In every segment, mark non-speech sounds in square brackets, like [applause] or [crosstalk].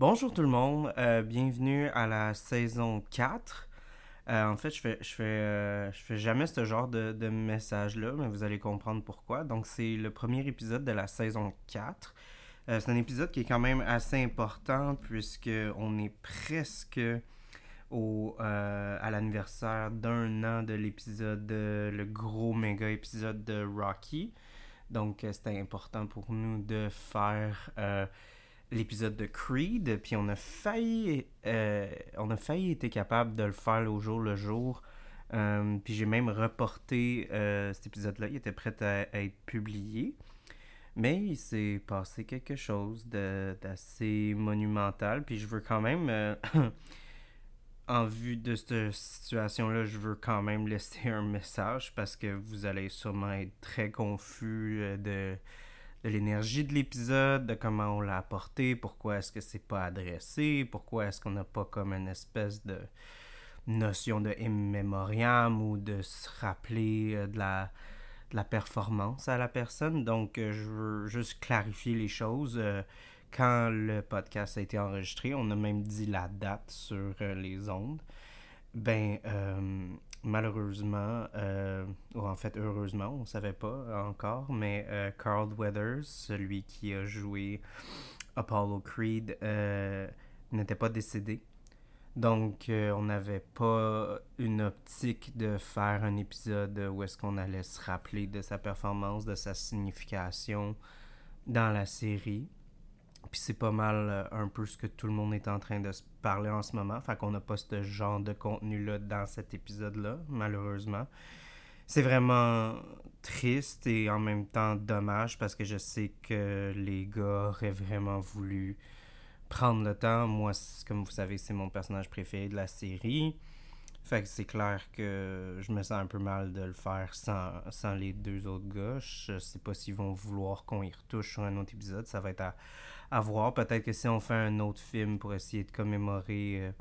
Bonjour tout le monde, euh, bienvenue à la saison 4. Euh, en fait, je fais, je, fais, euh, jamais ce genre de, message-là, mais vous allez comprendre pourquoi. Donc, c'est le premier épisode de la saison 4. c'est un épisode qui est quand même assez important puisque on est presque à l'anniversaire d'un an de l'épisode, le gros méga épisode de Rocky. Donc, c'était important pour nous de faire l'épisode de Creed, puis on a failli, euh, on a failli être capable de le faire au jour le jour. Euh, puis j'ai même reporté euh, cet épisode-là, il était prêt à, être publié. Mais il s'est passé quelque chose d'assez monumental, puis je veux quand même, [laughs] en vue de cette situation-là, je veux quand même laisser un message parce que vous allez sûrement être très confus de de l'énergie de l'épisode, de comment on l'a apporté, pourquoi est-ce que c'est pas adressé, pourquoi est-ce qu'on n'a pas comme une espèce de notion de immémoriam ou de se rappeler euh, de la, performance à la personne. Donc, euh, je veux juste clarifier les choses. Euh, quand le podcast a été enregistré, on a même dit la date sur les ondes. Ben, malheureusement, euh, ou en fait heureusement, on ne savait pas encore, mais euh, Carl Weathers, celui qui a joué Apollo Creed, euh, n'était pas décédé. Donc, on n'avait pas une optique de faire un épisode où est-ce qu'on allait se rappeler de sa performance, de sa signification dans la série. Puis c'est pas mal euh, un peu ce que tout le monde est en train de se parler en ce moment. Fait qu'on n'a pas ce genre de contenu-là dans cet épisode-là, malheureusement. C'est vraiment triste et en même temps dommage parce que je sais que les gars auraient vraiment voulu prendre le temps. Moi, comme vous savez, c'est mon personnage préféré de la série. Fait que c'est clair que je me sens un peu mal de le faire sans, sans les deux autres gars. Je sais pas s'ils vont vouloir qu'on y retouche sur un autre épisode. Ça va être à, à voir. Peut-être que si on fait un autre film pour essayer de commémorer euh,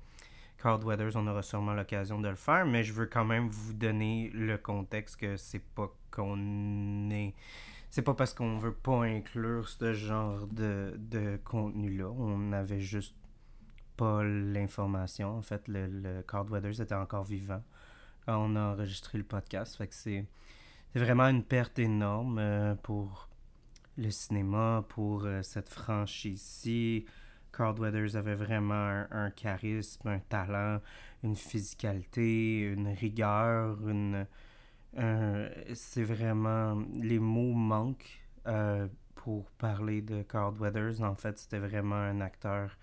Carl Weathers, on aura sûrement l'occasion de le faire. Mais je veux quand même vous donner le contexte que c'est pas qu'on est. C'est pas parce qu'on veut pas inclure ce genre de, de contenu-là. On n'avait juste pas l'information. En fait, le, le Carl Weathers était encore vivant quand on a enregistré le podcast. Fait que c'est vraiment une perte énorme euh, pour le cinéma pour euh, cette franchise-ci. Carl Weathers avait vraiment un, charisme, un talent, une physicalité, une rigueur, une... c'est vraiment... Les mots manquent euh, pour parler de Carl Weathers. En fait, c'était vraiment un acteur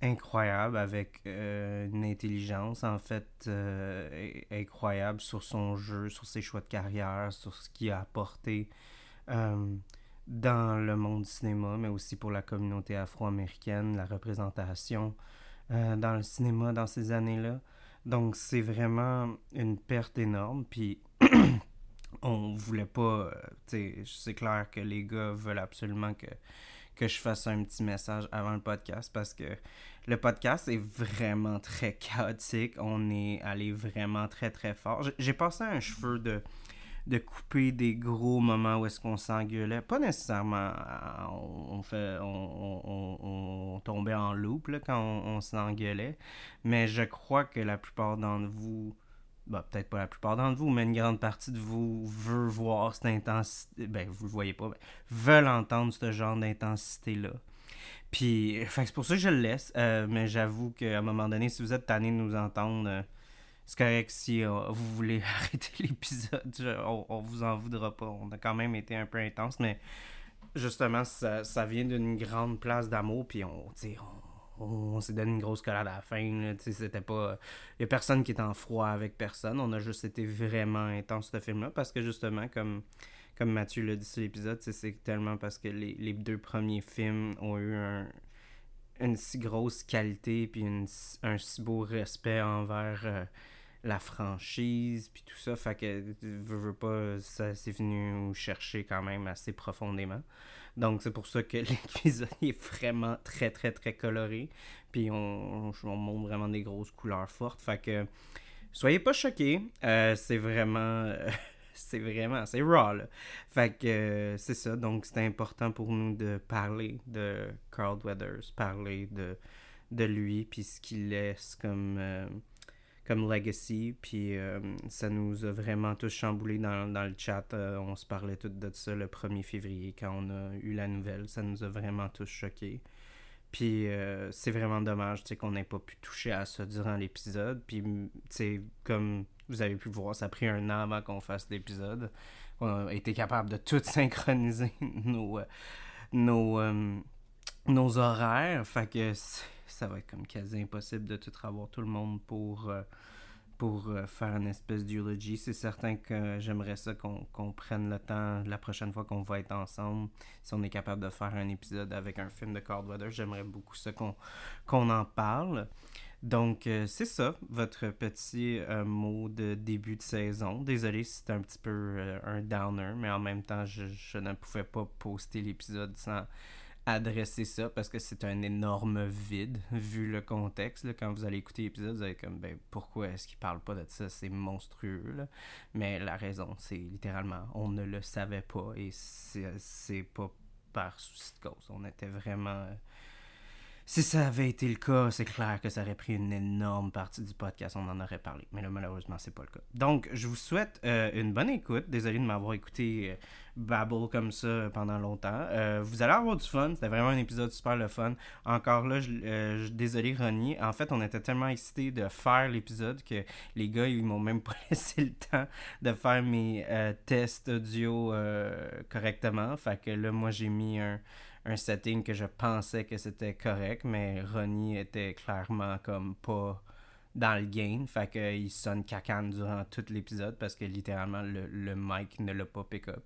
incroyable avec euh, une intelligence en fait incroyable sur son jeu, sur ses choix de carrière, sur ce qu'il a apporté dans le monde du cinéma, mais aussi pour la communauté afro-américaine, la représentation euh, dans le cinéma dans ces années-là. Donc c'est vraiment une perte énorme. Puis [clears throat] on voulait pas, euh, c'est clair que les gars veulent absolument que, que je fasse un petit message avant le podcast parce que le podcast est vraiment très [laughs] chaotique. On est allé vraiment très très fort. J'ai passé un cheveu de de couper des gros moments où est-ce qu'on s'engueulait. Pas nécessairement, euh, on, fait, on, tombait en loop quand on, s'engueulait, mais je crois que la plupart d'entre vous, bah, peut-être pas la plupart d'entre vous, mais une grande partie de vous veut voir cette intensité, ben vous le voyez pas, veulent entendre ce genre d'intensité-là. Puis, c'est pour ça que je le laisse, euh, mais j'avoue qu'à un moment donné, si vous êtes tanné de nous entendre, euh, c'est correct si euh, vous voulez [laughs] arrêter l'épisode, on, on, vous en voudra pas. On a quand même été un peu intense, mais justement, ça, ça vient d'une grande place d'amour, puis on, on, on, s'est donné une grosse collade à la fin. C'était pas. Il y a personne qui est en froid avec personne. On a juste été vraiment intense ce film-là, parce que justement, comme, comme Mathieu l'a dit sur l'épisode, c'est tellement parce que les, les deux premiers films ont eu un, une si grosse qualité puis un si beau respect envers euh, la franchise, puis tout ça. Fait que, veux, veux pas, ça c'est venu chercher quand même assez profondément. Donc, c'est pour ça que [laughs] l'épisode est vraiment très, très, très coloré. Puis, on, on, montre vraiment des grosses couleurs fortes. Fait que, soyez pas choqués. Euh, c'est vraiment. [laughs] c'est vraiment, c'est raw, là. Fait que euh, c'est ça, donc c'était important pour nous de parler de Carl Weathers, parler de, de lui, puis ce qu'il laisse comme, euh, comme legacy, puis euh, ça nous a vraiment tous chamboulé dans, dans le chat. Euh, on se parlait tout de ça le 1er février quand on a eu la nouvelle. Ça nous a vraiment tous choqués. Puis euh, c'est vraiment dommage qu'on n'ait pas pu toucher à ça durant l'épisode. Puis, comme vous avez pu voir, ça a pris un an avant qu'on fasse l'épisode. On a été capable de tout [laughs] synchroniser nos, nos, nos horaires. Fait que ça va être comme quasi impossible de tout avoir tout le monde pour, euh, pour euh, faire une espèce d'eulogy. C'est certain que j'aimerais ça qu'on prenne le temps la prochaine fois qu'on va être ensemble. Si on est capable de faire un épisode avec un film de Cold Weather, j'aimerais beaucoup ça qu'on en parle. Donc, euh, c'est ça, votre petit mot de début de saison. Désolé si c'est un petit peu un downer, mais en même temps, je, je ne pouvais pas poster l'épisode sans adresser ça parce que c'est un énorme vide vu le contexte. là. Quand vous allez écouter l'épisode, vous allez comme, ben, pourquoi est-ce qu'il parle pas de ça? C'est monstrueux. Mais la raison, c'est littéralement, on ne le savait pas et c'est pas par souci de cause. On était vraiment. Euh, Si ça avait été le cas, c'est clair que ça aurait pris une énorme partie du podcast, on en aurait parlé. Mais là, malheureusement, c'est pas le cas. Donc, je vous souhaite euh, une bonne écoute. Désolé de m'avoir écouté euh, babble comme ça pendant longtemps. Euh, vous allez avoir du fun. C'était vraiment un épisode super le fun. Encore là, euh, désolé Ronnie. En fait, on était tellement excités de faire l'épisode que les gars, ils m'ont même [laughs] pas laissé le temps de faire mes euh, tests audio euh, correctement. Fait que là, moi, j'ai mis un, un setting que je pensais que c'était correct, mais Ronnie était clairement comme pas dans le game. Fait qu'il sonne cacane durant tout l'épisode parce que littéralement, le, le mic ne l'a pas pick-up.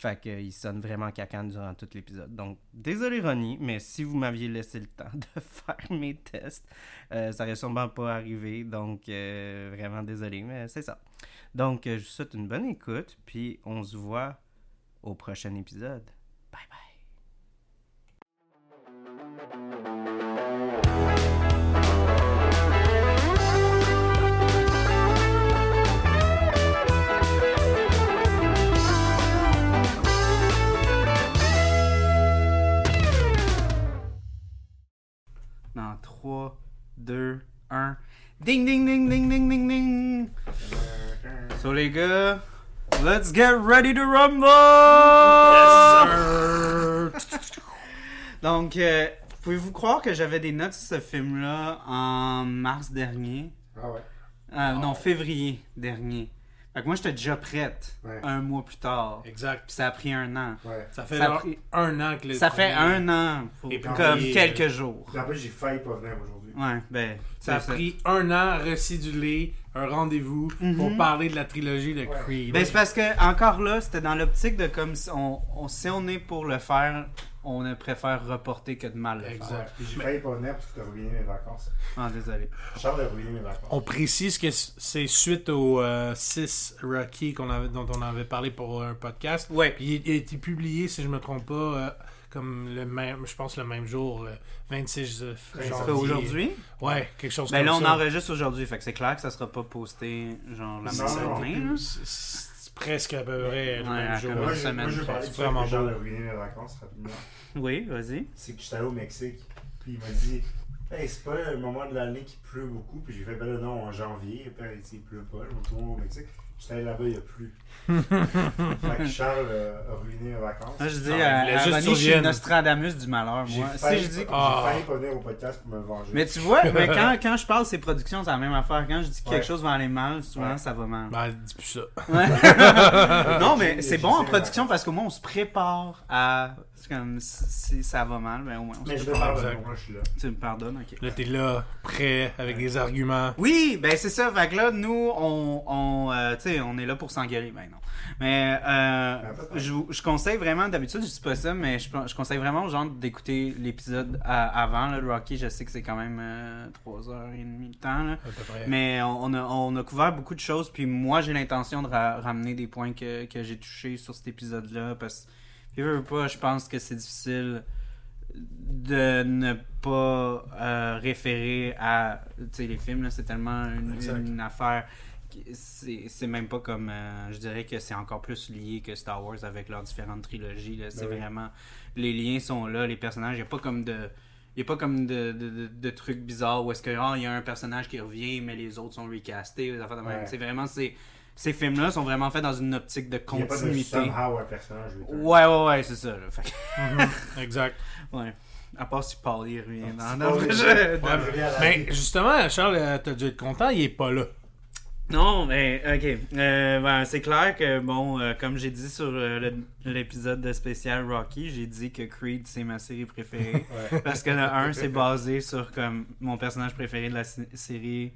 Fait qu'il sonne vraiment cacane durant tout l'épisode. Donc, désolé Ronnie, mais si vous m'aviez laissé le temps de [laughs] faire mes tests, euh, ça aurait sûrement pas arrivé. Donc, euh, vraiment désolé, mais c'est ça. Donc, euh, je vous souhaite une bonne écoute, puis on se voit au prochain épisode. Bye bye. 3, 2, 1. Ding ding ding ding ding ding ding. So les gars, let's get ready to rumble! Donc, euh, pouvez-vous croire que j'avais des notes sur ce film-là en mars dernier? Ah ouais. Euh, Non, février dernier. Fait que moi, j'étais déjà prête Ouais. un mois plus tard. Exact. Puis ça a pris un an. Ouais. Ça fait Ça a genre pris- un an que le Ça fait un an, pour- Et puis, comme quelques jours. Puis plus, j'ai failli pas venir aujourd'hui. Ouais, ben. Ça a pris un an recidulé, un rendez-vous pour Mhm. parler de la trilogie de Ouais. Creed. Ben, c'est parce que, encore là, c'était dans l'optique de comme si on, on, si on est pour le faire, on préfère reporter que de mal le faire. Exact. Puis j'ai Mais- failli pas venir parce que t'as ruiné mes vacances. Ah, désolé. Charles a ruiné mes vacances. On précise que c'est suite aux 6 Rocky qu'on avait, dont on avait parlé pour un podcast. Ouais. Puis il a été publié, si je me trompe pas, euh, comme le même, je pense le même jour, le 26 Ouais, ça janvier. Aujourd'hui? Ouais, quelque chose Ben comme là, on ça. enregistre aujourd'hui, fait que c'est clair que ça sera pas posté, genre, la même journée. Presque à peu près le Ouais, même jour. Moi, je, semaine, moi, je de ça que a ruiné mes vacances rapidement. Oui, vas-y. C'est que j'étais allé au Mexique. Puis il m'a dit Hey, c'est pas le moment de l'année qui pleut beaucoup. Puis j'ai fait Ben non, en janvier. Puis il pleut pas. Je vais retourner au Mexique. J'étais là-bas, il a plu. [laughs] fait que Charles euh, a ruiné mes vacances. Moi, je dis à, à Ronnie, je suis. Nostradamus du malheur, moi. failli, Si je dis... j'ai Ah. failli pas venir au podcast pour me venger. Mais tu vois, mais [laughs] quand, quand je parle de ces productions, c'est la même affaire. Quand je dis que quelque Ouais. chose va aller mal, souvent, Ouais. ça va mal. Ben, dis plus ça. [laughs] non, mais c'est bon en production parce qu'au moins, on se prépare à... c'est comme, si ça va mal, ben au moins, on se Mais je te Exact. moi je suis là. Tu me pardonnes, ok. Là, t'es là, prêt, avec des arguments. Oui, ben c'est ça. Fait que là, nous, on, on, euh, on est là pour s'engueuler. Ben non. Mais euh, Ben, je, conseille vraiment, d'habitude, je dis pas ça, mais je, je conseille vraiment aux gens d'écouter l'épisode avant. Là, le Rocky, je sais que c'est quand même 3h30 de temps. Là. À peu près. Mais on, on a, on a couvert beaucoup de choses. Puis moi, j'ai l'intention de ra- ramener des points que, que j'ai touchés sur cet épisode-là. Parce que, veux pas, je pense que c'est difficile de ne pas euh, référer à tu sais, les films. C'est tellement une, affaire c'est c'est même pas comme. euh, je dirais que c'est encore plus lié que Star Wars avec leurs différentes trilogies. C'est Ben oui. vraiment. Les liens sont là, les personnages. Il n'y a pas comme de. Il y a pas comme de, de, de- de trucs bizarres où est-ce que ah, il y a un personnage qui revient mais les autres sont recastés. des affaires de même. Ouais. C'est vraiment ces, ces films-là sont vraiment faits dans une optique de Il n'y a pas de continuité. un personnage. Ouais ouais ouais c'est ça. là. Fait que- Mhm, exact. [laughs] ouais. À part si Paul y revient Ouais, [laughs] [laughs] la Mais justement, Charles, euh, t'as dû être content, il est pas là. Non, mais ok. Euh, ben, c'est clair que, bon, euh, comme j'ai dit sur euh, l'épisode de spécial Rocky, j'ai dit que Creed, c'est ma série préférée. Ouais. parce que le 1, c'est basé sur comme mon personnage préféré de la sé- série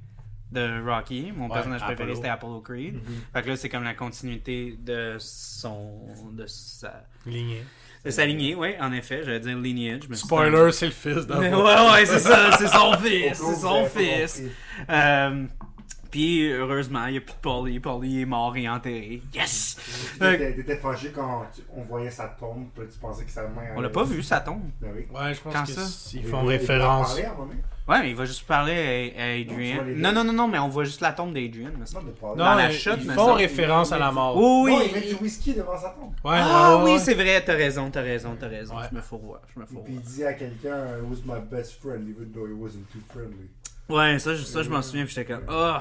de Rocky. Mon Ouais, personnage préféré, Apollo. c'était Apollo Creed. Mhm. Fait que là, c'est comme la continuité de son. de sa. Ligné. de sa lignée, oui, en effet. J'allais dire lineage. mais Spoiler, c'est le fils un- [laughs] d'un. ouais, ouais, c'est ça. C'est son fils. C'est son fils. Euh, puis heureusement, il n'y a plus de Paulie. Paulie est mort et enterré. Yes! Que- T'étais fâché quand tu- on voyait sa tombe, puis tu pensais que sa main. On l'a pas vu, ça tombe. Ben oui. Ouais, je pense Quand qu'ils font référence. Ouais, mais il va juste parler à, à Adrian. Non, non, non, non, mais on voit juste la tombe d'Adrian. me Non, semble. de parler. Non, Dans la chute, ils me font semble. référence à la mort. Oui, Non, oui. il met du whisky devant sa tombe. Ouais, Ah ouais, oui, ouais. c'est vrai, t'as raison, t'as raison, t'as raison. Ouais. Je me fourvoie, je me Puis fourvoie. il dit à quelqu'un, It was my best friend, even though he wasn't too friendly. Ouais, ça, je- ça je m'en souviens, puis j'étais comme, oh,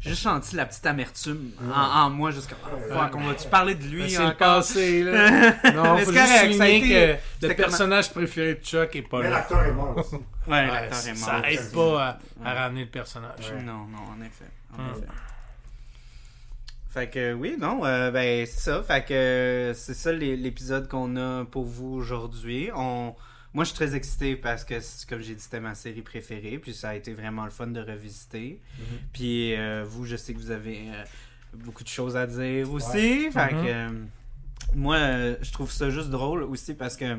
j'ai juste senti la petite amertume en, en moi, jusqu'à, oh, fuck, on va-tu parler de lui Mais C'est le passé, là. [laughs] Non, Mais faut c'est juste souligner que le personnage préféré de Chuck est pas Mais là. l'acteur est mort aussi. Ouais, Ouais, l'acteur est mort. ça aide pas à, à ramener le personnage. Ouais. Non, non, en effet. En Hmm. effet. Fait que oui, non, euh, ben c'est ça. Fait que euh, c'est ça l'é- l'épisode qu'on a pour vous aujourd'hui. On... Moi, je suis très excité parce que, comme j'ai dit, c'était ma série préférée. Puis ça a été vraiment le fun de revisiter. Puis euh, vous, je sais que vous avez euh, beaucoup de choses à dire aussi. Fait Mhm. que euh, moi, je trouve ça juste drôle aussi parce que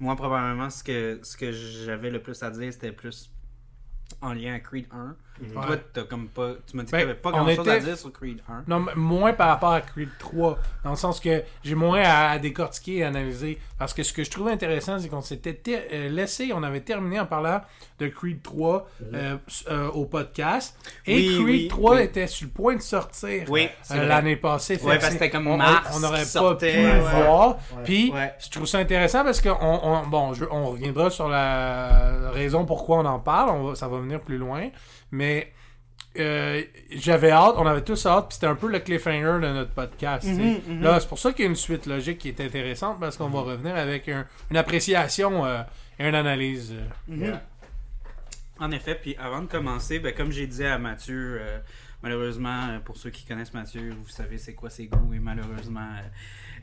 moi, probablement, ce que, ce que j'avais le plus à dire, c'était plus en lien à Creed 1. Mhm. Ouais. Toi, t'as comme pas. Tu m'as dit Ben, que t'avais pas on grand chose à était- dire sur Creed 1. Non, mais moins par rapport à Creed 3, dans le sens que j'ai moins à, à décortiquer et analyser. Parce que ce que je trouvais intéressant, c'est qu'on s'était ter- euh, laissé, on avait terminé en parlant de Creed 3 euh, s- euh, au podcast. Et Oui, Creed oui, 3 oui. était sur le point de sortir euh, l'année passée. Ouais, parce que c'était comme on- mars On n'aurait qui pas sortait, pu ouais. le voir. Ouais. Puis, Ouais. je trouve ça intéressant parce que on, on- bon, je- on reviendra sur la raison pourquoi on en parle. On va- ça va venir plus loin. Mais euh, j'avais hâte, on avait tous hâte, puis c'était un peu le cliffhanger de notre podcast. Mhm, mhm. Là, c'est pour ça qu'il y a une suite logique qui est intéressante parce qu'on va revenir avec un- une appréciation euh, et une analyse. euh. Mhm. Yeah. En effet, puis avant de commencer, ben, comme j'ai dit à Mathieu, euh, malheureusement, pour ceux qui connaissent Mathieu, vous savez c'est quoi ses goûts, et malheureusement, euh,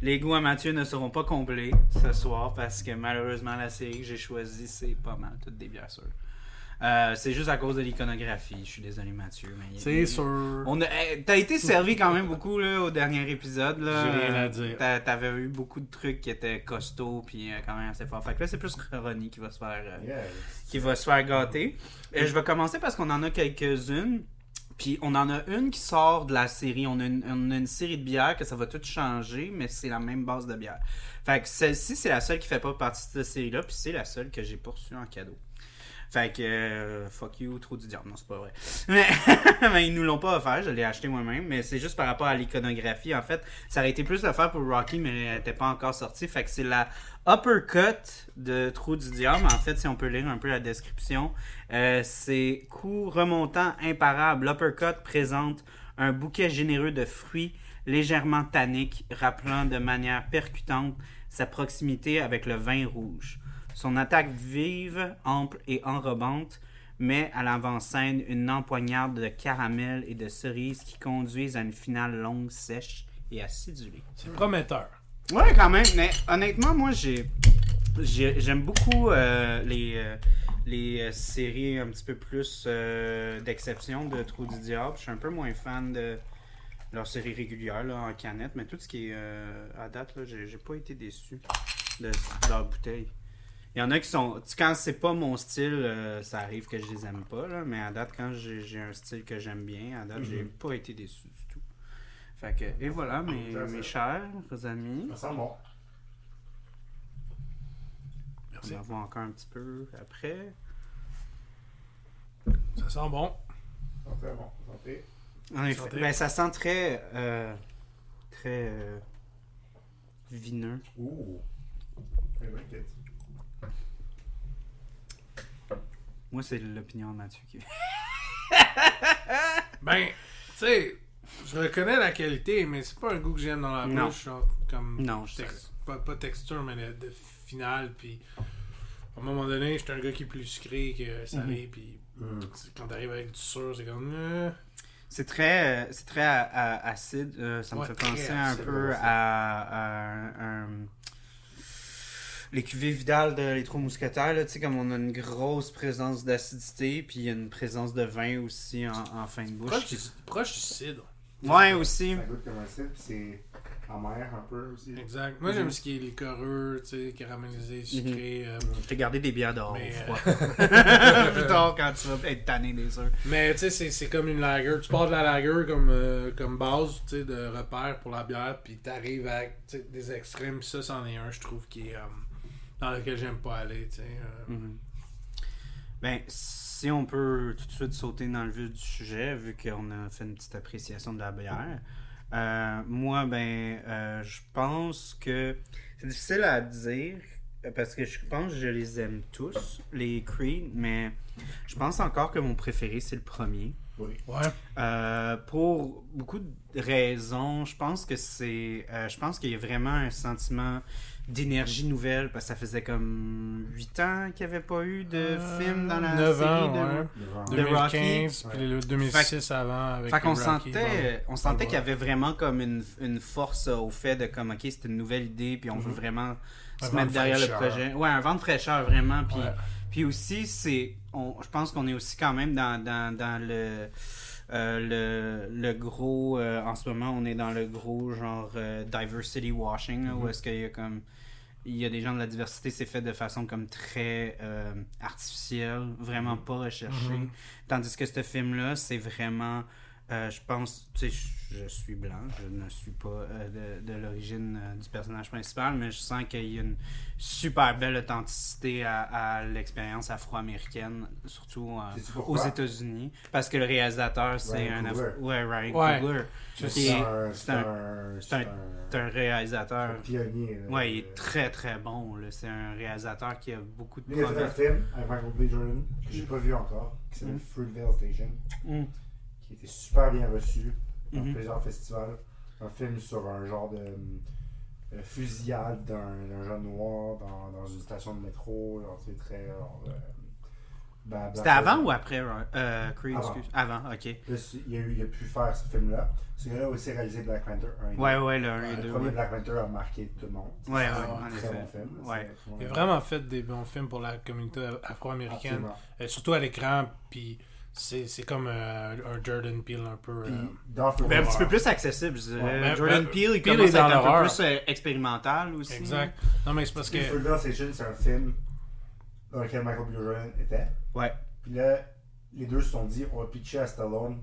les goûts à Mathieu ne seront pas complets ce soir parce que malheureusement, la série que j'ai choisie, c'est pas mal toutes des bières sûres. Euh, c'est juste à cause de l'iconographie. Je suis désolé, Mathieu. Mais C'est sûr. On a, eh, t'as été servi quand même beaucoup là, au dernier épisode. Là. J'ai rien à dire. t'a- T'avais eu beaucoup de trucs qui étaient costauds puis euh, quand même assez forts. Fait que là, c'est plus Ronnie qui va se faire, euh, Yeah. qui va se faire gâter. Euh, je vais commencer parce qu'on en a quelques-unes. Puis on en a une qui sort de la série. On a une, on a une série de bières que ça va tout changer, mais c'est la même base de bière. Fait que celle-ci, c'est la seule qui fait pas partie de cette série-là. Puis c'est la seule que j'ai poursuivie en cadeau. Fait que, euh, fuck you, trop du diable. Non, c'est pas vrai. [laughs] [laughs] Mais, ils nous l'ont pas offert, je l'ai acheté moi-même. Mais c'est juste par rapport à l'iconographie. En fait, ça aurait été plus l'affaire pour Rocky, mais elle était pas encore sortie. Fait que c'est la uppercut de Trou du diable. En fait, si on peut lire un peu la description, euh, c'est coup remontant imparable. L'uppercut présente un bouquet généreux de fruits légèrement tanniques, rappelant de manière percutante sa proximité avec le vin rouge. Son attaque vive, ample et enrobante met à l'avant-scène une empoignade de caramel et de cerises qui conduisent à une finale longue, sèche et acidulée. C'est prometteur. Ouais, quand même, mais honnêtement, moi, j'ai, j'ai- j'aime beaucoup euh, les, euh, les euh, séries un petit peu plus d'exception de Trou du Diable. Je suis un peu moins fan de leur série régulière là, en canette, mais tout ce qui est à date, j'ai pas été déçu de, de leur bouteille. Il y en a qui sont. Quand c'est pas mon style, euh, ça arrive que je les aime pas, là, mais à date, quand j'ai, j'ai un style que j'aime bien, à date, j'ai pas été déçu du tout. Fait que, et voilà, mes, mes chers amis. Ça sent bon. Merci. On va voir encore un petit peu après. Ça sent bon. Ça sent très bon. Santé. En effet. Santé. Ben, ça sent très. euh, très. euh, vineux. Ouh. I like it. Moi, c'est l'opinion de Mathieu qui. [laughs] Ben, tu sais, je reconnais la qualité, mais c'est pas un goût que j'aime dans la Non. bouche. genre, comme Non, je sais. tex- pas, pas texture, mais de, de finale. Puis, à un moment donné, j'étais un gars qui est plus sucré que salé. Puis, Mm. c'est- quand t'arrives avec du sûr, c'est comme. euh, C'est très, euh, c'est très acide. euh, ça me Ouais, fait penser un peu à, à un- un- les cuvées Vidal de Les Trois Mousquetaires. Là, tu sais, comme on a une grosse présence d'acidité, puis il y a une présence de vin aussi en, en fin de bouche. proche, qui- du, proche du cidre. Ouais, aussi. Ça goûte comme un cidre, puis c'est amer un peu aussi. Exact. Moi, j'aime ce qui est liquoreux, tu sais, caramélisé, sucré. euh, Je t'ai gardé des bières dehors Mais, au euh, froid. [laughs] [laughs] Plus tard, quand tu vas être tanné des œufs. Mais tu sais, c'est- c'est comme une lager. Tu pars de la lager comme, euh, comme base tu sais, de repère pour la bière, puis t'arrives avec des extrêmes. Ça, c'en est un, je trouve, qui est, euh, dans lequel j'aime pas aller. tu sais. euh. Mhm. Ben, si on peut tout de suite sauter dans le vif du sujet, vu qu'on a fait une petite appréciation de la bière. Euh, moi, ben, euh, je pense que c'est difficile à dire parce que je pense que je les aime tous, les Creed, mais je pense encore que mon préféré, c'est le premier. Oui. Ouais. Euh, pour beaucoup de raisons, je pense que c'est. euh, je pense qu'il y a vraiment un sentiment d'énergie nouvelle parce que ça faisait comme 8 ans qu'il n'y avait pas eu de Euh, film dans la 9 série ans, de. ouais. De 2015, Rocky. puis le 2006 avant avec Fait qu'on sentait, on sentait qu'il y avait vraiment comme une, une force au fait de comme ok c'est une nouvelle idée puis on veut vraiment Un se mettre de derrière le projet. Ouais, un vent de fraîcheur vraiment. Puis, Ouais. puis aussi c'est, on, je pense qu'on est aussi quand même dans, dans, dans le euh, le, le gros euh, en ce moment on est dans le gros genre euh, diversity washing là, où est-ce qu'il y a comme il y a des gens de la diversité c'est fait de façon comme très artificielle vraiment pas recherchée. Mhm. tandis que ce film là c'est vraiment euh, je pense, tu sais, je, je suis blanc, je ne suis pas euh, de, de l'origine euh, du personnage principal, mais je sens qu'il y a une super belle authenticité à, à l'expérience afro-américaine, surtout euh, aux? États-Unis, parce que le réalisateur, c'est un. Afro- ouais, Ryan Ouais. Coogler. C'est un, un- un, c'est un- réalisateur. un pionnier. là. Ouais, il est très très bon. là. C'est un réalisateur qui a beaucoup de il a fait un film avec Michael B. Jordan que j'ai pas vu encore, qui s'appelle Mm. Fruitvale Station, Mm. Qui été super bien reçu dans Mhm. plusieurs festivals. Un film sur un genre de euh, fusillade d'un jeune noir dans, dans une station de métro. genre, C'est très. genre, euh, ben, C'était avant Lives ou après euh, Creed Avant. excuse? Avant, ok. C'est- il, a eu, il a pu faire ce film-là. Ce gars-là a aussi réalisé Black Panther 1 et 2. Ouais, ouais, le 1 et Le 2. premier Ouais, Black Panther a marqué tout le monde. ouais, ouais, en Très effet. bon film. Ouais. Il a vraiment fait des bons films pour la communauté afro-américaine, euh, surtout à l'écran, puis c'est c'est comme euh, un Jordan Peele un peu. Euh, Ben, un petit peu plus accessible, je dirais. Ouais, ben, Jordan ben, Peele, il Peele commence est à être un peu plus euh, expérimental aussi. Exact. Non, mais c'est parce que. Station, c'est un film dans lequel Michael B. Jordan était. Ouais. Puis là, les deux se sont dit on va pitcher à Stallone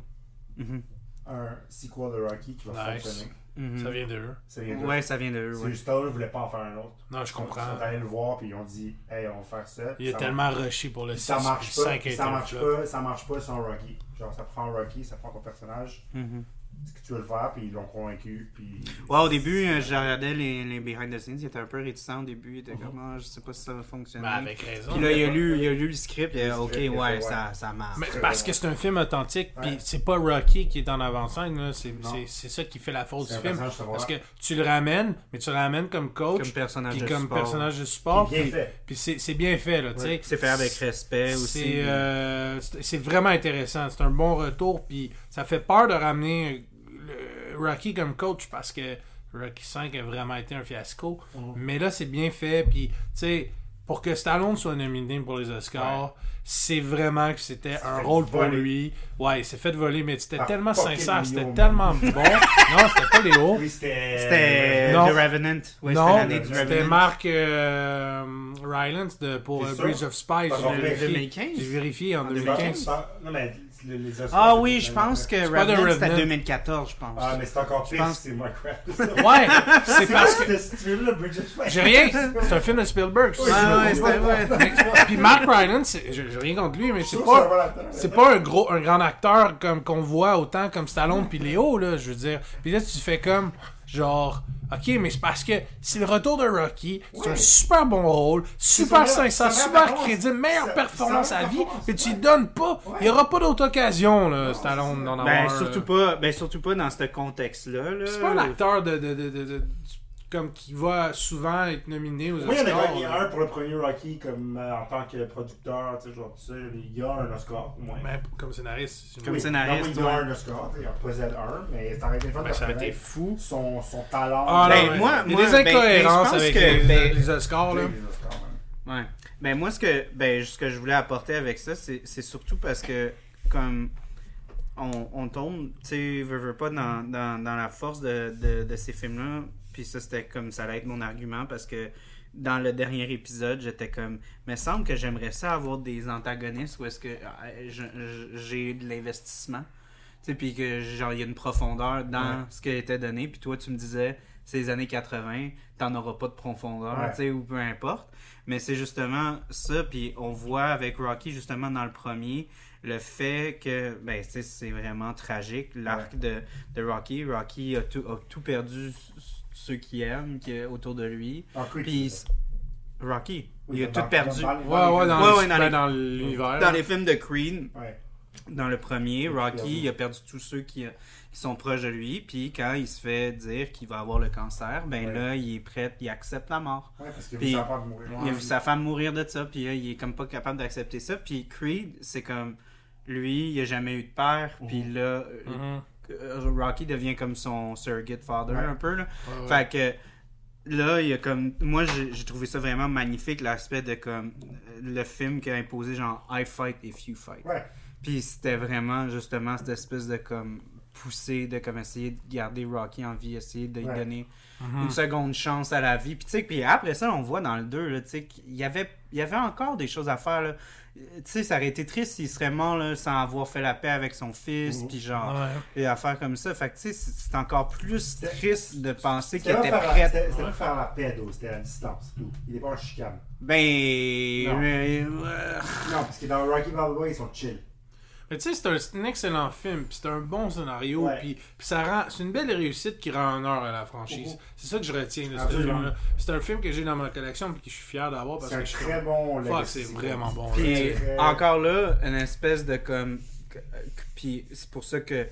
Mhm. un sequel de Rocky qui va Nice. fonctionner. Mhm. Ça vient d'eux. Ça vient de Ouais, ça vient de eux. C'est ouais. juste Stallone voulait pas en faire un autre. Non, je Ils comprends. Ils sont allés le voir puis ils ont dit hey, on va faire ça. Il est tellement rushé pour le Puis 6 ça marche pas, 5 puis est ça marche pas, ça marche pas sans Rocky. Genre ça prend Rocky, ça prend ton personnage, Mhm. Ce que tu veux le faire, puis ils l'ont convaincu, puis. Ouais, au début, euh, je regardais les, les behind the scenes, il était un peu réticent au début, il était comme, Ah, je sais pas si ça va fonctionner. Ben, avec raison. Puis là, il a lu, il a lu le script, il a Le dit, ok, ouais, ouais. ça, ça marche. Mais parce que c'est un film authentique, puis c'est pas Rocky qui est en avant-scène, c'est Non. c'est- c'est ça qui fait la force C'est du film. Parce que tu le ramènes, mais tu le ramènes comme coach, Comme personnage puis de comme support. personnage de support, puis, fait. puis c'est c'est bien fait, là, tu sais. C'est fait avec respect aussi. C'est euh, c'est- vraiment intéressant. C'est un bon retour. Puis ça fait peur de ramener Rocky comme coach parce que Rocky 5 a vraiment été un fiasco. Mhm. Mais là, c'est bien fait. Puis, tu sais, pour que Stallone soit nominé pour les Oscars, c'est vraiment que c'était un rôle pour voler. lui. Ouais, il s'est fait voler, mais c'était tellement sincère, c'était tellement bon. [laughs] non, c'était pas Léo. Oui, c'était. Non. The Revenant. Ouais, non, c'était l'année du c'était Revenant. Mark euh, Rylance de, pour euh? Bridge of Spies. J'ai vérifié. 2015. J'ai vérifié en En 2015. Non, mais les, les Oscars, Ah oui, je pense que Revenant, c'était Revenant. 2014, je pense. Ah, mais c'est encore pire pense- si c'est Mark Wahlberg. Ouais, c'est parce que. Ce film-là, Bridget. J'ai rien. [laughs] C'est un film de Spielberg. Oui, Ah ouais, c'était vrai. Puis Mark c'est- j'ai rien contre lui, mais Je c'est pas. C'est pas un gros, un grand acteur comme qu'on voit autant comme Stallone puis Léo là, je veux dire. Puis là tu fais comme genre OK, mais c'est parce que c'est le retour de Rocky, c'est Ouais. un super bon rôle, super sincère, super crédible, meilleure performance à vie, mais tu lui donnes pas. Il y aura pas d'autre occasion là, Non, Stallone c'est d'en avoir. Ben, surtout là. pas, ben, surtout pas dans ce contexte-là. là. C'est pas un acteur de, de, de, de- de- comme qui va souvent être nominé aux Oui, il y en a Oscars. un pour le premier Rocky comme euh, en tant que producteur, tu sais, genre tout ça. Il y a un Oscar, au moins. Mais comme scénariste. Comme Oui, scénariste, non, oui, il y a ouais. un Oscar, tu sais, il a pas Z1, mais ça aurait été fun Ben, de ça aurait été fou. son, son talent. Ah, Ben, non, ouais. moi- il y moi, a des ben, ben, incohérences avec que, les, ben, les Oscars là. Les Oscars. Ouais. Ben moi ce que ben ce que je voulais apporter avec ça c'est c'est surtout parce que comme on, on tombe tu sais veux, veux pas dans, dans, dans la force de, de, de ces films là puis ça c'était comme ça allait être mon argument parce que dans le dernier épisode j'étais comme mais semble que j'aimerais ça avoir des antagonistes où est-ce que je- j'ai de l'investissement tu sais puis que genre il y a une profondeur dans Ouais. ce qui a été donné puis toi tu me disais c'est les années 80 t'en auras pas de profondeur Ouais. tu sais ou peu importe mais c'est justement ça, puis on voit avec Rocky, justement, dans le premier, le fait que, ben, tu sais, c'est vraiment tragique, l'arc de, de Rocky. Rocky a tout, a tout perdu ceux qui aiment qui, autour de lui. Creed, Puis. Rocky, Oui, il a tout perdu. dans- dans- Ouais, ouais, dans, Ouais, les- ouais, dans ben, dans l'univers. Dans les films de Creed, Ouais. dans le premier, a Rocky, il a perdu tous ceux qui, qui sont proches de lui, puis quand il se fait dire qu'il va avoir le cancer, ben Ouais. là, il est prêt, il accepte la mort. Ouais, parce qu'il Puis- veut s'en de mourir. Il a vu sa femme mourir de ça, puis là, il est comme pas capable d'accepter ça. Puis Creed, c'est comme lui, il a jamais eu de père, puis là, euh, Mhm. Euh, Rocky devient comme son surrogate father Ouais. un peu. Là. Ouais, ouais. Fait que là, il y a comme. Moi, j'ai trouvé ça vraiment magnifique, l'aspect de comme le film qui a imposé genre I fight if you fight. Ouais. Puis c'était vraiment justement cette espèce de comme poussée de comme essayer de garder Rocky en vie, essayer de lui Ouais. donner Mhm. une seconde chance à la vie. Puis tu sais, puis après ça, on voit dans le 2, là, tu sais, qu'il y avait, il y avait encore des choses à faire, là. Tu sais, ça aurait été triste s'il serait mort, là, sans avoir fait la paix avec son fils, Mhm. puis genre, Ouais. et affaires comme ça. Fait que tu sais, c'est encore plus triste de penser qu'il C'était était pas faire la- prêt. C'était pas faire la paix, d'eau, c'était à distance. tout. Il est pas en chicane. Ben. Non. euh, Non, parce que dans Rocky Balboa, ils sont chill. Mais tu sais, c'est un, c'est un excellent film, puis c'est un bon scénario, Ouais. puis, puis ça rend, c'est une belle réussite qui rend honneur à la franchise. Mhm. C'est ça que je retiens de ce film-là. C'est un film que j'ai dans ma collection, puis que je suis fier d'avoir parce C'est un que je suis très comme, bon Fuck, c'est vraiment bon. Puis là, encore là, une espèce de comme. Puis c'est pour ça que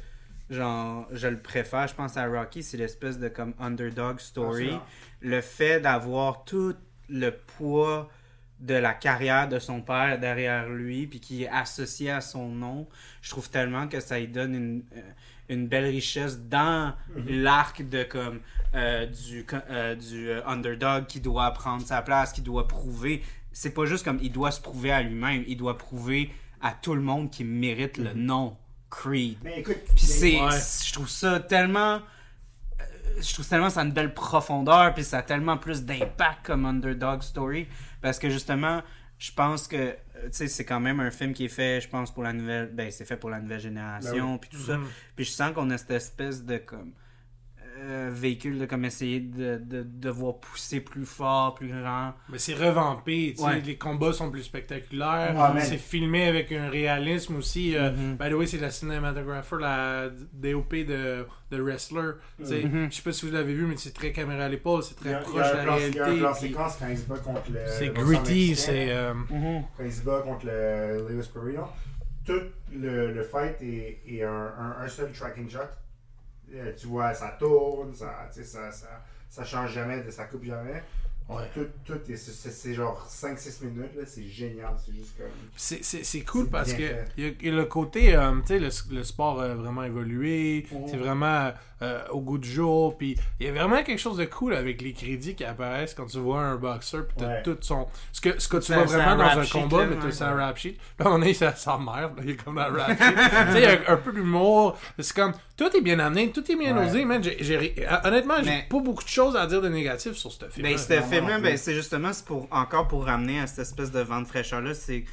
genre je le préfère, je pense à Rocky, c'est l'espèce de comme underdog story. Absolument. Le fait d'avoir tout le poids de la carrière de son père derrière lui, puis qui est associé à son nom, je trouve tellement que ça lui donne une, euh, une belle richesse dans l'arc de comme euh, du, euh, du underdog qui doit prendre sa place, qui doit prouver. C'est pas juste comme il doit se prouver à lui-même, il doit prouver à tout le monde qui mérite le nom Creed. Mais écoute, Puis c'est, Ouais. je trouve ça tellement, je trouve tellement ça a une belle profondeur, puis ça a tellement plus d'impact comme underdog story, parce que justement, je pense que, euh, tu sais, c'est quand même un film qui est fait, je pense pour la nouvelle, ben c'est fait pour la nouvelle génération, puis tout ça, Mhm. puis je sens qu'on a cette espèce de comme euh, véhicule de comme essayer de, de devoir pousser plus fort, plus grand. Mais c'est revampé, tu sais, Ouais. les combats sont plus spectaculaires, man. c'est filmé avec un réalisme aussi. euh, Mhm. By the way, c'est la cinématographeur, la DOP de, de Wrestler. tu sais. Mhm. Je sais pas si vous l'avez vu, mais c'est très caméra à l'épaule, c'est très a, proche de la plan, il y a un réalité. plan puis séquence quand il se bat contre le. C'est gritty, mexicain, c'est... euh, Quand il se bat contre le Lewis Perino. Tout le, le fight est, est un, un, un seul tracking shot. Euh, tu vois, ça tourne, ça, ça, ça, ça change jamais, ça coupe jamais. Ouais. Tout, tout est, c'est, genre 5-6 minutes, là, c'est génial, c'est juste comme. C'est- C'est c'est cool parce que fait. il y, a- il y a le côté, euh, tu sais, le, le sport a vraiment évolué, c'est vraiment euh, au goût du jour, puis il y a vraiment quelque chose de cool avec les crédits qui apparaissent quand tu vois un boxeur, puis t'as Ouais. tout son... Ce que, ce que tu vois vraiment dans un combat, mais t'as ça rap sheet. Là, on est ça s'emmerde, là, il est comme dans le rap sheet. [laughs] tu sais, il y a un peu d'humour, c'est comme, tout est bien amené, tout est bien Ouais. osé, man. J'ai- honnêtement, j'ai Mais- pas beaucoup de choses à dire de négatif sur ce film. Ben, ce film-là, ben, c'est justement pour, encore pour ramener à cette espèce de vent de fraîcheur-là. C'est,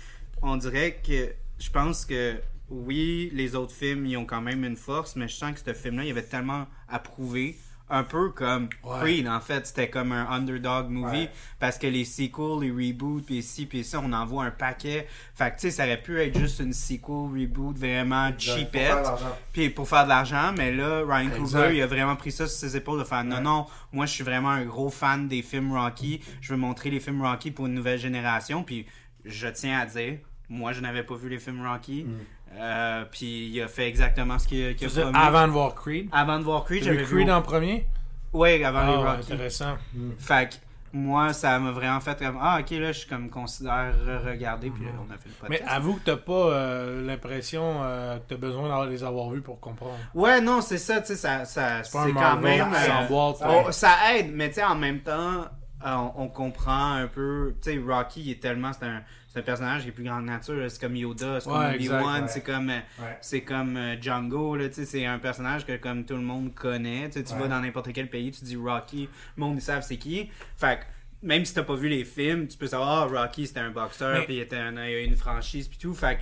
on dirait que je pense que oui, les autres films, ils ont quand même une force, mais je sens que ce film-là, il y avait tellement à prouver. Un peu comme Ouais. Creed, en fait. C'était comme un underdog movie. Ouais. Parce que les sequels, les reboots, puis ci, puis ça, on en voit un paquet. Fait que, tu sais, ça aurait pu être juste une sequel, reboot, vraiment cheapette. Puis pour faire de l'argent, mais là, Ryan. Coogler, il a vraiment pris ça sur ses épaules de faire non, Ouais. non, moi je suis vraiment un gros fan des films Rocky. Je veux montrer les films Rocky pour une nouvelle génération. Puis je tiens à dire, moi je n'avais pas vu les films Rocky. Mm. Euh, puis il a fait exactement ce qu'il a promis. avant de voir Creed. Avant de voir Creed, J'ai j'avais vu vu. Creed en premier? Ouais, avant Ah, les ouais, Rocky. intéressant. Fait que moi, ça m'a vraiment fait comme Ah, ok, là, je suis comme considère regarder. Puis là, on a fait le Mais podcast. avoue que t'as pas euh, l'impression euh, que t'as besoin de les avoir vus pour comprendre. Ouais, non, c'est ça, tu sais, ça, ça, C'est quand même. euh, s'emboîte. ça. Oh, aide, mais tu sais, en même temps, euh, on, on comprend un peu. Tu sais, Rocky il est tellement. C'est un, c'est un personnage qui est plus grande nature. C'est comme Yoda, c'est comme Ouais, Obi-Wan, ouais. c'est comme. euh, Ouais. C'est comme euh, Django, là, tu sais, c'est un personnage que comme tout le monde connaît. Tu vas dans n'importe quel pays, tu dis Rocky, le monde ils savent c'est qui. Fait que même si t'as pas vu les films, tu peux savoir ah, Rocky c'était un boxeur, Mais- puis il était un- une franchise puis tout. Fait que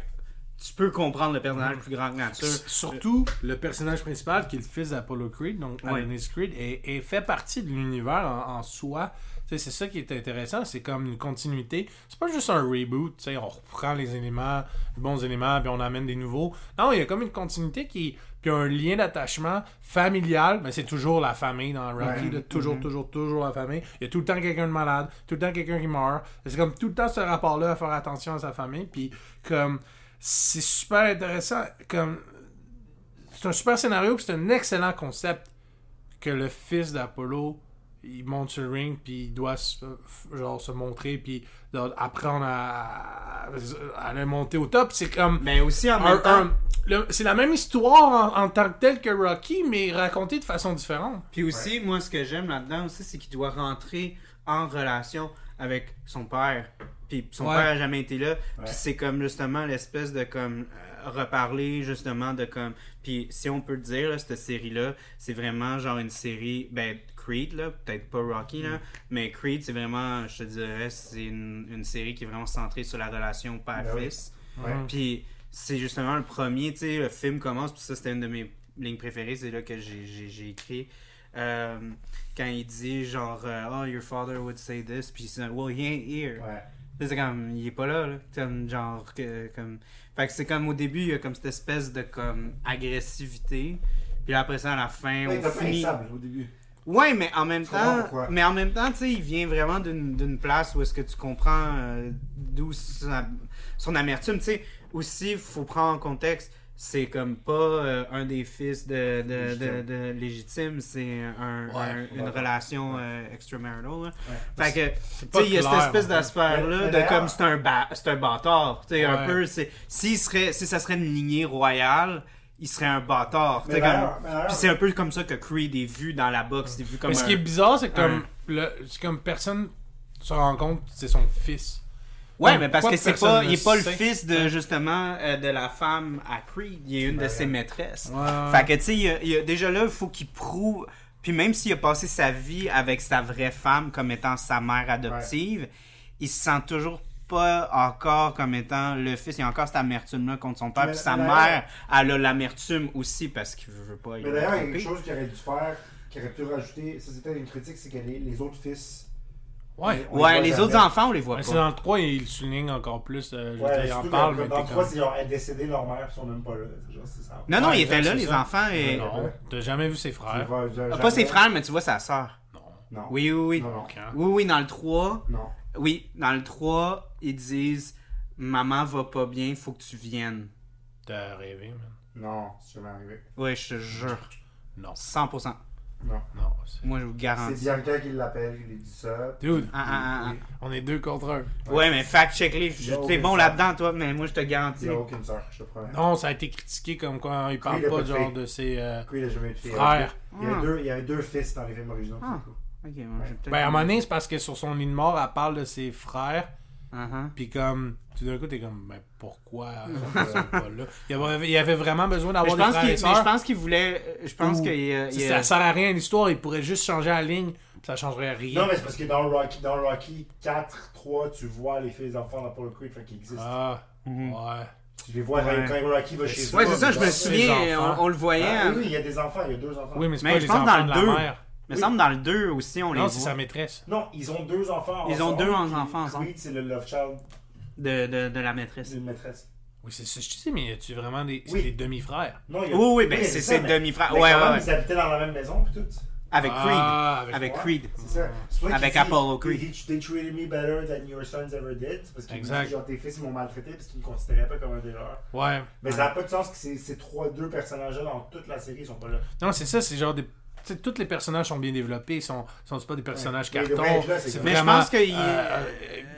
tu peux comprendre le personnage plus grand que nature. Surtout, le personnage principal, qui est le fils d'Apollo Creed, donc. Adonis Creed, est, est fait partie de l'univers en, en soi. C'est ça qui est intéressant, c'est comme une continuité. C'est pas juste un reboot, tu sais, on reprend les éléments, les bons éléments, puis on amène des nouveaux. Non, il y a comme une continuité qui, qui a un lien d'attachement familial, mais c'est toujours la famille dans Rocky, Ouais. là, toujours, toujours, toujours la famille. Il y a tout le temps quelqu'un de malade, tout le temps quelqu'un qui meurt. C'est comme tout le temps ce rapport-là à faire attention à sa famille, puis comme c'est super intéressant, comme c'est un super scénario, puis c'est un excellent concept que le fils d'Apollo il monte sur le ring puis il doit se, genre se montrer puis apprendre à, à, à le monter au top c'est comme Mais aussi en même temps. c'est la même histoire en, en tant que telle que Rocky mais racontée de façon différente Puis aussi, moi, ce que j'aime là-dedans aussi, c'est qu'il doit rentrer en relation avec son père. Puis son Ouais. père a jamais été là. Ouais. Puis c'est comme justement l'espèce de comme euh, reparler justement de comme. Puis si on peut le dire, là, cette série-là, c'est vraiment genre une série. Ben, Creed, là, peut-être pas Rocky, là, mais Creed, c'est vraiment, je te dirais, c'est une, une série qui est vraiment centrée sur la relation père-fils. Ouais. Mhm. Puis c'est justement le premier, tu sais, le film commence, puis ça c'était une de mes lignes préférées, c'est là que j'ai- écrit. euh, quand il dit genre, euh, oh, your father would say this, puis c'est well, he ain't here. Ouais. C'est comme, il est pas là, là. Comme, genre, que, comme. Fait que c'est comme au début, il y a comme cette espèce de comme agressivité. Puis là, après ça, à la fin, Ouais, on finit. au début. Ouais, mais en même temps, mais en même temps, tu sais, il vient vraiment d'une d'une place où est-ce que tu comprends euh, d'où son amertume. Tu sais, aussi, faut prendre en contexte, c'est comme pas euh, un des fils de, de, de, Légitime. de légitime, c'est un, Ouais, un- une ouais. relation euh, extramarital. Ouais. Fait que, tu sais, il y a cette espèce d'aspect-là de comme c'est un, ba- c'est un bâtard. Tu sais, un Ouais. peu, c'est. Serait, si ça serait une lignée royale, il serait un bâtard. Puis c'est un peu comme ça que Creed est vu dans la boxe. C'est vu comme mais ce un- qui est bizarre c'est que un- comme le- comme personne se rend compte que c'est son fils Ouais, Donc, mais parce que c'est pas, il est pas le fils de justement euh, de la femme à Creed. Il est une de Ouais. ses maîtresses. Ouais. Fait que tu sais, il il déjà là, il faut qu'il prouve. Puis même s'il a passé sa vie avec sa vraie femme comme étant sa mère adoptive, il se sent toujours pas encore comme étant le fils. Il y a encore cette amertume-là contre son père. Puis sa mère, elle a l'amertume aussi parce qu'il veut pas. il Mais d'ailleurs, il y a quelque chose qu'il aurait dû faire, qu'il aurait pu rajouter, ça c'était une critique, c'est que les, les autres fils. ouais on Ouais, les autres enfants, on les voit Mais c'est pas. dans le 3 il le souligne encore plus euh, je Ouais, dire, il en parle mais dans le 3, comme- c'est genre, elle est décédée, leur mère, ils sont même pas là. Genre, ça. Non, non, Ouais, il était exact, là, les ça. enfants. Et... non t'as jamais vu ses frères? Ah, pas ses frères, mais tu vois sa sœur. non Non. Oui, oui, oui. Non, non. Oui, oui, dans le 3, Non. Oui, dans le 3, ils disent Maman va pas bien, faut que tu viennes. t'as rêvé man Non, c'est jamais arrivé. Ouais, je te jure. non 100%. Non. non c'est- Moi, je vous C'est garantis. Bianca qui l'appelle, qui lui dit ça. dude Ah, ah, ah, on est deux contre un. Ouais, mais fact-check-les. Il y a T'es bon là-dedans, toi, mais moi, je te Il garantis. n'y a aucune sœur, je te promets. non ça a été critiqué comme quoi il parle il a pas genre de ses euh, Puis il a jamais eu de fille. frères Il y, avait Ah. deux, il y avait deux fils dans les films originaux. Ok, moi, j'ai peut-être- ben à un moment donné c'est parce que sur son lit de mort elle parle de ses frères Uh-huh. Puis comme, tout d'un coup, t'es comme, mais pourquoi? [laughs] Ils sont pas là? Il y avait, il y avait vraiment besoin d'avoir des frères et mais sœurs. je pense qu'il voulait. Je pense y a- il Ça sert à rien l'histoire, il pourrait juste changer la ligne, ça changerait rien. Non, mais c'est parce que dans Rocky, dans Rocky 4, 3, tu vois les filles enfants dans Paul Creed, fait qu'ils existent. Ah, Mhm. ouais. Je les vois Ouais. quand Rocky va chez eux. Ouais, c'est ça, je me souviens, les enfants. on, on le voyait. Ah, hein. oui, il y a des enfants, il y a deux enfants. Oui, mais c'est Mais pas je les pense enfants dans de la deux. mère. Il me semble dans le 2 aussi, on Non, les c'est voit. sa maîtresse. Non, ils ont deux enfants Ils ont deux enfants ensemble. Creed, c'est le love child De, de, de la maîtresse. maîtresse. Oui, c'est ça, je te dis, mais y a-tu vraiment des, c'est Oui. des demi-frères? Non, il y a... Oui, oui, ben c'est ses demi-frères. Ouais, ouais. Ils habitaient dans la même maison, puis tout. Avec Creed. Ah, avec... Creed. C'est ça. C'est Avec Apollo Creed. They, they treated me better than your sons ever did. C'est Parce qu'il Exact. dit, genre, tes fils ils m'ont maltraité parce qu'ils me considéraient pas comme un des leurs. Ouais. Mais ça n'a pas de sens que ces, ces trois, deux personnages-là dans toute la série ils sont pas là. Non, c'est ça, c'est genre des. Tous les personnages sont bien développés, ils sont, sont pas des personnages Ouais. Mais cartons. là, c'est Mais je pense qu'il- euh,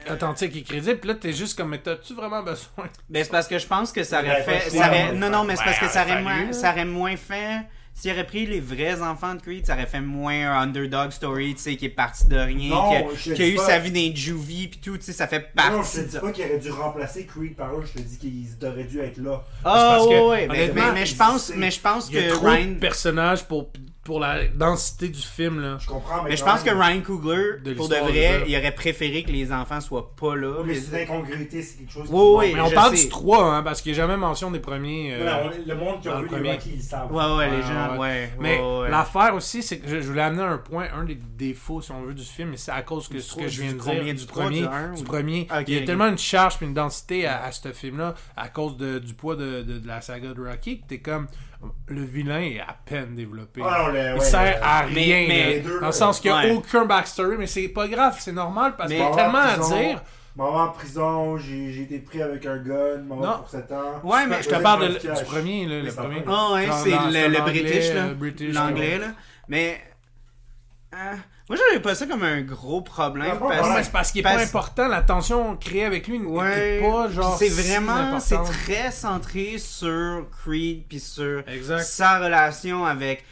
euh, authentique et crédible. Puis là, t'es juste comme, mais t'as-tu vraiment besoin? [laughs] Ben, c'est parce que je pense que ça aurait fait. ça aurait- non, non, mais c'est parce que ça aurait, moins, ça aurait moins fait. S'il aurait pris les vrais enfants de Creed, ça aurait fait moins un underdog story, tu sais, qui est parti de rien, Non, qui a, qui eu pas. sa vie dans les juvie, pis tout, tu sais, ça fait Non, je partie te dis pas qu'il aurait dû remplacer Creed par eux, je te dis qu'ils auraient dû être là. Ah, parce que, ouais, ouais, mais, mais, mais je pense, mais je pense Il y a que trop Ryan. de personnages pour, pour la densité du film, là. Je comprends, mais. Mais je pense que Ryan Coogler, De pour de vrai, il aurait préféré que les enfants soient pas là. Oui, mais c'est l'incongruité, c'est quelque chose qui. Oui, oui, Mais on parle sais. du 3, hein, parce qu'il n'y a jamais mention des premiers. euh, Non, non, on- le monde qui a le vu. Rocky, ils le savent. Ouais, ouais, les gens, ouais. ouais. Mais ouais, ouais. l'affaire aussi, c'est que je, je voulais amener un point, un des défauts, si on veut, du film, et c'est à cause que Du ce que je viens de dire, du premier, du premier. Ok, il y a tellement une charge puis une densité à, à ce film-là à cause de- du poids de, de- de la saga de Rocky que t'es comme le vilain est à peine développé. Ah non, le- il ouais, sert à rien. mais- dans le sens qu'il n'y a ouais. aucun backstory, mais c'est pas grave, c'est normal parce qu'il y a tellement à dire. Maman en prison, j'ai j'ai été pris avec un gun, maman Non. pour 7 ans. Ouais, mais Je te parle de- du premier, là, le premier. Ah ouais, Genre c'est le, le British, là. le British, L'anglais, ouais. là. Mais. euh, moi, j'avais pas ça comme un gros problème. Parce- Non, Ouais. mais c'est parce qu'il est Parce- pas important, la tension créée avec lui n'est Ouais, pas genre. C'est si vraiment, c'est très centré sur Creed puis sur Exact. sa relation avec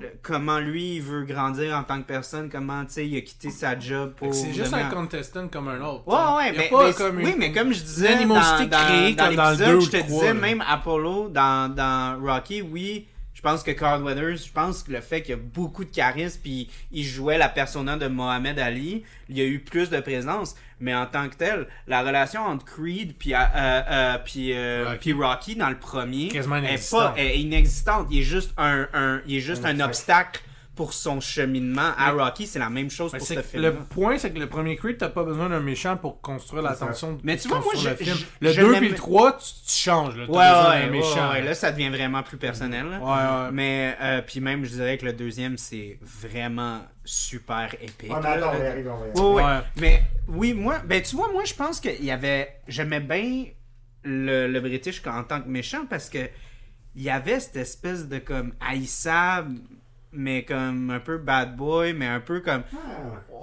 le- comment lui il veut grandir en tant que personne, comment tu sais il a quitté sa job Fait pour. que C'est juste un contestant comme un autre. Ouais, ouais, mais, comme une- oui, mais comme je disais, dans, dans, créée dans comme dans le je te disais, là. même Apollo, dans, dans Rocky, oui, je pense que Carl Weathers, je pense que le fait qu'il y a beaucoup de charisme, puis il jouait la persona de Mohamed Ali, il y a eu plus de présence, mais en tant que tel, la relation entre Creed puis, euh, euh, puis, euh, Rocky. puis Rocky dans le premier est, pas, est inexistante. Il est juste un, un, il est juste un obstacle pour son cheminement à Rocky. C'est la même chose Mais pour ce film. le point, c'est que le premier Creed, t'as pas besoin d'un méchant pour construire la tension. Mais tu vois, moi, je- le film. je- Le je 2 l'aime- puis le 3, tu, tu changes. Là. Ouais, ouais, ouais, méchant. ouais, là, ça devient vraiment plus personnel. là. Ouais, ouais. Mais, euh, puis même, je dirais que le deuxième, c'est vraiment super épique. On là. attend, on arriver, on va y arriver. Ouais, ouais. Ouais. Mais oui, moi, ben tu vois, moi, je pense qu'il y avait. J'aimais bien le, le British en tant que méchant parce que il y avait cette espèce de comme haïssable, mais comme un peu bad boy, mais un peu comme. Ah.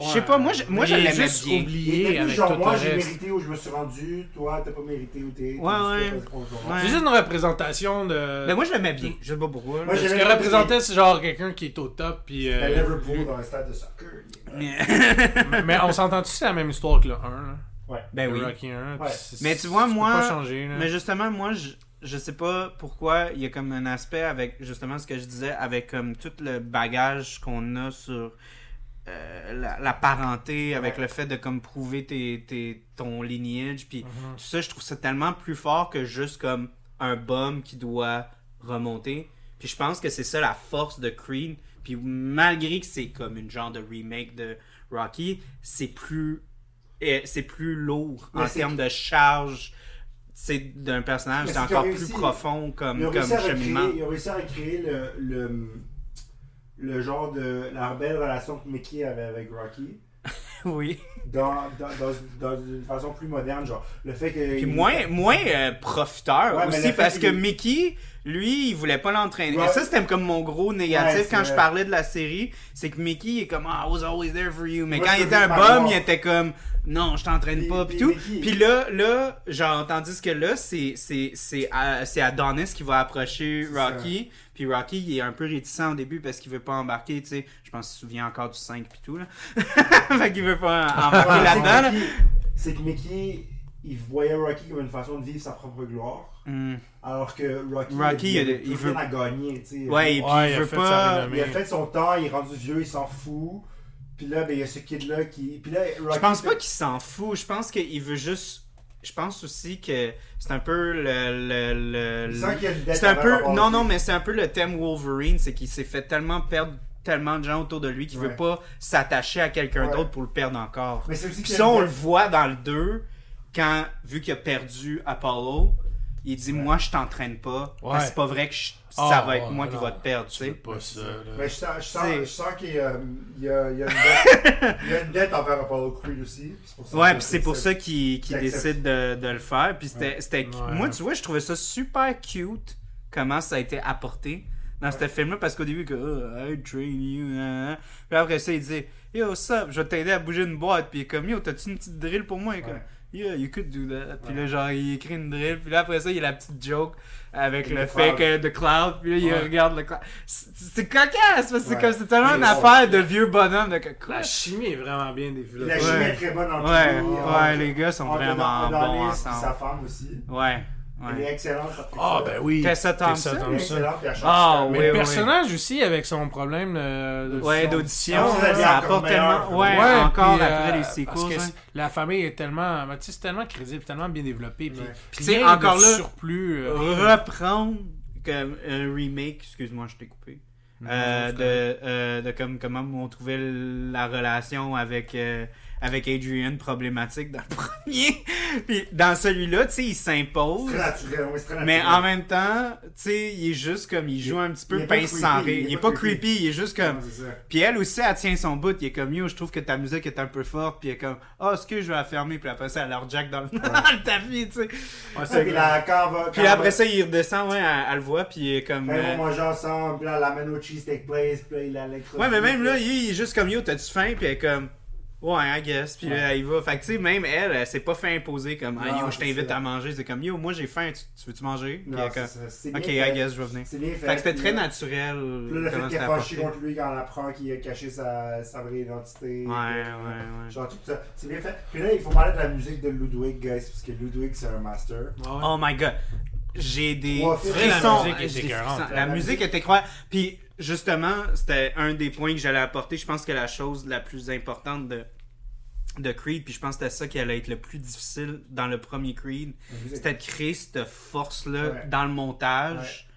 Je sais pas, moi, je, moi, je l'aimais bien. Oublié avec genre, tout moi j'ai mérité où je me suis rendu, toi t'as pas mérité où t'es. Ouais, ouais. C'est juste une représentation de. Mais Ben, moi, je l'aimais bien. Je sais pas pourquoi. Moi, ce que représentait, c'est genre quelqu'un qui est au top. Puis, euh, À Liverpool dans un stade de soccer. [laughs] mais on s'entend-tu c'est la même histoire que le 1 là? Ouais. Ben Le oui. Rocky 1. Ouais. c'est- Mais tu vois, moi- pas changer, là. Mais justement, moi, je, je sais pas pourquoi il y a comme un aspect avec justement ce que je disais, avec comme tout le bagage qu'on a sur euh, la, la parenté, avec Ouais. le fait de comme prouver tes, tes- ton lineage, puis Mhm. tout ça, je trouve ça tellement plus fort que juste comme un bum qui doit remonter. Puis je pense que c'est ça la force de Creed. Puis malgré que c'est comme une genre de remake de Rocky, c'est plus eh, c'est plus lourd Mais en termes de charge c'est d'un personnage, encore plus profond comme, comme cheminement. recréer, il a réussi à recréer le, le, le genre de la belle relation que Mickey avait avec Rocky [laughs] Oui. dans, dans, dans, dans une façon plus moderne. Genre, le fait que. Puis moins, moins euh, profiteur Ouais, aussi parce que Mickey, lui, il voulait pas l'entraîner. Ouais. Et ça, c'était comme mon gros négatif Ouais, quand je parlais de la série. C'est que Mickey il est comme ah, I was always there for you. Mais Moi, quand il était un bum, il était comme non, je t'entraîne pas. puis tout. Puis là, là, genre, tandis que là, c'est, c'est, c'est, à- c'est Adonis qui va approcher. Rocky. Puis Rocky, il est un peu réticent au début parce qu'il veut pas embarquer, tu sais. Je pense qu'il se souvient encore du 5 puis tout, là. [laughs] fait qu'il veut pas embarquer Ouais, là-dedans, là. c'est que Mickey- C'est que Mickey, il voyait Rocky comme une façon de vivre sa propre gloire. Hmm. Alors que Rocky, Rocky, il, il- veut- rien à gagner. tu sais. Ouais, et puis Ouais, il veut pas. Il a fait son temps, il est rendu vieux, il s'en fout. Puis là, ben, il y a ce kid-là qui. Puis là, Rocky Je pense fait- pas qu'il s'en fout. Je pense qu'il veut juste je pense aussi que c'est un peu le. le, le- c'est un peu. Non, non, mais c'est un peu le thème Wolverine, c'est qu'il s'est fait tellement perdre tellement de gens autour de lui qu'il Ouais. veut pas s'attacher à quelqu'un Ouais. d'autre pour le perdre encore. Mais c'est aussi Puis ça, on le voit dans le 2, quand, vu qu'il a perdu Apollo, il dit Moi, je t'entraîne pas. C'est pas vrai que je- Ah, ça va être moi non, qui va te perdre, tu sais. pas ça, là. Mais je sens, je sens, C'est- je sens qu'il y a, il y a- il y a une dette, [laughs] il y a une dette envers Apollo Creed aussi. C'est pour ça Ouais, puis c'est pour ça qu'il décide de, de le faire. Puis c'était, Ouais. moi, tu vois, je trouvais ça super cute comment ça a été apporté dans ce film-là parce qu'au début, que oh, I train you, hein, hein. puis après ça, il dit Yo, up, je vais t'aider à bouger une boîte. Puis il est comme Yo, t'as-tu une petite drill pour moi? Il est comme. Yeah, you could do that. Puis Ouais. là, genre, il écrit une drill. Puis là, après ça, il y a la petite joke avec le le fait que de Cloud. Puis là, il Ouais. regarde le Cloud. C'est, c'est cocasse parce que c'est Ouais. comme c'est tellement une Ouais. affaire de vieux bonhomme. De que, quoi? La chimie est vraiment bien développée. La Ouais. chimie est très bonne entre Ouais, lui, ouais, entre- les gars sont vraiment Adonis bons ensemble. sa femme aussi. Ouais. Elle est ouais. excellente. Ah, ben oui. Tessa Thompson. Est Thompson. Ah, super Mais oui, le oui. personnage aussi, avec son problème euh, de Ouais, d'audition, Ah, ça apporte tellement. Ouais, Ouais, encore puis, après euh, les Parce sequels. que hein. la famille est tellement, ben, tu sais, c'est tellement crédible, tellement bien développé, puis Ouais. Puis, tu sais, encore là, surplus. euh, Reprendre comme un remake, excuse-moi, je t'ai coupé. euh, de, euh, de comme comment on trouvait la relation avec euh, avec Adrian problématique dans le [laughs] premier puis dans celui-là tu sais il s'impose mais en même temps tu sais il est juste comme il joue un petit peu pince sans rire il est pas creepy il est juste comme Ouais, ça. Puis elle aussi, elle tient son bout. Il est comme, yo, je trouve que ta musique est un peu forte. Puis elle est comme, oh, est-ce que je vais la fermer? Puis après ça, elle leur jack dans le, [laughs] dans le tapis, tu sais. ouais, Ouais, puis quand va- quand après va- ça, il redescend, ouais, elle, elle le voit. Puis il est comme. Ben, euh, manger ensemble, puis là, elle l'amène au cheesesteak place, puis là, il l'électrocute. Ouais, mais même là, il, il est juste comme, yo, t'as-tu faim? Puis elle est comme, ouais, I guess. Puis là, il va. Fait que tu sais, même elle, elle s'est pas fait imposer comme, ah, Non, yo, je t'invite à manger. C'est comme, yo, moi j'ai faim, tu, tu veux-tu manger? Puis Non, elle comme, ça, c'est ok, bien I fait. guess, je vais venir. C'est bien fait. Fait que c'était très là- naturel. puis là, le fait qu'elle apporté. contre lui quand on apprend qu'il a caché sa, sa vraie identité. Ouais, ouais, puis, ouais. Genre tout ça. C'est bien fait. Puis là, il faut parler de la musique de Ludwig, guys, parce que Ludwig, c'est un master. Ouais. Oh my god. J'ai des frissons. La musique frissons. La musique est incroyable. Puis justement, c'était un des points que j'allais apporter. Je pense que la chose la plus importante de, de Creed, puis je pense que c'était ça qui allait être le plus difficile dans le premier Creed, c'était de créer cette force-là Ouais. dans le montage.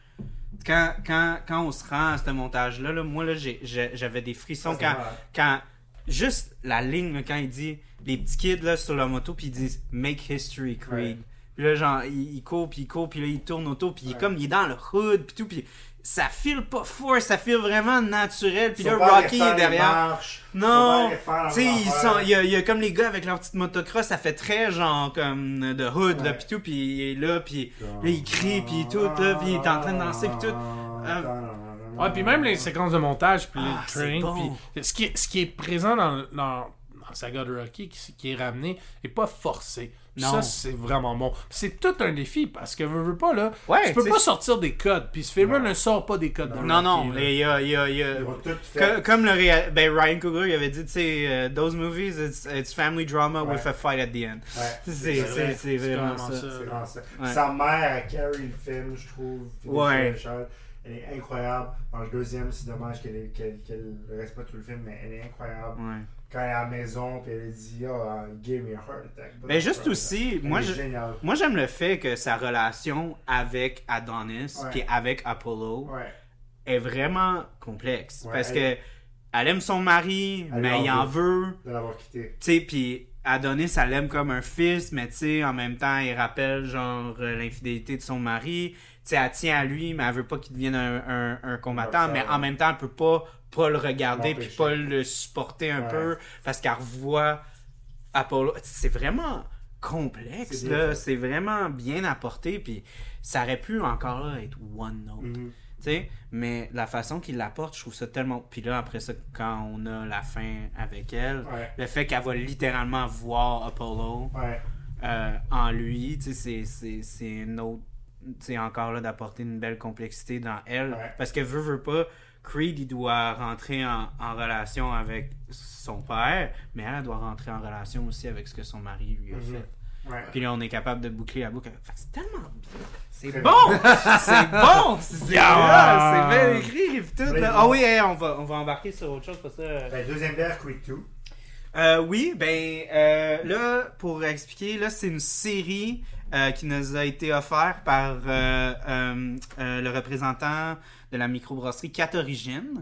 Quand, quand, quand on se rend à ce montage-là, là, moi, là, j'avais des frissons quand, quand juste la ligne quand il dit les petits kids là sur la moto puis ils disent make history Creed Ouais. puis là genre il, il court puis il court puis là il tourne autour puis il est comme il est dans le hood puis tout puis ça file pas fort ça file vraiment naturel puis là Rocky est derrière non tu sais ils sont il y, a, il y a comme les gars avec leur petite motocross ça fait très genre comme de hood là Ouais. puis tout puis il est là puis là il crie puis tout là puis il est en train de danser puis tout Ouais, puis même les séquences de montage, puis Ah, les trains, bon. puis ce qui, est- ce qui est présent dans, dans, dans Saga de Rocky, qui, qui est ramené, est pas forcé. Puis Non. Ça, c'est vraiment bon. C'est tout un défi, parce que, veux, veux pas, là, Ouais, tu peux pas sortir des codes, puis ce film-là Non. ne sort pas des codes. de non non il y a, il y a, il y a- Ils vont tout Co- faire. Comme le réa- ben Ryan Coogler il avait dit, tu sais, euh, those movies, it's, it's family drama Ouais. with a fight at the end. Ouais. C'est C'est c'est- vrai. c'est vraiment vraiment ça. ça. C'est vraiment ça. Ouais. Sa mère a carry le film, je trouve. Ouais. Elle est incroyable. Dans le deuxième, c'est dommage qu'elle qu'elle qu'elle reste pas tout le film, mais elle est incroyable. Ouais. Quand elle est à la maison, puis elle dit Oh, give me a heart attack. Ben juste aussi, moi je, moi j'aime le fait que sa relation avec Adonis Ouais. puis avec Apollo Ouais. est vraiment complexe. Ouais, parce elle- que elle aime son mari, Elle mais il en veut. De l'avoir quitté. Tu sais, puis Adonis, elle l'aime comme un fils, mais tu sais, en même temps, il rappelle, genre, euh, l'infidélité de son mari. Tu sais, elle tient à lui, mais elle veut pas qu'il devienne un, un- un combattant, mais en même temps, elle peut pas, pas le regarder puis pas le supporter un Ouais. peu, parce qu'elle revoit Apollo. C'est vraiment complexe, là. C'est vraiment bien apporté, puis ça aurait pu encore là être one note. Mhm. Sais, mais la façon qu'il l'apporte, je trouve ça tellement. Puis là, après ça, quand on a la fin avec elle, Ouais. le fait qu'elle va littéralement voir Apollo Ouais. euh, en lui, c'est- une autre. Encore là, d'apporter une belle complexité dans elle. Ouais. Parce que veut, veut pas, Creed, il doit rentrer en, en relation avec son père, mais elle, elle doit rentrer en relation aussi avec ce que son mari lui a Mhm. fait. Ouais. Puis là, on est capable de boucler la boucle. C'est tellement bien. C'est bon! [laughs] c'est bon! [laughs] C'est Yeah! bien écrit. puis tout, là. Ah oui, hey, on, va, on va embarquer sur autre chose parce que. Ben, deuxième bière, Quick 2. Euh, oui, ben euh, là, pour expliquer, là, c'est une série euh, qui nous a été offerte par euh, euh, euh, le représentant de la microbrasserie 4 Origines.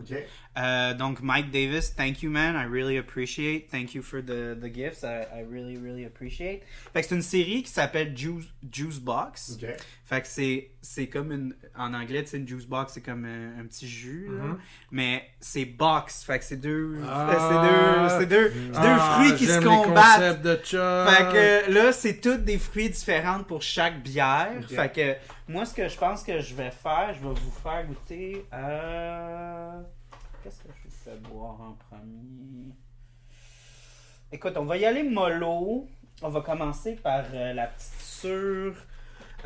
Euh, donc, Mike Davis, thank you, man. I really appreciate. Thank you for the, the gifts. I, I really, really appreciate. Fait que c'est une série qui s'appelle Juice, Juice Box. Fait que c'est, c'est comme une. En anglais, tu sais, une juice box, c'est comme un, un petit jus, là. Mhm. Mais c'est box. Fait que c'est deux. Ah. c'est deux. C'est deux, c'est deux Ah, fruits qui se combattent. de Chuck. Fait que là, c'est toutes des fruits différents pour chaque bière. Fait que moi, ce que je pense que je vais faire, je vais vous faire goûter à. Qu'est-ce que je fais boire en premier? Écoute, on va y aller mollo. On va commencer par euh, la petite sûre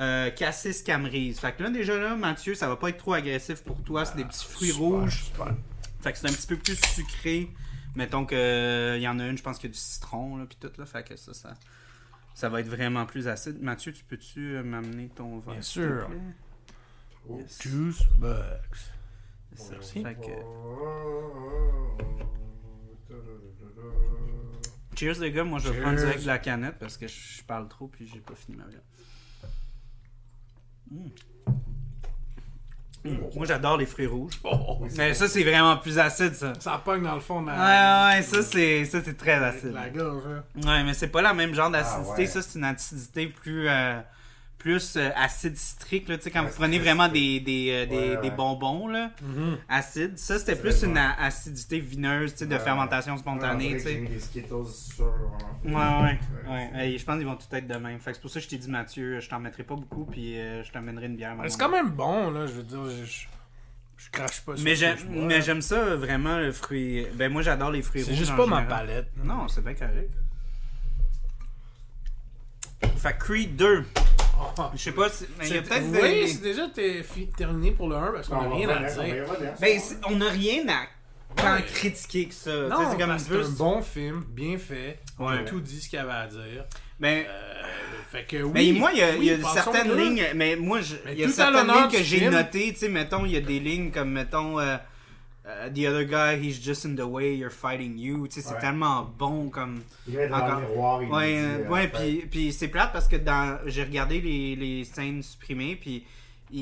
euh, Cassis Camerise. Fait que là, déjà là, Mathieu, ça va pas être trop agressif pour toi. C'est des petits fruits Super, rouges. super. Fait que c'est un petit peu plus sucré. Mettons que euh, y en a une, je pense qu'il y a du citron là puis tout là, fait que ça ça ça va être vraiment plus acide. Mathieu, tu peux-tu euh, m'amener ton verre Bien sûr. Yes. Juice Box. C'est ça. Fait que- Cheers les gars, moi je vais prendre direct de la canette parce que je parle trop puis j'ai pas fini ma bière. Mm. Mm. Moi j'adore les fruits rouges. Oh, Mais ça c'est vraiment plus acide ça. ça pogne dans le fond de Ouais la, ouais, ça c'est ça c'est très de acide. la gorge. hein. Ouais, mais c'est pas la même genre d'acidité. Ah ouais. Ça, c'est une acidité plus, euh, plus euh, acide citrique. Là, tu sais, quand Ouais, vous prenez c'est vraiment des, des, euh, des, Ouais, des ouais. bonbons là, Mhm. acides, ça, c'était C'est plus une acidité vineuse tu sais, de fermentation spontanée. Ouais, ouais. je pense qu'ils vont tout être de même. Fait que c'est pour ça que je t'ai dit, Mathieu, je t'en mettrai pas beaucoup, puis euh, je t'amènerai une bière. C'est quand même bon, là. Je veux dire, je, je, crache pas sur Mais j'aime, mais j'aime ça vraiment, le fruit. Ben, moi, j'adore les fruits C'est rouges juste en pas ma palette. Non, c'est bien correct. Fait Creed 2. Oh. Je sais pas si. mais il y a C'est- peut-être des- des- c'est déjà t'es fi- terminé pour le 1 parce qu'on On a va rien à dire. Ben, c'est- on n'a rien à tant Ouais. critiquer que ça. Tu sais, Non, c'est comme parce que plus- c'est un bon film, bien fait. On a Ouais. tout dit ce qu'il y avait à dire. Ben, Euh, fait que oui. mais moi, il y a, oui, il y a passons certaines lignes. Mais moi, je- Mais il y a tout à certaines l'honneur lignes que du j'ai film. notées. Tu sais, mettons, il y a des lignes comme, mettons, euh, euh, The other guy, he's just in the way, you're fighting you. Tu sais, c'est Ouais. tellement bon comme. Il va être dans Encore- le miroir. il Ouais, dit, euh, euh, ouais, fait- puis, puis c'est plate parce que dans j'ai regardé les, les scènes supprimées, puis il,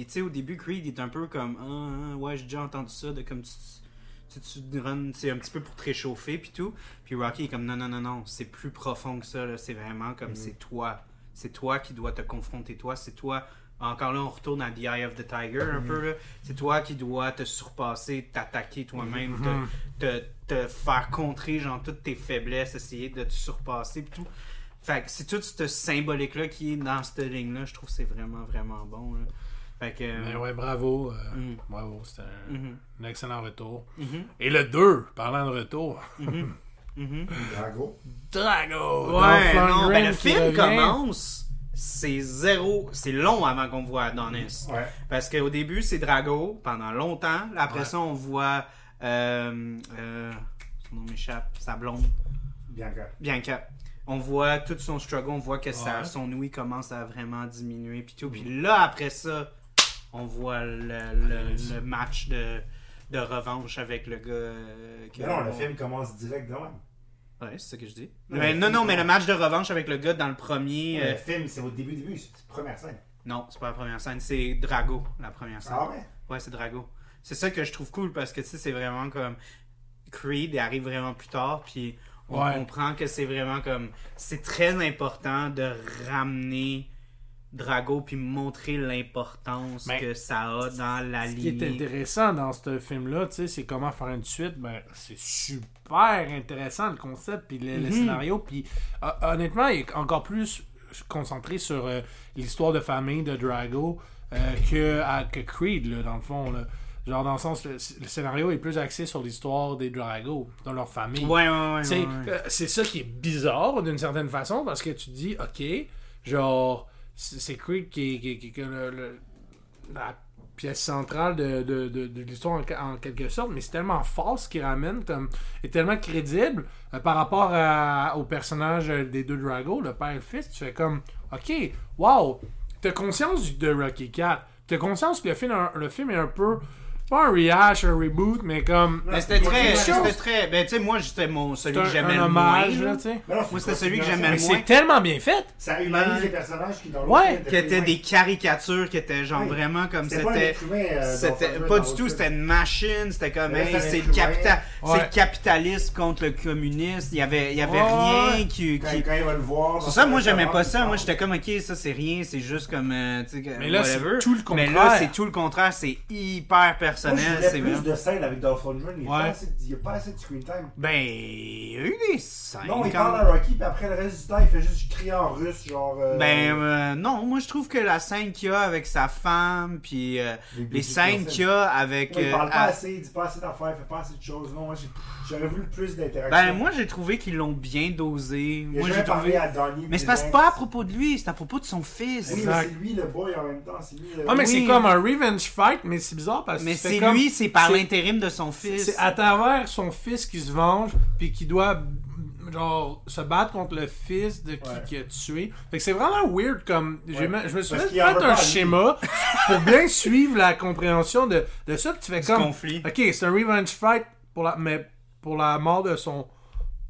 il- tu sais, au début, Creed est un peu comme ah, ah, ouais, j'ai déjà entendu ça, de comme tu, tu, tu runs, c'est un petit peu pour te réchauffer, puis tout. Puis Rocky est comme non, non, non, non, c'est plus profond que ça, là, c'est vraiment comme Mhm. c'est toi. C'est toi qui dois te confronter, toi, c'est toi. Encore là, on retourne à The Eye of the Tiger un Mhm. peu, là. C'est toi qui dois te surpasser, t'attaquer toi-même, te- Mhm. te, te faire contrer genre toutes tes faiblesses, essayer de te surpasser pis tout. Fait que c'est tout ce symbolique-là qui est dans cette ligne-là, je trouve que c'est vraiment, vraiment bon. là. Fait que. Mais ouais, bravo. euh, Mm. Bravo, c'était un, Mhm, un excellent retour. mhm, Et le 2, parlant de retour. mhm, [laughs] mhm. Drago. Drago! Ouais, non, ben le film revient. commence, c'est zéro, c'est long avant qu'on voit Adonis. Ouais. Parce qu'au début, c'est Drago pendant longtemps. Après Ouais. ça, on voit. Euh, euh, son nom m'échappe, sa blonde. Bianca. Bianca. On voit tout son struggle, on voit que son ouïe commence à vraiment diminuer. Puis tout. Puis là, après ça, on voit le, le- le match de, de revanche avec le gars. euh, que- Mais non, le film commence direct de même. Ouais, c'est ça que je dis. Non, non, mais le match de revanche avec le gars dans le premier. euh, Le film, c'est au début, début. C'est la première scène. Non, c'est pas la première scène, c'est Drago, la première scène. Ah ouais? Ouais, c'est Drago. C'est ça que je trouve cool parce que tu sais, c'est vraiment comme Creed il arrive vraiment plus tard, puis on Ouais. comprend que c'est vraiment comme c'est très important de ramener Drago puis montrer l'importance Mais que ça a dans la Ce qui est intéressant dans ce film-là, c'est comment faire une suite. Ben, c'est super intéressant le concept puis le, le Mhm. scénario. Puis honnêtement, il est encore plus concentré sur euh, l'histoire de famille de Drago euh, que, à- que Creed, là, dans le fond. Là. Genre, dans le sens, le, le scénario est plus axé sur l'histoire des Drago, dans leur famille. Ouais, ouais, ouais. Ouais, ouais. euh, c'est ça qui est bizarre d'une certaine façon parce que tu dis, ok, genre, c'est Creed qui est, qui qui le- la pièce centrale de, de, de, l'histoire en, quelque sorte, mais c'est tellement fort ce qu'il ramène, comme, est tellement crédible euh, par rapport à- au personnage des deux Dragos, le père et le fils. Tu fais comme, ok, wow, t'as conscience de Rocky 4, t'as conscience que le film, le film est un peu pas un rehash, un reboot, mais comme. Mais c'était très, c'était très, ben tu sais, moi j'étais mon, celui que j'aimais un le hommage, moins. là, là. tu sais. Mais non, c'est Moi, c'était celui que j'aimais Mais le moins. c'est tellement bien fait. Ça humanise les personnages qui dans l'autre Ouais, Qui étaient des caricatures, qui étaient genre vraiment comme C'était c'était. euh, C'était pas du tout, c'était une machine, c'était comme Mais hey, c'est le, capita humain. c'est le capitalisme contre le communisme, il y avait il y avait rien qui, Quand, il va le voir. C'est ça, moi j'aimais pas ça. Moi j'étais comme ok, ça c'est rien, c'est juste comme euh, tu sais que- Mais là, c'est tout le Mais contraire. là, c'est tout le contraire, c'est hyper je personnel, c'est plus vrai. de scènes avec Dolph Lundgren. Il n'y a, Ouais. pas assez de- il y a pas assez de screen time. Ben, il y a eu des scènes. Non, il quand- parle à Rocky, puis après le reste du temps, il fait juste crier en russe, genre. euh, Ben euh, non, moi je trouve que la scène qu'il y a avec sa femme, puis euh, les les scènes qu'il y a avec. Ouais, il euh, parle pas à- assez, il dit pas assez d'affaires, il fait pas assez de choses. Non, moi, j'aurais voulu plus d'interaction. Ben moi j'ai trouvé qu'ils l'ont bien dosé. il Moi j'ai parlé trouvé. à Donnie. Mais c'est pas, à propos de lui, c'est à propos de son fils. Oui, mais c'est lui le boy en même temps. C'est lui. Ah, mais Oui. c'est comme un revenge fight, mais c'est bizarre parce que c'est comme- lui, c'est par c'est- l'intérim de son fils. C'est à travers son fils qui se venge, puis qui doit genre se battre contre le fils de qui, Ouais. qui a tué. Fait que c'est vraiment weird comme Ouais. je me suis fait un schéma pour bien suivre la compréhension de, de ça, tu fais Du comme conflit. OK, c'est un revenge fight pour la mais pour la mort de son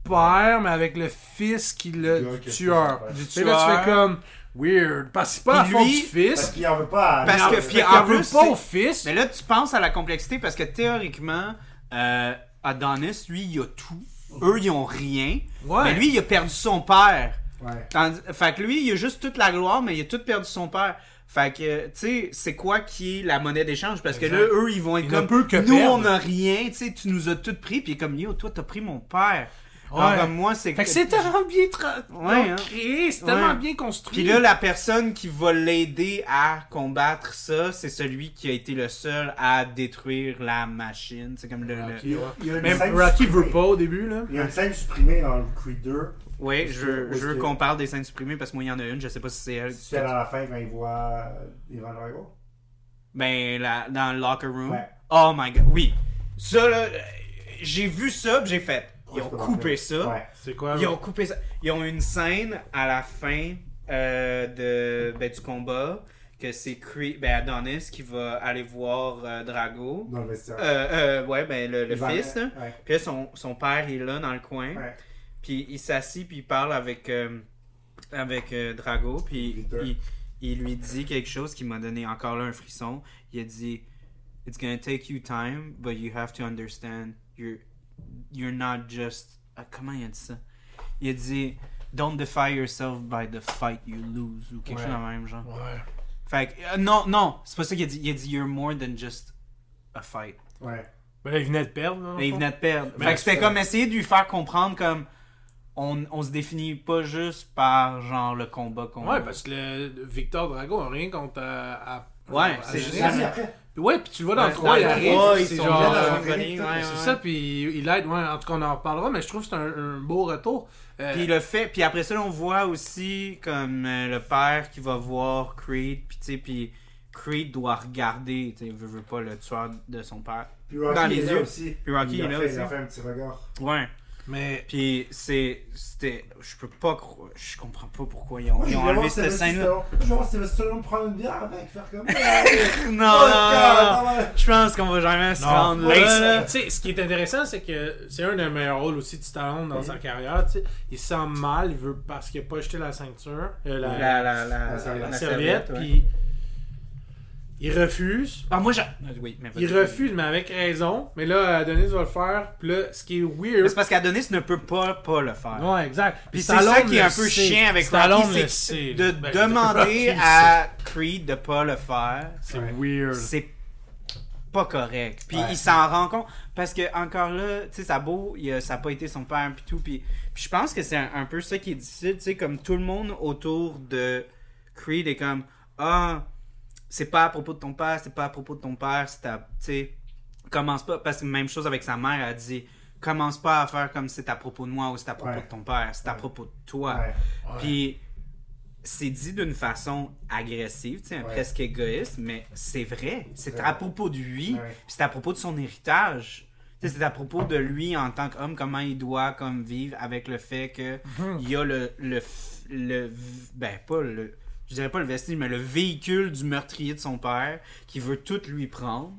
père, mais avec le fils qui le tueur. Du Et là tu tueur. fais comme weird parce que c'est pas Puis lui- du fils. Parce qu'il en veut pas à. Parce que- puis en veut plus, pas au fils. Mais là, tu penses à la complexité parce que théoriquement, euh, Adonis, lui, il a tout. Eux, ils ont rien. Ouais. Mais lui, il a perdu son père. Ouais. Tandis- fait que lui, il a juste toute la gloire, mais il a tout perdu son père. Fait que, tu sais, c'est quoi qui est la monnaie d'échange? Parce que là, eux, ils vont être Il comme, peut que nous, perdre. on n'a rien, tu sais, tu nous as tout pris, puis il est comme, yo, toi, t'as pris mon père. Ouais. Alors, comme moi, c'est Fait que c'est tellement bien tra- Ouais, hein. créé, c'est tellement bien construit. Puis là, la personne qui va l'aider à combattre ça, c'est celui qui a été le seul à détruire la machine. C'est comme le. le- Rocky, ouais. Il y a une Même scène Rocky supprimée. veut pas au début, là. Il y a une scène supprimée dans le Creed 2. Ouais, Parce je, veux- je qu'on parle des scènes supprimées parce que moi, il y en a une, je sais pas si c'est elle. C'est à la fin quand il voit euh, Ivan Drago. Ben, la- dans le locker room. Ouais. Oh my god, oui. Ça, là, euh, j'ai vu ça, pis j'ai fait. Ils ont coupé ça. Ouais. C'est quoi? Ils ont coupé ça. Ils ont une scène à la fin euh, de, ben, du combat que c'est Creed, ben, Adonis qui va aller voir euh, Drago. Dans le vestiaire. Euh, euh, ouais, ben, le, le fils, là. Ouais. Puis là, son, son père est là dans le coin. Ouais. Puis il s'assit, puis il parle avec, euh, avec euh, Drago. Puis il, il lui dit quelque chose qui m'a donné encore là un frisson. Il a dit It's gonna take you time, but you have to understand you're, you're not just. Ah, comment il a dit ça Il a dit Don't defy yourself by the fight you lose, ou quelque Ouais. chose de même genre. Ouais. Fait que, euh, non, non, c'est pas ça qu'il a dit. Il a dit You're more than just a fight. Ouais. Ben là, il venait de perdre. là, dans le Mais il venait de perdre. Mais fait que c'était comme essayer de lui faire comprendre comme on, on se définit pas juste par genre le combat qu'on Ouais, parce que le Victor Drago a rien contre à, à- Ouais, c'est juste Ouais, puis tu le vois dans Ouais, le 3, il arrive. c'est genre. euh, c'est ouais. ça, puis il aide, ouais, en tout cas, on en reparlera, mais je trouve que c'est un, un beau retour. Euh, Puis le fait, puis après ça, on voit aussi comme euh, le père qui va voir Creed, puis tu sais, puis Creed doit regarder, tu sais, veut, veut pas le tueur de son père. Puis Rocky Dans les est là yeux. aussi. Puis Rocky il a est là fait, aussi. Il a fait un petit regard. Ouais. Mais Puis c'est, c'était, je peux pas, cro- je comprends pas pourquoi ils ont, Moi, ils ont enlevé cette scène-là. Je vais voir Sylvester prendre une bière avec, faire comme. Non, Oh, [laughs] non, non, non. Je pense qu'on va jamais se Non, rendre mais là. tu sais, ce qui est intéressant, c'est que c'est un des meilleurs rôles aussi de Stallone dans sa carrière. tu sais. Il se sent mal, il veut parce qu'il a pas jeté la ceinture, euh, la, La, la, la, La serviette. la serviette, ouais. puis il refuse. Ah, moi, j'ai. Oui, mais Il refuse, mais avec raison. Mais là, Adonis va le faire. Puis là, ce qui est weird. c'est parce qu'Adonis ne peut pas, pas le faire. Ouais, exact. Puis c'est ça qui est un peu chiant avec Stallone Rocky, le c'est sait. de Ben, demander Rocky à Creed de pas le faire. C'est Ouais. weird. C'est pas correct. Puis Ouais. il s'en rend compte parce que encore là, tu sais, ça a beau, il a- ça a pas été son père puis tout. Puis, puis je pense que c'est un, un peu ça qui est difficile, tu sais, comme tout le monde autour de Creed est comme ah c'est pas à propos de ton père, c'est pas à propos de ton père, c'est à, tu sais, commence pas parce que même chose avec sa mère, elle a dit commence pas à faire comme c'est à propos de moi ou c'est à propos Ouais. de ton père, c'est à Ouais. propos de toi. Ouais. Puis c'est dit d'une façon agressive, tu sais, presque égoïste, mais c'est vrai. C'est à propos de lui, c'est à propos de son héritage. C'est à propos de lui en tant qu'homme, comment il doit comme vivre avec le fait que Mhm. il y a le, le, le, ben pas le, je dirais pas le vestige, mais le véhicule du meurtrier de son père qui veut tout lui prendre.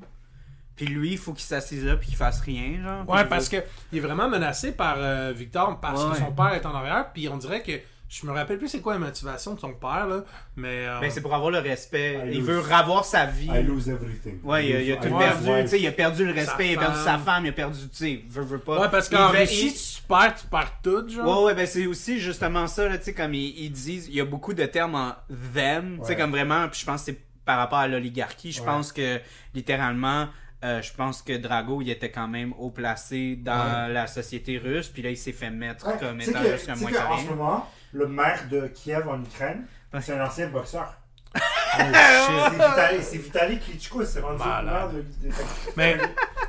Puis lui, il faut qu'il s'assise là puis qu'il fasse rien, genre. Ouais, parce que il est vraiment menacé par euh, Victor parce Ouais. que son père est en arrière. Puis on dirait que. Je me rappelle plus c'est quoi la motivation de son père, là. Mais. euh, Ben, c'est pour avoir le respect. I il lose. veut revoir sa vie. I lose everything. Ouais, il a, il a I tout perdu, tu sais, il a perdu le respect, il a perdu sa femme. il a perdu, tu sais, veut, veut pas. Ouais, parce qu'en Russie, il- tu perds, tu perds tout, genre. Ouais, ouais, ben c'est aussi justement ça, là, tu sais, comme ils, ils disent, il y a beaucoup de termes en them, tu sais, comme vraiment, puis je pense que c'est par rapport à l'oligarchie, je Ouais. pense que littéralement, euh, je pense que Drago, il était quand même haut placé dans la société russe, puis là, il s'est fait mettre Ouais, comme étant que- juste un moins carré. ce moment, le maire de Kiev en Ukraine, c'est un ancien boxeur. Oh, [laughs] C'est. Vitali, c'est Vitali Klitschko, c'est rendu le maire de, de- Mais.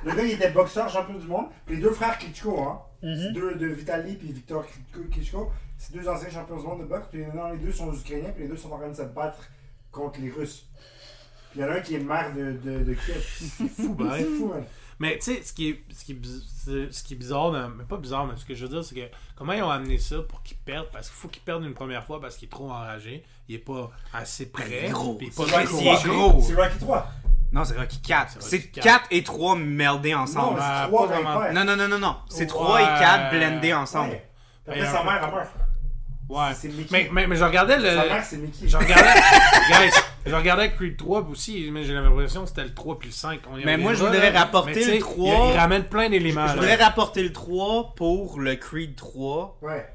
Le gars, il était boxeur, champion du monde. Les deux frères Klitschko, hein. Mhm. Deux de Vitali puis Victor Klitschko- Klitschko. C'est deux anciens champions du monde de boxe. Puis non, les deux sont ukrainiens, puis les deux sont en train de se battre contre les Russes. Il y en a un qui est maire de, de, de Kiev. [laughs] C'est fou, ben. C'est fou, man. Mais tu sais, ce qui est, ce qui est, biz- c'est- ce qui est bizarre, mais pas bizarre, mais ce que je veux dire, c'est que comment ils ont amené ça pour qu'ils perdent? Parce qu'il faut qu'ils perdent une première fois parce qu'il est trop enragé, il est pas assez prêt, gros. puis il est pas C'est Rocky il est coaché. gros. C'est Rocky 3. Non, c'est Rocky 4. C'est C'est Rocky 4. 4 et 3 meldés ensemble. Non, Ben, c'est pas 3 vraiment. Non, non, non, non, non. C'est Ouais. 3 et 4 blendés ensemble. Ouais. Après, un sa peu. mère a meurt. Ouais. C'est Mickey. Mais, mais, mais je regardais le. Sa mère, c'est Mickey. Je regardais. [laughs] guys, je regardais Creed 3 aussi, mais j'ai l'impression que c'était le 3 puis le 5. On y Mais moi, je voudrais là. rapporter le 3. Il, il ramène plein d'éléments. Je là. voudrais rapporter le 3 pour le Creed 3. Ouais.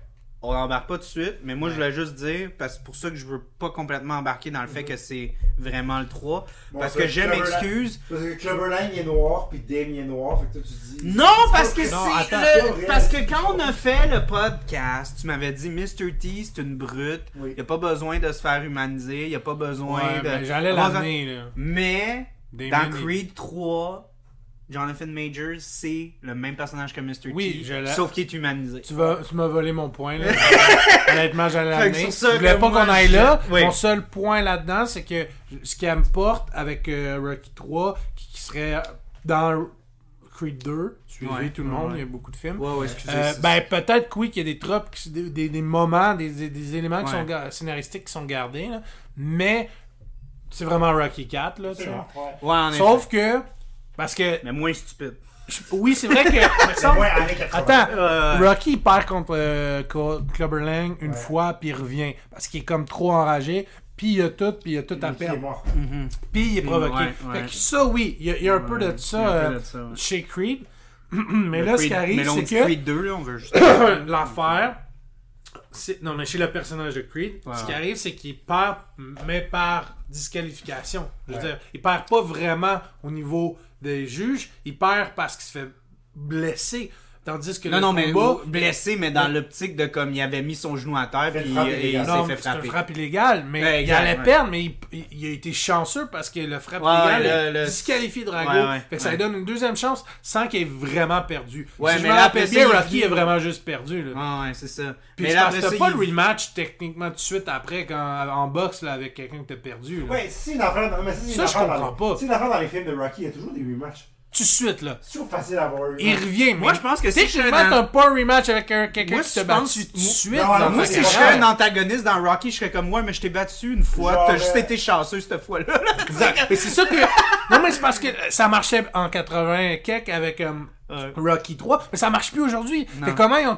On n'embarque pas tout de suite, mais moi je voulais juste dire, parce que c'est pour ça que je veux pas complètement embarquer dans le fait que c'est vraiment le 3. Bon, parce ça, que je m'excuse. Parce que Clubberline il est noir, puis Dame il est noir. Fait que toi, tu te dis. Non, parce que Non, c'est attends, le- pas Parce que quand on a fait le podcast, tu m'avais dit Mr. T, c'est une brute. Oui. Il a pas besoin de se faire humaniser. Il a pas besoin Ouais, de. mais j'allais l'amener, là. Mais Damien, dans Creed 3, Jonathan Majors, c'est le même personnage que Mr. Oui, T, je l'ai- sauf qu'il est humanisé. Tu, vas, tu m'as volé mon point. Là. [laughs] Honnêtement, j'allais l'amener. Je voulais pas qu'on aille je- là. Oui. Mon seul point là-dedans, c'est que ce qui importe avec euh, Rocky 3, qui, qui serait dans Creed 2, suivez Ouais, tout le ouais, monde, ouais. il y a beaucoup de films. Ouais, ouais, excusez. Euh, ben peut-être que oui qu'il y a des tropes, qui- des, des, des moments, des, des, des éléments qui sont ga- scénaristiques qui sont gardés, là. mais c'est vraiment Rocky 4 là. Sauf que parce que Mais moins stupide. je- oui c'est vrai que [laughs] me C'est semble- moins années 80. attends Euh, Rocky il perd contre euh, Co- Clubber Lang une Ouais. fois puis il revient parce qu'il est comme trop enragé puis il a tout puis il a tout à perdre mhm. puis il est provoqué Ouais, ouais. Fait que ça oui il y a, il y a un peu de ça, peu euh, de ça, ouais. chez Creed [clears throat] mais Le là ce qui arrive c'est que Creed 2, là, on veut juste. [coughs] l'affaire, non mais chez le personnage de Creed, Ouais, ce qui arrive c'est qu'il perd, mais par disqualification. Je veux Ouais. dire, il perd pas vraiment au niveau des juges, il perd parce qu'il se fait blesser, tandis que Non, le non, mais combat, blessé, mais dans Ouais. l'optique de comme il avait mis son genou à terre, puis frapper et il s'est fait c'est un frapper. frappe illégal, mais Ouais, il allait ouais. perdre, mais il, il- il a été chanceux parce que le frappe Ouais, illégal ouais, a le- le- disqualifié Drago. Ouais, ouais, fait que ça lui donne une deuxième chance sans qu'il ait vraiment perdu. Ouais, si je mais là, après bien, il Rocky a vraiment juste perdu. Là. Ouais, ouais, c'est ça. Puis mais c'est là, après ça, pas il- le rematch techniquement tout de suite après quand, en boxe là, avec quelqu'un que t'as perdu. Là. Ouais, si une affaire dans, mais si Ça, une je affaire dans comprends les- pas. Si une affaire dans les films de Rocky, il y a toujours des rematchs. Tout de suite là. C'est toujours facile à avoir un Il revient. Moi, mais je pense que si je serais t'as pas un rematch avec un- quelqu'un Moi, qui t'a battu tout de moi- suite. Non, non, Moi, si je serais un antagoniste dans Rocky, je serais comme, ouais, mais je t'ai battu une fois. T'as juste été chanceux cette fois-là. [laughs] Exact. Et c'est ça que. Non, mais c'est parce que ça marchait en 80 quelques avec euh. Rocky 3, mais ça marche plus aujourd'hui. Comment ils ont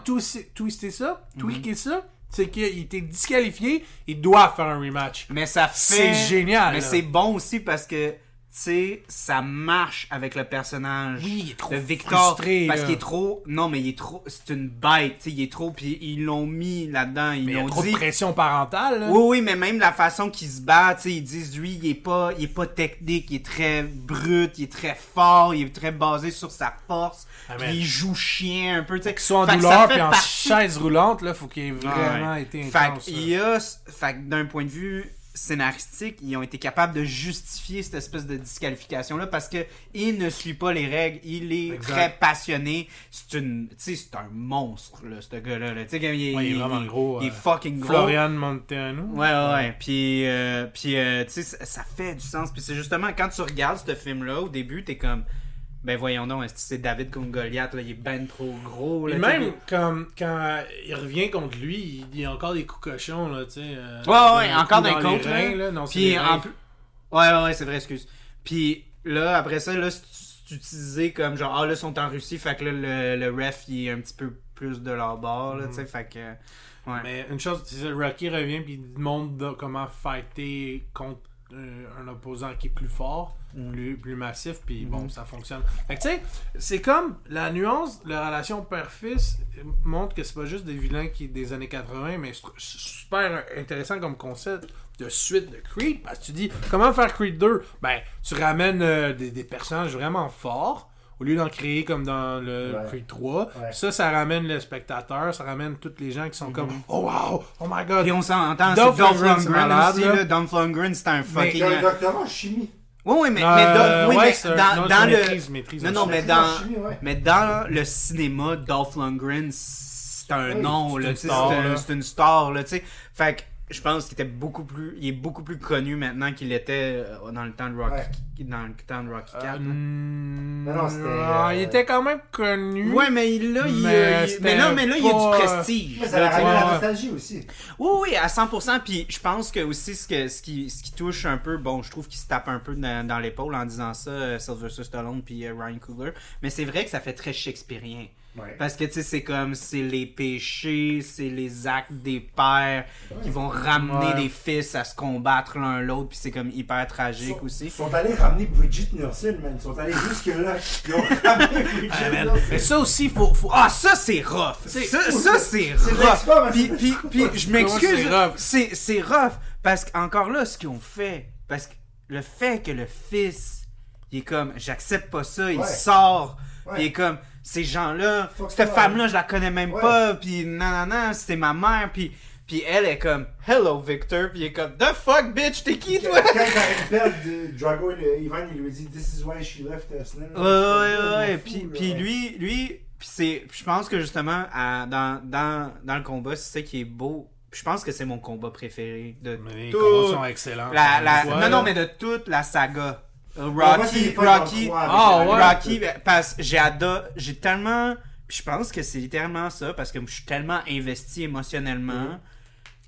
twisté, ça, tweaké ça, c'est qu'il était disqualifié, il doit faire un rematch. Mais ça fait. C'est génial, Mais c'est bon aussi parce que, sais, ça marche avec le personnage. Oui, il est trop de Victor. frustré, parce qu'il est trop. Non, mais il est trop. C'est une bête, tu sais, il est trop. Puis ils l'ont mis là-dedans. Ils Mais il y a l'ont trop dit. de pression parentale. là. Oui, oui, mais même la façon qu'il se bat, tu sais, ils disent, lui, il est pas, il est pas technique, il est très brut, il est très fort, il est très basé sur sa force, Ah, puis il joue chien un peu, tu sais. Qu'il soit en Fait douleur fait puis en partie- chaise roulante, là, faut qu'il ait vraiment Ouais. été Fait intense. qu'il y a, fait d'un point de vue scénaristique, ils ont été capables de justifier cette espèce de disqualification là parce que il ne suit pas les règles, il est Exact. très passionné, c'est une tu sais c'est un monstre là ce gars là, tu sais comme il, Ouais, il est vraiment gros, il est euh, fucking gros. Florian Montano. Ouais, ouais, ouais. Puis, euh, puis euh, tu sais, ça, ça fait du sens. Puis c'est justement quand tu regardes ce film-là, au début, t'es comme, ben voyons donc, c'est David contre Goliath, là, il est ben trop gros. Là, Et tu sais, même comme quand il revient contre lui, il dit encore des coups cochons, là, tu sais. euh, Ouais, ouais, un encore les contre, reins, là. Non, c'est Puis en plus. Ouais, ouais, ouais, c'est vrai, excuse. Puis là, après ça, là, si tu, c'est utilisé comme genre, ah là, ils sont en Russie, fait que là, le, le ref, il est un petit peu plus de leur bord, là, tu sais, fait que. Ouais. Mais une chose, c'est ça, Rocky revient puis il montre comment fighter contre euh, un opposant qui est plus fort, Mm. Plus, plus massif, puis Mm-hmm. bon, ça fonctionne. Fait que tu sais, c'est comme la nuance, la relation père-fils montre que c'est pas juste des vilains qui des années 80, mais c'est super intéressant comme concept de suite de Creed, parce que tu dis, comment faire Creed 2? Ben, tu ramènes euh, des, des personnages vraiment forts, au lieu d'en créer comme dans le Ouais. Creed 3. Ouais. Ça, ça ramène le spectateur, ça ramène tous les gens qui sont comme Oh wow, oh my god. Puis on s'entend, c'est Dolph Lundgren, aussi, là. Dolph Lundgren, c'est un Il fucking... a un doctorat en chimie. Oui, oui, mais, Euh, mais, oui, ouais, mais un- dans, non, dans le... maîtrise, maîtrise non, non, mais dans, chimie, ouais. mais dans le cinéma, Dolph Lundgren, c'est un Oui, nom, c'est une star, là. une star, là, tu sais. Fait que je pense qu'il était beaucoup plus, il est beaucoup plus connu maintenant qu'il était euh, dans le temps de Rocky, dans le temps de Rocky Euh, 4. mm, Non, non, c'était, ah, euh, Il était quand même connu. Ouais, mais il- là, il, Mais euh, il- mais là, mais là, il y a du prestige. Mais ça là, a ramené la ouais. nostalgie aussi. Oui, oui, à 100%. Puis je pense que aussi ce, que, ce, qui, ce qui touche un peu, bon, je trouve qu'il se tape un peu dans, dans l'épaule en disant ça, euh, Sylvester Stallone puis euh, Ryan Coogler. Mais c'est vrai que ça fait très shakespearien. Ouais. Parce que, tu sais, c'est comme, c'est les péchés, c'est les actes des pères qui vont ramener Ouais. des fils à se combattre l'un l'autre, puis c'est comme hyper tragique Ils aussi. sont allés ramener Bridget Nielsen, man. Ils sont allés jusque-là. Ils ont ramené [laughs] Bridget Ah. Mais ça aussi, faut. faut... Ah, ça c'est rough! Ça, ça c'est rough! Puis, puis, puis je m'excuse, c'est rough? c'est c'est rough. Parce qu'encore là, ce qu'ils ont fait, parce que le fait que le fils, il est comme, j'accepte pas ça, il Ouais. sort, il est comme, ces gens-là, cette femme-là, je la connais même Ouais. pas, puis non, non, non, c'était ma mère, puis. Puis elle est comme Hello Victor, puis il est comme The fuck bitch, t'es qui Quand toi? quand il rappelle de Drago et le- Ivan, il lui dit This is why she left us. Ouais, ouais, ouais, ouais. Puis, là. puis lui, lui, puis c'est, je pense que justement, à- dans, dans, dans le combat, c'est ça qui est beau. Je pense que c'est mon combat préféré de Mais les combats sont excellents. La, la, Ouais, non, là. non, mais de toute la saga. Euh, Rocky, dans Rocky, Ah, la- ouais. Rocky, ben, parce que j'ai adoré, j'ai tellement, puis je pense que c'est littéralement ça, parce que je suis tellement investi émotionnellement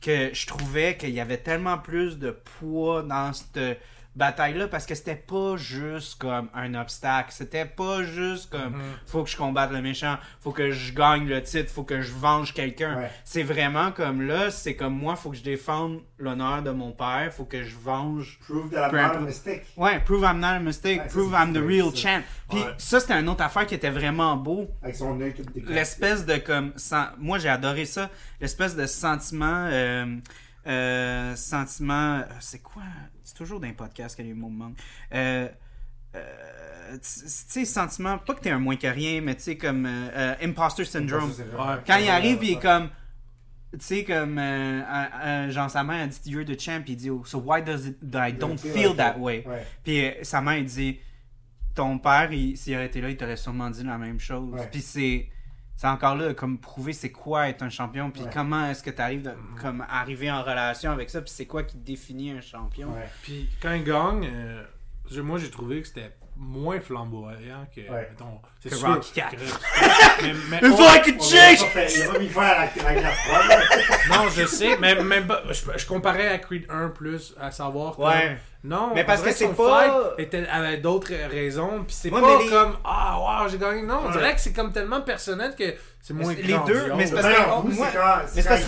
que je trouvais qu'il y avait tellement plus de poids dans cette bataille-là, parce que c'était pas juste comme un obstacle, c'était pas juste comme Mhm. faut que je combatte le méchant, faut que je gagne le titre, faut que je venge quelqu'un. Ouais. C'est vraiment comme là, c'est comme moi, faut que je défende l'honneur de mon père, faut que je venge Prove that I'm not a mistake. Ouais, prove I'm not a mistake, Ouais, prove I'm the real ça. champ. Puis Ouais. ça, c'était une autre affaire qui était vraiment beau. Avec son œil tout. L'espèce de comme. Moi, j'ai adoré ça. L'espèce de sentiment. euh, euh, sentiment. euh, C'est quoi? C'est toujours dans les podcasts que les mots me manquent. Euh, euh, tu sais, sentiment. Pas que t'es un moins que rien, mais tu sais, comme. euh, euh, imposter syndrome. Ouais. Quand il arrive, il est comme. Tu sais, comme. euh, euh, euh, genre, sa mère a dit You're the champ. Il dit oh, So why does it, I don't feel that way? Puis euh, sa mère, il dit Ton père, il- s'il aurait été là, il t'aurait sûrement dit la même chose. Puis c'est. C'est encore là, comme prouver c'est quoi être un champion, puis Ouais. comment est-ce que tu arrives comme arriver en relation avec ça, puis c'est quoi qui définit un champion. Puis quand il gagne, euh, je- moi j'ai trouvé que c'était moins flamboyant que. Ouais. mettons, c'est Que sûr Rocky IV. que- [laughs] mais, mais- pas fait- Il a pas mis faire la la guerre froide. [laughs] non, je sais, mais même pas- je, je comparais à Creed 1 plus, à savoir que. Ouais. Non, Mais parce on dirait que c'est pas- fight était avec d'autres raisons, puis c'est Ouais, pas mais les- comme ah wow j'ai gagné. Non, on Ouais. dirait que c'est comme tellement personnel que c'est moins Les deux, mais c'est parce que- mais c'est parce.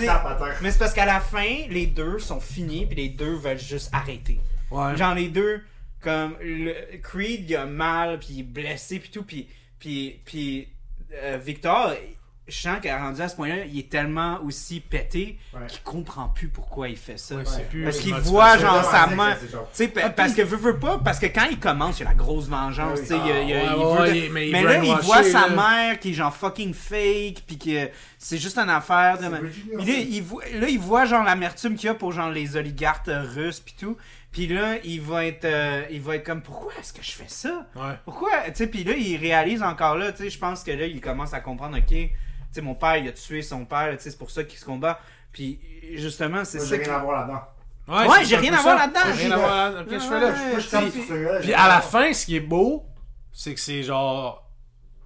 Mais c'est qu'à la fin, les deux sont finis, puis les deux veulent juste arrêter. Ouais. Genre les deux, comme le, Creed, il a mal, puis il est blessé, puis tout, puis, puis, puis euh, Victor, je sens qu'à rendu à ce point-là, il est tellement aussi pété Ouais. qu'il comprend plus pourquoi il fait ça. Ouais, c'est plus Parce qu'il voit genre sa main. pa- parce que veut, veut pas, parce que quand il commence, il y a la grosse vengeance, il, il Ah, il veut de- mais là, il voit sa mère qui est genre fucking fake, puis que c'est juste une affaire de... Là, il voit, là, il voit genre l'amertume qu'il y a pour genre les oligarques russes puis tout. Puis là, il va être euh, il va être comme pourquoi est-ce que je fais ça? Ouais. Pourquoi? Tu sais puis là, il réalise encore là, tu sais, je pense que là, il commence à comprendre OK, tu sais mon père, il a tué son père, tu sais, c'est pour ça qu'il se combat. Puis justement, c'est Moi, ça J'ai rien à voir là-dedans. Ouais, j'ai rien à voir là-dedans. J'ai rien à voir là-dedans. Qu'est-ce que je fais là? Je sur Puis à la fin, ce qui est beau, c'est que c'est genre.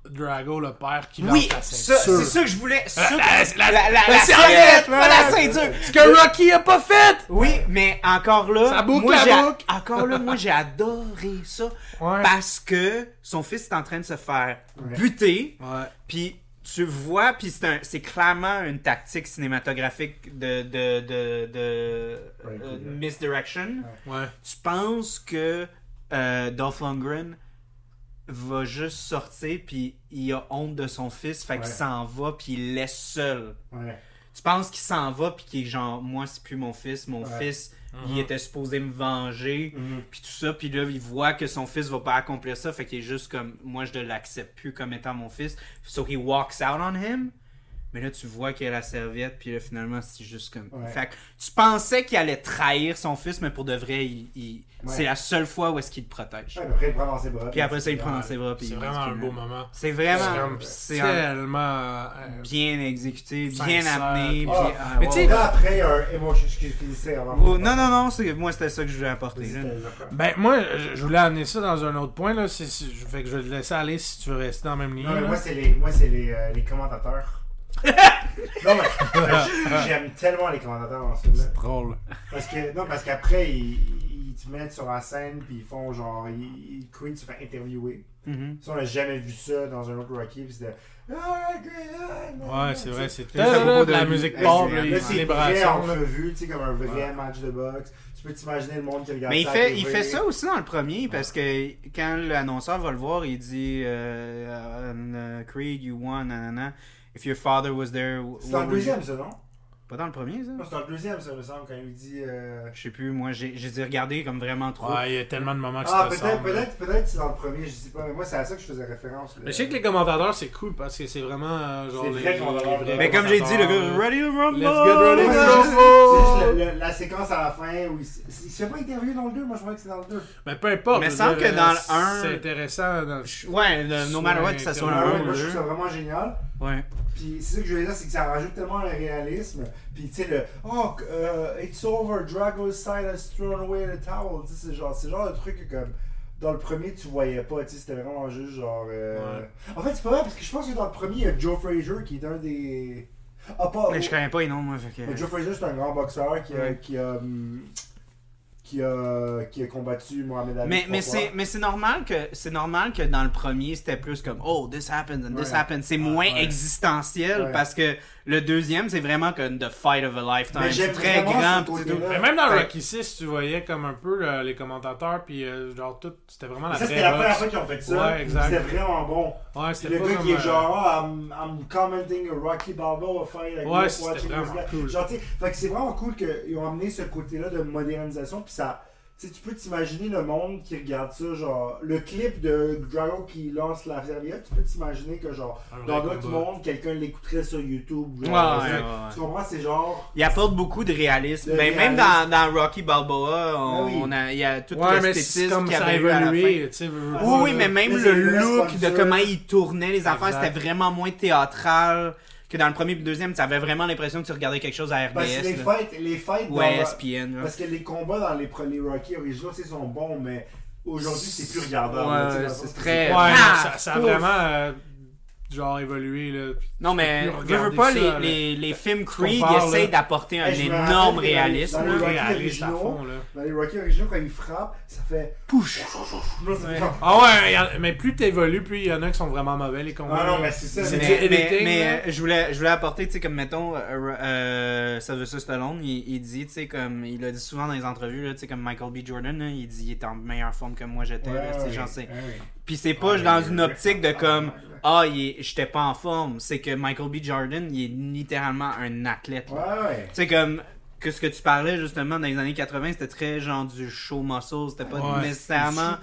Drago, le père, qui Oui, lance la ça, ceinture. c'est ça que je voulais. Ça, la- la, la- la, la la serviette, pas la ceinture. Ce que Rocky a pas fait! Oui, mais encore là, Ça boucle moi la j'ai boucle. encore là, moi j'ai adoré ça Ouais. parce que son fils est en train de se faire Ouais. buter, Ouais. puis tu vois, puis c'est un, c'est clairement une tactique cinématographique de de de, de euh, misdirection. Ouais. Tu penses que euh, Dolph Lundgren va juste sortir puis il a honte de son fils, fait qu'il Ouais. s'en va puis il laisse seul. Ouais. Tu penses qu'il s'en va puis qu'il est genre moi c'est plus mon fils, mon Ouais. fils il Mhm. était supposé me venger Mhm. puis tout ça puis là il voit que son fils va pas accomplir ça fait qu'il est juste comme moi je ne l'accepte plus comme étant mon fils so he walks out on him mais là tu vois qu'il y a la serviette puis là finalement c'est juste comme Ouais. fait que tu pensais qu'il allait trahir son fils mais pour de vrai il, il- Ouais. c'est la seule fois où est-ce qu'il le protège Ouais, après, il prend dans ses bras. puis après ça il prend dans ses bras puis C'est vraiment un beau moment. c'est vraiment C'est tellement. euh, bien exécuté bien amené puis- ah, mais tu sais, après, il y a un émotion. Je finissais avant. Oh, non non non c'est moi c'était ça que je voulais apporter là. Ben, moi, je voulais amener ça dans un autre point, là. C'est, fait que je vais te laisser aller si tu veux rester dans la même ligne. Non, mais là. moi, c'est les, moi, c'est les, euh, les commentateurs. Non, mais [laughs] j'aime tellement les commentateurs dans ce film-là. drôle. Parce que, non, parce qu'après, ils, ils te mettent sur la scène, puis ils font genre. Ils, ils Creed se fait interviewer. Mhm. Ça, on n'a jamais vu ça dans un autre Rocky, puis c'était. Ah, ah, Ouais, c'est vrai, c'est de la musique c'est- Là, les c'est entrevue, tu sais, comme un vrai Ouais. match de boxe. Tu peux t'imaginer le monde qui regarde Mais il ça fait, il fait ça aussi dans le premier parce que quand l'annonceur va le voir, il dit euh, euh, Creed, you won, nanana. If your father was there. C'est dans le would you- deuxième, ça, non? Pas dans le premier, ça Non, c'est dans le deuxième, ça, me semble, quand il dit. euh, Je sais plus, moi j'ai regarder comme vraiment trop. Ouais, il y a tellement de moments qui Ah, se peut-être, peut-être, peut-être c'est dans le premier, je sais pas, mais moi, c'est à ça que je faisais référence. là. Mais je sais que les commentateurs, c'est cool parce que c'est vraiment euh, genre. C'est les- vrai les Mais comme j'ai dit, le gars, Ready to Rumble! Let's get ready Ouais, to rumble! le- le- la séquence à la fin où il, il se fait pas interviewer dans le 2, moi je croyais que c'est dans le 2. Mais peu importe. Mais semble que dans euh, le un- C'est intéressant. dans- Ouais, le- no matter what, que ça soit Ah ouais, 1 ou moi je trouve 2. ça vraiment génial. Ouais. Puis c'est ça que je voulais dire, c'est que ça rajoute tellement le réalisme. Puis tu sais, le Oh, euh, it's over, Drago's side has thrown away the towel. Tu sais, c'est genre, c'est le genre de truc que comme. Dans le premier, tu voyais pas, tu sais, c'était vraiment juste genre. euh, Ouais. En fait, c'est pas vrai parce que je pense que dans le premier, il y a Joe Frazier qui est un des. Ah, pas. Mais je connais pas les noms, moi. Fait que... Mais Joe Frazier, c'est un grand boxeur qui a, Ouais. qui a, hum, qui a, qui a combattu Mohamed Ali. Mais, mais c'est mais c'est normal que c'est normal que dans le premier c'était plus comme oh this happens and this Ouais. happens c'est moins ouais. existentiel Ouais. parce que le deuxième c'est vraiment comme the fight of a lifetime Mais c'est très grand. Mais même dans. Rocky 6, tu voyais comme un peu euh, les commentateurs, puis euh, genre tout, c'était vraiment la c'était première fois qu'ils ont fait ça. Ouais, exact. C'était vraiment bon. Ouais, Puis c'était le gars qui est euh, genre, ah, I'm, I'm commenting a Rocky Balboa fight. like Ouais, watching vraiment this guy. cool. Genre, tu sais, fait que c'est vraiment cool qu'ils ont amené ce côté-là de modernisation. Puis ça, sais, tu peux t'imaginer le monde qui regarde ça, genre, le clip de Drago qui lance la serviette, tu peux t'imaginer que, genre, un dans d'autres mondes, quelqu'un l'écouterait sur YouTube. Ouais, genre, ouais, tu ouais, comprends, c'est genre. il apporte beaucoup de réalisme. Le Ben, même dans, dans Rocky Balboa on, oui. on a il y a tout mais l'esthétisme a avait eu à la fin. évolué, oui, oui, mais même Mais le look de comment il tournait les affaires, c'était vraiment moins théâtral que dans le premier et le deuxième. Tu avais vraiment l'impression que tu regardais quelque chose à Parce que les RDS là. fights, les fights ou dans- à ESPN. là. Parce que les combats dans les, les Rocky originaux, sais, sont bons, mais aujourd'hui, c'est plus regardable. Ouais, ouais, c'est très- Ouais, Ah, ça, ça a vraiment euh, genre évolué là. Non, mais plus veux, pas, ça, les, là. les, les films Creed, ils essayent d'apporter un je énorme dans les- réalisme. dans les Rocky à originaux, fond là. Dans les Rocky originaux, quand ils frappent, ça fait c'est Ouais. Ah ouais, mais plus t'évolues, plus il y en a qui sont vraiment mauvais les combats. Ah non, mais c'est ça. C'est mais- du Mais, euh, je voulais je voulais apporter tu sais comme mettons euh, euh, Sylvester Stallone il, il dit tu sais comme il a dit souvent dans les entrevues là tu sais comme Michael B Jordan là, il dit il est en meilleure forme que moi j'étais tu sais, ouais, genre, c'est- ouais, ouais. Puis c'est pas dans une optique de comme ah est- j'étais pas en forme c'est que Michael B Jordan il est littéralement un athlète là. Ouais, ouais. Tu sais, comme que ce que tu parlais justement dans les années 80, c'était très genre du show muscle, c'était pas Ouais, nécessairement.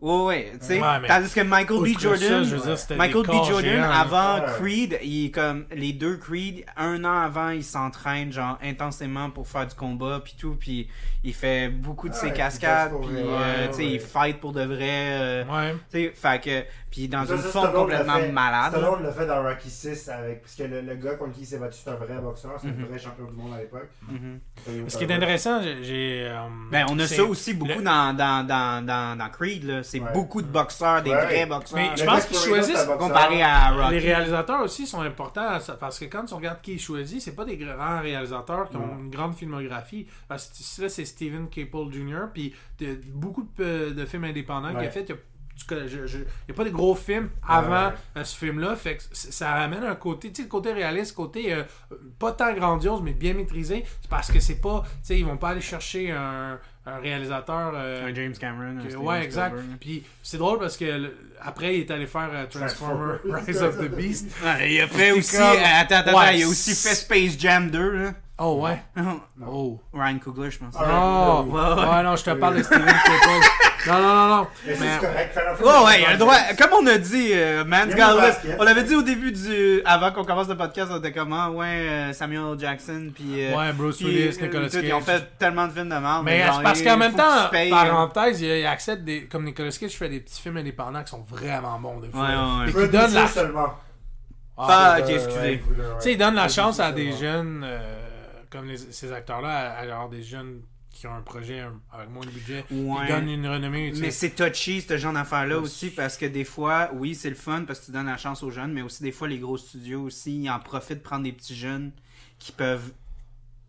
Ouais, ouais, tu sais. Ouais, Tandis que Michael B. Jordan, ça, Michael B. Jordan, avant Ouais. Creed, il est comme les deux Creed, un an avant, il s'entraîne genre intensément pour faire du combat puis tout, puis il fait beaucoup de Ouais, ses cascades, puis euh, tu sais, ouais. il fight pour de vrai, euh, Ouais. tu sais, fait que puis dans Ça, une ça, forme complètement fait- malade. Stallone l'a fait dans Rocky 6 avec. Parce que le, le gars contre qui il s'est battu, c'est un vrai boxeur, c'est Mhm. un vrai champion du monde à l'époque. Mhm. Ce qui est intéressant, j'ai- euh, Ben, on a ça aussi beaucoup le- dans, dans, dans, dans, dans Creed, là. C'est Ouais. beaucoup de boxeurs, des Ouais. vrais boxeurs. Mais je pense qu'ils choisissent comparé à Rocky. Les réalisateurs aussi sont importants ça, parce que quand tu regardes qui est choisi, c'est pas des grands réalisateurs qui ont Non. une grande filmographie. Parce que là, c'est Steven Caple Jr. Puis de- beaucoup de, de films indépendants qu'il a fait. Il y a, tu connais- je- je- il y a pas de gros films avant ouais. euh, ce film-là. Fait que ça ramène un côté, tu sais, le côté réaliste, côté euh, pas tant grandiose, mais bien maîtrisé. C'est parce que c'est pas, tu sais, ils vont pas aller chercher un, un réalisateur. euh, Un James Cameron. que- ouais, exact. Spielberg. Puis c'est drôle parce que le- après, il est allé faire euh, Transformer Transformers. [laughs] Rise of the Beast. Ouais, il a fait aussi. comme- Attends, attends, Ouais. il a aussi fait Space Jam 2. Là. Oh, ouais. Oh. Ryan Coogler, je pense. Ah, Oh, oui. ouais, non, je te parle de Steven Caple. Non, non, non, non. Mais c'est correct. Fantasy, Ouais, ouais, il a c'est le droit. Comme on a dit, euh, Man's Il basket. on l'avait dit au début du. Avant qu'on commence le podcast, on était comment Ouais, euh, Samuel Jackson, puis. euh, Ouais, Bruce puis, Willis, Nicolas tout, Ils ont Cage. fait tellement de films de merde. Mais genre, parce il qu'en même temps, parenthèse, il, il accepte des. Comme Nicolas Cage fait des petits films indépendants qui sont vraiment bons, des Ouais, fois. ouais, ouais. Et qui donnent la. seulement. Ah, ok, excusez. ouais, Tu sais, ils donnent la Ouais, chance à des jeunes, comme les- ces acteurs-là, avoir des jeunes qui ont un projet avec moins de budget, Ouais. qui donnent une renommée. tu sais. Mais c'est touchy, ce genre d'affaires-là Ouais, aussi, parce que des fois, oui, c'est le fun parce que tu donnes la chance aux jeunes, mais aussi des fois, les gros studios aussi, ils en profitent de prendre des petits jeunes qui peuvent.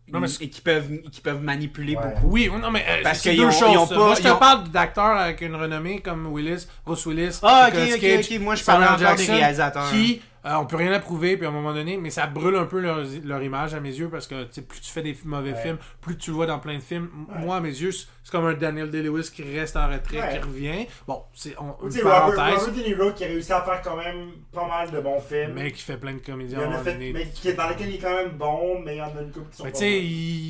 Non, mais et qui peuvent, qui peuvent manipuler Ouais. beaucoup. Oui, oui, non, mais euh, Parce c'est qu'ils deux ont- choses. ils ont pas- Moi, je te ont- parle d'acteurs avec une renommée comme Willis, Bruce Willis, Ah, ok, ok, ok. Moi, je parlais encore des réalisateurs. Qui, euh, on peut rien approuver, puis à un moment donné, mais ça brûle un peu leur, leur image à mes yeux parce que tu sais, plus tu fais des mauvais Ouais. films, plus tu le vois dans plein de films. Ouais. Moi, à mes yeux, c'est comme un Daniel Day-Lewis qui reste en retrait, Ouais. qui revient. Bon, c'est on, une sais, Robert, parenthèse, Robert De Niro qui a réussi à faire quand même pas mal de bons films. mais qui fait plein de comédies il en fait, donné. mais qui est dans lesquels il est quand même bon, mais il y en a une couple qui sont Mais pas tu sais,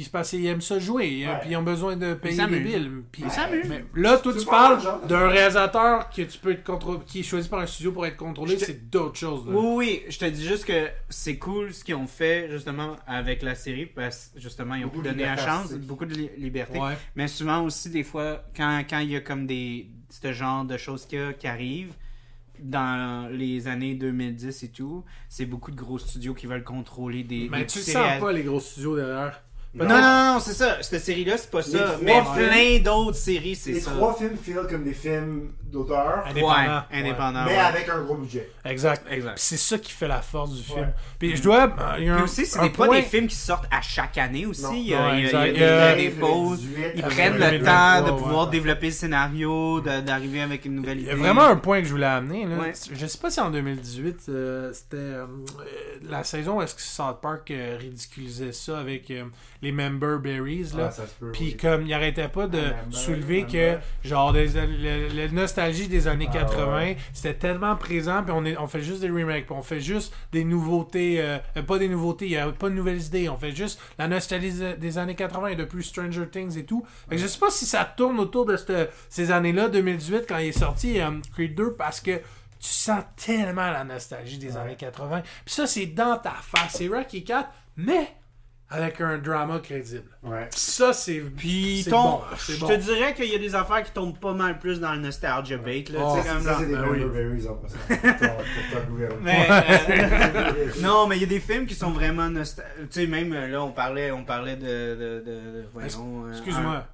bons. parce qu'ils aiment ça jouer, hein, puis ils ont besoin de payer des billes. Puis, mais là, toi, Tu parles, d'un réalisateur que tu peux être contrôlé, qui est choisi par un studio pour être contrôlé, c'est d'autres choses. là. Oui, oui, je te dis juste que c'est cool ce qu'ils ont fait justement avec la série parce que justement ils ont Beaucoup donner la chance, beaucoup de li- liberté. Ouais. Mais souvent aussi des fois quand quand il y a comme des ce genre de choses qui, qui arrivent dans les années 2010 et tout, c'est beaucoup de gros studios qui veulent contrôler des, Mais des tu à- sens pas, les gros studios derrière. Non, non, non, non, c'est ça. Cette série-là, c'est pas Les ça. Mais films- plein d'autres séries, c'est Les ça. trois films filent comme des films d'auteur, Indépendant. Ouais, indépendant. mais ouais. avec un gros budget. Exact. Exact. C'est ça qui fait la force du film. Puis je dois. Il y a un, Puis aussi, c'est un des- pas point- des films qui sortent à chaque année aussi. Non. Il y a, Ouais, il y a- il y a exact. des, il Euh, pauses. 18, Ils euh, prennent le 2023, temps de pouvoir développer le scénario, d'arriver avec une nouvelle Il idée. y a vraiment un point que je voulais amener. Là. Je sais pas si en 2018, euh, c'était euh, la saison où est-ce que South Park euh, ridiculisait ça avec les member berries. Là. Ah, Puis oui. comme il arrêtait pas de Ah, member, soulever que genre des, le- nostalgie des années Ah, 80 ouais. c'était tellement présent puis on est on fait juste des remakes puis on fait juste des nouveautés euh, euh, pas des nouveautés il y a pas de nouvelles idées on fait juste la nostalgie des- des années 80 et depuis Stranger Things et tout Fait que je sais pas si ça tourne autour de cette- ces années-là 2018 quand il est sorti euh, Creed 2 parce que tu sens tellement la nostalgie des Ouais. années 80 puis ça c'est dans ta face c'est Rocky 4 mais avec un drama crédible Ouais. Ça c'est Puis ton- bon, je bon. te dirais qu'il y a des affaires qui tombent pas mal plus dans le nostalgia bait. Là, Oh, comme Ça, c'est des Ben. Berries en passant. Pour ton- pour ton gouvernement. Mais, euh, non, mais il y a des films qui sont vraiment nostalgiques. Tu sais, même euh, là, on parlait, on parlait de. de, de- de- voyons, euh, excuse-moi un-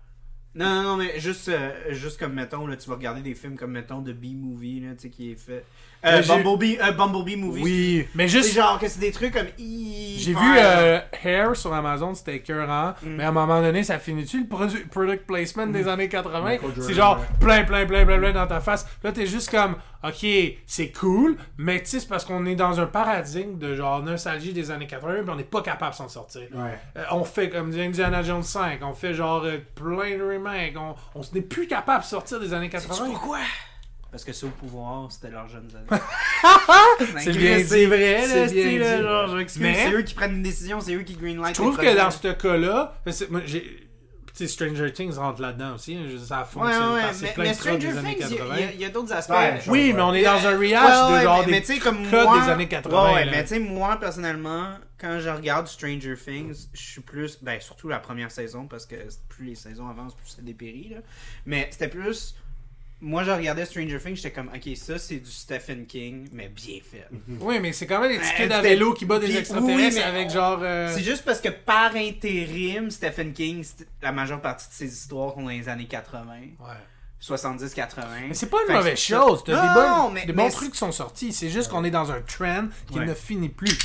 Non, non, non, mais juste, euh, juste comme, mettons, là, tu vas regarder des films comme, mettons, de B-Movie, là, tu sais, qui est fait. Euh, Bumblebee, euh, Bumblebee Movie. oui mais C'est juste genre que c'est des trucs comme. J'ai vu euh, Hair sur Amazon, c'était écœurant, Mm. mais à un moment donné, ça finit-tu le produ- product placement des années 80? Michael C'est genre plein, plein, plein, plein, plein dans ta face. Là, t'es juste comme, ok, c'est cool, mais tu sais, c'est parce qu'on est dans un paradigme de genre nostalgie des années 80, puis on n'est pas capable de s'en sortir. Ouais. Euh, on fait comme Indiana Jones 5, on fait genre euh, plein de remakes, on, on n'est plus capable de sortir des années 80. pourquoi? Parce que c'est au pouvoir, c'était leurs jeunes années. [laughs] C'est bien C'est vrai, C'est là, bien c'est là, dit. genre, je m'excuse, Mais- c'est eux qui prennent une décision, c'est eux qui greenlight. Je trouve que dans ce cas-là, Stranger Things rentre là-dedans aussi. hein, Ça fonctionne ouais, parce mais, plein mais de trucs Stranger des Things, il y a- 80. il y a, il y a d'autres aspects. Ouais, Oui, mais on est dans un rehash Ouais, ouais, de genre mais, des mais tu sais, comme codes moi, des années 80. Ouais, mais tu sais, moi, personnellement, quand je regarde Stranger Things, je suis plus. Ben, surtout la première saison, parce que plus les saisons avancent, plus ça dépérit, là. Mais c'était plus. Moi, je regardais Stranger Things, j'étais comme, ok, ça, c'est du Stephen King, mais bien fait. Oui, mais c'est quand même des petits kids à vélo qui battent des extraterrestres oui, mais avec genre. euh, C'est juste parce que par intérim, Stephen King, la majeure partie de ses histoires sont dans les années 80. Ouais. 70-80. Mais c'est pas une mauvaise chose. T'as des, mais- des bons trucs qui sont sortis. C'est juste qu'on est dans un trend qui Ouais. ne finit plus.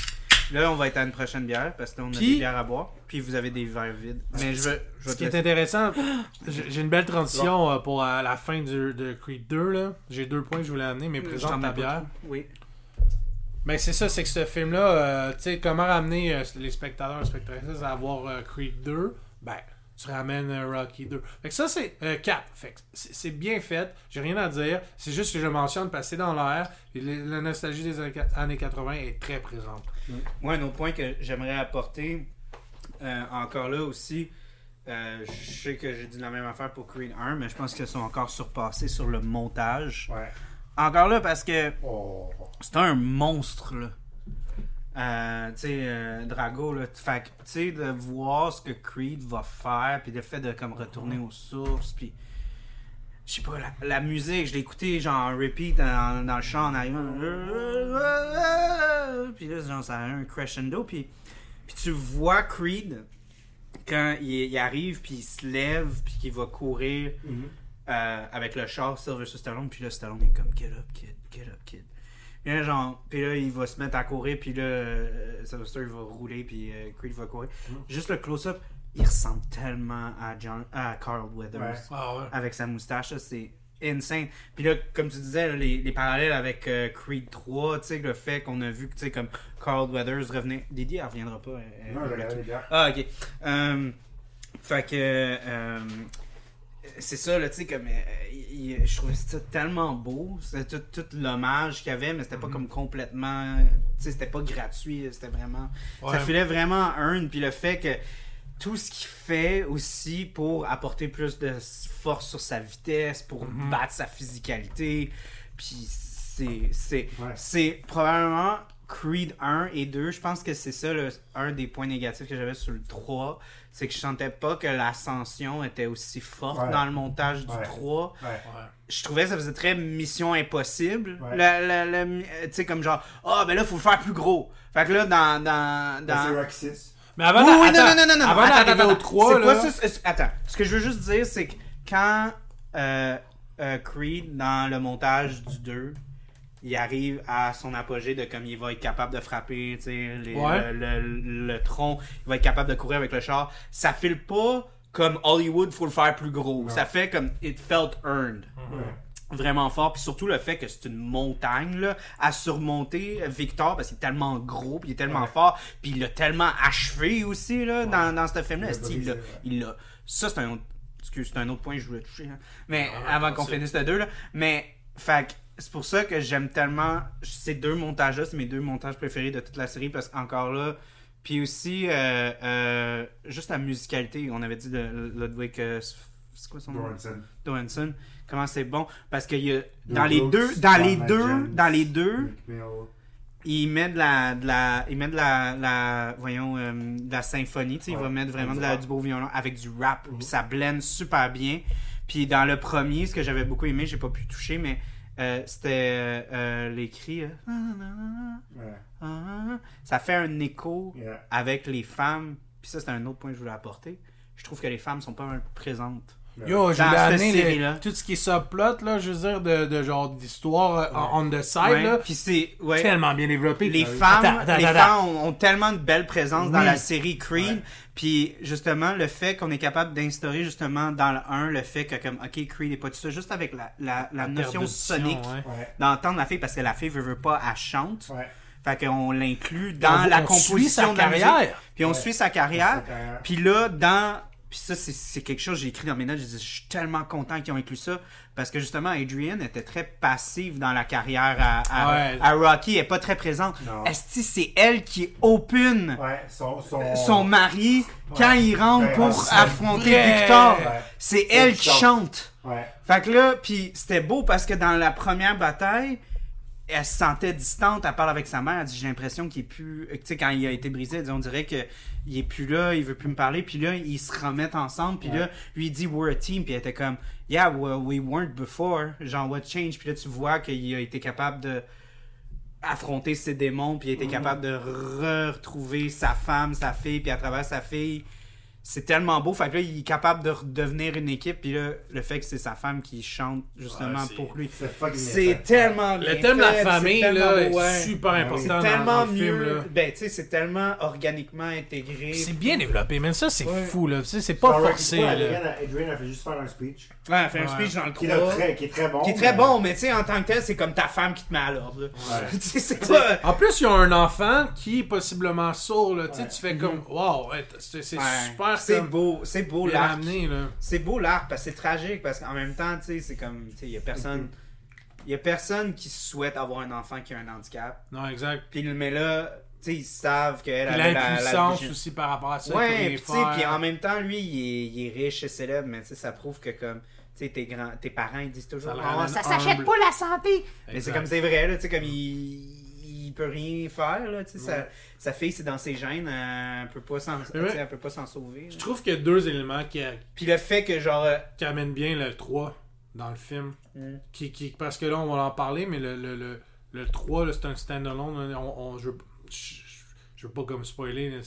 Là, on va être à une prochaine bière parce qu'on a Puis- des bières à boire. Puis vous avez des verres vides. Mais je veux. Je Ce qui est intéressant, [gasps] j'ai une belle transition euh, pour euh, la fin du, de Creed 2. là. J'ai deux points que je voulais amener, mais présente ta bière. Oui. Ben c'est ça, c'est que ce film-là, euh, tu sais, comment ramener euh, les spectateurs et spectatrices à voir euh, Creed 2, ben, tu ramènes euh, Rocky 2. Fait que ça, c'est euh, 4. Fait c'est bien fait, j'ai rien à dire. C'est juste que je mentionne c'est dans l'air. La nostalgie des années- années 80 est très présente. Moi, un autre point que j'aimerais apporter, euh, encore là aussi, euh, je sais que j'ai dit la même affaire pour Creed 1, mais je pense qu'ils sont encore surpassés sur le montage. Ouais. Encore là, parce que Oh. c'est un monstre, là. Euh, tu sais, euh, Drago, là. Fait tu sais, de voir ce que Creed va faire, puis le fait de comme retourner aux sources, puis. Je sais pas, la, la musique, je l'ai écouté genre en repeat dans, dans le chant en arrivant. Puis là, genre, ça a un crescendo, puis, puis tu vois Creed quand il, il arrive, puis il se lève, puis qu'il va courir Mhm. euh, avec le char Sylvester Stallone, puis là, Stallone est comme Get up, kid, get up, kid. Puis là, genre, puis là, il va se mettre à courir, puis là, euh, Sylvester il va rouler, puis euh, Creed va courir. Juste le close-up, il ressemble tellement à, John, à Carl Weathers Ouais. Ah ouais. avec sa moustache, c'est insane. Puis là, comme tu disais, là, les, les parallèles avec euh, Creed 3, tu sais, le fait qu'on a vu que, tu sais, comme Carl Weathers revenait. Didi, elle reviendra pas. elle- elle- Non, elle- bières. ah, ok. Euh, fait que. euh, c'est ça, là, tu sais, comme. euh, il- il- je trouvais ça tellement beau. C'était tout, tout l'hommage qu'il y avait, mais c'était pas comme complètement. Tu sais, c'était pas gratuit. C'était vraiment. Ça filait vraiment earn. Puis le fait que tout ce qu'il fait aussi pour apporter plus de force sur sa vitesse, pour Mhm. battre sa physicalité. Puis c'est. C'est Ouais. c'est probablement Creed 1 et 2. Je pense que c'est ça le- un des points négatifs que j'avais sur le 3. C'est que je sentais pas que l'ascension était aussi forte Ouais. dans le montage du Ouais. 3 Ouais. Ouais. je trouvais que ça faisait très mission impossible. Euh, tu sais, comme genre, ah, ben là, faut le faire plus gros. Fait que là, dans. dans, Ben, dans... Rocky 6. Mais avant, Oui, oui, attends, non, non, non, non, avant attends, d'arriver attends, au 3, c'est là, ça, c'est- attends, ce que je veux juste dire, c'est que quand euh, euh, Creed, dans le montage du 2, il arrive à son apogée de comme il va être capable de frapper tu sais, les- Ouais. le, le- le tronc, il va être capable de courir avec le char. Ça file pas comme Hollywood, faut le faire plus gros. Ça fait comme it felt earned Ouais. vraiment fort puis surtout le fait que c'est une montagne là, à surmonter euh, Victor parce qu'il est tellement gros puis il est tellement Ouais. fort puis il l'a tellement achevé aussi là, dans, dans ce film là Il l'a ça c'est un autre excuse, c'est un autre point que je voulais toucher hein. mais ouais, avant qu'on finisse le deux là mais fait c'est pour ça que j'aime tellement ces deux montages là c'est mes deux montages préférés de toute la série parce qu'encore là puis aussi euh, euh, juste la musicalité on avait dit de Ludwig euh, c'est quoi son nom? Johansson, comment c'est bon? Parce que y a, dans les deux dans les deux dans les deux il met de la de la il met de la, la voyons euh, de la symphonie tu sais il va mettre vraiment de du la, rap. du beau violon avec du rap Mhm. puis ça blende super bien puis dans le premier ce que j'avais beaucoup aimé j'ai pas pu toucher mais euh, c'était euh, euh, les cris euh, Ouais. ça fait un écho Yeah. avec les femmes. Puis ça c'est un autre point que je voulais apporter. Je trouve que les femmes sont pas mal présentes Yo, je Dans voulais cette amener les- tout ce qui est subplot, là, je veux dire, de, de genre d'histoire euh, on the side, Ouais, là, puis c'est ouais tellement bien développé. les femmes, Attends, attends, les attends. femmes ont, ont tellement de belles présences dans Oui. la série Creed. Ouais. Puis justement, le fait qu'on est capable d'instaurer justement dans le 1 le fait que comme ok Creed est pas tout ça, juste avec la, la, la La notion sonique ouais. Ouais. d'entendre la fille parce que la fille veut, veut pas, elle chante. Ouais. Fait qu'on l'inclut dans On- la on composition suit sa de la carrière. Puis on Ouais. suit sa carrière. Sa carrière. Puis là, dans. Puis ça, c'est- quelque chose que j'ai écrit dans mes notes. Je dis, je suis tellement content qu'ils ont inclus ça. Parce que justement, Adrienne était très passive dans la carrière à, à, Ouais. à Rocky. Elle n'est pas très présente. Que c'est elle qui open Ouais, son, son... son mari quand il rentre Ouais, pour affronter vrai. Victor? Ouais. C'est elle qui chante. chante. Ouais. Fait que là, puis c'était beau parce que dans la première bataille, elle se sentait distante, elle parle avec sa mère, elle dit j'ai l'impression qu'il est plus tu sais quand il a été brisé, elle dit on dirait que il est plus là, il veut plus me parler, puis là ils se remettent ensemble, puis là lui il dit we're a team, puis elle était comme yeah well, we weren't before, genre what changed, puis là tu vois qu'il a été capable de affronter ses démons, puis il a été capable de re- retrouver sa femme, sa fille, puis à travers sa fille c'est tellement beau. Fait que là, il est capable de redevenir une équipe. Puis là, le fait que c'est sa femme qui chante justement Ouais, pour lui. C'est tellement Le thème de la famille, c'est là, tellement beau, est ouais. super Ouais, important C'est dans, tellement dans le mieux. film, là. Ben, tu sais, c'est tellement organiquement intégré. C'est bien développé, mais ça, c'est Ouais. fou, là. Tu sais, c'est Dans pas forcé, III, là. Adrian, a fait juste faire un speech. Ouais, elle fait un Ouais. speech dans le Qui 3. est très, qui est très bon. Qui est très mais- bon, mais tu sais, en tant que tel, c'est comme ta femme qui te met à l'ordre. là. Ouais. [laughs] Tu sais, c'est pas. En plus, il y a un enfant qui est possiblement sourd, là. Tu sais, Ouais. tu fais comme, wow, ouais, c'est c'est C'est comme, beau, c'est beau l'arc. C'est beau l'arc parce que c'est tragique parce qu'en même temps, tu sais, c'est comme, tu sais, il y a personne, il y a personne qui souhaite avoir un enfant qui a un handicap. Non, exact. Puis mais là, tu sais, ils savent qu'elle avait la- vision- aussi par rapport à ça. Ouais, puis puis en même temps, lui, il est, il est riche et célèbre, mais tu sais, ça prouve que comme, tu sais, tes grands, tes parents, ils disent toujours, Ça ça s'achète pas la santé. Mais c'est comme c'est vrai là, tu sais, comme il, il peut rien faire là, sa, sa fille c'est dans ses gènes, elle peut pas s'en, elle peut pas s'en sauver. Je là. trouve qu'il y a deux éléments qui, Puis le fait que genre, euh, qui amènent bien le 3 dans le film. Mm. Qui, qui, parce que là, on va en parler, mais le, le, le, le 3, là, c'est un stand-alone. On, on- je, je, je veux pas comme spoiler là,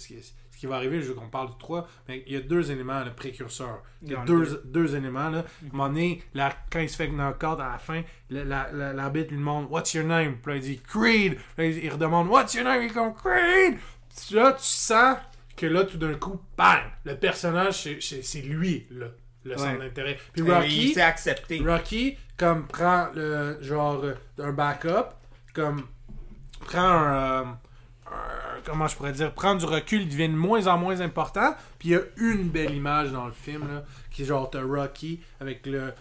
ce, qui, va arriver, je veux qu'on parle du 3. Mais il y a deux éléments, le précurseur. Il y a deux, deux éléments. Là. À un moment donné, la- quand il se fait knock-out à la fin, le- la- la- l'arbitre lui demande What's your name? Puis là, il dit Creed. Puis là, il il redemande What's your name? Il comme Creed. Puis Là, tu sens que là, tout d'un coup, bang Le personnage, c'est- lui, là, le centre d'intérêt. Puis il Rocky, s'est accepté. Rocky, comme prend le genre un backup, comme prend un, euh, un- comment je pourrais dire, prend du recul, il devient de moins en moins important. Puis il y a une belle image dans le film là, qui est genre t'as Rocky avec le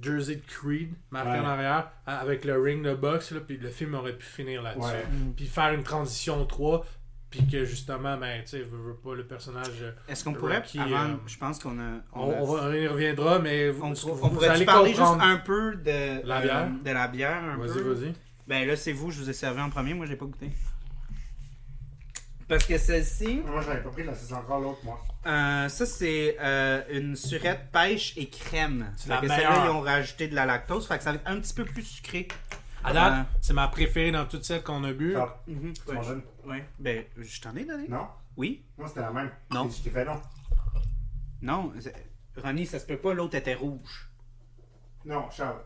jersey de Creed marqué Ouais. en arrière, avec le ring de boxe là, puis le film aurait pu finir là-dessus. Ouais. Puis faire une transition 3 puis que justement ben tu sais veut- veut pas le personnage euh, Est-ce qu'on pourrait, Rocky, avant, euh, je pense qu'on a, on, on a- on va- on y reviendra mais vous, on, vous- on vous pourrait allez parler juste un peu de La euh, bière? de la bière un Vas-y, peu? vas-y. Ben là c'est vous, je vous ai servi en premier, moi j'ai pas goûté. Parce que celle-ci, Moi, j'avais pas pris, là, c'est encore l'autre, moi. euh, ça c'est euh, une surette pêche et crème. C'est la que celle-là meilleure. ils ont rajouté de la lactose, fait que ça va être un petit peu plus sucré. À date, Euh, c'est ma préférée dans toutes celles qu'on a bu. Charles, mhm, tu ouais. Ben je t'en ai donné. Non? Oui. Non, c'était la même. Non. Je t'ai fait non. Non, c'est- Ronnie, ça se peut pas, l'autre était rouge. Non, Charles.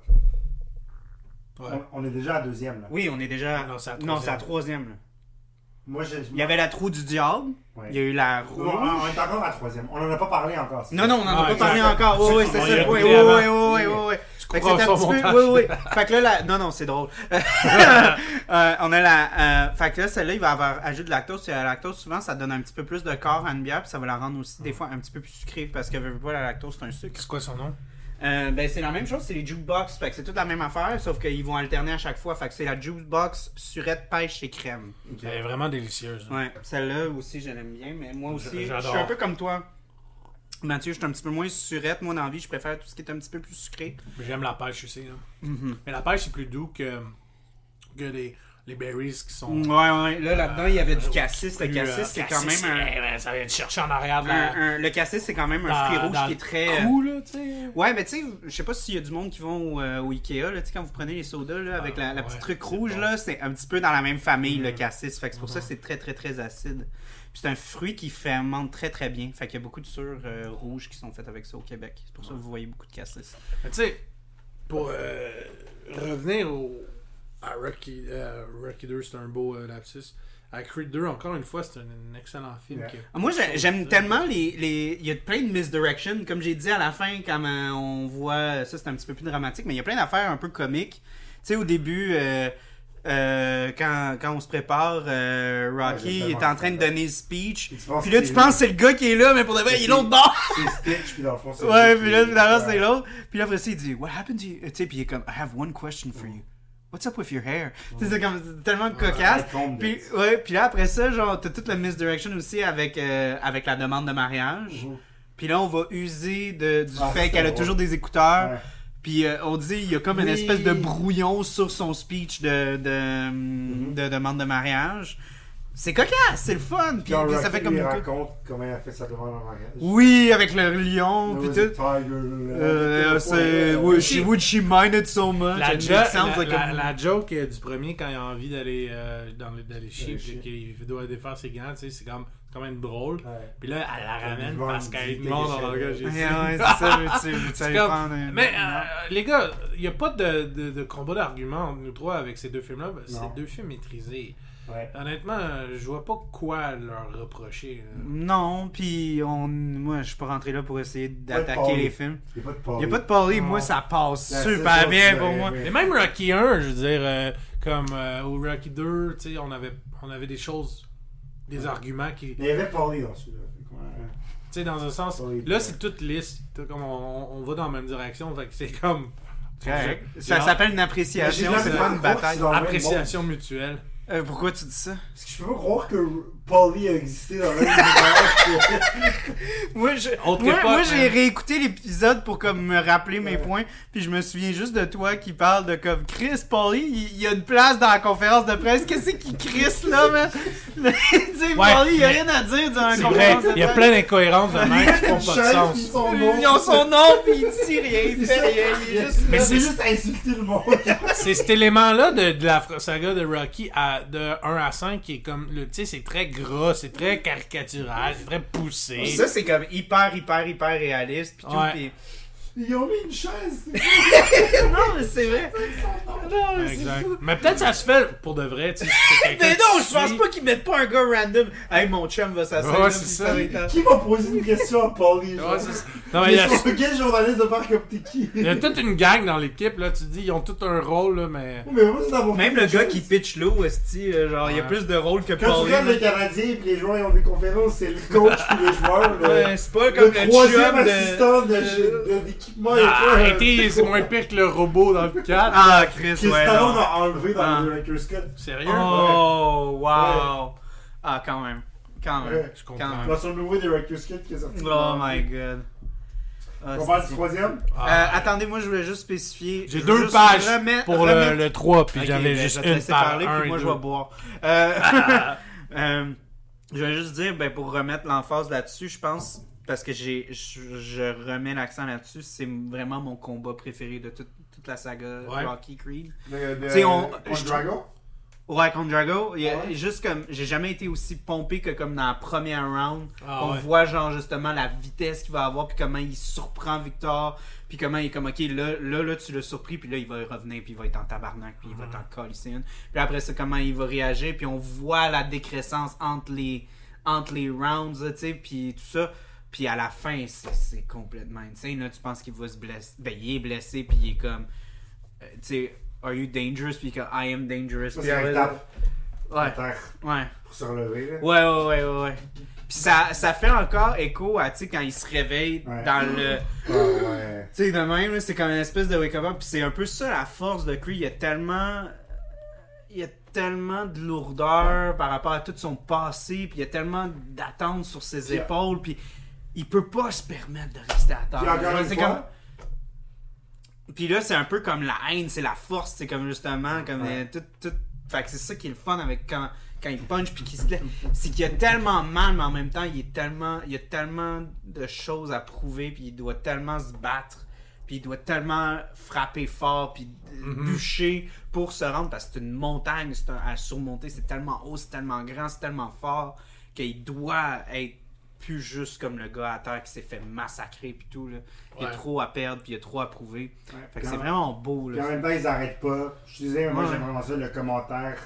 Ouais. On, on est déjà à la deuxième, là. Oui, on est déjà. Non, c'est la Non, c'est la troisième. troisième. là. Moi, j'ai. Il y avait la trou du diable, Ouais. il y a eu la Non, rouge. on on est encore à la troisième. On en a pas parlé encore. Non, non, on n'en a Ah, pas parlé encore. Oui, oui, c'est ça. Oui, oui, avant. oui, oui, oui. Fait que c'est un petit peu. Oui, oui. Fait que là, la... non, non, c'est drôle. [laughs] Euh, on a la. euh, Fait que là, celle-là, il va avoir ajout de lactose. Et la lactose, souvent, ça donne un petit peu plus de corps à une bière, puis ça va la rendre aussi, des fois, un petit peu plus sucrée, parce que, veux, veux pas, la lactose, c'est un sucre. C'est quoi son nom? Euh, ben, c'est la même chose, c'est les jukebox. Fait que c'est toute la même affaire, sauf qu'ils vont alterner à chaque fois. Fait que c'est la jukebox surette pêche et crème. Elle est vraiment délicieuse. Ouais, celle-là aussi, je l'aime bien, mais moi aussi, je, suis un peu comme toi. Mathieu, je suis un petit peu moins surette, moi, dans la vie, je préfère tout ce qui est un petit peu plus sucré. Mais J'aime la pêche aussi. là. Mhm. Mais la pêche, c'est plus doux que, que les, les berries qui sont. Ouais, ouais, là, là-dedans, il y avait du cassis. Le cassis, euh, c'est quand même un... ça vient te chercher en arrière de Le cassis, c'est quand même un fruit rouge qui est très... euh, cou, là, tu sais. Ouais, mais tu sais, je sais pas s'il y a du monde qui vont au, euh, au Ikea, là, tu sais, quand vous prenez les sodas, là, avec Ah, la, ouais, petite truc rouge, là, c'est un petit peu dans la même famille, le Mhm. cassis. Fait que c'est pour ça que c'est très, très, très acide. Puis c'est un fruit qui fermente très, très bien. Fait qu'il y a beaucoup de sures euh, rouges qui sont faites avec ça au Québec. C'est pour ça que vous voyez beaucoup de cassis. Mais tu sais, pour euh, revenir au, à Rocky, euh, Rocky 2, c'est un beau euh, lapsus. À Creed 2, encore une fois, c'est un, un excellent film. Yeah. qui a- Ah, Moi, j'ai- j'aime tellement les, les. Il y a plein de misdirection. Comme j'ai dit à la fin, quand euh, on voit. Ça, c'est un petit peu plus dramatique, mais il y a plein d'affaires un peu comiques. Tu sais, au début, euh, euh, quand, quand on se prépare, euh, Rocky est en train de donner speech. Et tu penses Puis là, que tu c'est- penses que c'est le gars qui est là, mais pour de vrai, il est l'autre bord. C'est [laughs] Stitch, puis dans le fond, c'est. Ouais, puis là, finalement, c'est l'autre. Puis là, après ça, il dit, What happened to you? Tu sais, puis il est comme, I have one question for you. What's up with your hair? C'est comme tellement cocasse. Puis, ouais, puis là, après ça, genre, t'as toute la misdirection aussi avec, euh, avec la demande de mariage. Mhm. Puis là, on va user de, du Ah, fait qu'elle a toujours des écouteurs. Puis euh, on dit, il y a comme une espèce de brouillon sur son speech de, de, Mhm. de demande de mariage. C'est cocasse, c'est le fun. Puis, puis ça fait comme une- raconte comment elle a fait sa demande en mariage. Oui, avec le lion, puis tout. Euh, euh, c'est would she, would she mind it so much? La, jo- it sounds la, like la- a- la joke euh, du premier quand il a envie d'aller euh, d'aller chier puis qu'il doit défaire ses gants, tu sais, c'est comme quand même drôle. Ouais. Puis là, elle la ramène parce qu'elle demande en langage ici. ouais, c'est ça, [laughs] Mais euh, les gars, il n'y a pas de, de, de combat d'argument entre nous trois avec ces deux films-là. C'est deux films maîtrisés. Ouais. Honnêtement, euh, je vois pas quoi leur reprocher. là. Non, puis on... moi, je suis pas rentré là pour essayer d'attaquer les films. Il n'y a pas de Il Paulie. y a pas de parler, Non. moi, ça passe La super bien c'est pour moi. oui. Mais même Rocky 1, je veux dire, euh, comme euh, au Rocky 2, tu sais, on avait, on avait des choses, des arguments qui. Mais il y avait Paulie dans celui-là. Ouais. Tu sais, dans un sens. Là, c'est toute lisse. Tout Comme on, on va dans la même direction. Fait que c'est comme. Ça s'appelle une appréciation, c'est pas une bataille. Appréciation mutuelle. Euh, pourquoi tu dis ça? Parce que je peux pas croire que Paulie a existé dans le même univers Moi, je- moi, moi, j'ai réécouté l'épisode pour comme me rappeler mes points, puis je me souviens juste de toi qui parle de comme Chris Paulie, il, il y a une place dans la conférence de presse. Qu'est-ce qu'il Chris là, man? [laughs] tu sais, Ouais, Paulie, il y a rien à dire dans la C'est vrai, conférence il y a plein d'incohérences de même qui font pas de sens. puis son nom. Ils ont son nom, puis il dit rien, il fait rien, il est juste Mais c'est juste insulter le monde. C'est cet élément-là de, de la saga de Rocky à, de 1 à 5 qui est comme. le- Tu sais, c'est très gras, c'est très caricatural, c'est très poussé. Ça, c'est comme hyper, hyper, hyper réaliste, puis tout, Ouais. puis- Ils ont mis une chaise. [laughs] Non, mais c'est vrai. Non, mais c'est Exact. fou. Mais peut-être ça se fait pour de vrai, tu sais. Mais non, je pense pas qu'ils mettent pas un gars random. Hey, mon chum va s'asseoir. Ouais, c'est ça. va Qui m'a posé une question à Paulie? genre? Ouais, c'est ça. Non, mais il y a- quel journaliste de faire comme t'es qui? il y a toute une gang dans l'équipe, là. Tu dis, ils ont tout un rôle, là, mais. Mais moi, Même le gars qui pitch l'eau, esti, euh, genre, il y a plus de rôle que Quand tu Paulie. regardes le Canadien et les joueurs ils ont des conférences, c'est le coach et les joueurs. Le, Ouais, c'est pas le comme le, troisième chum de... assistant de- de- et Ah, c'est moins pire que le robot dans le 4. Ah, Chris, Que ouais, Stallone non. a enlevé dans Ah. le Director's Cut. Sérieux? Oh, wow. Ah, quand même. Quand même. Ouais. Je Quand comprends. même. Dans son nouveau Director's Cut qui est sorti. Oh my god. Ah, On parle du troisième? Euh, Ah. attendez, moi je voulais juste spécifier. J'ai deux pages remettre- pour le, remettre- le 3, puis Ok, j'avais ben, juste je vais une par parler, un puis moi je vais boire. Euh, [laughs] euh, je vais juste dire, ben, pour remettre l'emphase là-dessus, je pense, parce que j'ai, je, je remets l'accent là-dessus, c'est vraiment mon combat préféré de toute, toute la saga Ouais. Rocky Creed. De, de, on- contre je- Drago? Ouais, contre Drago, il y a- Ouais? juste comme, j'ai jamais été aussi pompé que comme dans la première round. Ah on ouais. voit genre justement la vitesse qu'il va avoir, puis comment il surprend Victor, puis comment il est comme, ok, là, là, là, tu l'as surpris, puis là, il va revenir, puis il va être en tabarnak, puis il va t'en colisser une. Puis après ça, comment il va réagir, puis on voit la décrescence entre les, entre les rounds, tu sais, puis tout ça. Puis à la fin, c'est complètement insane. Là, tu penses qu'il va se blesser. Ben, il est blessé, puis il est comme, euh, tu sais, Are you dangerous? Puis comme, I am dangerous. Puis après- tape Ouais, ouais. pour se relever. Là. Ouais, ouais, ouais, ouais, ouais. Puis ça, ça fait encore écho à, tu sais, quand il se réveille Ouais. dans le... Ouais. [gasps] Tu sais, de même, là, c'est comme une espèce de wake-up. Puis c'est un peu ça la force de Creed. Il y a tellement... Il y a tellement de lourdeur par rapport à tout son passé. Puis il y a tellement d'attentes sur ses Puis- épaules. Puis il peut pas se permettre de rester à terre. Puis C'est comme- là, c'est un peu comme la haine, c'est la force. C'est comme justement... comme Ouais. euh, tout, tout... Fait que c'est ça qui est le fun avec quand, quand il punch puis qu'il se lève. C'est qu'il a tellement mal, mais en même temps, il est tellement... Il y a tellement de choses à prouver puis il doit tellement se battre puis il doit tellement frapper fort puis Mhm. bûcher pour se rendre parce que c'est une montagne c'est un- à surmonter c'est tellement haut c'est tellement grand c'est tellement fort qu'il doit être plus juste comme le gars à terre qui s'est fait massacrer puis tout là. il y a Ouais. trop à perdre puis il y a trop à prouver fait que Puis c'est en- vraiment beau Puis en là. même temps, ils arrêtent pas. Je disais, moi, Ouais. j'aime vraiment ça, le commentaire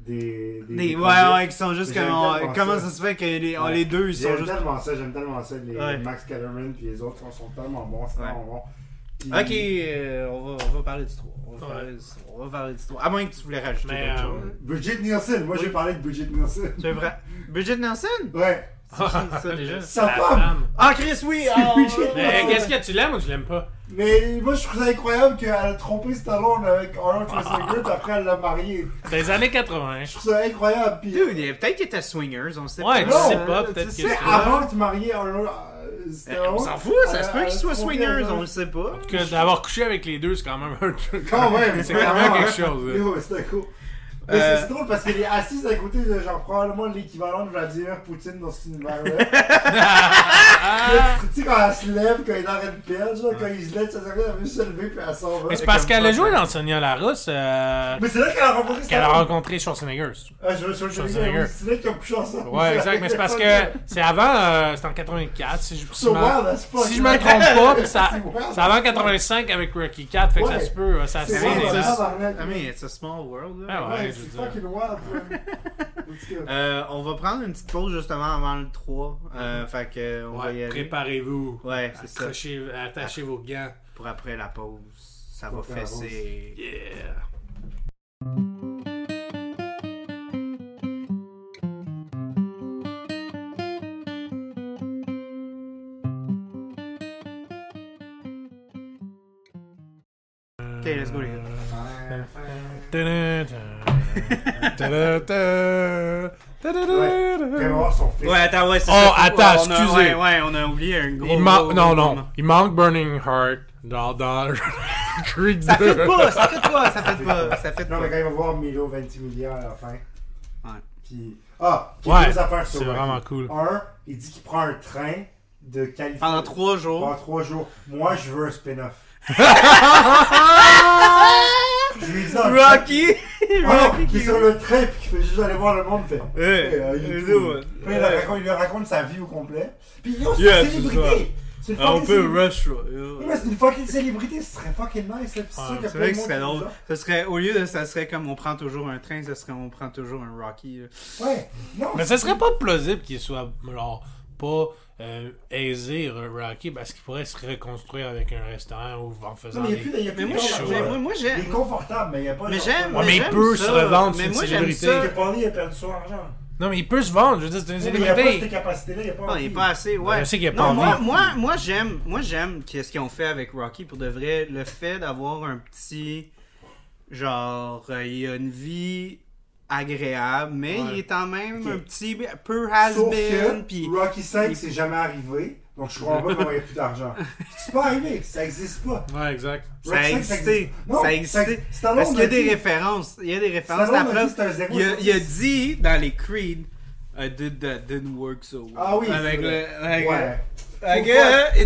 des. des, Des, des ouais, ouais, qui sont juste J'aime comme. comment ça. ça se fait que les, Ouais. les deux ils sont J'aime juste. tellement ça, j'aime tellement ça. Les Ouais. Max Kellerman puis les autres sont, sont tellement bons, c'est tellement bon. Puis- Ok, euh, on, va, on va parler du 3. On va Ouais. parler du on va parler du 3. À moins que tu voulais rajouter Mais, d'autres euh, choses. Bridget Nielsen, moi Oui. j'ai parlé de Bridget Nielsen. C'est vrai. Bridget Nelson Ouais. Ça [laughs] déjà? Sa femme. Ah, Chris, oui! ah, Mais qu'est-ce que tu l'aimes ou tu l'aimes pas? Mais moi je trouve ça incroyable qu'elle a trompé Stallone avec Arnold Schwarzenegger puis après elle l'a marié. C'est les années 80. Je trouve ça incroyable. Puis, Dude, il y a- peut-être qu'il était swingers, on sait Ouais, pas. tu sais pas, peut-être que c'est- avant de te marier Arnold euh, Eh, Stallone. On s'en fout, ça se peut qu'il soit swingers, on le sait pas. Que d'avoir couché avec les deux, c'est quand même un truc. Quand même. [laughs] C'est quand même quelque chose. là. Yo, c'était cool. Mais c'est- Euh, c'est drôle parce qu'elle est assise à côté de genre probablement l'équivalent de Vladimir Poutine dans cet univers-là. [laughs] Là, tu tu sais, quand elle se lève, quand il train de perdre, genre, quand il se lève, ça s'arrête, elle veut se lever puis elle s'en va. Mais c'est parce qu'elle a joué dans Sonia Larousse euh, Mais c'est là qu'elle a rencontré qu'elle a rencontré Schwarzenegger. Ah, je veux Schwarzenegger. C'est là qu'ils ont couché ensemble. Ouais, exact, mais c'est parce que [laughs] c'est avant, euh, c'était en 84, si je, si So fuck. si je me trompe pas, [laughs] puis ça, C'est c'est avant 85 avec Rocky 4, fait que ça se peut, ça se C'est ça. I mean, it's a small world. là. Ah ouais, Ouais, je veux dire. [laughs] Euh, on va prendre une petite pause justement avant le 3. Euh, fait que on va y aller. préparez-vous. Ouais, c'est ça. Attachez vos gants. Pour après la pause. Ça va fesser. Yeah. Ok, let's go les gars. Ouais. Vraiment voir son fils. Ouais, attends, ouais, c'est Oh, ça. attends, on a- excusez. Ouais, ouais, on a oublié un gros. Il manque, gros, non, gros non, moment. il manque Burning Heart dans, dans [laughs] Creed 2. Ça fait pas, ça fait pas, ça fait pas, ça fait Non, mais pas. quand il va voir Milo 26 milliards à la fin. Ouais. Puis. Ah, qui Ouais, deux affaires sur c'est Rocky. vraiment cool. Un, il dit qu'il prend un train de Californie. Pendant trois jours. Pendant trois jours. Moi, je veux un spin-off. [laughs] [laughs] je lui Rocky! Ah, Rocky qui est sur le train puis qui fait juste aller voir le monde fait. Hey, you? Puis il, leur raconte, il leur raconte sa vie au complet. Puis yo, c'est Yeah, une célébrité. C'est une Ah, on fucking peut célébrité. rush. Ouais, c'est une fucking célébrité, ce serait fucking nice. C'est Ouais, sûr qu'il y a C'est plein vrai de que ce monde serait qui drôle. dit Ce serait, au lieu de ça serait comme on prend toujours un train, ce serait on prend toujours un Rocky. là. ça. Ouais, non. Mais ça serait pas plausible qu'il soit genre pas euh, aisé Rocky parce qu'il pourrait se reconstruire avec un restaurant ou en faisant Non, mais il des... il a plus Mais moi, mais moi, Il est j'aime. confortable, mais il n'y a pas Mais de- j'aime. Ouais, mais il j'aime peut ça. se revendre, Mais c'est une moi, j'aime célébrité. ça. Paulie a perdu son argent. Non, mais il peut se vendre, je veux dire, c'est une Oui, mais il n'y a pas cette célébrité. capacité-là, il n'y a pas Non, il assez. Ouais. Je sais qu'il y a pas non, envie. moi, moi, moi j'aime, moi j'aime qu'est-ce qu'ils ont fait avec Rocky pour de vrai. Le fait d'avoir un petit, genre, euh, il a une vie agréable, mais Ouais. il est quand même un petit peu has-been. Puis Rocky 5, il- c'est jamais arrivé. Donc je comprends pas comment il n'y a plus d'argent. C'est pas arrivé, ça existe pas. Ouais, exact. ça a Rocky 5, existé. Ça a existé. Parce qu'il y a des références. Il y a des références. La preuve, il a, il a dit dans les Creed, I did that didn't work so well. Ah oui, Avec c'est le. Avec, Ouais. it's-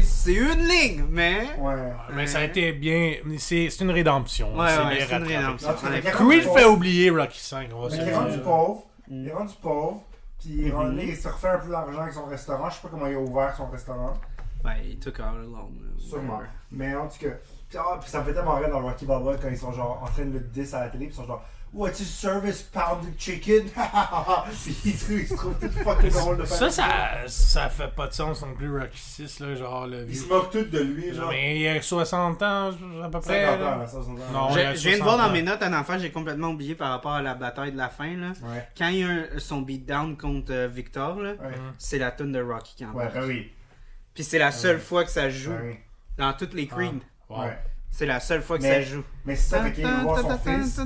c'est une ligne, mais. Ouais. Mais ça a été bien... C'est c'est une rédemption. Ouais, C'est ouais, bien c'est une rédemption. Creed fait oublier Rocky 5, on va il est rendu pauvre. Mm. Il est rendu pauvre. Puis il, est rendu- Mhm. il se refait un peu d'argent avec son restaurant. Je sais pas comment il a ouvert son restaurant. Ouais, il took all along. là. Sûrement. Mais en tout cas. Puis, ah, puis ça me fait tellement rire dans Rocky Balboa quand ils sont genre en train de le diss à la télé. Puis ils sont genre. What's his service pounded chicken? [laughs] trouvent, ils se trouvent tout fucking drôle de Ça, faire ça, ça fait pas de sens non plus, Rocky 6, là, genre le Ils vieux. se moquent tous de lui, genre. Mais il a 60 ans, à peu près. 50 là. ans, là, ça, 60 ans. Non, Je, ouais, je viens de 60 voir dans ans. mes notes un enfant, j'ai complètement oublié par rapport à la bataille de la fin. Là. Ouais. Quand il y a un- son beatdown contre euh, Victor, là, Ouais. c'est la tune de Rocky qui en Ouais, ben oui. Puis c'est la seule fois que ça joue Ben dans toutes les Creed. Wow. Ouais. C'est la seule fois que Mais- ça joue. Mais c'est ça, fait qu'il veut voir son fils.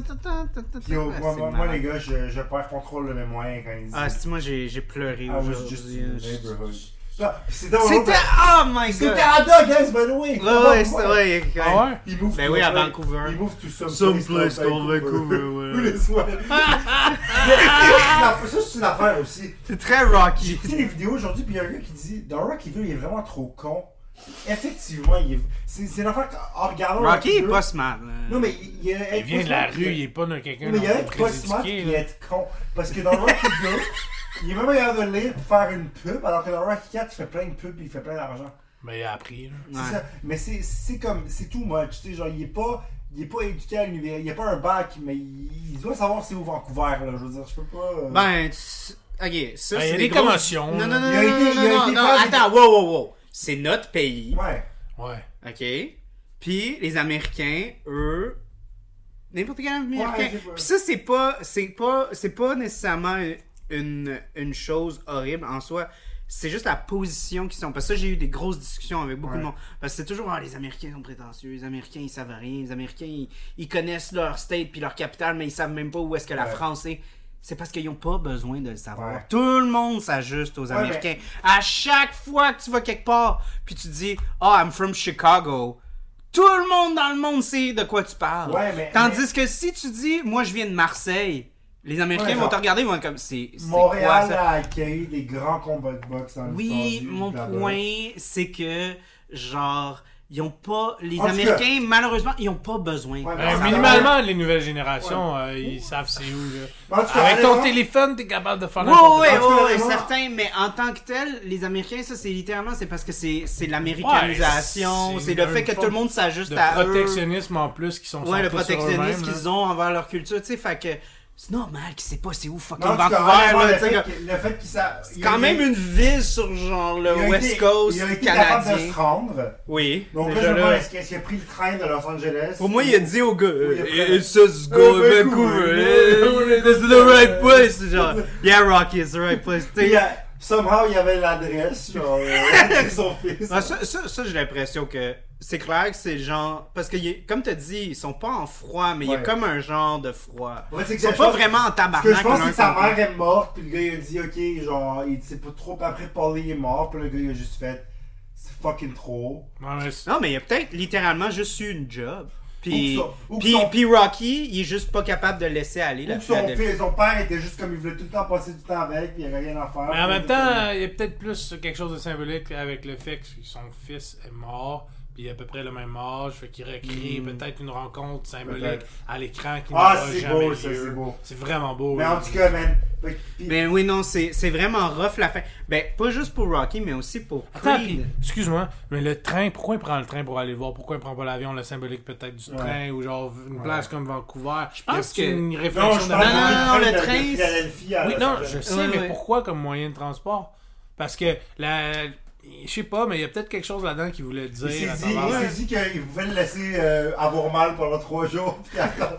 Puis moi, c'est moi, les gars, je, je perds contrôle de mes moyens quand ils disent. Ah, c'est moi, j'ai j'ai pleuré aujourd'hui. C'était. Oh my C'était god! à Canada, guys, by the way! Ouais, ouais, c'était. Ouais, Ah ouais? Il Ben oui, à Vancouver. Il move to some, Some place place called Vancouver, ouais. Tous les soirs. Ça, c'est une affaire aussi. C'est très Rocky. Tu sais, les vidéos aujourd'hui, puis il y a un gars qui dit Dans Rocky 2, il est vraiment trop con. Effectivement, il est... c'est c'est une affaire qu'en regardant Rocky est 2, pas smart. là. Non, mais il, il, Il vient de la rue, il est pas de quelqu'un Mais il y a être pas smart puis là. être con. Parce que dans Rocky 2, il est même capable de lire pour faire une pub, alors que dans Rocky 4, il fait plein de pubs et il fait plein d'argent. Mais il a appris. là. C'est Ouais. ça. Mais c'est c'est comme, c'est too much. Tu sais, genre, il est pas, il est pas éduqué à l'univers. Il a pas un bac, mais il, il doit savoir c'est où Vancouver, là. Je veux dire, je peux pas. euh, Ben, tu- ok, ça Ben, il y c'est a des des grosses- commotions, Non, non, non, Il a non, été- non, il a non, non, attends, wow, wow, wow. C'est notre pays, Ouais. Ouais. ok? Puis les Américains, eux, n'importe quel Américain. Ouais, Puis ça, c'est pas, c'est pas, c'est pas nécessairement une, une chose horrible en soi. C'est juste la position qu'ils sont. Parce que ça, j'ai eu des grosses discussions avec beaucoup Ouais. de monde. Parce que c'est toujours, ah, les Américains sont prétentieux, les Américains, ils savent rien, les Américains, ils, ils connaissent leur state puis leur capitale, mais ils savent même pas où est-ce que la. France est. C'est parce qu'ils n'ont pas besoin de le savoir. Ouais. Tout le monde s'ajuste aux Ouais, Américains. À chaque fois que tu vas quelque part, puis tu dis, ah, I'm from Chicago. Tout le monde dans le monde sait de quoi tu parles. Ouais, mais- Tandis mais- que si tu dis, moi je viens de Marseille, Les Américains Ouais, vont te regarder, ils vont être comme, c'est c'est quoi Montréal ça? a accueilli des grands combats de boxe dans Oui, mon point, c'est que, genre, ils ont pas. Les En Américains, malheureusement, ils ont pas besoin. Ouais, Ben, minimalement, les nouvelles générations, euh, ils savent c'est où. Là. Mais en tout cas, Avec ton téléphone, t'es capable de faire ouais, honnêtement- certain, mais en tant que tel, les Américains, ça, c'est littéralement, c'est parce que c'est c'est l'américanisation, Ouais, c'est le fait que tout le monde s'ajuste à eux. protectionnisme en plus qui sont Ouais, le protectionnisme qu'ils ont envers leur culture, tu sais, fait que c'est normal qu'ils sait pas c'est où fucking Non, Vancouver, là, le tu sais, fait que- que- le fait qu'il sa- C'est il quand même été- une ville sur genre le il a West été- Coast Il a été capable de se canadien. rendre. Oui. Donc là, déjà je me là. demande, est-ce qu'il est-ce qu'il a pris le train de Los Angeles Pour moi, il a dit au gars, Oui, il a pris- it's just go Vancouver, Vancouver. this is the right place. Genre, yeah, Rocky, it's the right place. Puis, Tu sais, somehow, il y avait l'adresse, genre, euh, [laughs] de [laughs] son fils. Ah, ça, ça, ça, j'ai l'impression que c'est clair que c'est genre. Parce que, comme tu as dit, ils sont pas en froid, mais il y a comme un genre de froid. Ouais, c'est Ils sont pas vraiment en Parce que tabarnak. je pense que sa mère est morte, puis le gars il a dit ok, genre, il sait pas trop, puis après Paulie est mort, puis le gars il a juste fait c'est fucking trop. Ouais, mais c'est- Non, mais il a peut-être littéralement juste eu une job. Puis, puis, son- puis Rocky, il est juste pas capable de laisser aller la Ou son, fils, son père était juste comme il voulait tout le temps passer du temps avec, puis il avait rien à faire. Mais en même temps, il y a peut-être plus quelque chose de symbolique avec le fait que son fils est mort, puis il a à peu près le même âge, fait qu'il recrée peut-être une rencontre symbolique à l'écran qui Ah, n'aura c'est jamais beau, ça, lieu. c'est beau. C'est vraiment beau. Mais là. en tout cas, man. Mais oui, non, c'est c'est vraiment rough la fin. Ben, pas juste pour Rocky, mais aussi pour Attends, Creed. excuse-moi, mais le train, pourquoi il prend le train pour aller le voir? Pourquoi il prend pas l'avion, le symbolique peut-être du Ouais. train, ou genre une place comme Vancouver? Je pense que- une non, réflexion Non, non, non, le de- de train, Oui, non, je sais, Ouais, mais ouais. pourquoi comme moyen de transport? Parce que la. Je sais pas, mais il y a peut-être quelque chose là-dedans qui voulait dire. Il s'est dit, travers- il s'est dit qu'il pouvait le laisser euh, avoir mal pendant trois jours. puis attends.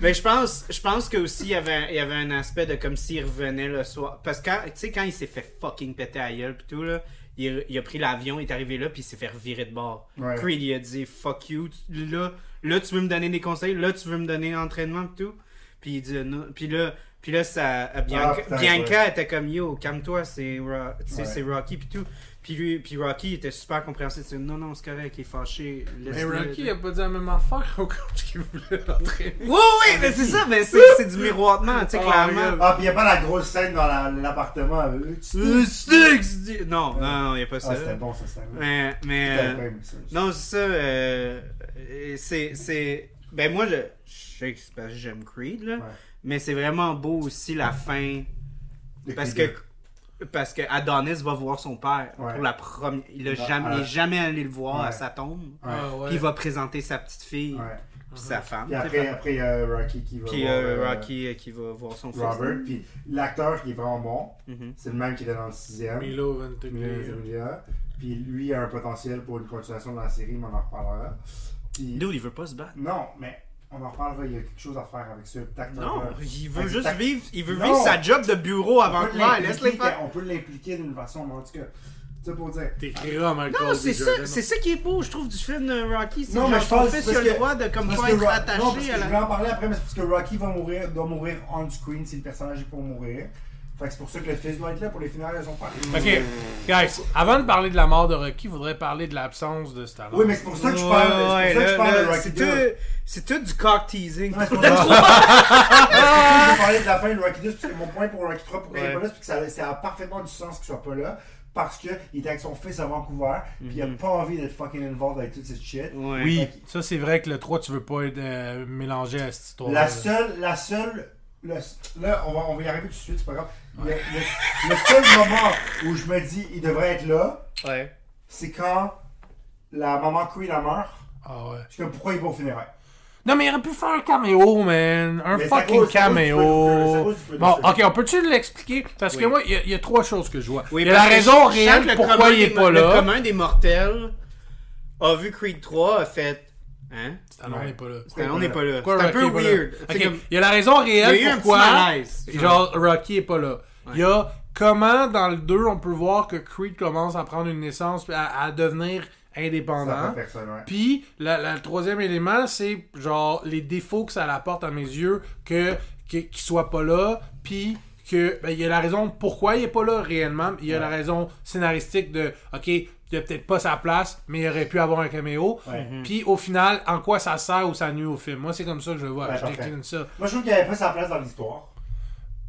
Ben, [laughs] je pense, je pense que aussi il y avait, il y avait un aspect de comme s'il revenait le soir. Parce que, quand- tu sais, quand il s'est fait fucking péter à gueule pis tout, là, il, il a pris l'avion, il est arrivé là, puis il s'est fait revirer de bord. Ouais. Creed, il a dit fuck you, là, là, tu veux me donner des conseils, là, tu veux me donner l'entraînement pis tout. Puis il dit non. Puis là, puis là ça, euh, Bianca, Ah, putain, Bianca était comme yo, calme-toi, c'est Rocky pis tout. Puis lui, puis Rocky était super compréhensif. Il non, non, c'est correct, il est fâché. Mais. Rocky a pas dit la même affaire au coach qui voulait l'entraîner. Oui, oui, mais c'est ça, mais c'est c'est du miroitement, tu sais, Oh, clairement. Ah, puis il n'y a pas la grosse scène dans la- l'appartement. avec Euh, sais. Sticks! Non, non, non, il n'y a pas ça. Ah, c'était bon, ça, c'était bon. Mais, mais euh, ça. non, c'est ça. euh, euh, c'est, c'est. Ben, moi, je, je sais que c'est parce que j'aime Creed, là. Ouais. Mais c'est vraiment beau aussi la fin. Le Parce que. Parce que Adonis va voir son père Ouais. pour la première. Il a Ah, jamais, il est ah. jamais allé le voir à sa tombe. Ah, ouais. Puis il va présenter sa petite fille, Ouais. puis sa femme. Puis après, après euh, Rocky qui va Puis voir, euh, euh, Rocky euh, qui va voir son fils. Robert. Puis l'acteur qui est vraiment bon, Mhm. c'est le même qui était dans le sixième. Milo. Ventimiglia. Puis lui a un potentiel pour une continuation de la série, mais on en reparlera. Puis, Dude, il veut pas se battre. non, mais on en reparlera. Il y a quelque chose à faire avec ce acteur. Non, il veut juste vivre, il veut Non. vivre sa job de bureau On peut Vancouver. l'impliquer, Laisse-le faire. On peut l'impliquer d'une façon, mais en tout cas, ça pour dire. T'écriras Michael Non, c'est ça, c'est ça qui est beau, je trouve, du film de Rocky. C'est Non, genre mais je pense que- le droit de comme pas que être Ro- attaché non, parce que à je la... vais en parler après, mais c'est parce que Rocky va mourir, doit mourir on screen si le personnage est pour mourir. Fait que c'est pour ça que le fils doit être là pour les finales de son père. Ok, guys, avant de parler de la mort de Rocky, il faudrait parler de l'absence de Stallone. Oui, mais c'est pour ça que je parle, c'est pour ça que je parle de Rocky c'est 2. tout, c'est tout du cock teasing? Ouais, c'est pour ça que je [laughs] je vais parler de la fin de Rocky 2, parce que mon point pour Rocky 3, pourquoi il est Ouais. pas là, c'est que ça, ça a parfaitement du sens qu'il soit pas là. Parce qu'il était avec son fils à Vancouver, puis il a pas envie d'être fucking involved avec toute cette shit. Ouais. Oui, ça c'est vrai que le 3, tu veux pas être euh, mélangé à cette histoire. La seule, la seule, le- là, on va, on va y arriver tout de suite, c'est pas grave. Le, le- le seul moment où je me dis, il devrait être là, Ouais. c'est quand la maman Creed a meurt. Ah ouais. Je suis comme, pourquoi il va au funérailles? Non, mais il aurait pu faire un caméo, man. Un Mais fucking cause- c'est à cause du caméo. cause du Bon, ok, on peut-tu l'expliquer? Parce que Oui. moi, il y, a- il y a trois choses que je vois. Oui, il y a la parce que raison je sens réelle le pourquoi commun il est des- pas Le là. commun des mortels a vu Creed 3, a fait... Hein? Stallone Ouais. n'est pas là. On n'est pas là. Pourquoi C'est un peu weird. Comme- Il y a la raison Il y a réelle eu un petit pourquoi [laughs] genre Rocky est pas là. Il y a comment dans le 2 on peut voir que Creed commence à prendre une naissance puis à, à devenir Ça indépendant. personne, ouais. Puis la- la- le troisième élément, c'est genre les défauts que ça apporte à mes yeux que qu'il soit pas là, puis que ben, il y a la raison pourquoi il est pas là réellement, il y a la raison scénaristique de OK, il a peut-être pas sa place, mais il aurait pu avoir un caméo. Ouais. Puis au final, en quoi ça sert ou ça nuit au film? Moi, c'est comme ça que je le vois. Ouais, je parfait. décline ça. Moi, je trouve qu'il avait pas sa place dans l'histoire.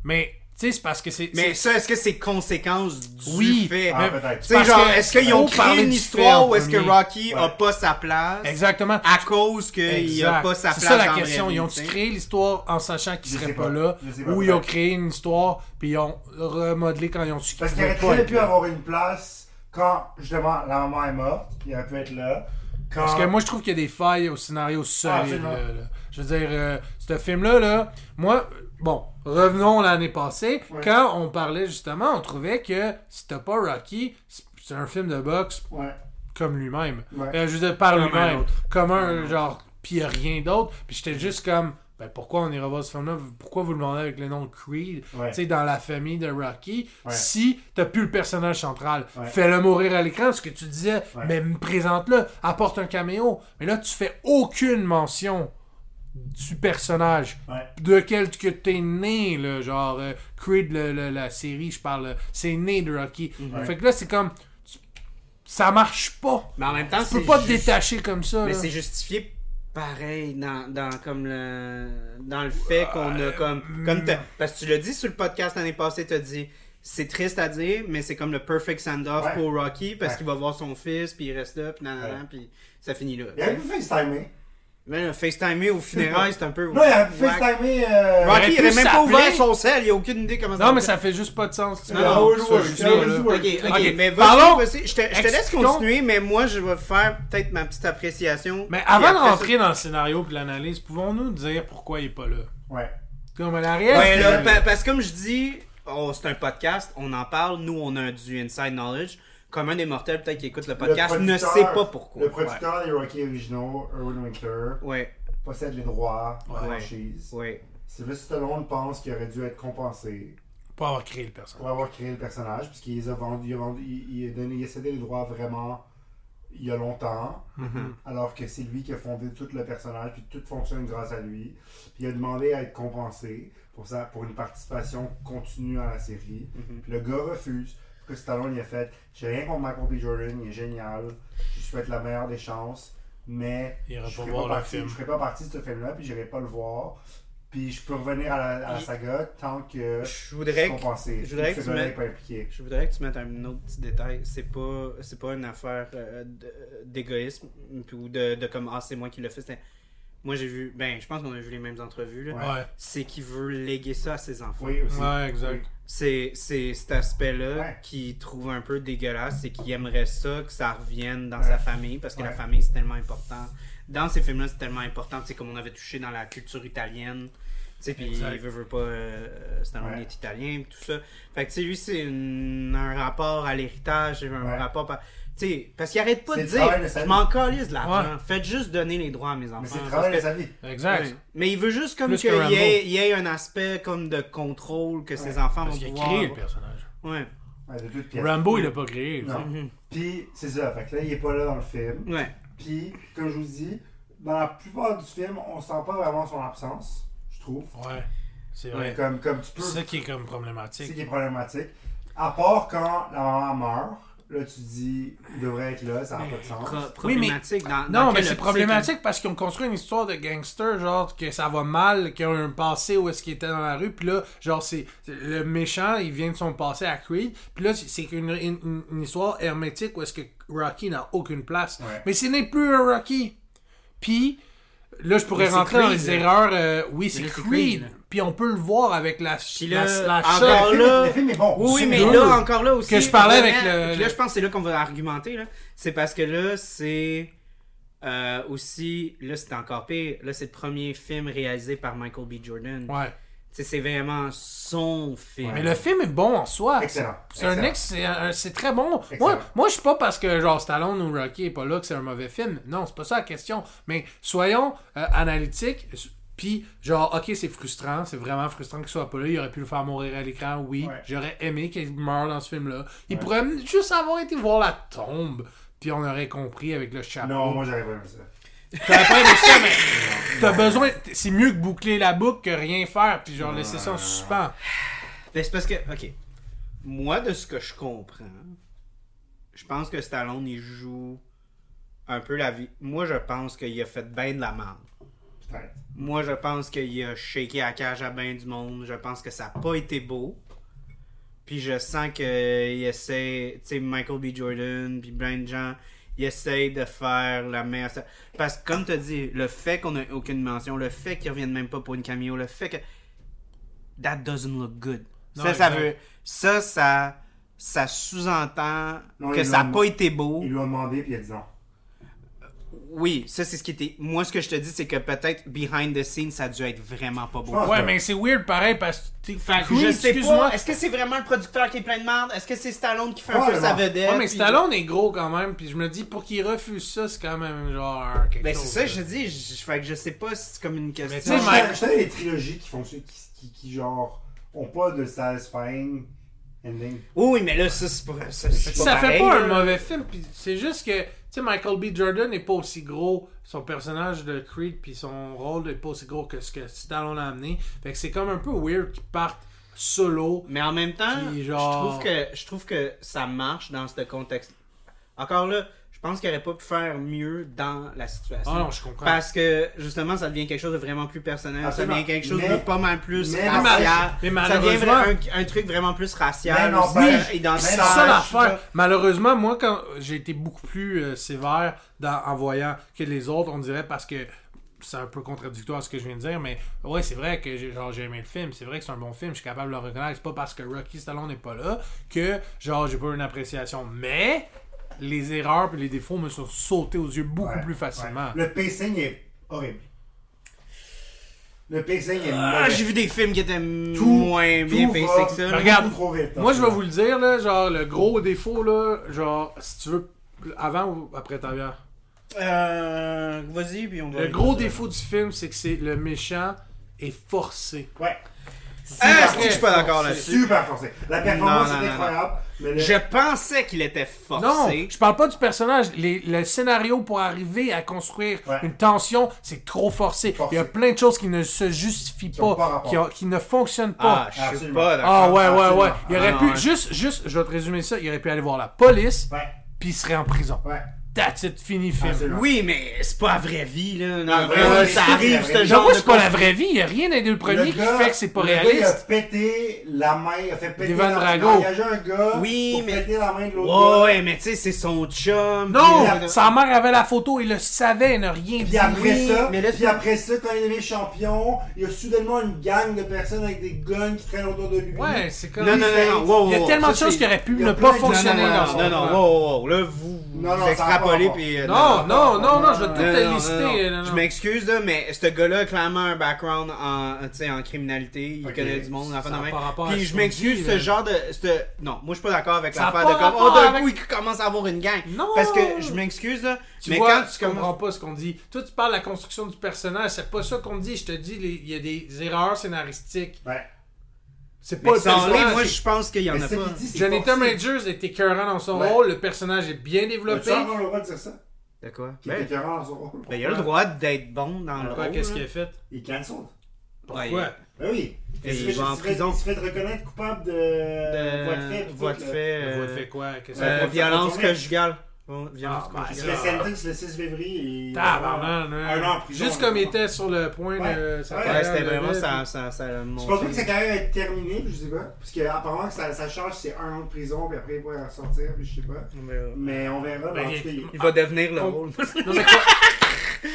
Mais, tu sais, c'est parce que c'est. Mais c'est- ça, est-ce que c'est conséquence du Oui, fait? Ah. Tu sais, genre, est-ce qu'ils ont créé une histoire ou est-ce que. Rocky a Ouais. pas sa place Exactement. à cause qu'il a pas sa C'est place ça la question. Ils ont-tu créé l'histoire en sachant seraient sais pas pas. là ou ils ont créé une histoire puis ils ont remodelé quand ils ont su qu'ils Parce qu'il aurait pu avoir une place quand, justement, la maman est morte. Il aurait pu être là. Quand... Parce que moi, je trouve qu'il y a des failles au scénario solide. là, là. Je veux dire, euh, ce film-là, là, moi, bon, revenons l'année passée. Ouais. Quand on parlait justement, on trouvait que si t'as pas Rocky, c'est un film de boxe Ouais. comme lui-même. Ouais. Euh, je veux dire, par lui-même. Comme un, genre, a rien d'autre. Puis j'étais juste comme, ben pourquoi on ira voir ce film-là? Pourquoi vous le demandez avec le nom de Creed? Ouais. Tu sais, dans la famille de Rocky, Ouais. si t'as plus le personnage central, Ouais. fais-le mourir à l'écran, ce que tu disais, Ouais. mais présente-le, apporte un caméo. Mais là, tu fais aucune mention du personnage Ouais. de quel que t'es né, là, genre euh, Creed, le- le- la série, je parle, c'est né de Rocky. Ouais. Fait que là, c'est comme, ça marche pas. Mais en même temps, Tu peux pas te détacher comme ça. Mais c'est justifié pareil dans, dans comme le dans le fait qu'on a comme comme parce que tu l'as dit sur le podcast l'année passée t'as dit c'est triste à dire mais c'est comme le perfect send-off Ouais. pour Rocky parce Ouais. qu'il va voir son fils puis il reste là puis nanana Ouais. puis ça finit là Il aurait pu FaceTimer. Mais le FaceTimer au funérailles c'est un peu Non, il aurait pu whack. FaceTimer. Euh... Rocky il pu aurait même pas ouvert son sel il a aucune idée comment ça Non, mais ça fait juste pas de sens. Non, non. Ok, ok, mais vas-y, parlons- je te, je te laisse continuer, mais moi je vais faire peut-être ma petite appréciation. Mais avant de rentrer dans le scénario et l'analyse, pouvons-nous dire pourquoi il est pas là? Ouais. Comme à l'arrière. Ouais, parce que comme je dis, oh, c'est un podcast, on en parle, nous on a du inside knowledge. Comme un des mortels peut-être qui écoute le podcast Le ne sait pas pourquoi. Le producteur des Rocky originaux, Erwin Winkler, Ouais, possède les droits de la Ouais. franchise. ouais. Sylvester Stallone pense qu'il aurait dû être compensé Pour avoir créé le personnage. pour avoir créé le personnage, puisqu'il les a vendus, il a, vendu, il, il a donné, il a cédé les droits vraiment il y a longtemps, Mhm. alors que c'est lui qui a fondé tout le personnage, puis tout fonctionne grâce à lui. Puis il a demandé à être compensé pour ça, pour une participation continue à la série. Mhm. Puis le gars refuse. Que Stallone il a fait J'ai rien contre Michael B. Jordan, il est génial, je lui souhaite la meilleure des chances, mais je pas ferai pas, partie, je ferai pas partie de ce film-là, puis j'irai pas le voir. Puis je peux revenir à la, à la Il- saga tant que Je je voudrais suis que, je voudrais Ce que tu mettes- pas impliqué. je voudrais que tu mettes un autre petit détail. C'est pas, c'est pas une affaire euh, d'égoïsme ou de, de comme ah c'est moi qui l'ai fait. Moi j'ai vu, ben je pense qu'on a vu les mêmes entrevues. Ouais. C'est qu'il veut léguer ça à ses enfants. Oui, aussi. Ouais, exact. C'est, c'est cet aspect-là Ouais. qu'il trouve un peu dégueulasse, c'est qu'il aimerait ça, que ça revienne dans Ouais. sa famille, parce que la famille c'est tellement important. Dans ces films-là, c'est tellement important, sais, comme on avait touché dans la culture italienne. Tu puis il veut, veut pas. Euh, Stallone est italien, puis tout ça. Fait que, lui, c'est une- un rapport à l'héritage, un rapport. Tu sais, parce qu'il arrête pas C'est de dire Je m'en calisse de l'argent. Ouais. Faites juste donner les droits à mes enfants. Mais c'est travail de sa vie. Exact. Ouais. Mais il veut juste comme qu'il que y, il y ait un aspect comme de contrôle que ses enfants Parce vont qu'il a pouvoir. créé le personnage. Ouais. De. Rambo, il l'a pas créé. Non. Mhm. Puis c'est ça. Fait que là, il est pas là dans le film. Ouais. Puis, comme je vous dis, dans la plupart du film, on sent pas vraiment son absence, je trouve. Ouais. C'est vrai. Comme, comme tu peux. C'est ça qui est comme C'est problématique. ce qui est problématique. À part quand la maman meurt, là tu dis, il devrait être là, ça n'a pas de sens. Pro- Oui, mais- problématique dans, dans Non, mais c'est problématique parce qu'ils ont construit une histoire de gangster, genre que ça va mal, qu'ils ont un passé où est-ce qu'il était dans la rue, puis là, genre, c'est le méchant, il vient de son passé à Creed, puis là, c'est- une, une- une histoire hermétique où est-ce que Rocky n'a aucune place. Ouais. Mais ce n'est plus un Rocky. Puis, là, je pourrais Mais rentrer dans les erreurs. euh, oui, c'est Creed. Puis on peut le voir avec la, Puis la, là, la encore shot. Le film, là- le film est bon. Oui, mais là, encore là aussi. Que je parlais avec le- puis là, je pense que c'est là qu'on va argumenter. là. C'est parce que là, c'est. euh, aussi, là, c'est encore pire. Là, c'est le premier film réalisé par Michael B. Jordan. Ouais. Tu sais, C'est vraiment son film. Mais le film est bon en soi. Excellent. C'est un Excellent. ex, c'est très bon. Excellent. Moi, moi je suis pas parce que genre Stallone ou Rocky est pas là que c'est un mauvais film. Non, c'est pas ça la question. Mais soyons euh, analytiques. Puis genre, ok, c'est frustrant, c'est vraiment frustrant qu'il soit pas là. Il aurait pu le faire mourir à l'écran, oui. Ouais. J'aurais aimé qu'il meure dans ce film-là. Il Ouais. pourrait juste avoir été voir la tombe. Puis on aurait compris avec le chapeau. Non, moi j'aurais pas aimé ça. T'aurais pas aimé ça, mais t'as besoin. C'est mieux que boucler la boucle que rien faire. Puis genre laisser ça en suspens. Ben, c'est parce que, ok. Moi, de ce que je comprends, je pense que Stallone, il joue un peu la vie. Moi, je pense qu'il a fait bien de la merde. Peut-être. Moi, je pense qu'il a shaké la cage à bien du monde. Je pense que ça n'a pas été beau. Puis je sens qu'il essaie, tu sais, Michael B. Jordan, puis plein de gens, ils essayent de faire la meilleure. Parce que, comme tu as dit, le fait qu'on ait aucune mention, le fait qu'ils reviennent même pas pour une cameo, le fait que. That doesn't look good. Non, ça, ça veut. Ça, ça, ça sous-entend que ça n'a pas été beau. Ils lui ont demandé, puis il a dit non. Oui, ça, c'est ce qui était. Moi, ce que je te dis, c'est que peut-être behind the scenes, ça a dû être vraiment pas beau. Ouais, mais c'est weird pareil parce que sais excuse-moi. pas. Est-ce que c'est vraiment le producteur qui est plein de merde? Est-ce que c'est Stallone qui fait un peu sa non. vedette? Ouais, mais Stallone est gros quand même, puis je me dis pour qu'il refuse ça, c'est quand même genre quelque Ben, chose. c'est ça, je dis. Je, fait que je sais pas si c'est comme une question. Mais tu sais, je les trilogies qui font qui, qui, qui, genre, ont pas de satisfying ending. Oui, oui, mais là, ça, c'est pas. Ça, fait pas là. un mauvais film, puis c'est juste que, sais, Michael B. Jordan n'est pas aussi gros, son personnage de Creed, puis son rôle n'est pas aussi gros que ce que Stallone a amené. Fait que c'est comme un peu weird qu'ils partent solo. Mais en même temps, je, trouve que, je trouve que ça marche dans ce contexte. Encore là, pense qu'il aurait pas pu faire mieux dans la situation. Ah non, je comprends. Parce que justement, ça devient quelque chose de vraiment plus personnel. Absolument. Ça devient quelque chose Mais- de pas mal plus mais- racial. mais ça devient un, un truc vraiment plus racial. Mais non, aussi, ben, euh, C'est ça je l'affaire. Malheureusement, moi, quand j'ai été beaucoup plus euh, sévère dans- en voyant que les autres, on dirait parce que c'est un peu contradictoire ce que je viens de dire, mais ouais, c'est vrai que j'ai genre, j'ai aimé le film. C'est vrai que c'est un bon film. Je suis capable de le reconnaître. C'est pas parce que Rocky Stallone n'est pas là que genre j'ai pas une appréciation. Mais les erreurs et les défauts me sont sautés aux yeux beaucoup Ouais, plus facilement. ouais. Le pacing est horrible. Le pacing est Ah, mauvais. j'ai vu des films qui étaient Tout- moins bien pacés que ça. Mais regarde, trop vite, Moi, je vais hein. vous le dire, là, genre, le gros défaut, là, genre, si tu veux, avant ou après ta bière? Euh, vas-y, puis on va. Le gros défaut du film, c'est que c'est le méchant est forcé. Ouais. Ah, je suis pas d'accord C'est là-dessus? Super forcé. La performance Non, non, est non, incroyable. Mais le... Je pensais qu'il était forcé. Non, je parle pas du personnage. Les- le scénario pour arriver à construire Ouais. une tension, c'est trop forcé. Forcé. Il y a plein de choses qui ne se justifient Qui ont pas, pas rapport. qui, ont- qui ne fonctionnent Ah, pas. je suis Absolument. pas Ah, d'accord. ouais, ouais, absolument. ouais. Il aurait Ah, pu, ouais. juste, juste, je vais te résumer ça, il aurait pu aller voir la police, Ouais. puis il serait en prison. Ouais. That's it, fini film. Absolument. Oui, mais c'est pas la vraie vie, là. Dans ça c'est arrive, ce genre de c'est pas la vraie vie. Il n'y a rien dans le premier Le qui gars- fait que c'est pas le gars, il a réaliste. pété la main, il a fait péter D'Ivan la Drago. Il a engagé un gars Oui, pour mais- péter la main de l'autre Ouais, gars. mais tu sais, c'est son chum. Non, sa mère avait la photo, il le savait, il n'a rien Puis dit. après Oui, ça, mais là, puis après ça, quand il est devenu champion, il y a soudainement une gang de personnes avec des guns qui traînent autour de lui. Ouais, c'est comme. Non, non, non, non, Il y a tellement de choses qui auraient pu ne pas fonctionner non, non, dans non, Non, non, là, vous, Non, non, puis... euh, Non, non, non, non, je vais tout te lister. Je m'excuse, là, mais ce gars-là a clairement un background en, tu sais, en criminalité. Il connaît du monde, Ça pas rapport Puis je m'excuse, ce genre de. ce- Non, moi, je suis pas d'accord avec l'affaire de comme. Oh, d'un avec- coup, il commence à avoir une gang. Non. Parce que je m'excuse, là. Tu mais vois, quand tu comprends pas ce qu'on dit. Toi, tu parles de la construction du personnage. C'est pas ça qu'on dit. Je te dis, les- il y a des erreurs scénaristiques. Ouais. C'est pas Mais le sans les, personnage. moi, je pense qu'il y en Mais a pas. Jonathan. Majors est écœurant dans son Ouais. rôle. Le personnage est bien développé. As-tu encore le droit de dire ça? De quoi? Est Ben, écœurant dans son rôle. ben, il a le droit d'être bon dans le rôle. qu'est-ce là. qu'il a fait? Il cancel. Pourquoi Ouais, Ben oui. Et il fait- va en prison. Il se fait reconnaître coupable de. De- voie de fait. voie de fait. Le euh, voix de fait? quoi euh? Violence conjugale. Violence Ah, conjugale. fait sentence le 6 février. et- Tabarnak, Un an prison. Juste comme il était sur le point Ouais. de sa Ouais, Ouais, carrière c'était vraiment ça. ça, ça Je pense pas que sa carrière est terminée, je sais pas. Parce que apparemment que ça, ça change, c'est un an de prison, puis après il va ressortir, puis je sais pas. Mais, euh, Mais on verra. Ben, il- va devenir le Con- rôle. Non, mais quoi-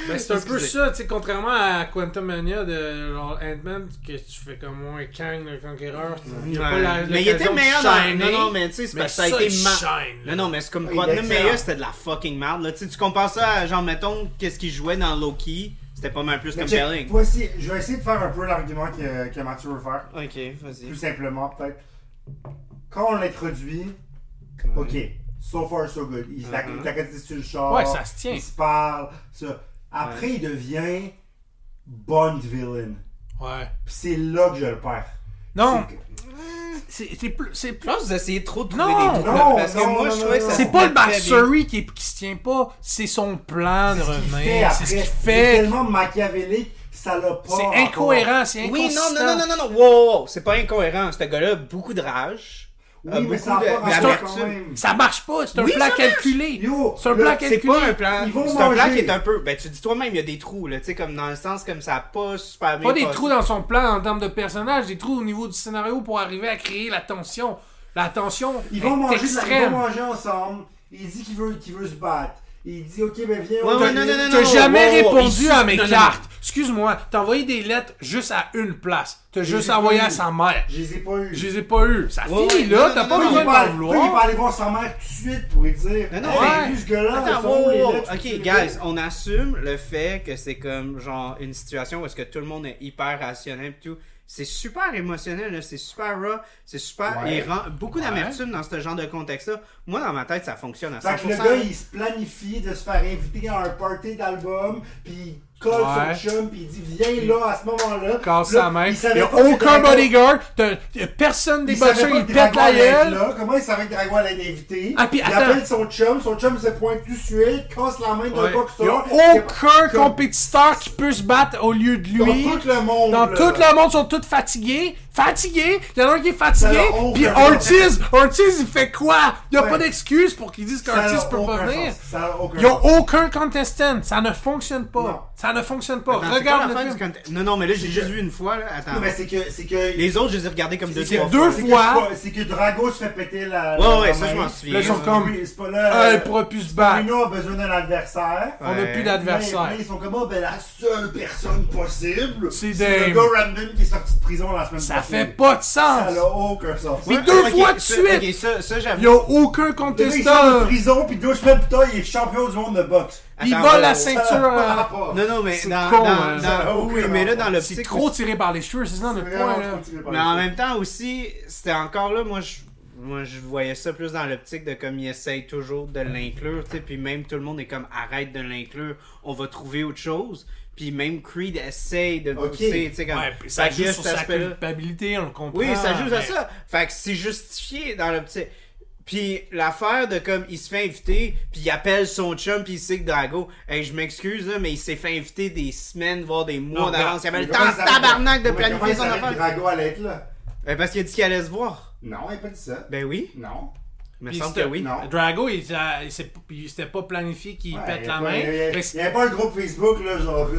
Ben, c'est un peu ça, tu sais, contrairement à Quantum Mania de genre Ant-Man, que tu fais comme moi, Kang le Conquéreur. il y a pas Ouais. la- mais il était meilleur dans. Non, non, mais tu sais, parce que ça a ça, été il ma-. Non, non, mais c'est comme Il Quantum. Mania, c'était de la fucking merde. Là. Tu sais, tu compares ça à, genre, mettons, qu'est-ce qu'il jouait dans Loki, c'était pas mal plus Mais compelling. voici, je vais essayer de faire un peu l'argument que, que Mathieu veut faire. Ok, Plus vas-y. simplement, peut-être. Quand on l'introduit, ok, so far so good. Il t'a Mhm. t'a quitté sur le char. Ouais, ça se tient. Il se parle, ça. Après, il devient Bond villain. Ouais. Puis c'est là que je le perds. Non, C'est que- plus. c'est Je plus- pense que vous essayez trop de trouver Non, des trucs. non, parce que non, moi, non, je trouvais que C'est pas le backstory qui, qui se tient pas, c'est son plan de c'est ce qu'il fait revenir. après. C'est ce fait. tellement machiavélique, ça l'a pas. C'est incohérent, c'est Oui, non, non, non, non, non, wow, wow, wow, c'est pas incohérent. Ce gars-là a beaucoup de rage. A Oui, mais beaucoup ça de- marche pas, c'est un Oui, plan calculé. C'est un là, plan C'est calculé. pas un plan. C'est un plan qui est un peu. Ben, tu dis toi-même, il y a des trous, là. Tu sais, comme dans le sens comme ça a pas super bien. Pas des passé. trous dans son plan en termes de personnage, des trous au niveau du scénario pour arriver à créer la tension. La tension Ils est vont manger, ils vont manger ensemble. Il dit qu'il veut, qu'il veut se battre. Il dit, ok, ben viens. Ouais, ouais, va- non, non, non, T'as non, jamais wow, répondu ici- à mes non, non, cartes. Excuse-moi, t'as envoyé des lettres juste à une place. T'as Je juste envoyé à sa mère. Je les ai pas eu. Je les ai pas eues. Ça Ouais, finit ouais, là, non, t'as non, pas besoin est pas, d'en il peut vouloir. aller voir sa mère tout de suite pour lui dire. Non, non, mais- ce gars-là, lettres? ok, guys, on assume le fait que c'est comme genre une situation où est-ce que tout le monde est hyper rationnel et tout. C'est super émotionnel, c'est super raw, c'est super. Ouais. Il rend beaucoup d'amertume dans ce genre de contexte-là. Moi, dans ma tête, ça fonctionne à 100%. Fait que le gars, il se planifie de se faire inviter à un party d'album, puis colle Ouais. son chum, puis il dit Viens là à ce moment-là. Casse sa main. il Il savait y a aucun bodyguard. T'as- y a personne des Il boxeurs, pètent Drago la gueule. là. Comment il savait que Drago allait invité? Ah, Il attends. appelle son chum, son chum se pointe tout suite, casse la main d'un Ouais. boxeur. Il y a Il aucun compétiteur qui peut se battre au lieu de Dans lui. tout le monde. Dans là. tout le monde, ils sont tous fatigués. Fatigués. Il y en a un qui est fatigué. Puis. Ortiz, Ortiz, il fait quoi? Il n'y a Ouais. pas d'excuse pour qu'ils disent qu'Ortiz peut pas venir. Il n'y a aucun contestant. Ça ne fonctionne pas. Non. Ça ne fonctionne pas. Attends, Regarde le du film. Non, non, mais là, j'ai juste que- vu une fois, là. Attends. Non, mais c'est que. C'est que. Les autres, je les ai regardés comme deux, c'est que- trois deux fois. c'est que Drago se fait péter la. Ouais, la ouais, ça, je m'en souviens. Là, ils sont comme- oui, C'est pas là. Ah, euh, il pourra plus se battre. Bruno a besoin d'un adversaire. On n'a plus d'adversaire. Ils sont comme, oh, ben, la seule personne possible. C'est le gars random qui est sorti de prison la semaine Ça fait pas de Ça sens. n'a aucun sens. Mais Ouais, deux fois de ça- suite. Ça, ça Il n'y a aucun gars, il contestant. prison, puis deux semaines plus tard, il est champion du monde de boxe. Il Attends, vole ouais, la. Ça ceinture. [laughs] euh. Non, non, mais C'est dans, con, dans- hein. dans- Ça n'a oui, mais là, dans le C'est trop tiré par les cheveux, c'est ça le C'est point. là? Mais en même temps aussi, c'était encore là, moi je, moi je voyais ça plus dans l'optique de comme il essaye toujours de l'inclure, tu sais, puis même tout le monde est comme arrête de l'inclure, on va trouver autre chose. Puis même Creed essaye de pousser, tu sais, comme. Ouais, ça joue sur sa culpabilité, on le comprend. Oui, ça joue à ça. Fait que c'est justifié dans le petit. Puis l'affaire de comme il se fait inviter, puis il appelle son chum, puis il sait que Drago, hey, je m'excuse là, mais il s'est fait inviter des semaines, voire des mois d'avance. Il avait le temps tabarnak de planifier son affaire. Drago allait être là. Ben, parce qu'il a dit qu'il allait se voir. Non, il n'a pas dit ça. Ben oui, Non. Puis semble que oui. Non. Drago, il, il s'est- il s'était pas planifié qu'il Ouais, pète la pas- main. Il y a- Mais il c'est- y avait pas un groupe Facebook, là, genre. [laughs]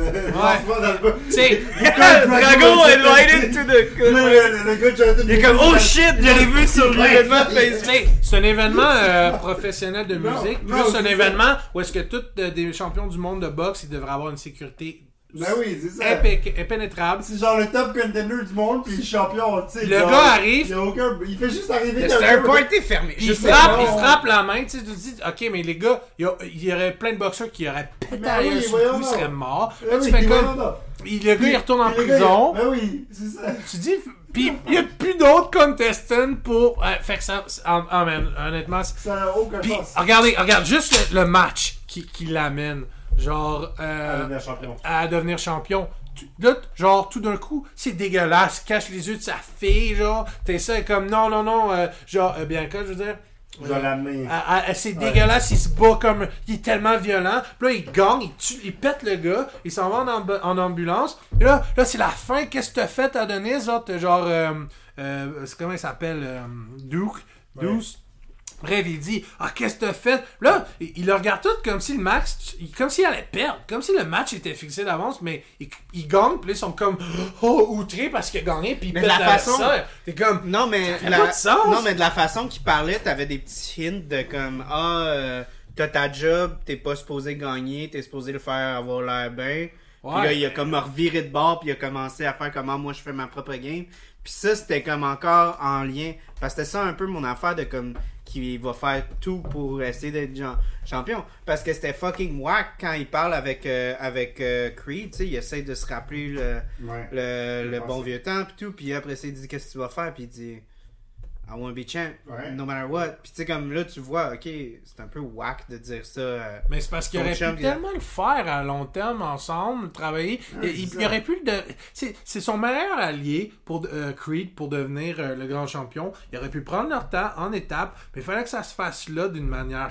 Tu sais, [laughs] [laughs] Drago invited to the. Le, gars Il est comme oh shit, je l'ai vu sur l'événement Facebook. c'est un événement euh, professionnel de musique, plus un événement où est-ce que tous euh, des champions du monde de boxe, ils devraient avoir une sécurité Ben oui, c'est ça. impec- impénétrable. C'est genre le top contender du monde, puis le champion, tu sais. Le genre, gars arrive- Il, y a aucun... il fait juste arriver. C'était un party fermé. Il frappe, il frappe la main, tu sais, tu te dis, ok, mais les gars, il y, y aurait plein de boxeurs qui auraient pété Ben oui, le coup, seraient morts. Ben Là, oui, tu fais comme, il- le gars, il retourne en gars, prison. Ben oui, c'est ça. Tu dis, puis il n'y a plus d'autres contestants pour. euh, fait que ça. Ah, ah, man, honnêtement. c'est- Ça n'a aucun sens. regardez, regarde juste le, le match qui, qui l'amène. Genre. À Euh, devenir champion. à devenir champion. Tu- Là, genre, tout d'un coup, c'est dégueulasse. Cache les yeux de sa fille, genre. T'es ça, comme non, non, non. euh, genre, euh, Bianca, je veux dire. Je vais l'amener. C'est Ouais. dégueulasse, il se bat comme. Il est tellement violent. Puis là, il gagne, il, tue, il pète le gars, il s'en va en, amb- en ambulance. Et là, là c'est la fin. Qu'est-ce que t'as fait, Adonis? Genre, genre. Euh, euh, comment il s'appelle? Euh, Duke? Deuce? Bref, il dit Ah, qu'est-ce que t'as fait Là, il, le regarde tout comme si le match, comme s'il allait perdre, comme si le match était fixé d'avance, mais il, il gagne, puis là, ils sont comme [gasps] Oh, outrés parce qu'il a gagné, puis il Mais de la façon-. T'es comme Non, mais, fait la... pas de sens. non, mais de la façon qu'il parlait, t'avais des petits hints de comme Ah, euh, t'as ta job, t'es pas supposé gagner, t'es supposé le faire avoir l'air bien. Puis là, il a comme reviré de bord, puis il a commencé à faire comment moi je fais ma propre game. Puis ça, c'était comme encore en lien. Parce que c'était ça un peu mon affaire de comme qui va faire tout pour essayer d'être champion. Parce que c'était fucking whack quand il parle avec, euh, avec euh, Creed, tu sais, il essaie de se rappeler le, Ouais. le, bon vieux temps, puis tout. Puis après, il dit Qu'est-ce que tu vas faire? Puis il dit I want to be champ, Ouais. no matter what. Puis tu sais, comme là, tu vois, ok, c'est un peu whack de dire ça. euh, Mais c'est parce qu'il aurait pu a- tellement le faire à long terme ensemble, travailler. Ouais, il, aurait pu le. de- C'est son meilleur allié pour euh, Creed pour devenir euh, le grand champion. Il aurait pu prendre leur temps en étapes, mais il fallait que ça se fasse là d'une manière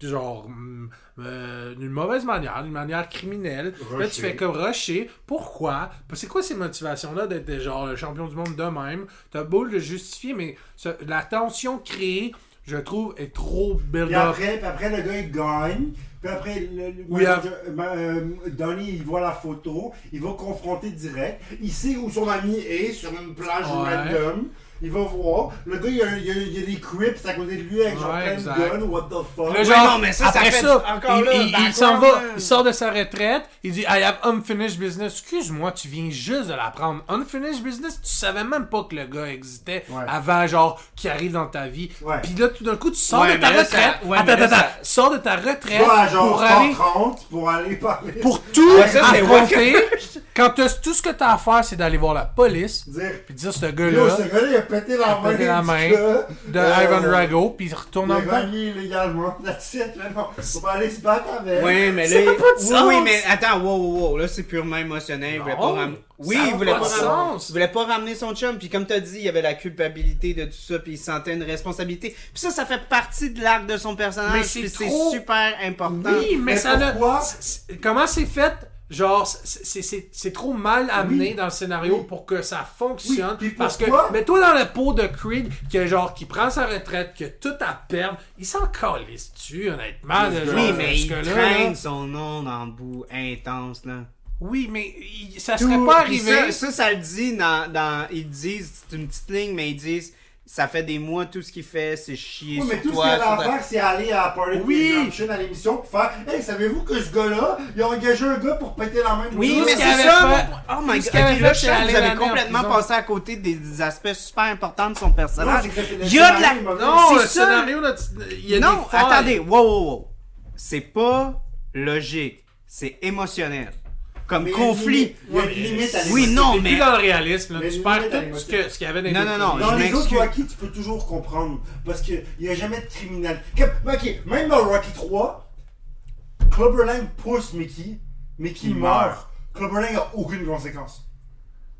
genre hum, euh, d'une mauvaise manière, d'une manière criminelle. Là, tu Rusher. fais comme rusher. Pourquoi? C'est quoi ces motivations-là d'être genre le champion du monde de même? T'as beau le justifier, mais ce- la tension créée, je trouve, est trop Puis build-up. après, puis après, le gars, il gagne. Puis après, le, le- Oui, manager- ma- euh, Donnie, il voit la photo. Il va confronter direct. Il sait où son ami est, sur une plage Ouais. random. Il va voir. Le gars, il y a, il y a, il y a des crips à côté de lui avec genre plein exact. de guns. What the fuck? Le Ouais, genre, non, mais ça, ça après fait ça, encore il, là, il- il background, s'en va, il sort de sa retraite, il dit I have unfinished business. Excuse-moi, tu viens juste de l'apprendre. Unfinished business, tu savais même pas que le gars existait Ouais. avant, genre, qu'il arrive dans ta vie. Ouais. Puis là, tout d'un coup, tu sors Ouais, de ta là, retraite. ça- ouais, attends, attends, ça- attends. Tu sors de ta retraite genre pour aller 130 pour aller parler. pour tout Ouais, ça, c'est affronter. Quand t'as- tout ce que t'as à faire, c'est d'aller voir la police, dire. puis dire ce gars-là ce gars-là, il a pété la main. pété la du main gars. de Euh, Ivan Drago, puis il retourne Il en a dedans. gagné illégalement. Là, non. Pas aller se battre avec. Oui, mais là. pas de oui, sens. oui, mais attends, wow, wow, wow. Là, c'est purement émotionnel. Il voulait pas ramener. Oui, a il voulait pas ramener. Il voulait pas ramener son chum. Puis comme t'as dit, il y avait la culpabilité de tout ça. Puis il sentait une responsabilité. Puis ça, ça fait partie de l'arc de son personnage. Mais c'est puis c'est trop- super important. Oui, mais, Mais ça Comment c'est fait? Genre, c'est- c'est c'est- c'est trop mal amené Oui. dans le scénario Oui. pour que ça fonctionne. Oui, parce que, mets-toi dans la peau de Creed, qui, genre, qui prend sa retraite, qui a tout à perdre. Il s'en calisse tu honnêtement. de genre, Oui, mais il traîne son nom dans le bout intense, là. Oui, mais il- ça Tout- serait pas arrivé. Ça, ça, ça le dit dans, dans. Ils disent, c'est une petite ligne, mais ils disent. Ça fait des mois, tout ce qu'il fait, c'est chier Oui, mais sur tout ce qu'il sur à faire, c'est aller à Party Oui. À l'émission pour faire Hey, savez-vous que ce gars-là, il a engagé un gars pour péter la main de Oui, mais ce c'est ça. fait- Oh my ce god. qu'il avait Ok, là, fait, vous avez complètement passé à côté des, des aspects super importants de son personnage. Non, Il y a de la. Non, c'est le ça. scénario, là, tu- il y a non, des failles. attendez. Wow, wow, wow. C'est pas logique. C'est émotionnel. Comme Mais conflit. limite- Il y a une limite à Oui, non, mais- plus dans le réalisme, là. Mais tu perds tout ce qu'il y avait dans les Non, non, non. Dans les autres. Rocky, tu peux toujours comprendre. Parce qu'il n'y a jamais de criminel. Ok, même dans Rocky 3, Clubber Lang pousse Mickey. Mickey meurt. meurt. N'a aucune conséquence.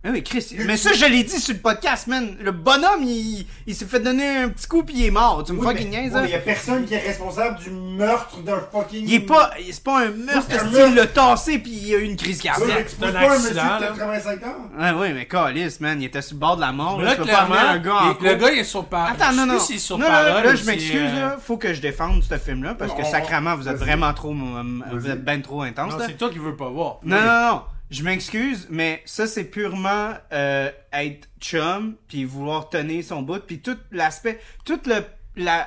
Ah oui, Chris. Mais ça, je l'ai dit sur le podcast, man. Le bonhomme, il, il s'est fait donner un petit coup puis il est mort. Tu me Oui, fucking mais- niaises, hein? mais il n'y a personne qui est responsable du meurtre d'un fucking. Il est pas. C'est pas un meurtre, c'est un meurtre. qu'il l'a tassé puis il a eu une crise cardiaque. c'est un pas un monsieur accident, de là. 85 ans. Ah oui, mais calice, man, il était sur le bord de la mort. Là, là, pas clairement, amener un gars en il- le gars, il est sur parole. Attends, non, non. est sur non, non, parole là, ou je m'excuse, euh, là. Faut que je défende ce film-là parce que On- sacrément, vous êtes vraiment trop. euh, Vous êtes ben trop intense, Non, là. c'est toi qui veux pas voir. Non, non, non. Je m'excuse, mais ça, c'est purement euh, être chum, puis vouloir tenir son bout, puis tout l'aspect, tout le, la,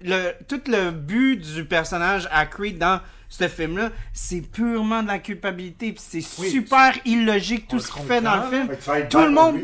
le, tout le but du personnage à Creed dans ce film-là, c'est purement de la culpabilité, puis c'est Oui. super illogique tout ce qu'il fait dans le film. Tout le monde-.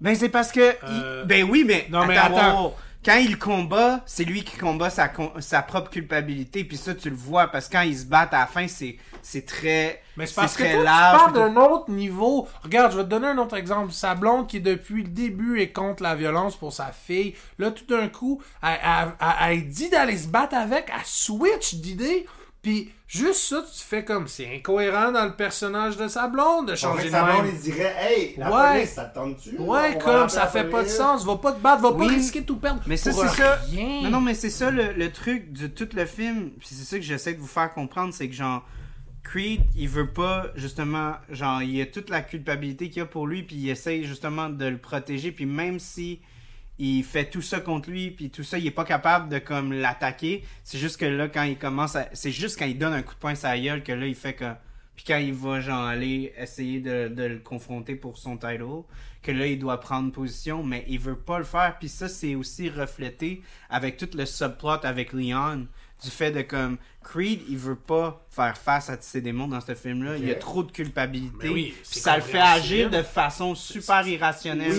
Ben c'est parce que Euh, il- ben oui mais non, mais attends, attends. Quand il combat c'est lui qui combat sa sa propre culpabilité puis ça tu le vois parce que quand ils se battent à la fin c'est c'est très Mais c'est parce que toi, tu large, parles d'un autre niveau. Regarde, je vais te donner un autre exemple. Sa blonde qui, depuis le début, est contre la violence pour sa fille. Là, tout d'un coup, elle, elle- elle- elle dit d'aller se battre avec. Elle switch d'idée. Puis, juste ça, tu fais comme... C'est incohérent dans le personnage de sa blonde de En changer fait, de sa blonde, même. il dirait Hey, la Ouais. police, ça te tente-tu? Ouais, comme ça fait pas de sens. Va pas te battre, va pas risquer de tout perdre. mais ça c'est ça non non mais c'est ça le, le truc de tout le film puis c'est ça que j'essaie de vous faire comprendre c'est que genre Creed il veut pas justement genre il a toute la culpabilité qu'il a pour lui puis il essaie justement de le protéger puis même si il fait tout ça contre lui puis tout ça il est pas capable de comme l'attaquer. C'est juste que là quand il commence à... c'est juste quand il donne un coup de poing la gueule que là il fait que puis quand il va genre aller essayer de, de le confronter pour son title que là il doit prendre position mais il veut pas le faire. Puis ça c'est aussi reflété avec tout le subplot avec Leon du fait de comme Creed il veut pas faire face à ses démons dans ce film là il y a trop de culpabilité oui, ça le fait agir de façon super irrationnelle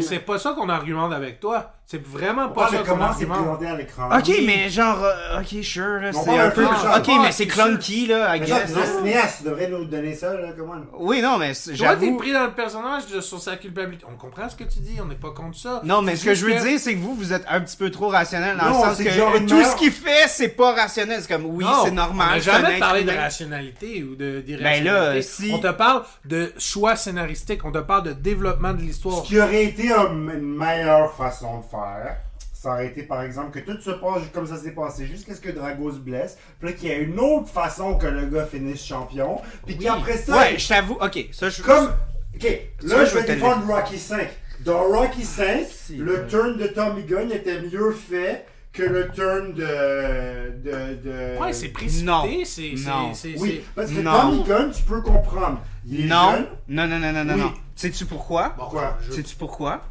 C'est pas, pas ça qu'on argumente avec toi. C'est vraiment pas ça de qu'on comment c'est argumente. à l'écran. Ok, mais genre, ok, sure, c'est un peu. Ok, mais c'est clunky, là, I Mais genre, guess. cinéaste, tu devrais nous donner ça, là, comment Oui, non, mais Toi, t'es pris dans le personnage de, sur sa culpabilité. On comprend ce que tu dis, on n'est pas contre ça. Non, mais ce que je veux dire, c'est que vous, vous êtes un petit peu trop rationnel dans le sens que tout ce qu'il fait, c'est pas rationnel. C'est comme, oui, c'est normal. On n'a jamais parlé de rationalité ou de Ben d'irrationalité. là, si- On te parle de choix scénaristique, on te parle de développement de l'histoire. Ce qui aurait été un- une meilleure façon de faire, ça aurait été par exemple que tout se passe comme ça s'est passé jusqu'à ce que Drago se blesse, puis là qu'il y a une autre façon que le gars finisse champion, puis qu'après ça, Ouais, je t'avoue. Ok, ça je. comme. Ok, là je je vais vais te le défendre Rocky 5. Dans Rocky 5, Si, le ouais. turn de Tommy Gunn était mieux fait que le turn de. de, de... Ouais, c'est précipité, Non. c'est. c'est- Non. c'est- Oui, parce que Non. Tommy Gunn, tu peux comprendre. Il est Non. jeune. Non, non, non, non, non, Oui. non. Sais-tu pourquoi? Pourquoi? je- Sais-tu pourquoi?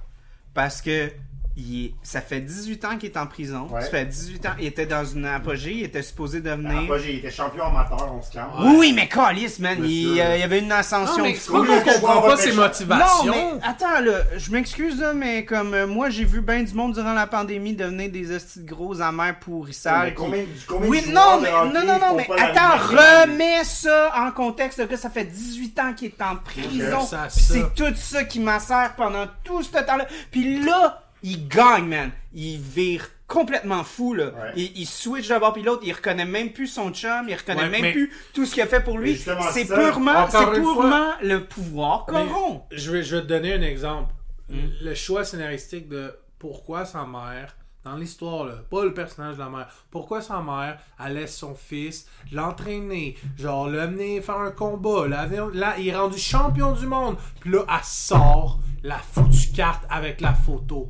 Parce que il est- ça fait 18 ans qu'il est en prison. Ouais. Ça fait 18 ans. Il était dans une apogée. Il était supposé devenir. Ah, il était champion amateur, on se calme. Oui, oui, mais Calis, man. Il, euh, il y avait une ascension. Non, mais c'est pas qu'on je comprends comprend pas ses motivations. Non, mais attends, là, je m'excuse, là, mais comme euh, moi, j'ai vu bien du monde durant la pandémie devenir des hosties de gros amers pourrissards. Mais qui- combien, combien Oui, de non, mais, non, non, non, mais attends, remets ça en contexte. Le gars, ça fait 18 ans qu'il est en prison. C'est tout ça qui m'assère pendant tout ce temps-là. Puis là, il gagne, man. Il vire complètement fou, là. Ouais. Il, il switch d'un bord puis l'autre. Il reconnaît même plus son chum. Il reconnaît Ouais, même mais- plus tout ce qu'il a fait pour lui. C'est purement, c'est purement le pouvoir corrompt. je, vais, je vais te donner un exemple. Hmm. Le choix scénaristique de pourquoi sa mère, dans l'histoire, là, pas le personnage de la mère, pourquoi sa mère, elle laisse son fils l'entraîner, genre l'amener faire un combat, là, là, il est rendu champion du monde, puis là, elle sort la foutue carte avec la photo.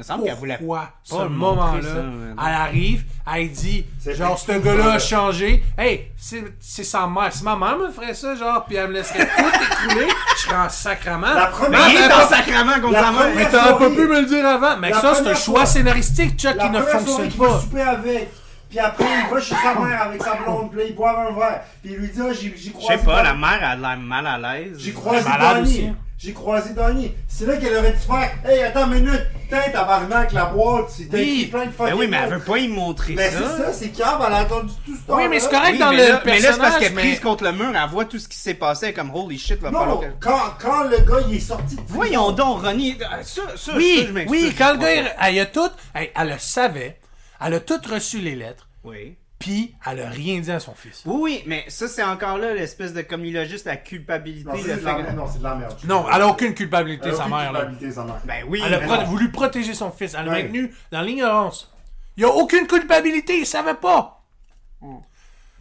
Il me semble qu'elle voulait Pourquoi ce pas le montrer, moment-là, elle arrive, elle dit, C'est genre, ce gars-là ça, a changé. Hey, c'est c'est sa mère. Si ma mère me ferait ça, genre, puis elle me laisserait tout écouler, je serais en sacrament. La première- Mais Il est elle en sacrament contre La sa mère. première- mais t'aurais pas pu me le dire avant. Mais ça, c'est un choix scénaristique, Chuck, qui ne fonctionne qu'il va pas. souper avec. Puis après, il va chez sa mère avec sa blonde, puis là, ils boivent un verre. Puis il lui dit, ah, j'ai j'ai Je sais pas, la mère a l'air mal à l'aise. J'ai croisé malade aussi. Donnie. J'ai croisé Donnie. C'est là qu'elle aurait dû faire, hey, attends une minute. Putain, tabarnak, la boîte. C'est Oui. plein de fucking Ben oui, mais elle veut pas y montrer Mais ça. c'est ça, c'est cave, elle a entendu tout ce temps. Oui, mais c'est correct Oui, dans mais le là, mais là, c'est parce qu'elle est mais- prise contre le mur, elle voit tout ce qui s'est passé, elle est comme holy shit, va falloir Non, quand, quand le gars, il est sorti de prison. Voyons donc, Ronnie, euh, ça, ça, ça, Oui, je m'excuse, oui, je quand le gars, elle a tout, elle, elle le savait, elle a tout reçu les lettres, Oui. Puis elle a rien dit à son fils. Oui, oui, mais ça, c'est encore là l'espèce de, comme il a juste la culpabilité. Non, c'est de la que- merde. Non, c'est de la merde. Non, elle a aucune culpabilité, Elle a sa mère, là. culpabilité, sa mère. Ben oui, Elle a pro- voulu protéger son fils. Elle l'a maintenu dans l'ignorance. Il n'y a aucune culpabilité, il savait pas. Il,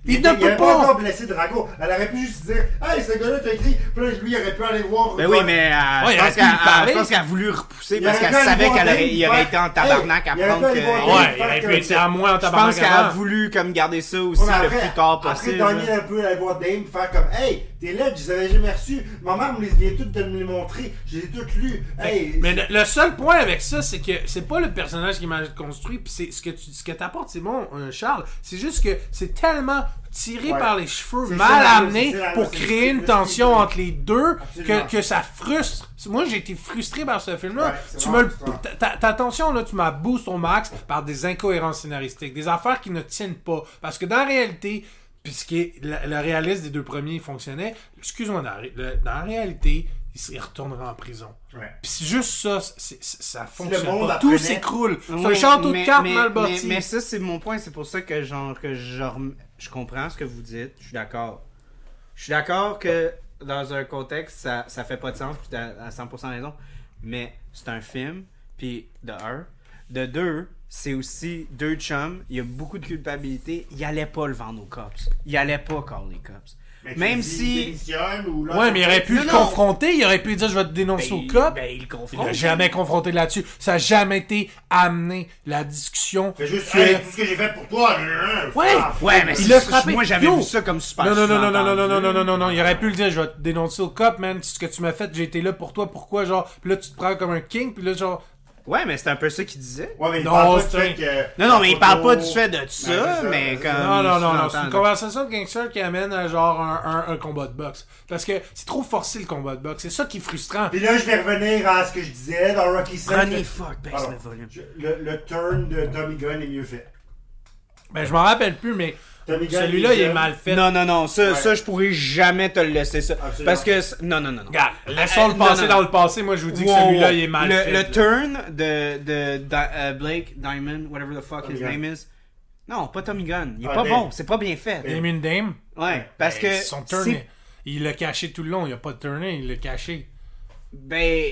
Il ne peut pas pas. encore blessé Drago. Elle aurait pu juste dire Hey, ce gars-là t'a écrit. Puis là, lui, il aurait pu aller voir. Ben oui, mais euh, Ouais, je aurait pense qu'elle parler. je pense qu'elle a voulu repousser Il parce qu'elle savait qu'elle aurait, été en tabarnak Hey, à prendre que. Ouais, il aurait pu être à moins en Je pense tabarnak qu'elle a avant. voulu comme garder ça aussi Ouais, le après, plus tard après possible. Daniel un peu aller voir Dame faire comme Hey, tes lettres, je les avais jamais reçues. Ma mère me les vient toutes de me les montrer. Je les ai toutes lues. Hey, Mais le, seul point avec ça, c'est que c'est pas le personnage qui mal construit, puis c'est ce que tu ce que t'apportes, c'est bon, euh, Charles. C'est juste que c'est tellement tiré Ouais. par les cheveux, mal ça, amené ça, pour créer une tension entre les deux que, que ça frustre. Moi, j'ai été frustré par ce film-là. Ouais, tu me le- ta, tension là, tu m'as boost au max par des incohérences scénaristiques, des affaires qui ne tiennent pas. Parce que dans la réalité, puisque le, le réalisme des deux premiers fonctionnait, excuse-moi, dans, la ré- le- dans la réalité, il retournera en prison. Ouais. Puis c'est juste ça, ça fonctionne monde pas. Tout s'écroule. C'est un Oui, château de mais- cartes mais- mal mais, bâti. mais ça, c'est mon point. C'est pour ça que, genre, que je, je comprends ce que vous dites. Je suis d'accord. Je suis d'accord que dans un contexte, ça, ça fait pas de sens. Puis à 100% raison. Mais c'est un film. Puis de un. De deux, c'est aussi deux chums. Il y a beaucoup de culpabilité. Il allait pas le vendre aux cops. Il allait pas call les cops. Tu Même si. Ouais, mais il aurait pu Non, le non. confronter, il aurait pu dire je vais te dénoncer au Ben, cop. ben, il le il confronte. n'a jamais confronté là-dessus. Ça n'a jamais été amené la discussion. Fais juste que- hey, tout ce que j'ai fait pour toi. hein, Ouais. frappe. Ouais, mais Il c'est- l'a frappé. Moi, j'avais vu ça comme super Non, non, non, non, non, non, non, non, non, non, non, non, il aurait pu le dire, je vais te dénoncer au cop, man, ce que tu m'as fait, j'ai été là pour toi, pourquoi, genre, puis là, tu te prends comme un king, puis là, genre, Ouais, mais c'est un peu ça qu'il disait. Ouais, mais il Non, parle pas du fait que. Non, non, mais il parle pas du fait de ça, mais comme. non, non, non, non, c'est une conversation de gangster qui amène à genre un, un, un combat de boxe. Parce que c'est trop forcé le combat de boxe, c'est ça qui est frustrant. Puis là, je vais revenir à ce que je disais dans Rocky 5. Ronnie, fuck, baisse le volume. Le, le turn de Tommy Gunn est mieux fait. Ben, je m'en rappelle plus, mais celui-là, il est mal fait. Non, non, non, ça, Ouais. ça, je pourrais jamais te le laisser, ça. Absolument. Parce que. Non, non, non, non. Regarde, laissons le Euh, passer dans le passé, moi, je vous dis que celui-là, wow. il est mal le, fait. Le là. turn de, de, euh, Blake Diamond, whatever the fuck Tommy his name is. Non, pas Tommy Gunn. Il est Ah, pas Dame. bon, c'est pas bien fait. Damien Dame, Ouais, parce ben, que. son turn, il l'a caché tout le long, il a pas de turné, il l'a caché. Ben.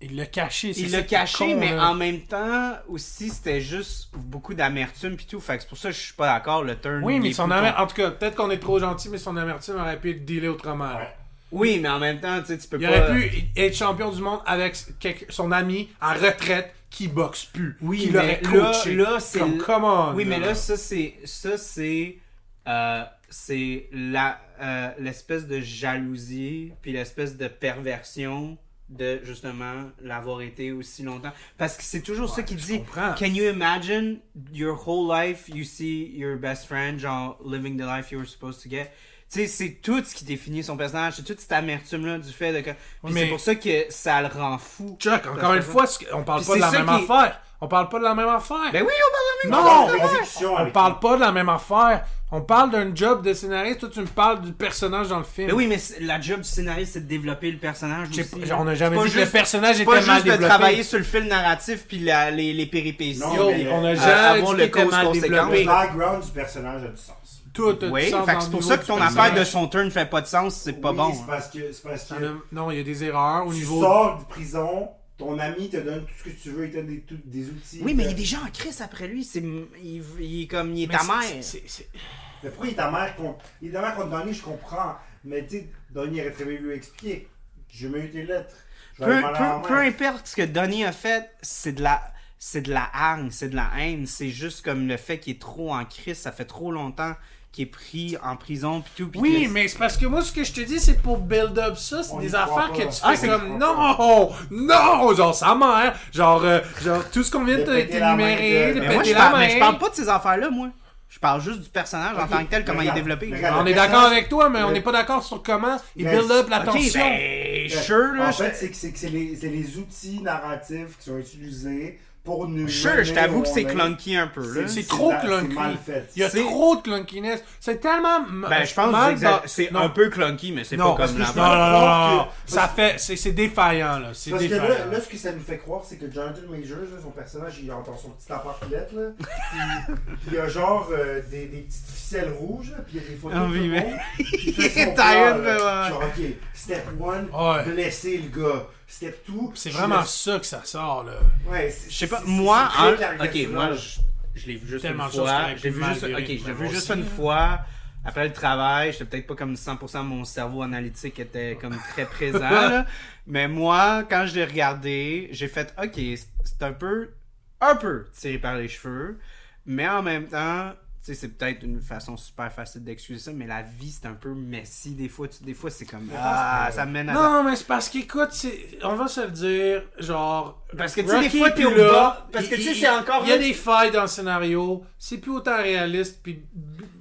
Il l'a caché. c'est Il l'a caché, con, mais là. en même temps, aussi, c'était juste beaucoup d'amertume pis tout. Fait que c'est pour ça que je suis pas d'accord, le turn. Oui, il mais son amertume. En tout cas, peut-être qu'on est trop gentil, mais son amertume aurait pu être dealé autrement. là. Oui, mais en même temps, tu sais, tu peux Il pas... aurait pu être champion du monde avec son ami à retraite qui boxe plus. Oui, qui mais l'aurait là, coaché. là, c'est... Comme, come on, Oui, mais là, ça, c'est... Ça, c'est... euh, c'est la euh, l'espèce de jalousie puis l'espèce de perversion de justement l'avoir été aussi longtemps parce que c'est toujours ça qu'il je dit comprends. can you imagine your whole life you see your best friend genre living the life you were supposed to get? Tu sais c'est tout ce qui définit son personnage c'est toute cette amertume là du fait de que puis mais- c'est pour ça que ça le rend fou Chuck, encore une fois, ce que- on parle Puis pas de la ça même qui affaire. On parle pas de la même affaire. ben oui on parle de la même Non, chose. l'exécution on parle pas de la même affaire. On parle d'un job de scénariste. Toi, tu me parles du personnage dans le film. Ben oui, mais c'est- la job du scénariste, c'est de développer le personnage aussi. pas- on n'a jamais pas dit que le juste- personnage c'est était pas mal juste de développé. travailler sur le fil narratif puis la- les, les péripéties. Non, Yo, mais, on a euh, jamais dit le était mal cause-conséquence. Le développé. background du personnage a du sens. Tout a du Oui, sens fait dans que c'est pour ça du que ton affaire de son turn fait pas de sens, c'est pas Oui, bon. C'est hein. parce que, parce Non, il y a des erreurs au tu niveau. sors de prison, ton ami te donne tout ce que tu veux, il te donne des, tout- des outils. Oui, mais il y a te- des gens en crise après lui. C'est, il, il est comme, il est Mais ta mère. Mais pourquoi il est ta mère contre. Il est ta mère contre Donnie, je comprends. Mais tu sais, Donnie aurait très bien voulu expliquer. J'ai mis tes lettres. Je vais Peu, aller importe ce que Donnie a fait, c'est de la, c'est de la hargne, c'est de la haine. C'est juste comme le fait qu'il est trop en crise. Ça fait trop longtemps est pris en prison puis tout. puis Oui, que- mais c'est parce que moi, ce que je te dis, c'est pour build up ça. C'est des affaires pas. que tu Ah, fais c'est- comme non, non, genre sa mère, genre, euh, genre tout ce qu'on vient de De t'énumérer, de- de Mais Mais péter je la parle, mais je parle main. pas de ces affaires-là, moi. Je parle juste du personnage en tant que tel, comment il est développé. regarde. On est d'accord avec toi, mais on n'est pas d'accord sur comment il Mais- build up la tension. ben, sure, là. En je- fait, c'est que c'est que c'est les, c'est les outils narratifs qui sont utilisés pour nous. Sure, je t'avoue que c'est clunky un peu, là. C'est trop clunky. C'est mal fait. Il y a C'est- trop de clunkiness. C'est tellement m- Ben, je pense mal que c'est un peu clunky, mais c'est Non, pas comme la non, non, non, ça fait, c'est c'est défaillant là, c'est Parce que là, là, ce que ça nous fait croire, c'est que Jonathan Majors, son personnage, il entend son petit appartelette, là. Puis, il y a genre euh, des, des petites ficelles rouges, là, puis il y a des photos Ah de oui, tout le mais- [laughs] il est tired. Genre, ok, step one, blesser le gars. Step two, C'est vraiment ça que ça sort là. Ouais, Je sais pas, moi, en- ok, moi, je, je l'ai vu juste Tellement une fois. Je l'ai vu juste, virer. ok, je l'ai vu moi juste aussi. une fois. Après le travail, j'étais peut-être pas comme 100% mon cerveau analytique était comme très présent, [laughs] là. Mais moi, quand je l'ai regardé, j'ai fait, ok, c'est un peu, un peu tiré par les cheveux. Mais en même temps, c'est peut-être une façon super facile d'excuser ça, mais la vie, c'est un peu messy des fois. Tu- Des fois, c'est comme, ah, ça mène à... Non, mais c'est parce qu'écoute, on va se le dire, genre. Parce que, tu sais, des fois, t'es là, bas, parce que, tu sais, c'est encore Il y a des failles dans le scénario, c'est plus autant réaliste, puis.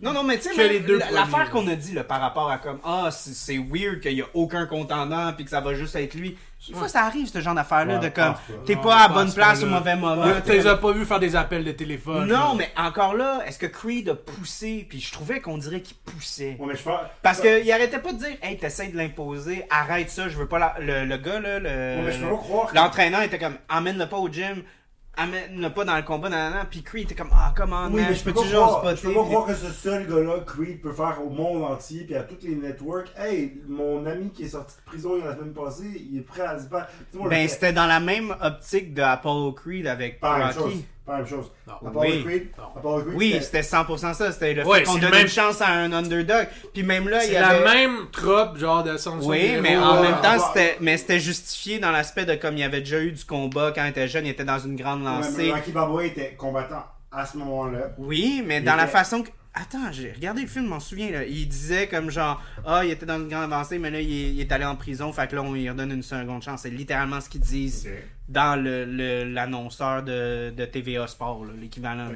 Non, non, mais tu sais, l'affaire qu'on a dit là, par rapport à comme, ah, c'est c'est weird qu'il y a aucun contendant puis que ça va juste être lui. Des fois, ça arrive, ce genre d'affaire-là, Ouais, de comme, t'es pas à bonne place au mauvais moment. T'es pas vu faire des appels de téléphone. Non, là. mais encore là, est-ce que Creed a poussé? Puis je trouvais qu'on dirait qu'il poussait. Ouais, mais je pense. Parce qu'il arrêtait pas de dire, hey, t'essayes de l'imposer, arrête ça, je veux pas la... le, le gars là, le. Ouais, mais je peux pas croire que- L'entraîneur était comme, emmène-le pas au gym, amène-le pas dans le combat, nanana, puis Creed était comme, ah, comment, Oui, mais je peux pas toujours croire, je spotter. peux pas puis- croire que ce seul gars-là, Creed, peut faire au monde entier puis à tous les networks. Hey, mon ami qui est sorti de prison la semaine passée, il est prêt à se battre. Ben, c'était dans la même optique de Apollo Creed avec. Rocky. Pas la même chose. Non. Oui. Creed, Creed, Oui, c'était- c'était 100% ça. C'était le Ouais, fait qu'on c'est donne même- une chance à un underdog. Puis même là, il C'est y avait... la même trope, genre de son Oui, mais héros, en même temps, c'était, mais c'était justifié dans l'aspect de comme il y avait déjà eu du combat quand il était jeune, il était dans une grande Ouais, mais lancée. Rocky Balboa était combattant à ce moment-là. Oui, mais Il dans la façon que. Attends, j'ai regardé le film, je m'en souviens. Là. Il disait comme genre, ah, il était dans une grande avancée, mais là, il est, il est allé en prison, fait que là, on lui redonne une seconde chance. C'est littéralement ce qu'ils disent dans le, le- l'annonceur de, de TVA Sport, l'équivalent.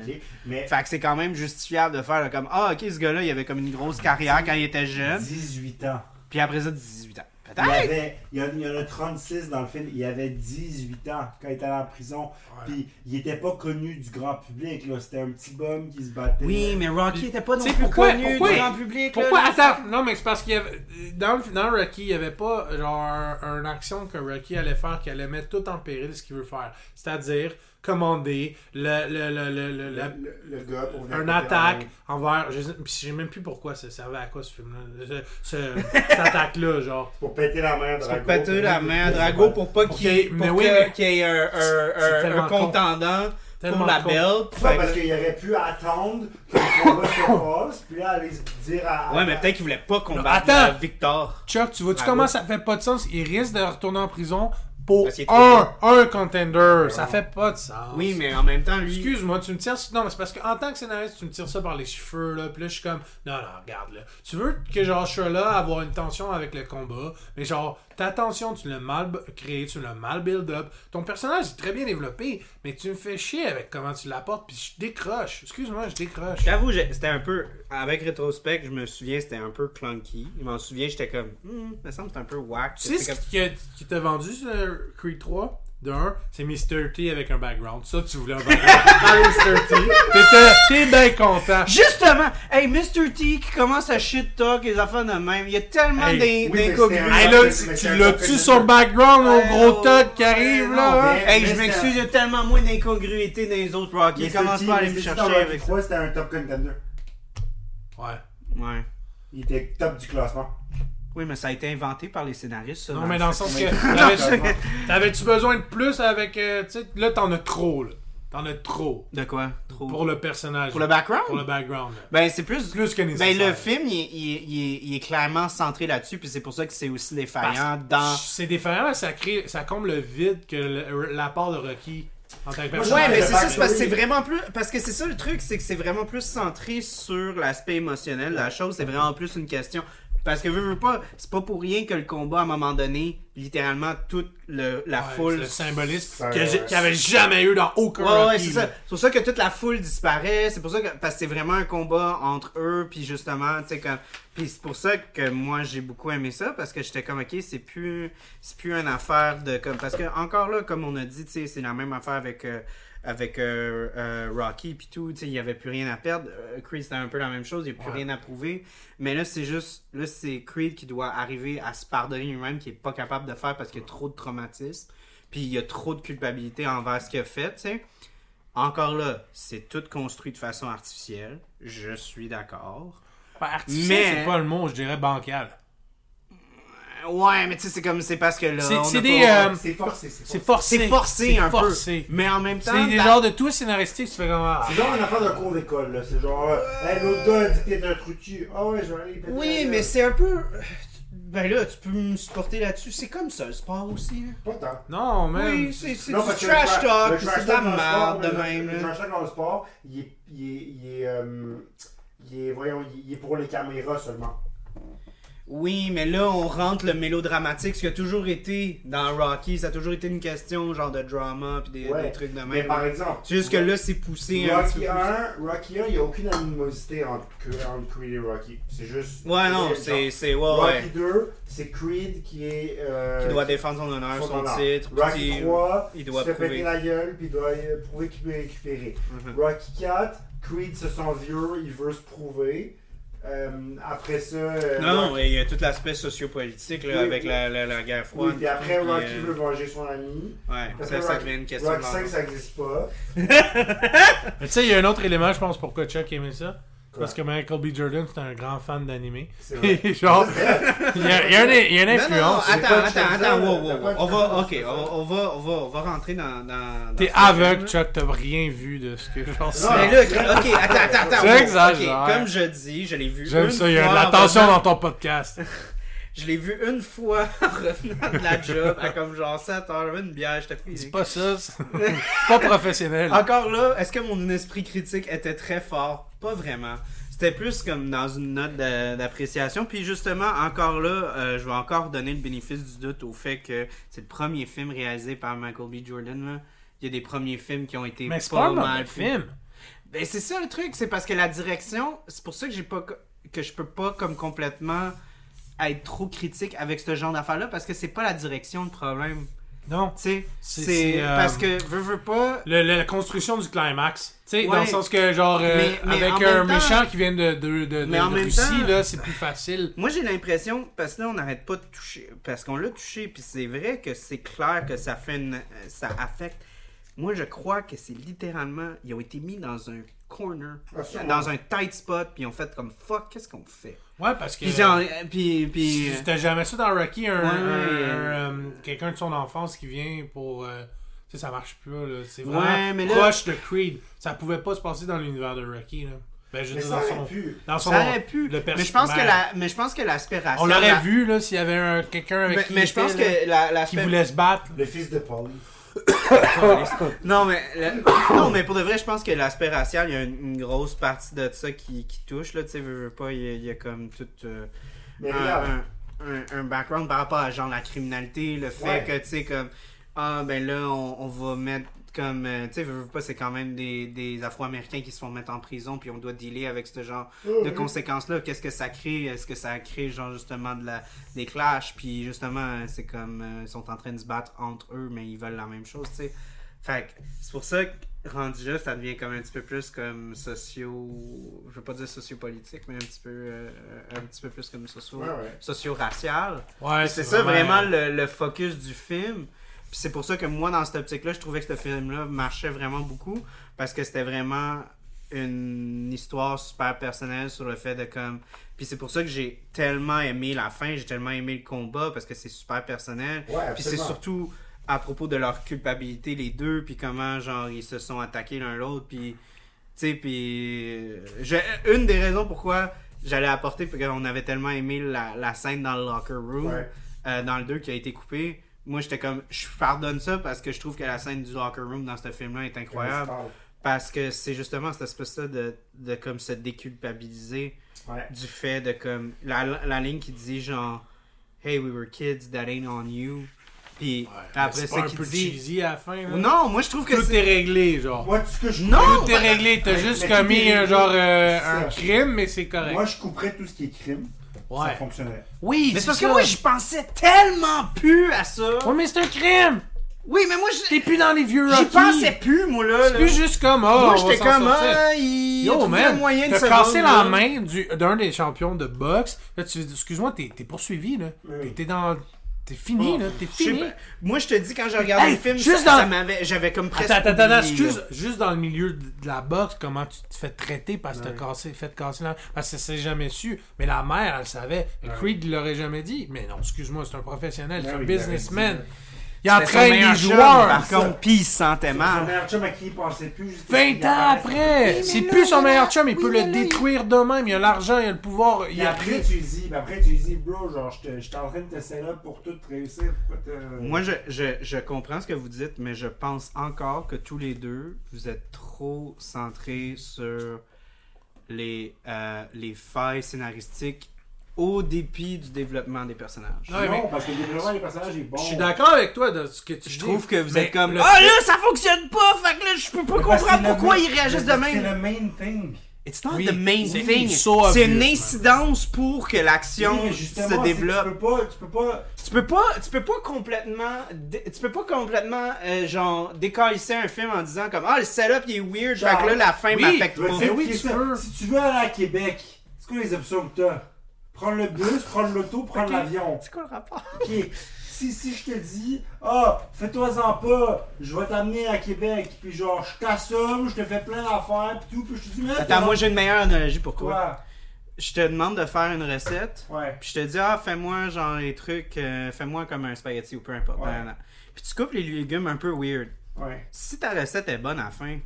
mais Fait que c'est quand même justifiable de faire là, comme, ah, ok, ce gars-là, il avait comme une grosse carrière quand il était jeune, 18 ans. puis après ça, 18 ans. Il, avait, il, y en, il y en a 36 dans le film. Il avait 18 ans quand il était allé en prison. Puis il était pas connu du grand public. là. C'était un petit bum qui se battait. Oui, mais Rocky était pas non plus pourquoi- connu pourquoi- du grand public. Pourquoi là, Attends, non, mais c'est parce qu'il y avait. Dans, le, dans Rocky, il n'y avait pas genre un, un action que Rocky allait faire qui allait mettre tout en péril ce qu'il veut faire. C'est-à-dire commander le, le, le, le, le- Le, la- le- le gars pour venir un côté attaque en envers. Je sais, puis je sais même plus pourquoi ça servait à quoi ce film-là. Ce- ce- cette [laughs] attaque-là, genre. Pour péter la main à Tu Drago. peux péter la main à Drago pour pas qu'il y mais pour oui, mais- y ait un, un- un- con. contendant Tellement pour la. Pas Fait parce que- qu'il aurait pu attendre que le combat se [laughs] passe, puis là, aller se dire à. Ouais, mais peut-être qu'il voulait pas combattre Attends. Victor. Chuck, tu vois-tu Drago. comment ça fait pas de sens? Il risque de retourner en prison pour un, un contender. Ça fait pas de sens. Oui, mais en même temps, lui. Excuse-moi, tu me tires. Non, mais c'est parce qu'en tant que scénariste, tu me tires ça par les cheveux, là. Puis là, je suis comme, non, non, regarde, là. Tu veux que, genre, je sois là, avoir une tension avec le combat, mais genre, ta tension, tu l'as mal créée, tu l'as mal build-up. Ton personnage est très bien développé, mais tu me fais chier avec comment tu l'apportes, puis je décroche. Excuse-moi, je décroche. J'avoue, c'était un peu. Avec Rétrospect, je me souviens, c'était un peu clunky. Je m'en souviens, j'étais comme. Hmm, me semble que c'est un peu whack. Tu sais ce comme- qui t'a vendu ce Creed 3 De un, c'est Mr. T avec un background. Ça, tu voulais un [laughs] background. Ah, Mr. T. T'es bien content. Justement! Hey, Mr. T qui commence à shit talk les affaires de même. Il y a tellement Hey, d'in- oui, Hey là, tu, l'as-tu peu son background au gros tas qui arrive là? hein? Hey, je m'excuse, il y a tellement moins d'incongruité dans les autres Rocky. Mr. Commence pas à aller me chercher avec ça. C'était un top contender. Ouais. Ouais. Il était top du classement. Oui, mais ça a été inventé par les scénaristes, ça. Non, mais dans le sens que. [laughs] T'avais-tu besoin de plus avec. euh, tu sais, là, t'en as trop, là. T'en as trop. De quoi? Trop. Pour le personnage. Pour le background? Pour le background. là. Ben, c'est plus. Plus que Ben, nécessaire. le film, il est, il il est- il est clairement centré là-dessus, puis c'est pour ça que c'est aussi défaillant dans. C'est défaillant, mais ça, crée, ça comble le vide que le- l'apport de Rocky en tant que personnage. Ouais, mais c'est ça, c'est parce que c'est vraiment plus. Parce que c'est ça le truc, c'est que c'est vraiment plus centré sur l'aspect émotionnel de la chose. C'est vraiment plus une question. Parce que veux, veux pas, c'est pas pour rien que le combat, à un moment donné, littéralement, toute le, la Ouais, foule. Le symbolisme qu'il n'y avait jamais eu dans aucun Ouais, ouais, c'est ça. C'est pour ça que toute la foule disparaît. C'est pour ça que. Parce que c'est vraiment un combat entre eux, puis justement, tu sais, comme. Puis c'est pour ça que moi, j'ai beaucoup aimé ça, parce que j'étais comme, ok, c'est plus. C'est plus une affaire de. comme Parce que, encore là, comme on a dit, tu sais, c'est la même affaire avec. euh, avec euh, euh, Rocky puis tout, tu sais, il n'y avait plus rien à perdre. Euh, Creed, c'était un peu la même chose, il n'y a plus Ouais. rien à prouver. Mais là, c'est juste, là, c'est Creed qui doit arriver à se pardonner lui-même, qui est pas capable de faire parce qu'il y a trop de traumatisme. Puis il y a trop de culpabilité envers ce qu'il a fait. Encore là, c'est tout construit de façon artificielle. Je suis d'accord. Ben, artificiel, Mais- c'est pas le mot, je dirais bancal. Ouais, mais tu sais, c'est comme, c'est parce que là. C'est- des, pas- euh, C'est forcé, c'est C'est forcé. forcé. C'est forcé un forcé. peu. Mais en même temps. C'est des la- genres de tout scénaristique, tu fais comme. ah. C'est genre une affaire de cours d'école, là. C'est genre, euh, hey, l'autre gars a dit que t'étais un trucu. Ah ouais, je vais aller Oui, mais c'est un peu. Ben là, tu peux me supporter là-dessus. C'est comme ça, le sport aussi. Pas tant. Non, même. Oui, c'est du parce que trash talk, c'est de la merde de même. Le trash talk dans le sport, il est, il est, il est, euh, voyons, il est pour les caméras seulement. Oui, mais là, on rentre le mélodramatique, ce qui a toujours été dans Rocky, ça a toujours été une question genre de drama puis des, Ouais. des trucs de Mais même. par exemple, C'est juste que là, c'est poussé un petit Rocky peu. 1, Rocky 1, il n'y a aucune animosité entre, entre Creed et Rocky. C'est juste. Ouais, non, c'est Ouais, Rocky ouais. 2, c'est Creed qui est. euh, Qui doit défendre son honneur, son son honneur. titre. Rocky puis 3, il doit se fait péter prouver. la gueule, puis il doit prouver qu'il peut récupérer. Mhm. Rocky 4, Creed se sent vieux, il veut se prouver. Euh, après ça. euh, Non, il y a tout l'aspect sociopolitique là, Oui, avec oui. la, la, la guerre froide. Oui, puis après, puis, Rocky euh, veut venger son ami. Ouais, Après, ça, ça Rocky- devient une question Rocky de 5, ça n'existe pas. [laughs] Mais tu sais, il y a un autre élément, je pense, pourquoi Chuck aimait ça. Quoi? Parce que Michael B. Jordan, c'est un grand fan. C'est. Et [laughs] genre, il y a, une, Non, influence. c'est attends, attends, attends, wow, c'est wow, On va, ok, c'est on, va, on va, on va rentrer dans. T'es aveugle. Chuck, t'as rien vu de ce que genre c'est. Mais là, ok, attends, attends, attends. Comme je dis, je l'ai vu J'aime une ça, il y a fois de en l'attention dans ton podcast. [laughs] Je l'ai vu une fois [laughs] en revenant de la job à comme genre 7 heures, j'avais une bière, j'étais C'est physique. pas ça, c'est c'est pas professionnel. Encore là, est-ce que mon esprit critique était très fort? Pas vraiment. C'était plus comme dans une note d'a- d'appréciation. Puis justement, encore là, euh, je vais encore donner le bénéfice du doute au fait que c'est le premier film réalisé par Michael B. Jordan. Là. Il y a des premiers films qui ont été Mais c'est pas mauvais mal film. Ben, c'est ça le truc, c'est parce que la direction, c'est pour ça que j'ai pas que je peux pas comme complètement être trop critique avec ce genre d'affaires là parce que c'est pas la direction le problème. Non. Tu sais, C'est- euh, parce que veux veux pas Le- le- la construction du climax. Tu sais, Ouais. dans le sens que, genre, euh, Mais- mais avec un temps- méchant qui vient de, de, de, Mais de- en de même Russie, temps- là, c'est plus facile. Moi, j'ai l'impression, parce que là, on n'arrête pas de toucher, parce qu'on l'a touché, puis c'est vrai que c'est clair que ça fait une, ça affecte moi je crois que c'est littéralement, ils ont été mis dans un corner, Ah, dans un tight spot, puis ils ont fait comme fuck, qu'est-ce qu'on fait? Ouais, parce que. Puis, genre, euh, puis, puis, C'était jamais ça dans Rocky, un, Ouais, un- ouais. un, euh, quelqu'un de son enfance qui vient pour. euh, tu sais, ça marche plus, là. C'est Ouais, vraiment mais là- proche de Creed. Ça pouvait pas se passer dans l'univers de Rocky, là. Ben, je Mais ça dans son. pu. Dans son ça aurait pu. le Mais je pense que personnage. la, mais je pense que l'aspect racial. On l'aurait la- vu, là, s'il y avait un, quelqu'un avec Mais, qui. mais je pense était, là, que la, Qui voulait se battre. Le fils de Polly. [coughs] Non, mais, le- [coughs] non, mais pour de vrai, je pense que l'aspect racial, il y a une, une grosse partie de ça qui, qui touche, là, tu sais, veux, veux pas, il y, a, il y a comme tout euh, un, un, un- un background par rapport à genre la criminalité, le fait Ouais. que, tu sais, comme, ah, ben là, on, on va mettre comme, euh, tu sais, veux, veux pas, c'est quand même des, des Afro-Américains qui se font mettre en prison, puis on doit dealer avec ce genre de Mhm. conséquences-là. Qu'est-ce que ça crée? Est-ce que ça crée, genre, justement, de la, des clashs? Puis, justement, c'est comme, euh, ils sont en train de se battre entre eux, mais ils veulent la même chose, tu sais. Fait que c'est pour ça que, rendu là, ça devient comme un petit peu plus comme socio... Je veux pas dire sociopolitique, mais un petit peu, euh, un petit peu plus comme socio... Ouais, ouais. socio-racial. Ouais, c'est ça vraiment le, le focus du film. Puis c'est pour ça que moi, dans cette optique-là, je trouvais que ce film-là marchait vraiment beaucoup. Parce que c'était vraiment une histoire super personnelle sur le fait de comme. Puis c'est pour ça que j'ai tellement aimé la fin, j'ai tellement aimé le combat parce que c'est super personnel. Ouais, Puis c'est surtout à propos de leur culpabilité, les deux, puis comment, genre, ils se sont attaqués l'un l'autre, puis. Tu sais, puis. euh, Une des raisons pourquoi j'allais apporter, parce qu'on avait tellement aimé la, la scène dans le locker room, Ouais. euh, dans le 2 qui a été coupé. Moi, j'étais comme. Je pardonne ça parce que je trouve que la scène du locker room dans ce film-là est incroyable. Parce que c'est justement cette espèce-là de, de comme se déculpabiliser Ouais. du fait de comme. La, la ligne qui dit genre. Hey, we were kids, that ain't on you. Puis après c'est ça, qui peu dit. cheesy à la fin, là. Non, moi je trouve que Tout c'est. est réglé, genre. Moi, tout ce que je Non! Tout est réglé, t'as juste commis un genre euh, un crime, mais c'est correct. Moi, je couperais tout ce qui est crime. Ça ouais. fonctionnerait. Oui, Mais c'est parce que ça. moi, je pensais tellement plus à ça. Ouais, mais c'est un crime! Oui, mais moi, je- T'es plus dans les vieux j'y Rocky. pensais plus, moi, là. C'est là. plus juste comme, oh, Moi, on j'étais s'en comme, sortir. ah, il Yo, a trouvé un man, moyen de t'as se cassé rendre, la là. main du- d'un des champions de boxe. Là, tu excuse-moi, t'es t'es poursuivi, là. T'es- T'es dans... T'es fini, là. T'es fini. pas. Moi, je te dis, quand j'ai regardé Hey, le film, juste ça, dans- ça m'avait, j'avais comme presque. Attends, attends, excuse, juste dans le milieu de la boxe, comment tu te fais traiter parce que t'as cassé, fait casser la... Parce que c'est jamais su. Mais la mère, elle savait. Creed l'aurait jamais dit. Mais non, excuse-moi, c'est un professionnel, c'est Ouais, un businessman. Il son entraîne les chum, joueurs. Par contre, puis il se sentait Son mal. meilleur chum à qui il pensait plus. jusqu'à 20 ce qu'il ans après, c'est là, plus son là, meilleur chum, il oui, peut le là, détruire de même, il a l'argent, il a le pouvoir, il après, tu dis, après, tu dis, bro, genre, je suis en train de te up pour tout réussir. Pourquoi t'as. Moi, je, je, je comprends ce que vous dites, mais je pense encore que tous les deux, vous êtes trop centrés sur les, euh, les failles scénaristiques au dépit du développement des personnages. Non, mais- parce que le développement des personnages est bon. Je suis d'accord avec toi de ce que tu Je dis. trouve que vous mais êtes comme le Ah là, ça fonctionne pas! Fait que là, je peux pas Mais parce que comprendre c'est le pourquoi main- ils réagissent de C'est même. le main thing. It's not Oui, the main c'est thing. so C'est obvious, une man. incidence pour que l'action Oui, mais justement, se c'est que développe. Tu peux pas. Tu peux pas. Tu peux pas, tu peux pas complètement, dé- tu peux pas complètement, euh, genre, décalisser un film en disant comme, ah, le setup il est weird, Genre, fait que là, la fin oui, m'affecte Tu pas. dire, oui, tu peux. Si tu veux aller à Québec, c'est quoi les options que t'as? Prendre le bus, prendre l'auto, prendre Ok. l'avion. C'est quoi le rapport? Ok. Si, si je te dis, ah, fais-toi-en pas, je vais t'amener à Québec, puis genre, je t'assomme, je te fais plein d'affaires, puis tout, puis je te dis, mais. Attends, moi j'ai une meilleure analogie pour toi. Quoi? Je te demande de faire une recette, Ouais. puis je te dis, ah, fais-moi genre les trucs, euh, fais-moi comme un spaghetti ou peu importe. Ouais. Puis tu coupes les légumes un peu weird. Ouais. Si ta recette est bonne à la fin,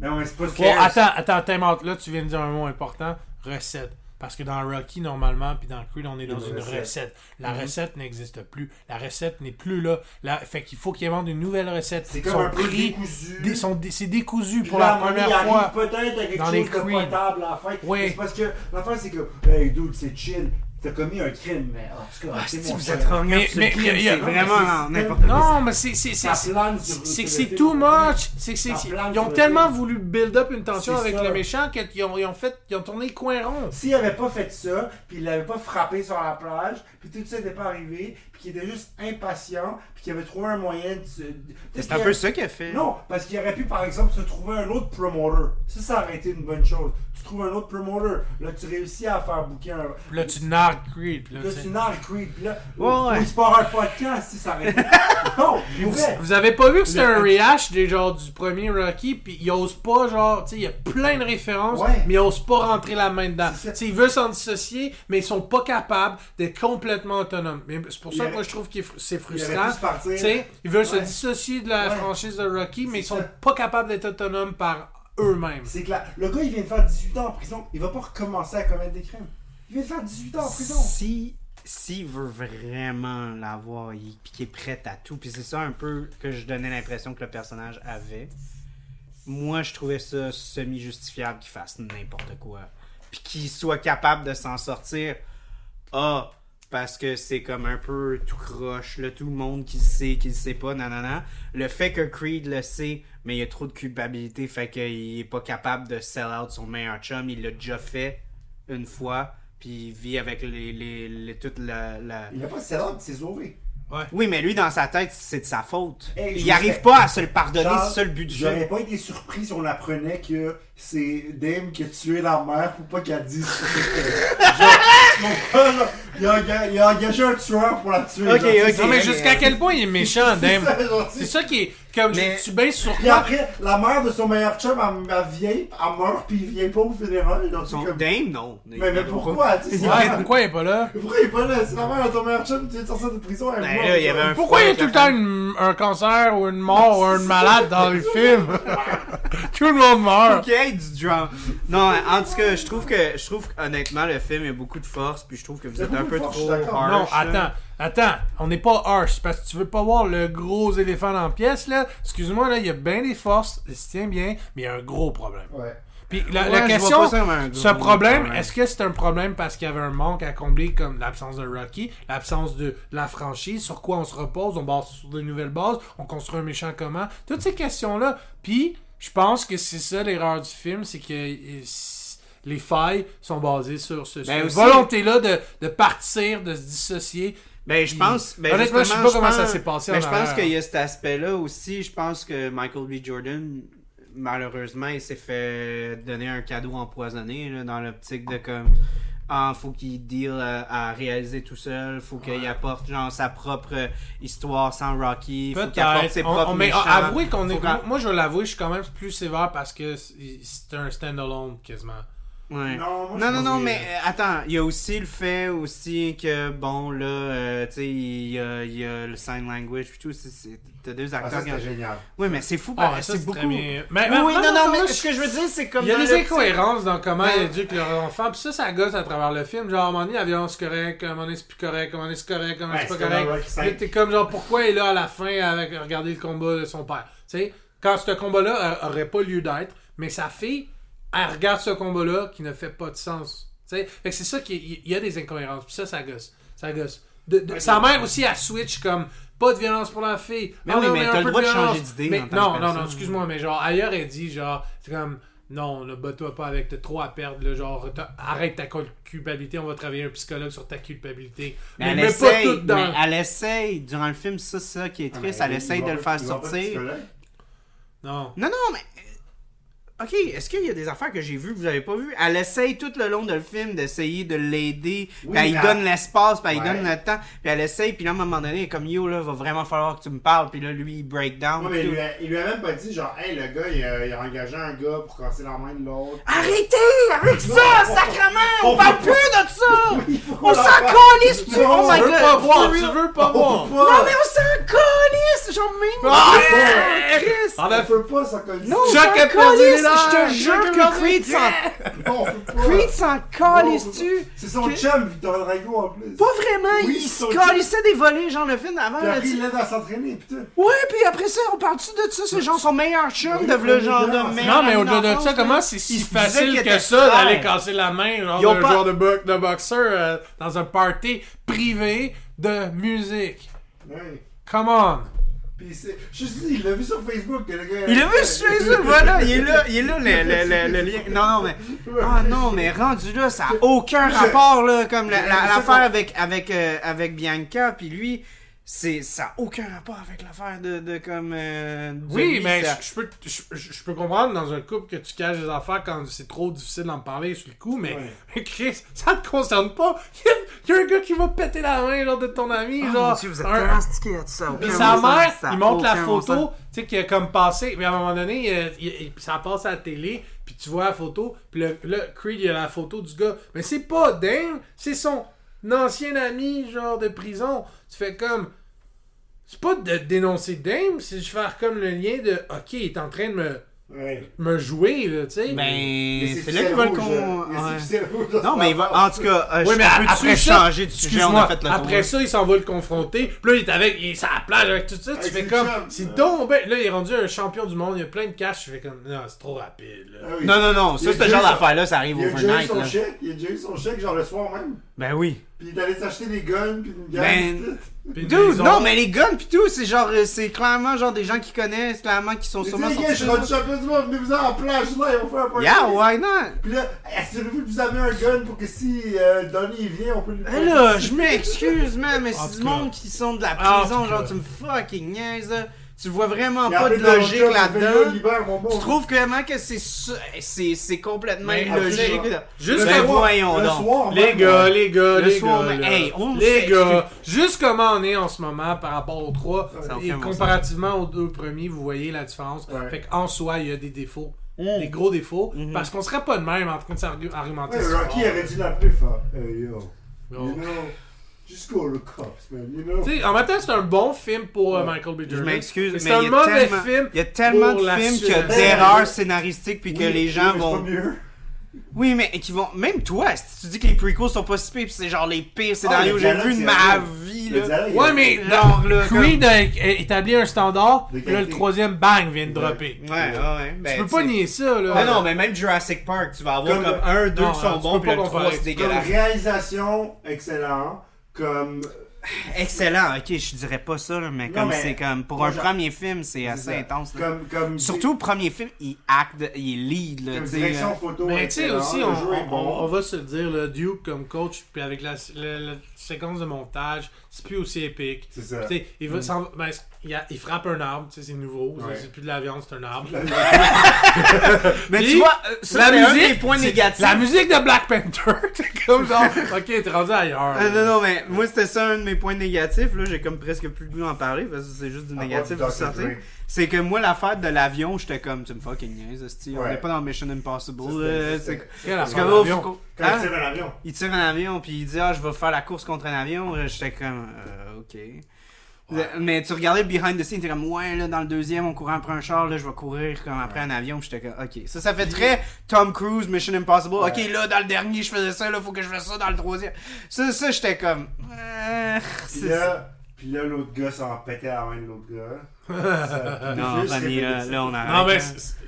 Mais ouais, c'est pas ce. Bon, attends, attends, out. Là, tu viens de dire un mot important. Recette. Parce que dans Rocky, normalement, puis dans Creed, on est dans Une une recette. recette. La Mhm. recette n'existe plus. La recette n'est plus là. La... Fait qu'il faut qu'ils inventent une nouvelle recette. C'est comme un décousu. dé- C'est décousu Puis pour là, la première il fois. peut-être à quelque dans chose les de potable à la fin. Oui. C'est parce que l'affaire, c'est que, hey dude, c'est chill. T'as commis un crime, mais. oh, c'est correct, ah, c'est vous êtes Mais- mais- crime, il y a- c'est non, mais vraiment c'est- dans c'est- n'importe quoi. Non, mais c'est c'est- c'est- c'est sur c'est too much. C'est que c'est- Ils ont tellement voulu build up une tension avec le méchant qu'ils ont, ils ont fait, ils ont tourné le coin rond. S'il avait pas fait ça, puis il l'avait pas frappé sur la plage, puis tout ça n'était pas arrivé, qui était juste impatient, puis qui avait trouvé un moyen de se. C'est un peu ça qu'il a fait. Non, parce qu'il aurait pu par exemple se trouver un autre promoter. Ça, ça aurait été une bonne chose. Tu trouves un autre promoter, là tu réussis à faire booker un. Puis là, tu nargues Creed. Puis là, Là, tu- nargues Creed, puis là, Ouais, ou- ouais. ou il se part un podcast, si ça aurait été. [laughs] non, vrai. Vous avez pas vu que c'est un rehash des genre du premier Rocky, puis il ose pas, genre, tu sais, il y a plein de références, Ouais. mais il ose pas rentrer la main dedans. Tu sais, il veut s'en dissocier, mais ils sont pas capables d'être complètement autonomes. Mais c'est pour ça que moi je trouve que c'est frustrant. ils veulent se Ouais. dissocier de la Ouais. franchise de Rocky, mais ils sont ça. pas capables d'être autonomes par eux-mêmes. C'est que la- le gars, il vient de faire 18 ans en prison. Il va pas recommencer à commettre des crimes. Il vient de faire 18 ans en prison. Si s'il veut vraiment l'avoir, il, puis qu'il est prêt à tout, puis c'est ça un peu que je donnais l'impression que le personnage avait. Moi, je trouvais ça semi-justifiable qu'il fasse n'importe quoi. Puis qu'il soit capable de s'en sortir. Ah, parce que c'est comme un peu tout croche, là, tout le monde qui le sait, qui le sait pas, nanana. Le fait que Creed le sait, mais il y a trop de culpabilité, fait qu'il est pas capable de sell out son meilleur chum, il l'a déjà fait une fois, puis il vit avec les, les, les- toute la, la- Il a pas de il s'est sauvé. Oui, mais lui, dans sa tête, c'est de sa faute. Hey, il me arrive serais- pas à se le pardonner, c'est ça le but du J'aurais film. pas été surpris si on apprenait que c'est Dame qui a tué la mère pour pas qu'elle dise que. Genre, il a, il a engagé un tueur pour la tuer. Ok, genre, ok. Non, mais jusqu'à quel point il est méchant, [laughs] Dame? C'est ça qui est. Comme Mais- tu baisses sur Puis quoi après, la mère de son meilleur chum, elle, elle vient, elle meurt, puis il vient pas au funérail. Donc, c'est Son comme... Dame, non. Mais, mais pourquoi? Tu sais, Ouais, pourquoi il est pas là? Pourquoi il est pas là? C'est la mère de ton meilleur chum, tu viens de sortir de prison, elle est Ben là, il y avait genre. un Pourquoi il y a tout le temps une- un cancer ou une mort ou un malade dans les films [laughs] Tout le monde meurt. Ok, du drama. Non, en tout cas, je trouve que je trouve honnêtement le film a beaucoup de force, puis je trouve que vous êtes un peu trop harsh. Non, attends, attends, on n'est pas harsh parce que tu veux pas voir le gros éléphant dans la pièce là. Excuse-moi là, il y a bien des forces, il se tient bien, mais il y a un gros problème. Ouais. Puis la, Ouais, la question, ce problème, problème. est-ce que c'est un problème parce qu'il y avait un manque à combler comme l'absence de Rocky, l'absence de la franchise, sur quoi on se repose, on base sur de nouvelles bases, on construit un méchant comment, toutes ces questions-là. Puis, je pense que c'est ça l'erreur du film, c'est que euh, les failles sont basées sur ce, Ben cette volonté-là de, de partir, de se dissocier. Ben, je pense. Ben, Honnêtement, je sais pas comment ça s'est passé Ben, en je pense qu'il y a cet aspect-là aussi. Je pense que Michael B. Jordan, malheureusement, il s'est fait donner un cadeau empoisonné là, dans l'optique de comme. Ah, faut qu'il deal à, à réaliser tout seul, faut qu'il apporte genre sa propre histoire sans Rocky, faut qu'il apporte ses. On- propres on- Mais méchants. avouez qu'on est. Moi, je vais l'avouer, je suis quand même plus sévère parce que c'est un stand-alone quasiment. Ouais. Non, Non, non, mais euh, attends, il y a aussi le fait aussi que, bon, là, euh, tu sais, il y a, il y a le sign language et tout, t'as deux Ah, acteurs ça, qui... génial. Oui, mais c'est fou, Ah, ça, c'est beaucoup... Mais, Oui, mais- oui, non, non, non, mais ce que je veux dire, c'est comme Il y a des incohérences dans comment Ben- ils éduquent leurs enfants, puis ça, ça gosse à travers le film. Genre, à un moment donné, la violence c'est correct, à un moment donné, c'est plus correct, à un moment donné, c'est correct, à un moment donné, c'est pas correct. T'es comme, genre, pourquoi il est là à la fin avec regarder le combat de son père? Tu sais, quand ce combat-là aurait pas lieu d'être, mais sa fille, elle regarde ce combat-là qui ne fait pas de sens. Fait que c'est ça qu'il il y a des incohérences, puis ça, ça gosse. Ça gosse. De, de- sa mère aussi, elle switch comme pas de violence pour la fille. Mais Ah oui, non, mais t'as le droit de changer d'idée tant Non, non, non, personne. excuse-moi, mais genre, ailleurs, elle dit, genre, c'est comme, non, ne bats-toi pas avec, t'as trop à perdre, là, genre, arrête ta culpabilité, on va travailler un psychologue sur ta culpabilité. Mais Mais, elle essaye, pas tout dans. mais elle essaye, durant le film, ça, ça qui est Ah, triste, elle il essaye de le faire sortir. Non. Non, non, mais. Ok, est-ce qu'il y a des affaires que j'ai vues que vous avez pas vues? Elle essaye tout le long de le film d'essayer de l'aider, Oui, lui mais donne l'espace, puis elle lui Ouais. donne le temps, puis elle essaye, puis là, à un moment donné, elle est comme yo, là, va vraiment falloir que tu me parles, puis là, lui, il break down. Ouais, mais il lui, a, il lui a même pas dit, genre, hey, le gars, il a, il a engagé un gars pour casser la main de l'autre. Arrêtez avec ça, sacrement! On parle plus de ça! [laughs] Il On s'en calisse, tu! Non, Oh my Tu veux god! pas voir, tu veux pas On voir. Non, mais on s'en calisse! Genre, même! Ah! Chris! En On peut pas, s'en calisse, les Je te nerfs. jure que Creed s'en... Creed s'en calisse-tu? C'est son Que- chum, Victor Drago, en plus. Pas vraiment, Oui, il se calissait des volets, genre le film avant. Puis il l'aide à s'entraîner, putain. Ouais, puis après ça, on parle-tu de ça? C'est genre son meilleur chum de le genre de Non, mais au-delà de ça, comment c'est si facile que ça d'aller casser la main, genre pas- joueur de, bo- de boxeur euh, dans un party privé de musique? Come on! Puis. Je sais, il l'a vu sur Facebook le gars. Il a vu sur Facebook, voilà, il est là, il est là le, le, le, le lien. Non, non, mais. Ah non, mais rendu là, ça n'a aucun rapport, là, comme la- la- l'affaire avec, avec, euh, avec Bianca, puis lui, c'est, ça n'a aucun rapport avec l'affaire de, de comme. euh, de Oui, mais ça- je, je peux, je, peux comprendre dans un couple que tu caches des affaires quand c'est trop difficile d'en parler sur le coup, mais, Ouais. mais Chris, ça te concerne pas. Il y, a- il y a un gars qui va péter la main genre, de ton ami, Oh genre. Dieu, vous êtes un- ça. Puis sa mère, ça il montre la photo, tu sais, qui a comme passé, mais à un moment donné, euh, il- il- ça passe à la télé, puis tu vois la photo, puis le- là, Creed, il a la photo du gars. Mais c'est pas Dane, c'est son ancien ami, genre, de prison. Tu fais comme... C'est pas de dénoncer Dame, c'est de faire comme le lien de, OK, il est en train de me, Ouais. me jouer, là, tu sais. Ben, c'est là qu'ils veulent qu'on. Non, mais il va. En tout cas, euh, Oui, je mais peux-tu après ça, changer de sujet? On a fait le tour. après ça, il s'en va le confronter. Puis là, il est avec, il est sur la plage avec tout ça. Tu fais comme, c'est donc ben, Là, il est rendu un champion du monde. Il y a plein de cash. Je fais comme, non, c'est trop rapide. Là. Ah oui. Non, non, non, ça, ce genre d'affaire-là, ça arrive Il a déjà eu overnight. son là. chèque, il a déjà eu son chèque, genre le soir même. Ben oui. Puis il s'acheter des guns, puis une Ben, gamme. Puis une Dude, non, mais les guns pis tout, c'est genre, euh, c'est clairement genre des gens qui connaissent, clairement qui sont sûrement les gars, je suis rendu champion du monde, venez-vous en plage, là, ils vont faire un party. Yeah, why not? Puis là, assurez-vous de vous amener un gun pour que si euh, Donnie il vient, on peut lui Eh là, je m'excuse, man, mais c'est du monde qui sont de la En prison, genre, tu me fucking niaises, là. Tu vois vraiment pas de logique là-dedans. Yo, Tu trouves vraiment que c'est ça- c'est c'est complètement illogique. Juste Ben voyons le donc. soir, Les gars, les gars, Le les soir, gars. mais là. hey, on les sait, gars, juste comment on est en ce moment par rapport aux trois, et comparativement aux deux premiers, vous voyez la différence. Ouais. Fait qu'en soi, il y a des défauts. Mm. Des gros défauts. Mhm. Parce qu'on serait pas de même en train de s'argumenter. Ouais, Rocky fort. aurait dû l'appeler, faire Hey yo, you know, just call the cops, man, you know? Tu sais, en même temps, c'est un bon film pour euh, Ouais. Michael B. Je Jordan. m'excuse, mais c'est un il y a mauvais tellement, film. il y a tellement pour de films qui ont d'erreurs scénaristiques puis que Oui, les gens oui, vont. C'est pas mieux. Oui, mais qui vont. Même toi, si tu dis que les prequels sont pas si pires, pis c'est genre les pires scénarios le que j'ai vus de ma vie, là. Ouais, mais Genre, dans- là, Creed a a établi un standard, là, le troisième bang vient de Ouais. dropper. Ouais, ouais, ouais. Ben, tu peux pas nier ça, là. Ah non, mais même Jurassic Park, tu vas avoir Comme un, deux Non, qui sont bons, puis le trois, c'est Comme dégueulasse. réalisation, excellent. Comme. Excellent, ok, je dirais pas ça, là, mais Non, comme mais c'est comme. Pour moi, un premier film, c'est assez ça. intense, là. Comme, comme. Surtout le premier film, il acte, il lead, là, Comme direction là. photo. Mais tu sais aussi, on, on- bon. on va se le dire, le Duke comme coach, puis avec la, la- la séquence de montage, c'est plus aussi épique. C'est ça. Tu sais, il, va, s'en- ben, il, a- il frappe un arbre, tu sais, c'est nouveau, Ouais. c'est plus de la viande, c'est un arbre. [laughs] Mais Puis, tu vois, euh, ça, la c'est un musique, des points négatifs. La musique de Black Panther, [laughs] c'est comme genre, ok, t'es rendu ailleurs. Ah, non, non, mais moi, c'était ça un de mes points négatifs. Là, j'ai comme presque plus le goût d'en parler parce que c'est juste du part négatif. C'est que moi, l'affaire de l'avion, j'étais comme, tu me fucking niaises, esti. On Ouais. n'est pas dans Mission Impossible. C'est- faut qu'on- Quand Hein? il tire un avion. Il tire un avion, puis il dit, ah, je vais faire la course contre un avion. J'étais comme, euh, ok. Ouais. Mais tu regardais behind the scenes, t'es comme, ouais, là, dans le deuxième, on courait après un char, là, je vais courir comme après un avion. Puis j'étais comme, ok. Ça, ça fait très Tom Cruise, Mission Impossible. Ok, Ouais. là, dans le dernier, je faisais ça, là, faut que je fasse ça dans le troisième. Ça, ça j'étais comme, euh, [laughs] Puis là, puis là, l'autre gars s'en pétait à la main de l'autre gars. [laughs] Ça- Non, juste Rami, là, là, on arrête. Non, mais.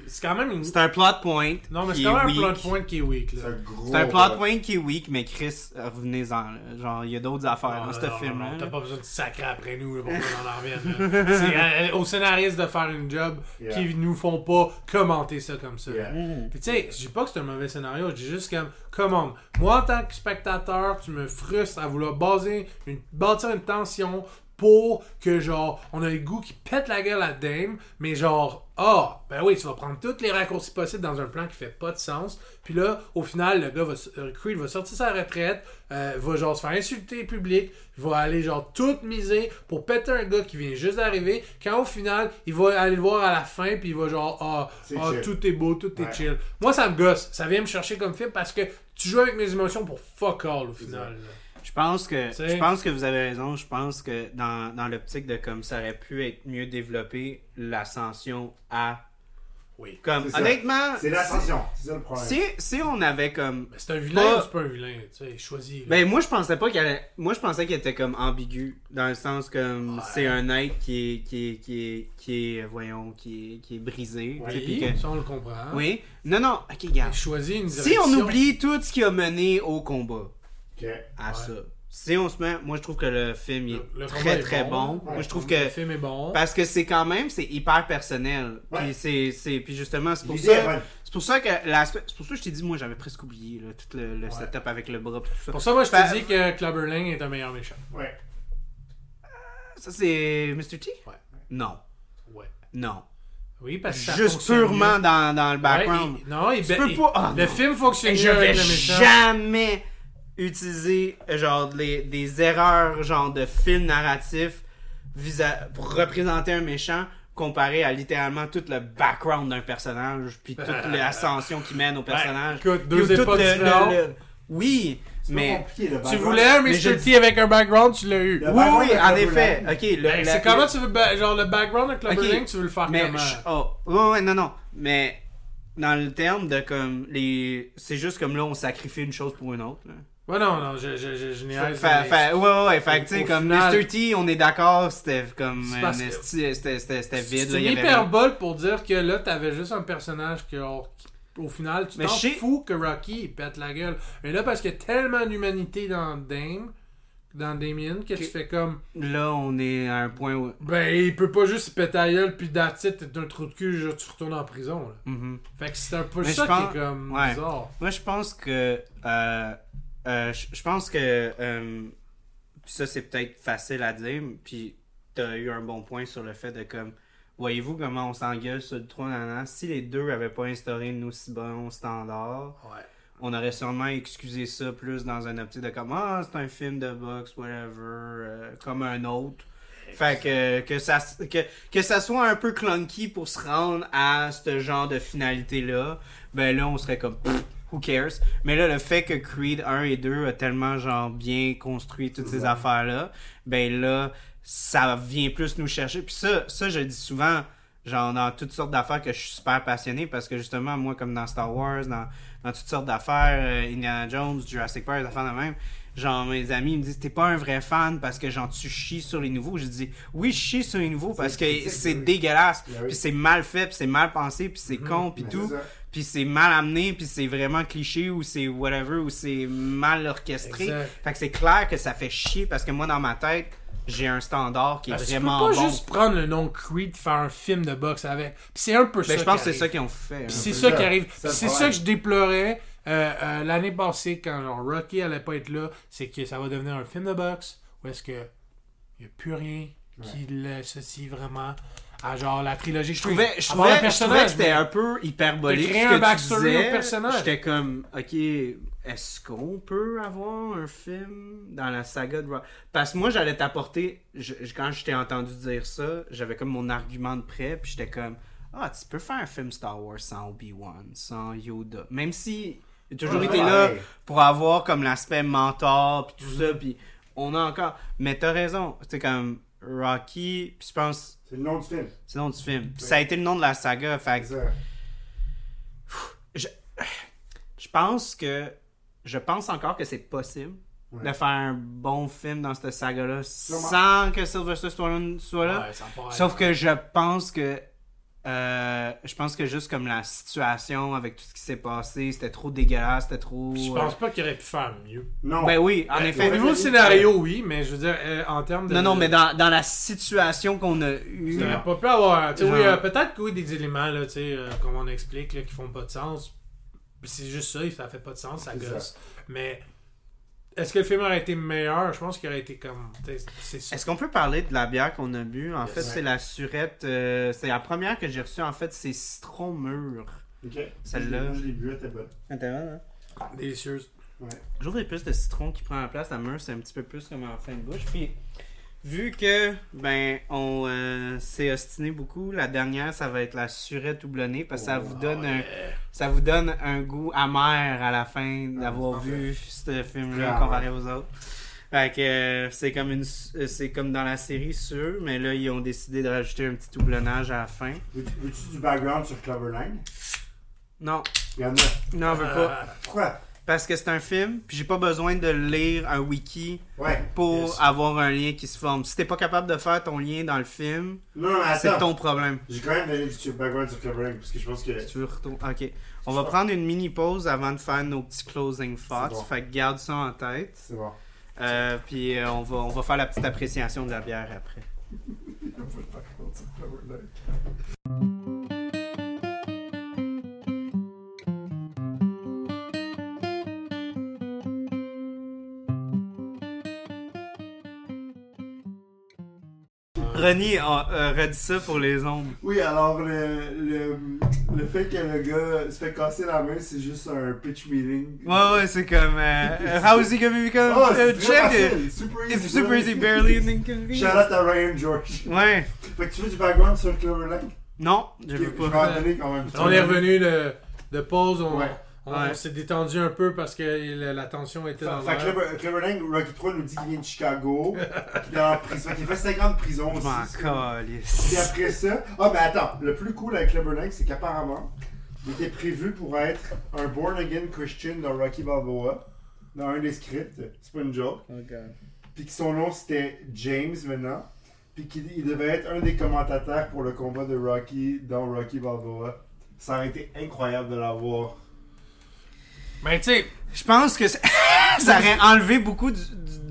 C'est quand même une. C'est un plot point. Non, mais c'est quand même un plot point qui est weak, là. C'est un gros. C'est un plot point qui est weak, mais Chris, revenez-en. là. Genre, il y a d'autres affaires Non, dans non, ce film-là. non, T'as là. pas besoin de sacrer après nous là, pour qu'on en revienne. là. [laughs] C'est euh, aux scénaristes de faire une job Yeah. qui nous font pas commenter ça comme ça. Yeah. Mhm. Puis tu sais, je dis pas que c'est un mauvais scénario, je dis juste comme, commande. Moi, en tant que spectateur, tu me frustres à vouloir baser une, bâtir une tension pour que, genre, on a le goût qui pète la gueule à Dame, mais genre, ah, ben oui, tu vas prendre tous les raccourcis possibles dans un plan qui fait pas de sens. Puis là, au final, le gars va, euh, Creed va sortir sa retraite, euh, va genre se faire insulter public, va aller genre tout miser pour péter un gars qui vient juste d'arriver, quand au final, il va aller le voir à la fin, puis il va genre, ah, ah, tout est beau, tout est chill. Moi, ça me gosse. Ça vient me chercher comme film parce que tu joues avec mes émotions pour fuck all au final. Je pense que T'sais. je pense que vous avez raison. Je pense que dans, dans l'optique de comme ça aurait pu être mieux développé l'ascension à Oui. comme honnêtement C'est l'ascension, c'est ça le problème. si, si on avait comme c'est un vilain Pas- ou c'est pas un vilain? Tu sais, choisis. là. ben moi je pensais pas qu'il allait moi je pensais qu'il était comme ambigu dans le sens comme Ouais. c'est un être qui est qui est qui est qui est voyons qui est qui est brisé tu sais, puis oui, que- ça on le comprend. oui non non ok regarde Mais choisis une si direction. on oublie tout ce qui a mené au combat Ok. à Ouais. ça Si on se met, moi je trouve que le film il est Le- le très est très bon. bon. Ouais, moi je trouve Le que film est bon. parce que c'est quand même c'est hyper personnel. Ouais. Puis c'est c'est puis justement c'est pour ça bonne. c'est pour ça que l'aspect- c'est pour ça que je t'ai dit moi j'avais presque oublié là, tout le, le Ouais. setup avec le bras tout ça. Pour ça, moi, je te dis que Clubber Lang est un meilleur méchant. Ouais. Ça c'est Mr T? Ouais. Non. Ouais. Non. Oui, parce que Juste purement dans, dans le Ouais, background. il- non, il, Tu peux il- pas- ah, le non. film fonctionne mieux je vais le méchant. jamais utiliser genre les- des erreurs genre de film narratif visa- pour représenter un méchant comparé à littéralement tout le background d'un personnage puis [laughs] toute l'ascension qui mène au personnage. écoute, Puis deux époques le- différentes. le- le- Oui, mais Tu voulais un Mais je Mr. dis- T avec un background, tu l'as eu. Le oui, oui, en effet. Ok, Ben, la- c'est comment tu veux. ba- Genre, le background de Clubber Ok, Lang, tu veux le faire mais comment? je- oh, ouais, ouais, non, non. Mais dans le terme de comme les, c'est juste comme là on sacrifie une chose pour une autre. Là. Ouais, non, non, je, je, je, je n'ai Fait, rien fait- fait- ouais, ouais, ouais, fait que, tu sais, comme Mr. T, on est d'accord, c'était comme c'était vide. C'est là, une hyperbole pour dire que là, t'avais juste un personnage que, au final, tu t'en fous que Rocky pète la gueule. Mais là, parce qu'il y a tellement d'humanité dans Dame, dans Damien, que tu fais comme, Là, on est à un point où. ben, il peut pas juste se péter la gueule, puis it, t'es un trou de cul, genre, tu retournes en prison, là. Mhm. Fait que c'est un peu ça qui est comme bizarre. Moi, je pense que. Euh, je pense que. euh, ça, c'est peut-être facile à dire, puis t'as eu un bon point sur le fait de comme. Voyez-vous comment on s'engueule sur le trône nanana? Si les deux avaient pas instauré une aussi bon standard, Ouais. on aurait sûrement excusé ça plus dans un optique de comme ah c'est un film de boxe whatever euh, comme un autre fait que que ça que, que ça soit un peu clunky pour se rendre à ce genre de finalité là ben là on serait comme pff, who cares? Mais là le fait que Creed 1 et 2 a tellement genre bien construit toutes ces Ouais. affaires là ben là ça vient plus nous chercher puis ça ça je dis souvent genre dans toutes sortes d'affaires que je suis super passionné parce que justement moi comme dans Star Wars dans dans toutes sortes d'affaires, euh, Indiana Jones, Jurassic Park, des affaires de même. Genre, mes amis ils me disent, t'es pas un vrai fan parce que genre, tu chies sur les nouveaux. Je dis, oui, je chie sur les nouveaux parce que c'est oui. dégueulasse, Ben oui. puis c'est mal fait, puis c'est mal pensé, puis c'est con, puis Ben, tout, ça. puis c'est mal amené, puis c'est vraiment cliché, ou c'est whatever, ou c'est mal orchestré. Exact. Fait que c'est clair que ça fait chier parce que moi, dans ma tête, j'ai un standard qui est Parce que vraiment tu peux pas bon. juste prendre le nom Creed faire un film de boxe avec. Puis c'est un peu ça. Ben, je pense que c'est ça qu'ils ont fait. hein. Puis c'est ça ça. qui arrive. C'est Puis le C'est ça que je déplorais euh, euh, l'année passée quand genre Rocky allait pas être là. C'est que ça va devenir un film de boxe où est-ce que il y a plus rien qui l'associe vraiment à genre la trilogie. Je trouvais, je trouvais, le je trouvais que c'était un peu hyperbolique. Créer un backstory au personnage. J'étais comme, ok, est-ce qu'on peut avoir un film dans la saga de Rock? Parce que moi, j'allais t'apporter, je- quand je t'ai entendu dire ça, j'avais comme mon argument de prêt, puis j'étais comme, ah, tu peux faire un film Star Wars sans Obi-Wan, sans Yoda. Même si il a toujours Ouais, été là pour avoir comme l'aspect mentor, puis tout ça, puis on a encore. Mais t'as raison, c'est comme Rocky, puis je pense. C'est le nom du film. C'est le nom du film. Puis ça a été le nom de la saga. Fait que ça. je pense que. Je pense encore que c'est possible Ouais. de faire un bon film dans cette saga-là sans que Sylvester Stallone soit là. Ouais, Sauf que je pense que. Euh, je pense que juste comme la situation avec tout ce qui s'est passé, c'était trop dégueulasse, c'était trop. Je pense pas qu'il aurait pu faire mieux. Non. Ben oui, en Euh, effet. Au niveau du scénario, oui, mais je veux dire, euh, en termes de. Non, non, mais dans, dans la situation qu'on a eue. N'aurais pas pu avoir. oui, euh, peut-être que oui, des éléments, là, tu sais, euh, comme on explique, là, qui font pas de sens. C'est juste ça, ça fait pas de sens, ça gosse. Mais est-ce que le film aurait été meilleur? Je pense qu'il aurait été comme. Est-ce qu'on peut parler de la bière qu'on a bu? En Yes. fait, c'est la surette. euh, c'est la première que j'ai reçue. En fait, c'est citron mur. Ok. Celle-là. Je l'ai bu, elle était bonne. Intéressant, hein? Délicieuse. J'ouvre plus de citron qui prend la place. La mûre, c'est un petit peu plus comme en fin de bouche. Puis, vu que, ben, on euh, s'est ostiné beaucoup, la dernière, ça va être la surette houblonnée parce que ça vous donne un, ça vous donne un goût amer à la fin d'avoir vu ce film-là comparé aux autres. Fait que euh, c'est comme une euh, c'est comme dans la série sûr, mais là ils ont décidé de rajouter un petit houblonnage à la fin. Veux- Veux-tu du background sur Clover Line? Non, Il y en a. non, on veut pas. Pourquoi? Parce que c'est un film, puis j'ai pas besoin de lire un wiki Ouais. pour Yes. avoir un lien qui se forme. Si t'es pas capable de faire ton lien dans le film, c'est ton problème. J'ai quand même donné du background sur Line parce que je pense que. Si tu veux retourner. Ok. On va prendre une mini pause avant de faire nos petits closing thoughts. bon. Fait que garde ça en tête. C'est bon. Euh, puis euh, on, va, on va faire la petite appréciation de la bière après. [laughs] Ronnie a euh, redit ça pour les ombres. Oui, alors le, le, le fait que le gars se fait casser la main, c'est juste un pitch meeting. Ouais, ouais, c'est comme. euh, how is he gonna become Oh, champion? facile. Super easy. It's super easy, barely an inconvenience. Shout out à Ryan George. Ouais. Fait que tu veux du background sur Clover Lake? Non, je veux Je pas. vais en donner quand même. On est revenu de, de pause, on, Ouais. On, Ouais. s'est détendu un peu parce que la, la tension était dans Fait que l'air. Clover Lake, Rocky 3 nous dit qu'il vient de Chicago, qu'il est en prison, qu'il fait 50 ans de prison Je aussi. calisse. après ça, ah ben attends, le plus cool avec Clover Lake, c'est qu'apparemment, il était prévu pour être un born again Christian dans Rocky Balboa, dans un des scripts, c'est pas une joke. Puis que son nom c'était James maintenant, puis qu'il il devait être un des commentateurs pour le combat de Rocky dans Rocky Balboa. Ça aurait été incroyable de l'avoir. Mais tu sais, Je pense que ça, [laughs] ça aurait enlevé beaucoup du. du-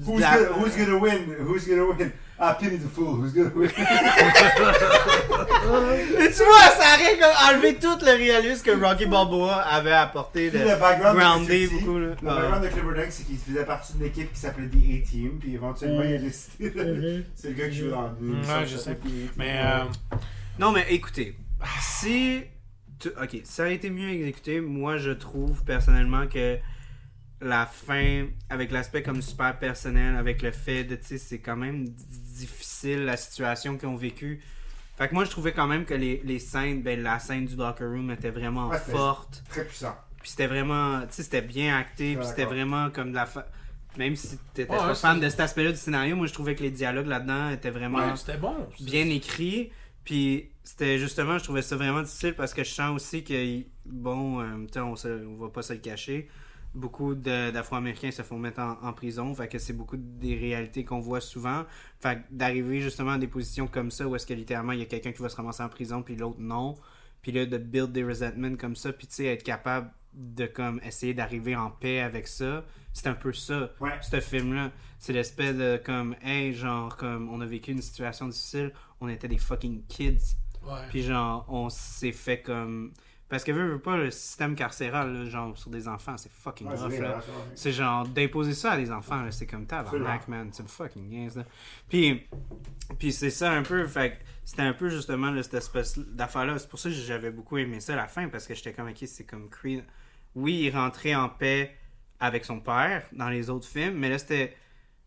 Who's, de la- gonna, who's gonna win? Who's gonna win? Ah, pity the fool. Who's gonna win? [laughs] Et tu vois, ça aurait comme enlevé tout le réalisme que Rocky Balboa avait apporté de le background de groundé beaucoup. Là. Le Ah. background de Clipper Dunk, c'est qu'il faisait partie d'une équipe qui s'appelait The A-Team, puis éventuellement il a décidé de... C'est le gars qui joue dans Mm, l'émission ouais, qui je sais. Mais euh, Non, mais écoutez, si. Ok, ça aurait été mieux exécuté. Moi, je trouve personnellement que la fin, avec l'aspect comme super personnel, avec le fait de, tu sais, c'est quand même difficile la situation qu'ils ont vécue. Fait que moi, je trouvais quand même que les, les scènes, ben, la scène du locker room était vraiment Ouais, forte. Très puissant. Puis c'était vraiment, tu sais, c'était bien acté, puis c'était vraiment comme de la fa- Même si t'étais Ouais, pas ouais, fan de cet aspect-là du scénario, moi je trouvais que les dialogues là-dedans étaient vraiment ouais, c'était bon. bien écrits. Puis c'était justement, je trouvais ça vraiment difficile parce que je sens aussi que, bon, euh, tu sais, on, se- on va pas se le cacher, beaucoup d'Afro-Américains se font mettre en, en prison. Fait que c'est beaucoup des réalités qu'on voit souvent. Fait que d'arriver justement à des positions comme ça où est-ce que littéralement il y a quelqu'un qui va se ramasser en prison puis l'autre non. Puis là, de build des resentments comme ça, puis tu sais, être capable de comme essayer d'arriver en paix avec ça, c'est un peu ça, Ouais. ce film-là. C'est l'espèce de comme, hey, genre, comme on a vécu une situation difficile, on était des fucking kids. Ouais. Puis genre, on s'est fait comme. Parce que veux, veux pas, le système carcéral, là, genre, sur des enfants, c'est fucking Ouais, c'est rough, bien, là. C'est genre d'imposer ça à des enfants, là, c'est comme tabarnak, man. C'est le fucking niaise, là. Puis, puis c'est ça un peu, fait que c'était un peu justement là, cette espèce d'affaire-là. C'est pour ça que j'avais beaucoup aimé ça à la fin, parce que j'étais comme, ok, c'est comme Creed. Oui, il rentrait en paix avec son père dans les autres films, mais là, c'était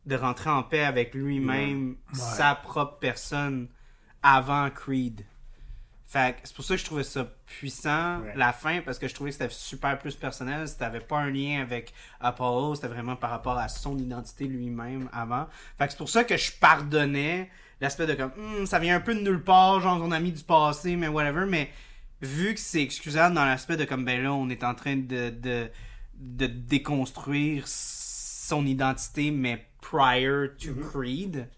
de rentrer en paix avec lui-même, sa propre personne, avant Creed. Fait c'est pour ça que je trouvais ça puissant, Ouais. la fin, parce que je trouvais que c'était super plus personnel. C'était pas un lien avec Apollo, c'était vraiment par rapport à son identité lui-même avant. Fait que c'est pour ça que je pardonnais l'aspect de comme, Hmm, ça vient un peu de nulle part, genre on a mis du passé, mais whatever. Mais vu que c'est excusable dans l'aspect de comme, ben là, on est en train de, de, de déconstruire son identité, mais prior to Mhm. Creed.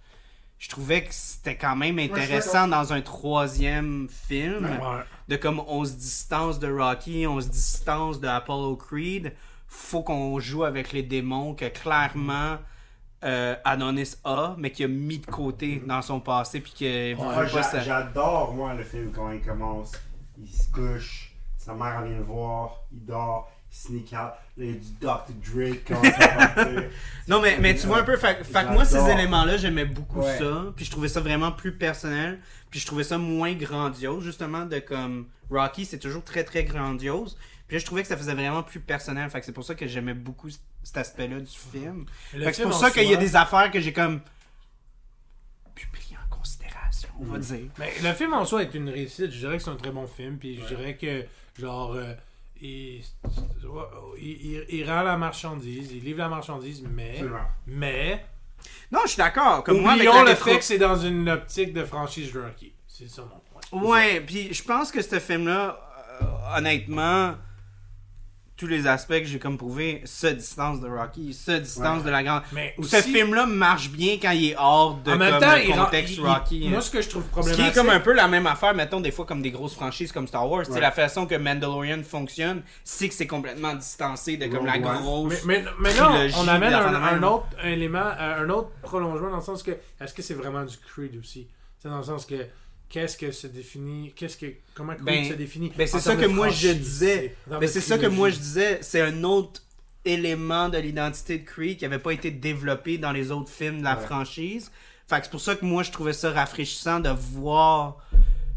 Je trouvais que c'était quand même intéressant dans un troisième film. Ouais. de comme on se distance de Rocky, on se distance de Apollo Creed, faut qu'on joue avec les démons que clairement euh, Adonis a, mais qu'il a mis de côté dans son passé puis que j'adore, moi, le film quand il commence. Il se couche, sa mère vient le voir, il dort, sneak out. Là, il y a du Dr. Dre qui commence à partir. [laughs] Non, mais, mais tu vois un peu, fait, fait que moi, ces éléments-là, j'aimais beaucoup Ouais. ça. Puis je trouvais ça vraiment plus personnel. Puis je trouvais ça moins grandiose, justement, de comme Rocky, c'est toujours très très grandiose. Puis là, je trouvais que ça faisait vraiment plus personnel. Fait que c'est pour ça que j'aimais beaucoup cet aspect-là du film. Le Fait que c'est pour ça qu'il y a des affaires que j'ai comme pu pris en considération, on va dire. Mais le film en soi est une réussite. Je dirais que c'est un très bon film. Puis je dirais que, genre, euh, il, il, rend la marchandise, il livre la marchandise, mais. Absolument. Mais. Non, je suis d'accord. Comme moi, avec oublions la le fait que c'est dans une optique de franchise de Rocky. C'est ça mon point. Ouais, puis je pense que ce film-là, euh, honnêtement, tous les aspects que j'ai comme prouvé, ce distance de Rocky, ce distance Ouais. de la grande. Mais Ce film-là marche bien quand il est hors de en même comme, temps, le il rend- contexte il- il- Rocky. hein. Moi, ce que je trouve Ce problématique... qui est comme un peu la même affaire, mettons, des fois comme des grosses franchises comme Star Wars. Ouais. la façon que Mandalorian fonctionne, c'est que c'est complètement distancé de comme la grosse. Mais, mais, mais non, on amène un, un autre élément, un un autre prolongement dans le sens que est-ce que c'est vraiment du Creed aussi? C'est dans le sens que qu'est-ce que se définit, qu'est-ce que comment Creed Ben, se définit? ben, c'est en ça que moi, je disais. c'est- c'est ça que moi je disais, c'est un autre élément de l'identité de Creed qui avait pas été développé dans les autres films de la Ouais. franchise. Fait que c'est pour ça que moi je trouvais ça rafraîchissant de voir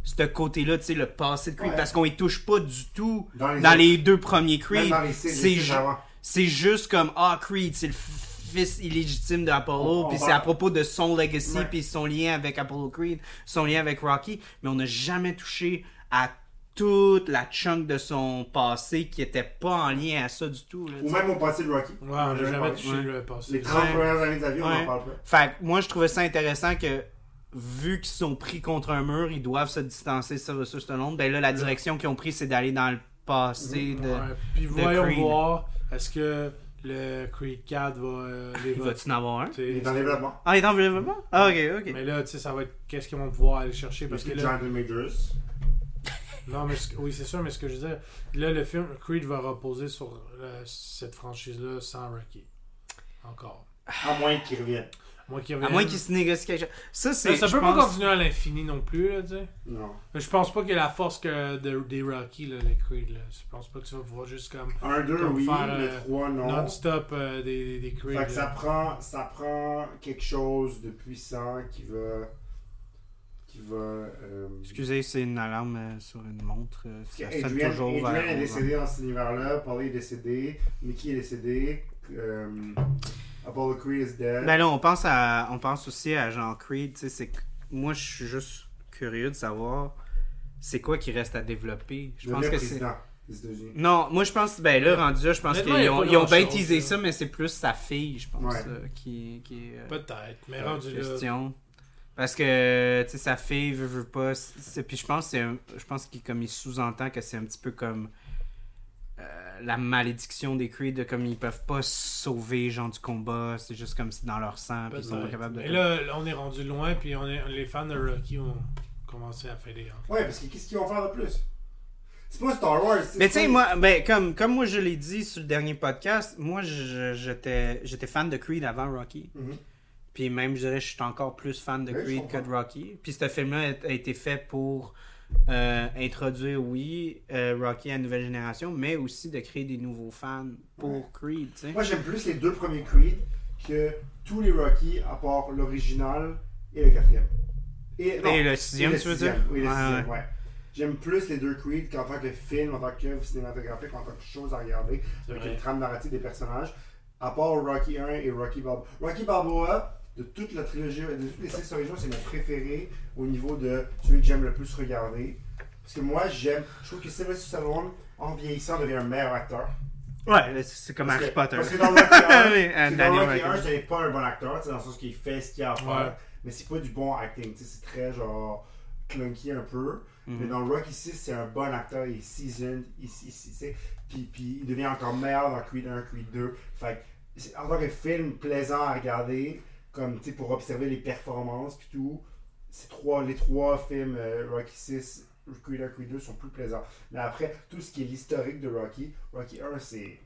ce côté-là, tu sais, le passé de Creed, Ouais. parce qu'on y touche pas du tout Dans les dans autres- les deux premiers Creed. C'est ju- c'est juste comme ah Creed, c'est le fils illégitime d'Apollo, puis c'est à propos de son legacy, puis son lien avec Apollo Creed, son lien avec Rocky, mais on n'a jamais touché à toute la chunk de son passé qui était pas en lien à ça du tout. là, Ou même au passé de Rocky. Ouais, on n'a jamais parlé. touché Ouais. le passé. Les 30 Ouais. premières années de sa vie, on Ouais. n'en parle pas. Fait que moi je trouvais ça intéressant que vu qu'ils sont pris contre un mur, ils doivent se distancer sur sur Stallone. Ben là la direction qu'ils ont pris c'est d'aller dans le passé de Ouais, Puis de voyons Creed. voir, est-ce que le Creed 4 va euh, les Il va-tu en avoir un? Il est en développement. Ah, il est en développement? Ah, ok, ok. Mais là, tu sais, ça va être qu'est-ce qu'ils vont pouvoir aller chercher parce que là, Majors. non, mais ce- oui, c'est sûr, mais ce que je veux dire, là, le film Creed va reposer sur euh, cette franchise-là sans Rocky. Encore. À moins qu'il revienne. Moi qui À moins qu'il se négocie quelque chose. Ça, c'est. ça peut pense- pas continuer à l'infini non plus, là, tu sais. Non. Je pense pas ait la force que de, des Rocky, là, les Creed, là. Je pense pas que tu vas pouvoir juste comme Un, deux, Comme oui, faire, mais euh, trois, non. non-stop euh, des, des, des Creed. Fait que ça prend, ça prend quelque chose de puissant qui va. qui va. euh, Excusez, c'est une alarme euh, sur une montre. euh, que Ça sonne toujours Adrian vers est 11 décédé dans cet univers-là, Paul est décédé, Mickey est décédé, euh, Apollo Creed is dead. Ben là, on pense, à, on pense aussi à Jean Creed. tu sais, c'est que Moi, je suis juste curieux de savoir c'est quoi qui reste à développer. Je le pense que c'est. Non, moi je pense, ben là, rendu là, je pense qu'ils ont, ils ont bien teasé là. ça, mais c'est plus sa fille, je pense, Ouais. euh, qui, qui est euh, Peut-être, mais Ouais, rendu là. question. Parce que, tu sais, sa fille veut, veut pas. Puis je pense, que c'est un- je pense qu'il comme il sous-entend que c'est un petit peu comme euh, la malédiction des Creed, de comme ils peuvent pas sauver genre du combat, c'est juste comme si dans leur sang, puis ils sont pas capables de. Mais là, là, on est rendu loin, puis on est, les fans de Rocky vont commencer à faire des. Ouais, parce que qu'est-ce qu'ils vont faire de plus? C'est pas Star Wars. c'est Mais tu sais, moi, ben, comme, comme moi je l'ai dit sur le dernier podcast, moi je- j'étais j'étais fan de Creed avant Rocky. Mhm. Puis même, je dirais, je suis encore plus fan de Oui, Creed que de Rocky. Puis ce film-là a été fait pour euh, introduire, oui, euh, Rocky à la nouvelle génération, mais aussi de créer des nouveaux fans pour Ouais. Creed, tu sais. Moi, j'aime plus les deux premiers Creed que tous les Rocky, à part l'original et le quatrième. Et, non, Et le et sixième, le tu veux sixième. dire? Oui, le Ouais, sixième, ouais. ouais. J'aime plus les deux Creed qu'en tant que film, en tant qu'œuvre cinématographique, en tant que chose à regarder, avec une trame narrative des personnages, à part Rocky 1 et Rocky Balboa. Rocky Balboa, de toute la trilogie, de toutes les six originaux, c'est mon préféré au niveau de celui que j'aime le plus regarder. Parce que moi, j'aime, je trouve que Sylvester Stallone, en vieillissant, devient un meilleur acteur. Ouais, c'est comme Harry Potter. Parce que dans Rocky 1, [laughs] Oui, euh, c'est dans Daniel Rocky 1, Radcliffe. c'est pas un bon acteur, dans le sens qu'il fait ce qu'il a à faire, Ouais. mais c'est pas du bon acting, c'est très genre clunky un peu. Mhm. Mais dans Rocky 6, c'est un bon acteur, il est seasoned, il, il- puis, puis il devient encore meilleur dans Creed 1, Creed 2. Fait en tant que film plaisant à regarder, comme pour observer les performances puis tout, ces trois, les trois films, euh, Rocky 6, Creed 1, Creed 2 sont plus plaisants. Mais après, tout ce qui est l'historique de Rocky, Rocky 1, c'est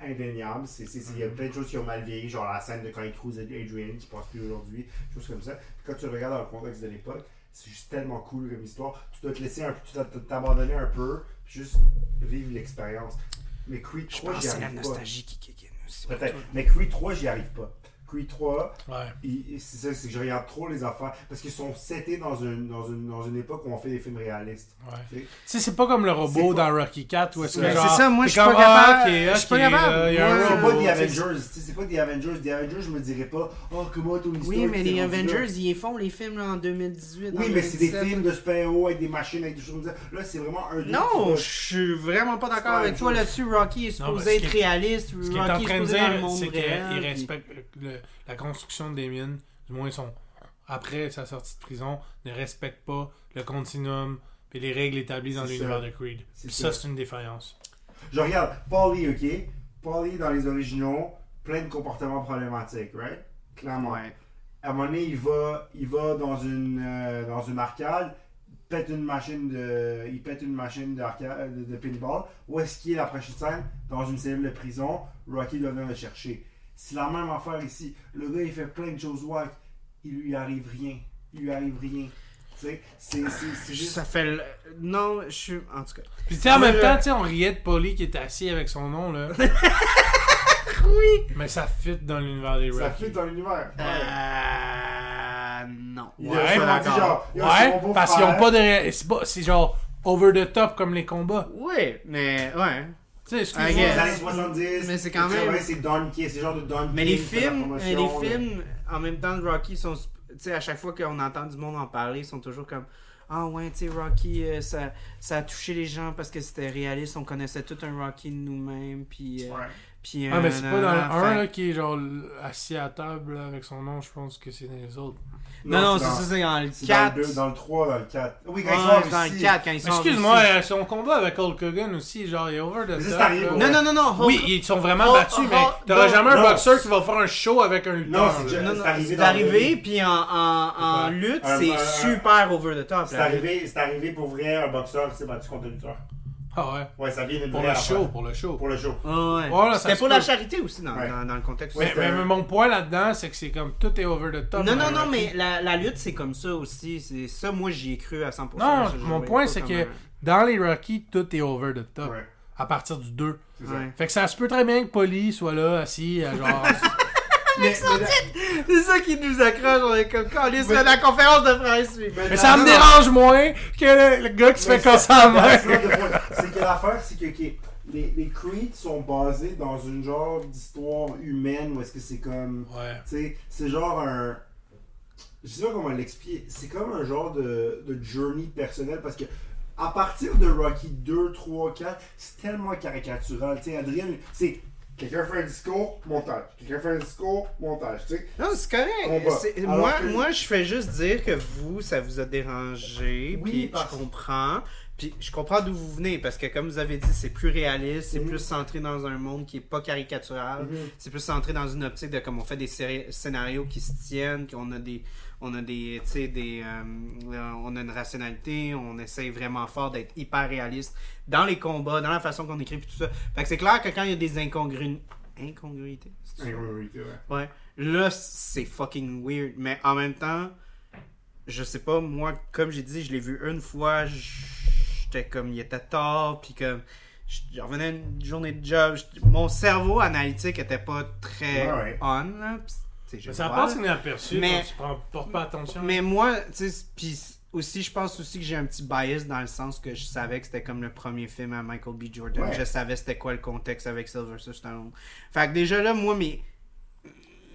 indéniable. C'est- c'est- c'est- Il y a plein de choses qui ont mal vieilli, genre la scène de quand il cruise Adrian qui passe plus aujourd'hui, choses comme ça. Puis quand tu le regardes dans le contexte de l'époque, c'est juste tellement cool comme histoire. Tu dois te laisser un peu, tu dois t'abandonner un peu, puis juste vivre l'expérience. Mais Creed Je 3, pense j'y que c'est la arrive pas. nostalgie qui kick in aussi. Peut-être. Mais Creed 3, j'y arrive pas. Creed 3, Ouais. il- il- c'est ça, c'est que je regarde trop les affaires parce qu'ils sont setés dans une, dans, une, dans une époque où on fait des films réalistes. Ouais. tu sais? C'est pas comme le robot pas- dans Rocky 4 où est-ce que c'est ça, moi, je suis pas capable. ah, ok, Je suis pas ok, capable. il y a un Moi, C'est robot, pas The Avengers, c'est pas The Avengers. The Avengers, je me dirais pas, oh, comment histoire. Oui, mais les. Avengers, ils font les films là, en 2018. Oui, en mais c'est des 2017. films de super-héros avec des machines, avec des choses comme ça. Là, c'est vraiment un. Non, je suis vraiment pas d'accord avec toi là-dessus. Rocky est supposé être réaliste. Ce qu'il est en Rocky est train de supposé être dans le dire, monde réel. Le- la construction des mines, du moins son après sa sortie de prison, ne respecte pas le continuum et les règles établies dans l'univers ça. de Creed. Puis ça. c'est une défaillance. Je regarde Paulie, ok? Paulie dans les originaux, plein de comportements problématiques, right? Clairement. Ouais. À un moment donné, il va, il va dans une, euh, dans une arcade, pète une machine de, il pète une machine de, de pinball. Où est-ce qu'il est la prochaine scène? Dans une cellule de prison. Rocky doit venir le chercher. C'est la même affaire ici. Le gars, il fait plein de choses wack. Il lui arrive rien. Il lui arrive rien. Tu sais, c'est, c'est, c'est juste... Ça fait. le- Non, je suis. En tout cas. Puis tu sais, en même temps, tu sais, on riait de Polly qui était assis avec son nom, là. [laughs] Oui! Mais ça fit dans l'univers des Ça Rocky. fit dans l'univers. Ouais. Euh. Non. Il Ouais, ça genre, Ouais, parce qu'ils ont pas de... C'est pas- c'est genre over the top comme les combats. Oui, mais. Ouais. Tu sais. Les années 70. Mais c'est quand même- 80, C'est Don King, c'est genre de Don Mais les films, mais les films, en même temps, de Rocky sont. Tu sais, à chaque fois qu'on entend du monde en parler, ils sont toujours comme. Ah ouais, tu sais, Rocky, euh, ça, ça a touché les gens parce que c'était réaliste. On connaissait tout un Rocky de nous-mêmes. Puis. euh, Ouais. Puis Ah, mais c'est pas dans le 1 fait- là, qui est genre assis à table là, avec son nom, je pense que c'est dans les autres. Non, non, c'est dans- ça, c'est dans le c'est 4. Dans le 2, dans le 3, dans le 4. Oui, quand Ouais, ils sont dans ici. le 4 quand ils sont excuse-moi, euh, son combat avec Hulk Hogan aussi, genre, il est over the top. arrivé Non, non, non, non. Hulk- Oui, ils sont vraiment battus, mais t'auras jamais un boxeur qui va faire un show avec un lutteur. Non, c'est là. déjà- Non, non, c'est arrivé c'est arrivé, puis en, en, lutte, c'est super over the top. C'est arrivé, c'est arrivé pour vrai, un boxeur qui s'est battu contre un lutteur. Ah ouais. Ouais, ça vient d'une Pour vraie le affaire. show, pour le show. Pour le show. Ah ouais. Ça C'était se pour peut. la charité aussi dans, Ouais. dans, dans le contexte. Ouais, Mais, mais- mon point là-dedans, c'est que c'est comme tout est over the top. Non, non, non, mais la, la lutte, c'est comme ça aussi. C'est ça, moi, j'y ai cru à 100%. Non, Je- je mon voyais point, pas c'est que un- dans les Rocky, tout est over the top. Ouais, À partir du 2. c'est ça. Ouais. Fait que ça se peut très bien que Polly soit là, assis, à genre. [laughs] C'est ça qui nous accroche. On est comme quand on est sur la conférence de presse. mais ça me dérange moins que le, le gars qui se fait casser la main. c'est que l'affaire, c'est que les, les Creed sont basés dans une genre d'histoire humaine où est-ce que c'est comme. Ouais. Tu sais, c'est genre un. Je sais pas comment l'expliquer. C'est comme un genre de, de journey personnel parce que. À partir de Rocky 2, 3, 4, c'est tellement caricatural. Tu sais, Adrien, c'est quelqu'un fait un discours, montage. Quelqu'un fait un discours, montage. Tu sais, Non, c'est correct. Moi, que- moi, je fais juste dire que vous, ça vous a dérangé. Oui, puis parce- je comprends. Puis je comprends d'où vous venez. Parce que, comme vous avez dit, c'est plus réaliste. C'est plus centré dans un monde qui est pas caricatural. Mhm. C'est plus centré dans une optique de comme on fait des scénarios qui se tiennent, qu'on a des. On a des. Des. euh, euh, on a une rationalité. On essaye vraiment fort d'être hyper réaliste dans les combats, dans la façon qu'on écrit, puis tout ça. Fait que c'est clair que quand il y a des incongru... incongruités. c'est ça? incongruité, ouais. Ouais. Là, c'est fucking weird. Mais en même temps, je sais pas, moi, comme j'ai dit, je l'ai vu une fois, j'étais comme, il était tard, puis comme, je revenais d'une journée de job, mon cerveau analytique était pas très Ouais, ouais. on, là. Mais ça vois, passe inaperçu Mais- tu prends, portes pas attention. Mais moi, tu sais, puis aussi, je pense aussi que j'ai un petit bias dans le sens que je savais que c'était comme le premier film à Michael B. Jordan. Ouais. Je savais c'était quoi le contexte avec Sylvester Stallone. Fait que déjà là, moi, mes,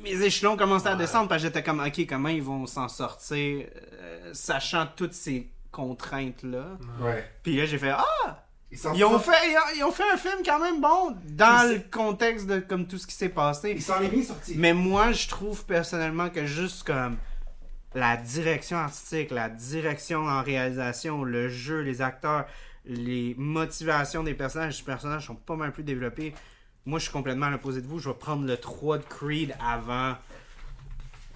mes échelons commençaient à descendre parce que j'étais comme, ok, comment ils vont s'en sortir, euh, sachant toutes ces contraintes-là. Ouais. Puis là, j'ai fait, ah! Ils, ont, fait, ils, ont, ils ont fait un film quand même bon dans le contexte de comme tout ce qui s'est passé. Ils s'en est bien sortis. Mais moi, je trouve personnellement que juste comme la direction artistique, la direction en réalisation, le jeu, les acteurs, les motivations des personnages, les personnages sont pas mal plus développés. Moi, je suis complètement à l'opposé de vous. Je vais prendre le 3 de Creed avant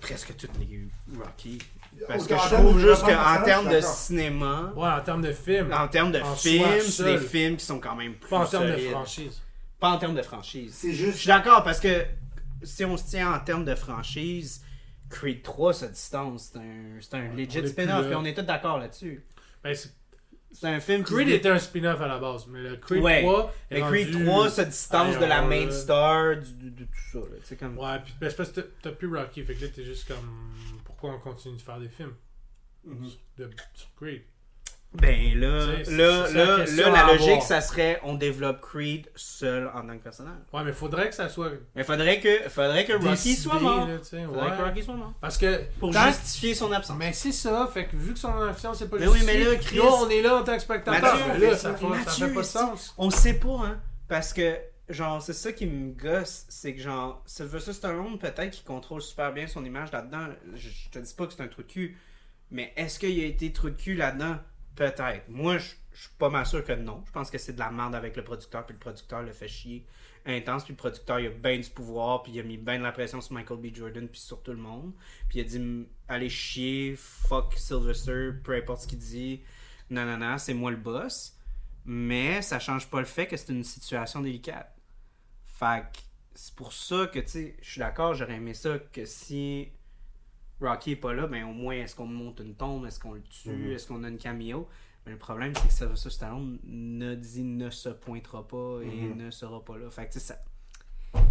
presque toutes les Rocky. Parce que je trouve juste qu'en termes de cinéma, Ouais, en termes de film. en termes de films, c'est des films qui sont quand même plus Pas en termes de franchise. Pas en termes de franchise. C'est Je suis d'accord parce que si on se tient en termes de franchise, Creed 3 se distance. C'est un, c'est un legit spin-off et on est tous d'accord là-dessus. Ben, c'est- C'est un film qui. Creed était un spin-off à la base, mais le Creed Ouais. 3 est Mais Creed rendu 3 se distance de la main là. star, du, de tout ça. là. Comme... Ouais, puis ben, c'est parce que t'as- t'as plus Rocky, fait que là t'es juste comme. Pourquoi on continue de faire des films Mhm. de, sur Creed? Ben là, là, c'est la là, là, la logique, avoir. ça serait on développe Creed seul en tant que personnage. Ouais, mais faudrait que ça soit. Mais faudrait que, faudrait que Rocky décidé, soit mort. là, Faudrait ouais. que Rocky soit mort. Parce que. Pour tant- justifier son absence. Mais c'est ça, fait que vu que son absence c'est pas Mais oui, mais là, Chris- nous, on est là en tant que spectateur. Mathieu, mais là, ça, ça- fait- ça fait pas de sens. On sait pas, hein. Parce que, genre, c'est ça qui me gosse. C'est que, genre, Sylvester Stallone, peut-être qu'il contrôle super bien son image là-dedans. Je, te dis pas que c'est un trou de cul. Mais est-ce qu'il a été trou de cul là-dedans? Peut-être. Moi, je je suis pas mal sûr que non. Je pense que c'est de la merde avec le producteur, puis le producteur le fait chier intense, puis le producteur, il a bien du pouvoir, puis il a mis bien de la pression sur Michael B. Jordan, puis sur tout le monde. Puis il a dit allez chier, fuck Sylvester, peu importe ce qu'il dit, non, non, non, c'est moi le boss. Mais ça change pas le fait que c'est une situation délicate. Fait que c'est pour ça que, tu sais, je suis d'accord, j'aurais aimé ça que si Rocky est pas là, ben au moins, est-ce qu'on monte une tombe, est-ce qu'on le tue, Mhm. est-ce qu'on a une cameo? Mais le problème, c'est que Sylvester Stallone ne dit ne se pointera pas et Mhm. ne sera pas là. Fait que, tu sais, ça...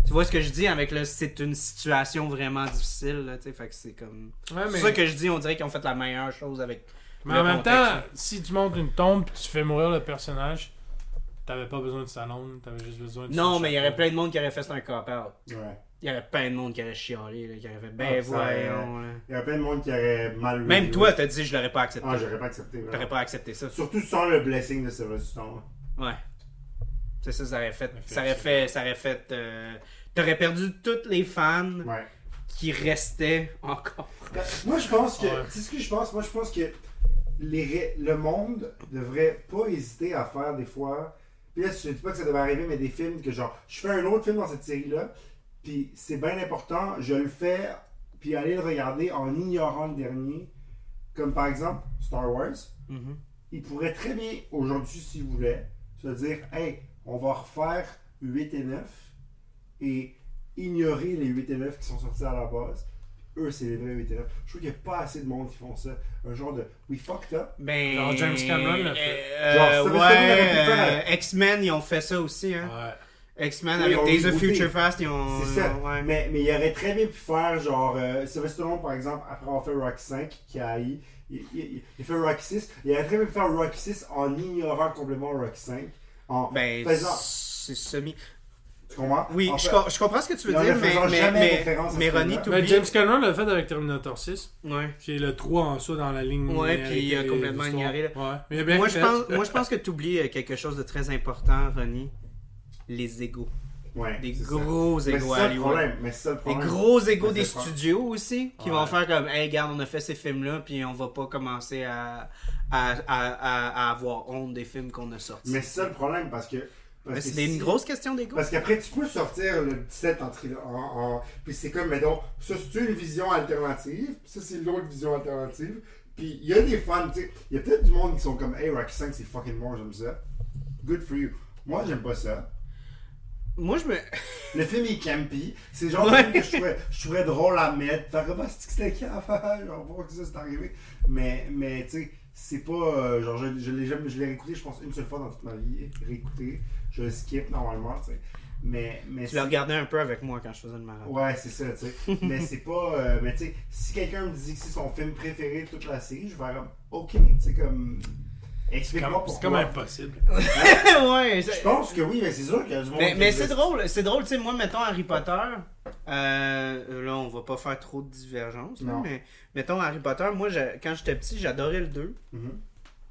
Tu vois ce que je dis avec le c'est une situation vraiment difficile, là, tu sais, fait que c'est comme... Ouais, C'est mais, ça que je dis, on dirait qu'ils ont fait la meilleure chose avec... mais en même contexte, temps, si tu montes une tombe tu fais mourir le personnage, t'avais pas besoin de Stallone, t'avais juste besoin de Non, mais il y aurait plein de monde qui aurait fait ça un cop-out. Ouais. Il y aurait plein de monde qui aurait chialé, là, qui aurait fait ben Ah, voyons. là. Il y a plein de monde qui aurait mal Même toi, t'as dit je l'aurais pas accepté. Ah, j'aurais pas accepté. T'aurais pas accepté ça. Surtout sans le blessing de Sylvester Stallone. Ouais. C'est ça, ça aurait fait. Ça aurait fait. Ça aurait fait. euh, T'aurais perdu tous les fans Ouais. qui restaient encore. Ben, Moi, je pense que. Ouais. Sais ce que je pense? Moi, je pense que les le monde devrait pas hésiter à faire des fois. Puis là, je dis pas que ça devrait arriver, mais des films que genre, je fais un autre film dans cette série-là, puis c'est bien important, je le fais, puis aller le regarder en ignorant le dernier. Comme par exemple Star Wars. Mhm. il pourrait très bien, aujourd'hui, s'il voulait, se dire Hey, on va refaire 8 et 9 et ignorer les 8 et 9 qui sont sortis à la base. Eux, c'est les vrais 8 et 9. Je trouve qu'il n'y a pas assez de monde qui font ça. Un genre de We fucked up. Ben. Genre James Cameron l'a fait. euh, Genre, ouais. euh, X-Men, ils ont fait ça aussi, hein. Ouais. X-Men Oui, avec Days of. Future Fast, ils ont. C'est ça. ouais. Mais, mais il aurait très bien pu faire, genre, euh, Sylvester Stallone, par exemple, après avoir fait Rocky 5, qui a haï, il, il- il fait Rocky 6. Il aurait très bien pu faire Rocky 6 en ignorant complètement Rocky 5. En Ben, faisant. c'est semi. Comprends? Oui, En je, co- je comprends ce que tu veux dire, mais, mais, mais, mais Ronnie, t'oublies. James Cameron l'a fait avec Terminator 6. Ouais. Puis le 3 en soi dans la ligne. Ouais, euh, puis il a complètement ignoré. Ouais. Mais Moi je, pense, [laughs] moi, je pense que tu oublies quelque chose de très important, Ronnie. Les égaux. Ouais, Des gros Mais égaux à Hollywood. problème. Mais c'est ça le Des gros égaux Mais des studios aussi, qui Ouais. vont faire comme, hey, regarde, on a fait ces films-là, puis on va pas commencer à, à, à, à- à avoir honte des films qu'on a sortis. Mais c'est ça le problème parce que. Mais c'est si- une grosse question d'ego. Parce qu'après, tu peux sortir le 17 en, en, en- Puis c'est comme, mettons, ça c'est une vision alternative, puis ça c'est l'autre vision alternative. Puis il y a des fans, tu sais, il y a peut-être du monde qui sont comme, hey, Rocky 5 c'est fucking bon, j'aime ça. Good for you. Moi, j'aime pas ça. Moi, je me. [laughs] Le film est campy. C'est le genre de Ouais. film que je trouverais, je trouverais drôle à mettre. Faire comme, ah, que c'était camp, [laughs] genre, voir que ça c'est arrivé. Mais, mais tu sais, c'est pas. euh, genre, je, je l'ai jamais. Je l'ai réécouté, je pense, une seule fois dans toute ma vie. Réécouté. Je le skip normalement, tu sais. Mais, mais Tu l'as regardé un peu avec moi quand je faisais le marathon. Ouais, c'est ça, tu sais. [laughs] mais c'est pas. euh, mais tu sais, si quelqu'un me dit que c'est son film préféré de toute la série, je vais faire comme, ok, tu sais, comme. C'est Explique-moi comme, pourquoi. c'est comme impossible. [laughs] ouais, Je pense que oui, mais c'est sûr qu'il y a du monde. Mais, mais c'est drôle, c'est drôle, tu sais, moi, mettons Harry Potter, euh, là, on va pas faire trop de divergences, mais mettons Harry Potter, moi, quand j'étais petit, j'adorais le 2. Mhm.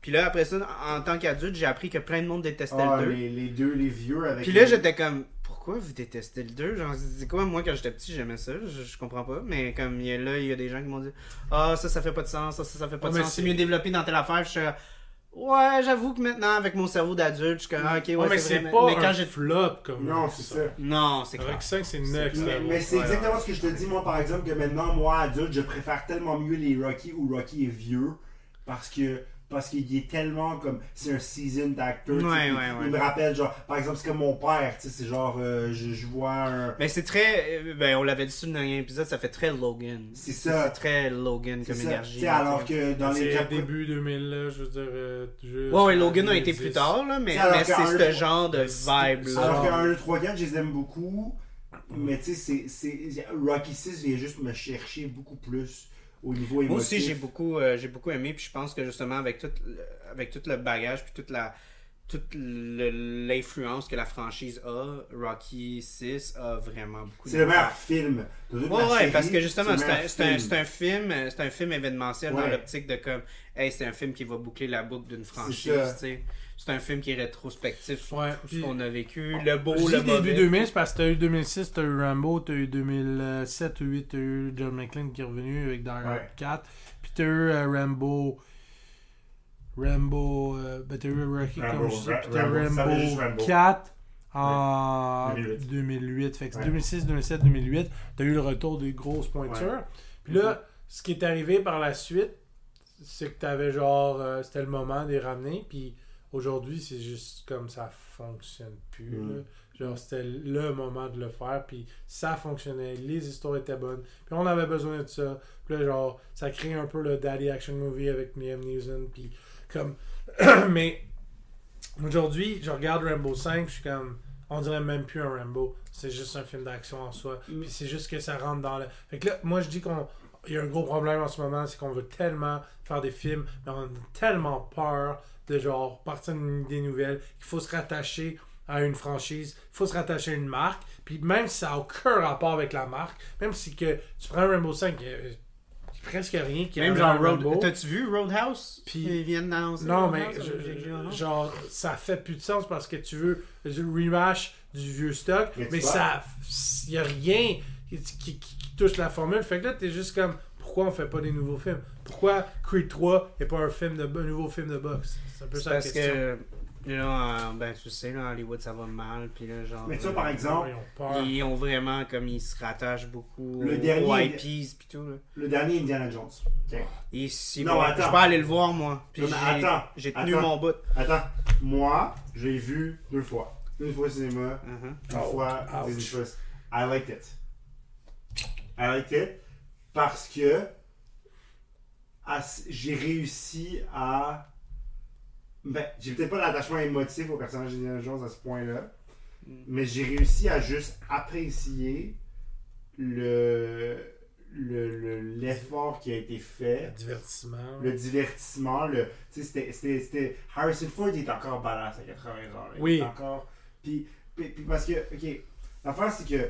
Puis là, après ça, en tant qu'adulte, j'ai appris que plein de monde détestait Ah, le 2. les, les deux, les vieux avec. Puis là, les- j'étais comme, pourquoi vous détestez le 2 Genre, c'est quoi, moi, quand j'étais petit, j'aimais ça, je, je comprends pas. Mais comme, il y a- là, il y a des gens qui m'ont dit, ah, ça, ça fait pas de sens, ça, ça, ça fait pas Ah, de sens, c'est c'est- mieux développé dans telle affaire. Je suis comme, ouais, j'avoue que maintenant, avec mon cerveau d'adulte, je suis comme, ah, ok, ouais, mais c'est c'est vrai. pas mais quand un j'ai. flop comme Non, c'est ça. Non, c'est clair. Rock 5, c'est next Mais, c'est Ouais, exactement ce que je te dis, moi, par exemple, que maintenant, moi, adulte, je préfère tellement mieux les Rocky où Rocky est vieux parce que. Parce qu'il est tellement comme. C'est un seasoned actor. tu sais, Ouais, il, ouais, il ouais. me rappelle, genre. Par exemple, c'est comme mon père, tu sais, c'est genre. euh, je, je vois un. Mais c'est très. euh, Ben, on l'avait dit sur le dernier épisode, ça fait très Logan. C'est ça. C'est très Logan comme ça. énergie. Tu sais, là, alors que dans les quatre- début 2000, là, je veux dire. euh, juste Ouais, ouais, Logan a été 2010. plus tard, là, mais, mais c'est ce genre de c'est- vibe là. Alors que 1, 2, 3, 4, je les aime beaucoup. Mais tu sais, c'est- c'est. Rocky 6 vient juste me chercher beaucoup plus au niveau émotif. Moi aussi, j'ai beaucoup, euh, j'ai beaucoup aimé, puis je pense que justement, avec tout le, avec tout le bagage, puis toute la toute l'influence que la franchise a, Rocky 6 a vraiment beaucoup C'est le meilleur film de toute Ouais, la ouais, série. parce que justement, c'est un, un, un film, c'est un film événementiel dans l'optique de comme, hey, c'est un film qui va boucler la boucle d'une franchise, tu sais. C'est un film qui est rétrospectif sur Ouais, tout ce puis- qu'on a vécu, le beau, le dis début mauvais. 2000, c'est parce que t'as eu 2006, t'as eu Rambo, t'as eu 2007 ou 2008, t'as eu John McClane qui est revenu avec Die Hard Ouais. 4, puis t'as eu euh, Rambo. Rambo. euh, ben, t'as eu Rocky Rambo, comme Ra- t'as Rambo, Rambo Rambo. 4 en 2008. 2008. Fait que c'est Ouais. 2006, 2007, 2008. T'as eu le retour des grosses pointures. Ouais. Puis là, ce qui est arrivé par la suite, c'est que t'avais genre. euh, C'était le moment de les ramener. Puis aujourd'hui, c'est juste comme ça fonctionne plus. Mm. là. Genre, c'était le moment de le faire. Puis ça fonctionnait. Les histoires étaient bonnes. Puis on avait besoin de ça. Puis là, genre, ça crée un peu le Daddy Action Movie avec Liam Neeson. Puis comme. [clears throat] Mais aujourd'hui, je regarde Rambo 5. Je suis comme. On dirait même plus un Rambo. C'est juste un film d'action en soi. Puis c'est juste que ça rentre dans le. Fait que là, moi, je dis qu'on. Il y a un gros problème en ce moment, c'est qu'on veut tellement faire des films, mais on a tellement peur de genre partir d'une idée nouvelle qu'il faut se rattacher à une franchise, il faut se rattacher à une marque, puis même si ça n'a aucun rapport avec la marque, même si que tu prends Rainbow 5, il y a, presque rien qui Même est genre. Road. T'as-tu vu Roadhouse? Puis- Ils viennent d'annoncer. Non, mais je- genre, ça fait plus de sens parce que tu veux le rematch du vieux stock, Mais ça. Il n'y a rien qui, qui- qui touche la formule. Fait que là, t'es juste comme, pourquoi on fait pas des nouveaux films? Pourquoi Creed 3 n'est pas un, film de, un nouveau film de boxe? C'est un peu ça parce question. que. Là, euh, ben, tu sais, là, Hollywood, ça va mal. Puis là, genre. Mais tu vois, euh, par exemple, Ils ont peur. Ils ont vraiment, comme, ils se rattachent beaucoup Le aux dernier- IPs pis tout, là. Le dernier Indiana Jones. Et si Non, bon, attends. je vais aller le voir, moi. Puis Non, mais j'ai- attends, j'ai tenu attends. mon bout. Attends, moi, je l'ai vu deux fois. Une fois au cinéma, Mhm. une Ouch. fois. Disney Plus. I liked it. I liked it parce que à- j'ai réussi à. Ben, j'ai peut-être pas l'attachement émotif au personnage d'Indiana Jones à ce point-là, Mm. mais j'ai réussi à juste apprécier le le- le- l'effort qui a été fait Le divertissement. le divertissement, le, c'était- Harrison Ford il est encore badass à 80 ans. Il Oui. est encore. Puis, puis- puis parce que, ok, l'affaire c'est que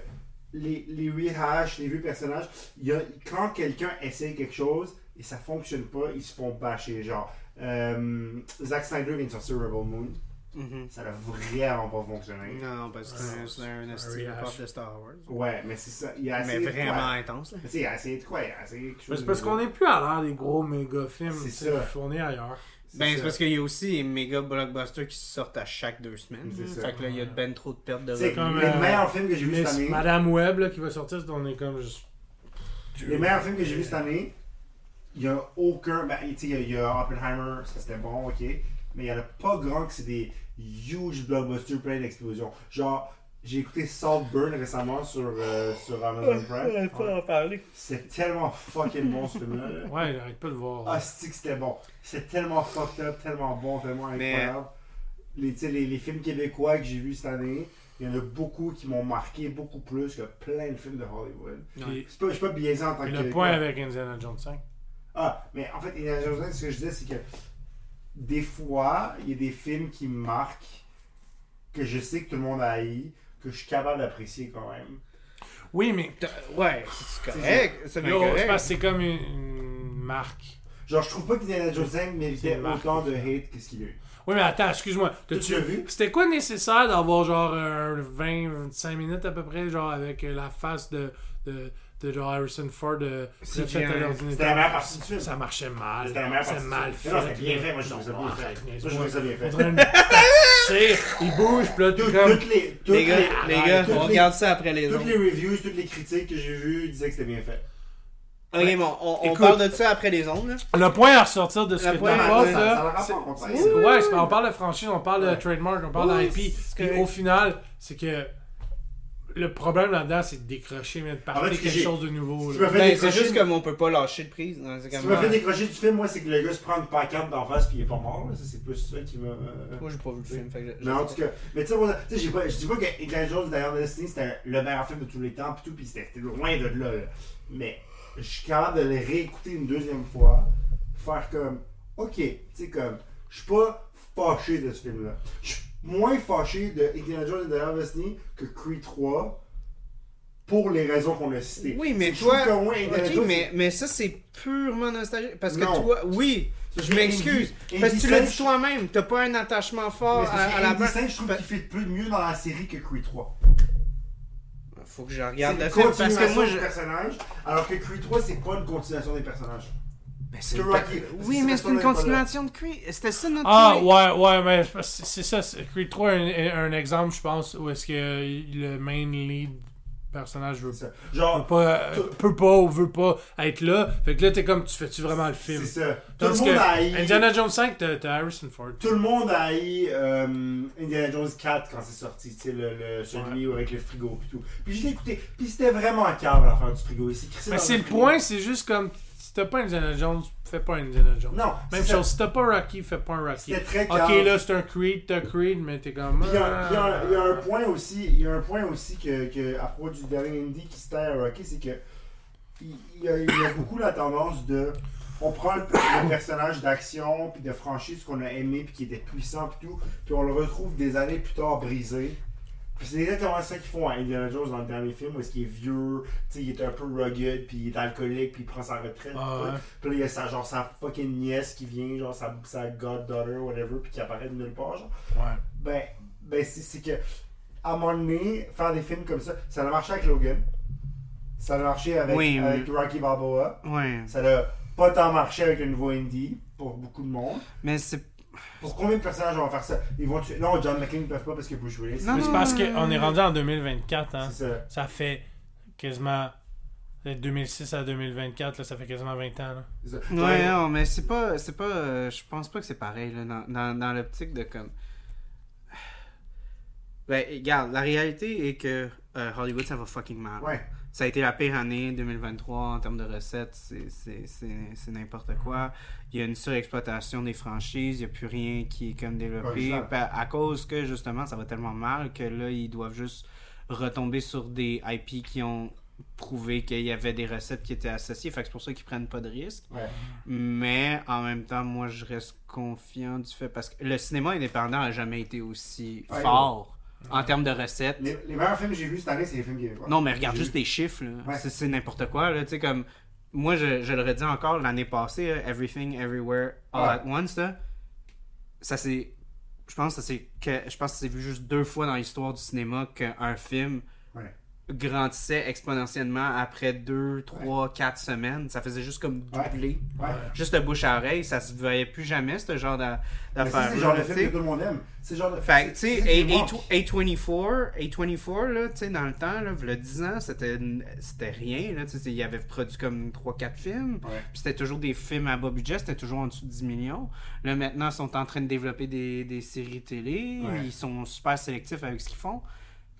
les, les rehashs, les vieux personnages, y a, quand quelqu'un essaye quelque chose et ça fonctionne pas, ils se font bâcher. Genre, euh, Zack Snyder vient de sortir Rebel Moon, Mhm. ça n'a vraiment pas fonctionné. Non, parce que c'est un- Ouais, c'est un c'est un style pop de Star Wars. Ouais, mais c'est ça. Il a Mais vraiment quoi? intense, là. Il a essayé de quoi? Il a essayé quelque Mais chose c'est parce qu'on n'est plus à l'ère des gros méga films. C'est. On est ailleurs. C'est Ben, c'est parce qu'il y a aussi des méga blockbusters qui sortent à chaque deux semaines. C'est ça. Fait que là, il y a ben trop de pertes de C'est revenus. comme, les euh, meilleurs films que j'ai vus Mais cette année. Madame Web là, qui va sortir, on est comme juste. Les meilleurs films que j'ai vus cette année, il n'y a aucun. Ben, tu sais, il y y, a Oppenheimer, ça c'était bon, ok. Mais il n'y en a pas grand que c'est des huge blockbusters plein d'explosions. Genre, j'ai écouté Saltburn récemment sur, euh, sur Amazon [laughs] Prime. en parler. C'est tellement fucking bon ce film-là. là. Ouais, j'arrête pas de voir. Ah, c'est que c'était bon. C'est tellement fucked up, tellement bon, tellement Mais- incroyable. Les, tu sais, les, les films québécois que j'ai vus cette année, il y en a beaucoup qui m'ont marqué beaucoup plus que plein de films de Hollywood. Pas- Je suis pas biaisé en tant que le point avec Indiana Jones 5. Ah, mais en fait, Indiana Jones, ce que je disais, c'est que des fois, il y a des films qui me marquent, que je sais que tout le monde a haï, que je suis capable d'apprécier quand même. Oui, mais. Ouais, c'est correct. C'est c'est correct. comme une, une marque. Genre, je trouve pas qu'Indiana Jones 5 C'est méritait autant de hate que ce qu'il a eu. Oui, mais attends, excuse-moi. Tu T'as-tu- vu? C'était quoi nécessaire d'avoir genre un 20-25 minutes à peu près, genre avec la face de, de, de genre Harrison Ford euh, C'est faite à l'ordinateur? C'était la meilleure partie du film. Ça marchait mal. C'était mal fait. Non, c'était bien fait, moi, je trouvais ça bien fait. Moi, je trouvais ça bien fait. il bouge, puis là, Tout- comme... toutes les, toutes Les gars, les, les arrête, gars, toutes on les- regarde ça après les Toutes autres. les reviews, toutes les critiques que j'ai vues disaient que c'était bien fait. Ok, bon, on, on Écoute. parle de ça après les ondes, là. Le point à ressortir de ce Le que ça, ça, là, ça le c'est- c'est- sait. ouais, on parle de franchise, on parle de Ouais. trademark, on parle Oui, d'IP. Puis au final, c'est que le problème là-dedans, c'est de décrocher, mais de En fait, parler ce que quelque j'ai- chose de nouveau. ce là. Ben, c'est décrocher- juste comme on peut pas lâcher de prise. hein, C'est Ce comme qui m'a fait décrocher du film, moi, c'est que le gars se prend une pancarte d'en face puis il est pas mort. là. Ça, c'est plus ça qui m'a. euh, Moi, j'ai pas vu le film. Fait que je- Mais en je tout cas, mais tu sais, moi, tu sais, j'ai pas- je dis pas que Indiana Jones d'ailleurs de Destiny c'était le meilleur film de tous les temps pis tout, pis c'était c'était loin de là, là. Mais je suis capable de le réécouter une deuxième fois, faire comme, ok, tu sais, comme, je suis pas fâché de ce film-là. Je suis moins fâché de Indiana Jones d'ailleurs de Destiny que Creed 3 pour les raisons qu'on a citées. Oui, mais Je toi. moins, Jones, mais, mais ça, c'est purement nostalgique. Parce que Non. toi, oui, je m'excuse. Parce que tu l'as dit toi-même, t'as pas un attachement fort mais à, à la. Cinq, je trouve qu'il fait plus mieux dans la série que Creed 3. Faut que je regarde le film parce que moi, je. personnage, alors que Creed 3, c'est pas une continuation des personnages. Ben, c'est Oui, mais c'est une continuation de Creed. C'était ça notre Ah, ouais, ouais, mais c'est ça. Creed 3 est un, un exemple, je pense, où est-ce que le main lead personnage veut, C'est ça. veut Genre, pas, peut pas ou veut pas être là. Fait que là, t'es comme, tu fais-tu vraiment le film? c'est ça. Tout le monde haï. Indiana Jones 5, t'as Harrison Ford. Tout le monde a haï euh, Indiana Jones 4 quand c'est sorti, tu sais, le, le- celui avec le frigo et tout. Puis je l'ai écouté, puis c'était vraiment cave l'affaire du frigo. Crissé Mais c'est le point, c'est juste comme, t'as pas Indiana Jones, fais pas Indiana Jones. Non, Même chose, ça. si t'as pas Rocky, fais pas un Rocky. C'était très Ok, là, c'est un Creed, t'as Creed, mais t'es comme. Puis il y, a- ah. il y a- il y a un point aussi, il y a un point aussi que, que à propos du dernier indie qui se à Rocky, c'est que il il y, a, il y a beaucoup la tendance de on prend le, le personnage d'action puis de franchise qu'on a aimé puis qui était puissant puis tout, puis on le retrouve des années plus tard brisé. C'est exactement ça qu'ils font à Indiana Jones dans le dernier film où est-ce qu'il est vieux, tu sais, il est un peu rugged, puis il est alcoolique, puis il prend sa retraite. Ah, ouais. Puis là, il y a sa, genre, sa fucking nièce qui vient, genre sa, sa goddaughter, whatever, puis qui apparaît de nulle part, genre Ouais. ben, ben c'est, c'est que à un moment donné, faire des films comme ça, ça a marché avec Logan. Ça a marché avec, Oui, avec oui. Rocky Balboa. Ça n'a pas tant marché avec le nouveau indie pour beaucoup de monde. Mais c'est. Pour combien de personnages vont faire ça? Ils vont tuer. Non, John McClane ne peuvent pas parce que Bruce Willis. Non, Mais c'est parce qu'on est rendu en 2024, hein. Ça. Ça fait quasiment. de 2006 à 2024, là, ça fait quasiment 20 ans. Là. Ouais. non, mais c'est pas. C'est pas. euh, je pense pas que c'est pareil, là, dans, dans, dans l'optique de comme. [sighs] Ben, regarde, la réalité est que euh, Hollywood, ça va fucking mal. Ouais. Ça a été la pire année 2023 en termes de recettes. C'est- n'importe quoi. Il y a une surexploitation des franchises. Il n'y a plus rien qui est comme développé. À cause que justement, ça va tellement mal que là, ils doivent juste retomber sur des IP qui ont prouvé qu'il y avait des recettes qui étaient associées. Fait c'est pour ça qu'ils prennent pas de risques. Ouais. Mais en même temps, moi, je reste confiant du fait parce que le cinéma indépendant a jamais été aussi Ouais, fort en termes de recettes. Les, les meilleurs films que j'ai vus cette année, c'est les films québécois. Non, mais regarde juste vu. les chiffres. Ouais. C'est- n'importe quoi. Là. Comme, moi, je, je le redis encore l'année passée, là, Everything, Everywhere, All Ouais. at Once, là, ça c'est. Je pense que c'est que je pense que c'est vu juste deux fois dans l'histoire du cinéma qu'un film. Grandissait exponentiellement après deux, trois, quatre semaines. Ça faisait juste comme doubler. Ouais. Juste bouche à oreille, ça se voyait plus jamais, ce genre d'affaire. c'est le genre de film que tout le monde aime. C'est genre de Fait que, tu sais, c'est ça qui A- manque. A- A24, A24, là, tu sais, dans le temps, là, le 10 ans, c'était rien, là, tu sais, il avait produit comme 3-4 films, Ouais. puis c'était toujours des films à bas budget, c'était toujours en dessous de 10 millions. Là, maintenant, ils sont en train de développer des, des séries télé, Ouais. ils sont super sélectifs avec ce qu'ils font.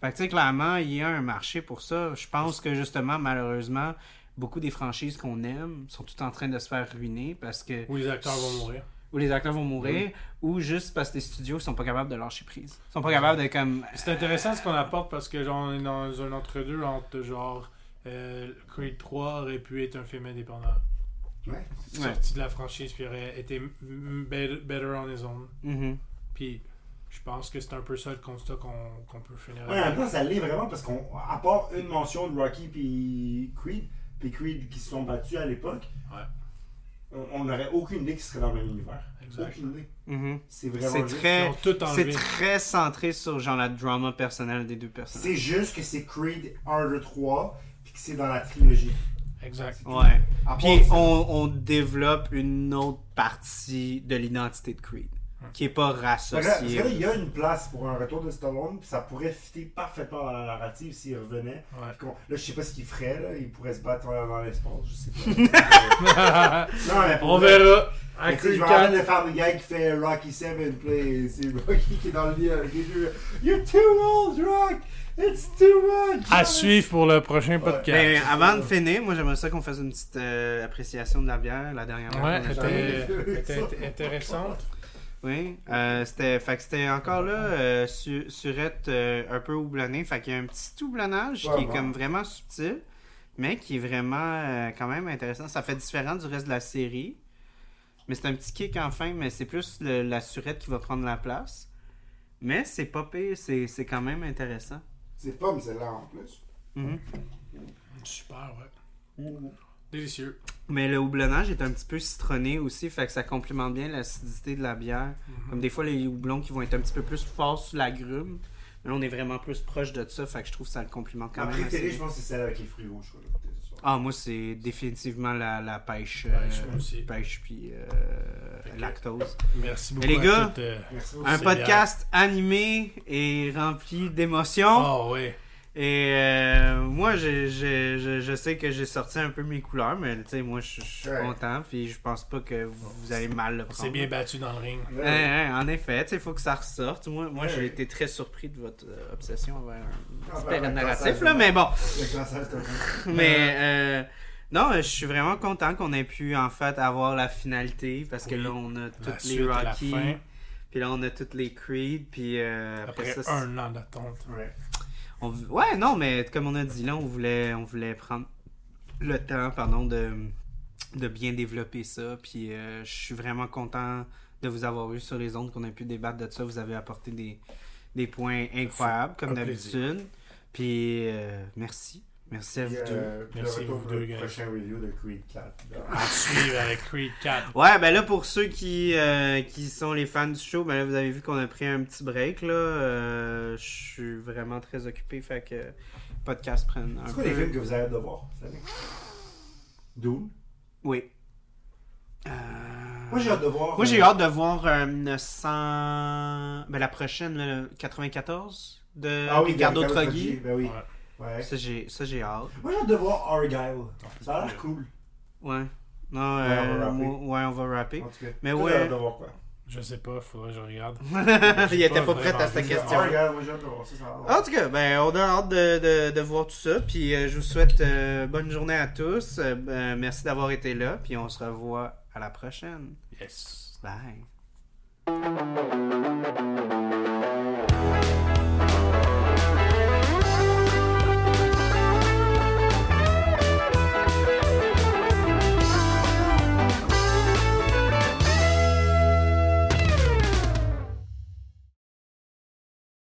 Fait que, tu sais, clairement, il y a un marché pour ça. Je pense que, justement, malheureusement, beaucoup des franchises qu'on aime sont toutes en train de se faire ruiner parce que Où les acteurs vont mourir. ou les acteurs vont mourir, ou juste parce que les studios sont pas capables de lâcher prise. Ils sont pas capables de comme. C'est intéressant ce qu'on apporte parce que genre, on est dans un entre-deux entre genre euh, Creed 3 aurait pu être un film indépendant. Ouais. Ouais. Sorti de la franchise puis aurait été better, on his own. Mhm. Puis je pense que c'est un peu ça le constat qu'on qu'on peut finir Ouais, en temps, ça l'est vraiment parce qu'on, à part une mention de Rocky puis Creed, puis Creed qui se sont battus à l'époque, Ouais. on- n'aurait aucune idée qu'ils seraient dans le même univers. Aucune idée. C'est vraiment C'est Ils très. C'est très centré sur genre la drama personnelle des deux personnes. C'est juste que c'est Creed 1, 2, 3, puis que c'est dans la trilogie. Exact. Ouais. Puis on, on développe une autre partie de l'identité de Creed. Qui est pas rassociée. il y a une place pour un retour de Stallone, puis ça pourrait fitter parfaitement dans la narrative s'il revenait. Ouais. Là, je sais pas ce qu'il ferait, là. il pourrait se battre dans l'espace, je sais pas. [laughs] non, mais pour on vrai, verra. Mais tu sais, Creed je me rappelle 4. le Guy qui fait Rocky 7 play. C'est Rocky qui est dans le lit avec les deux. You're too old, Rock! It's too much! À suivre pour le prochain podcast. Mais avant de finir, moi j'aimerais ça qu'on fasse une petite euh, appréciation de la bière, la dernière fois Ouais, était intéressante. Oui, euh, c'était, fait que c'était encore là, euh, su- surette euh, un peu houblonnée. Fait qu'il y a un petit houblonnage Ouais, qui est comme vraiment subtil, mais qui est vraiment euh, quand même intéressant. Ça fait différent du reste de la série. Mais c'est un petit kick enfin, mais c'est plus le- la surette qui va prendre la place. Mais c'est pas pire, c'est, c'est quand même intéressant. C'est pomme celle-là en plus. Mhm. Super, ouais. Délicieux. Mais le houblonnage est un petit peu citronné aussi, fait que ça complémente bien l'acidité de la bière. Comme des fois, les houblons qui vont être un petit peu plus forts sur la grume. Mais là, on est vraiment plus proche de ça, fait que je trouve que ça le complimente quand Ma même. préférée, assez je pense, c'est celle avec les fruits rouges. Ah, moi, c'est définitivement la, la pêche. Pêche, euh, aussi. pêche puis euh, lactose. Merci beaucoup. les à gars, toutes, euh. Un podcast animé et rempli d'émotions. Oh, oui. Et euh, moi, je, je, je, je sais que j'ai sorti un peu mes couleurs, mais tu sais, moi, je suis Ouais. content. Puis je pense pas que vous, vous allez mal le On prendre. s'est bien battu dans le ring. Ouais. Ouais, ouais, en effet, il faut que ça ressorte. Moi, moi Ouais. j'ai été très surpris de votre euh, obsession envers Ah, un ben, super ben, narratif, quand ça- là, mais bon. Le cancer, t'as vu. [laughs] Mais euh, non, je suis vraiment content qu'on ait pu en fait avoir la finalité parce que Oui. là, on a toutes les fin. puis là, on a toutes les Creed, puis euh, après, Après ça, un an d'attente. Ouais. On- ouais, non, mais comme on a dit là, on voulait, on voulait prendre le temps, pardon, de, de bien développer ça, puis euh, je suis vraiment content de vous avoir eu sur les ondes, qu'on a pu débattre de ça. Vous avez apporté des, des points incroyables, comme d'habitude. Puis euh, merci. Merci à vous Puis, deux. euh, Merci retour vous pour deux, le guys. prochain review de Creed 4. À suivre avec Creed 4. Ouais, ben là, pour ceux qui, euh, qui sont les fans du show, ben là, vous avez vu qu'on a pris un petit break, là. Euh, Je suis vraiment très occupé, fait que le podcast prenne un C'est peu... quoi les films que vous avez hâte de voir cette année? Dune? Oui. Euh, Moi j'ai hâte de voir. Moi, j'ai euh, hâte de voir euh, 900... Ben, la prochaine, là, le 94 de Ah oui, Ricardo Ricardo Troggi. Ben oui. Ouais. Ouais. Ça, j'ai ça, j'ai hâte. Moi j'ai hâte de voir Argyle. Ça a l'air cool. Ouais. Non, on va euh, ouais, on va rapper. En tout cas. Mais ouais. de voir quoi? Je sais pas, faudrait que je regarde. [laughs] Il était pas pas prêt à cette question. Argyle, moi j'ai hâte de voir ça. En tout cas, ben, on a hâte de, de, de voir tout ça. Puis euh, je vous souhaite euh, bonne journée à tous. Euh, euh, merci d'avoir été là. Puis on se revoit à la prochaine. Yes. Bye.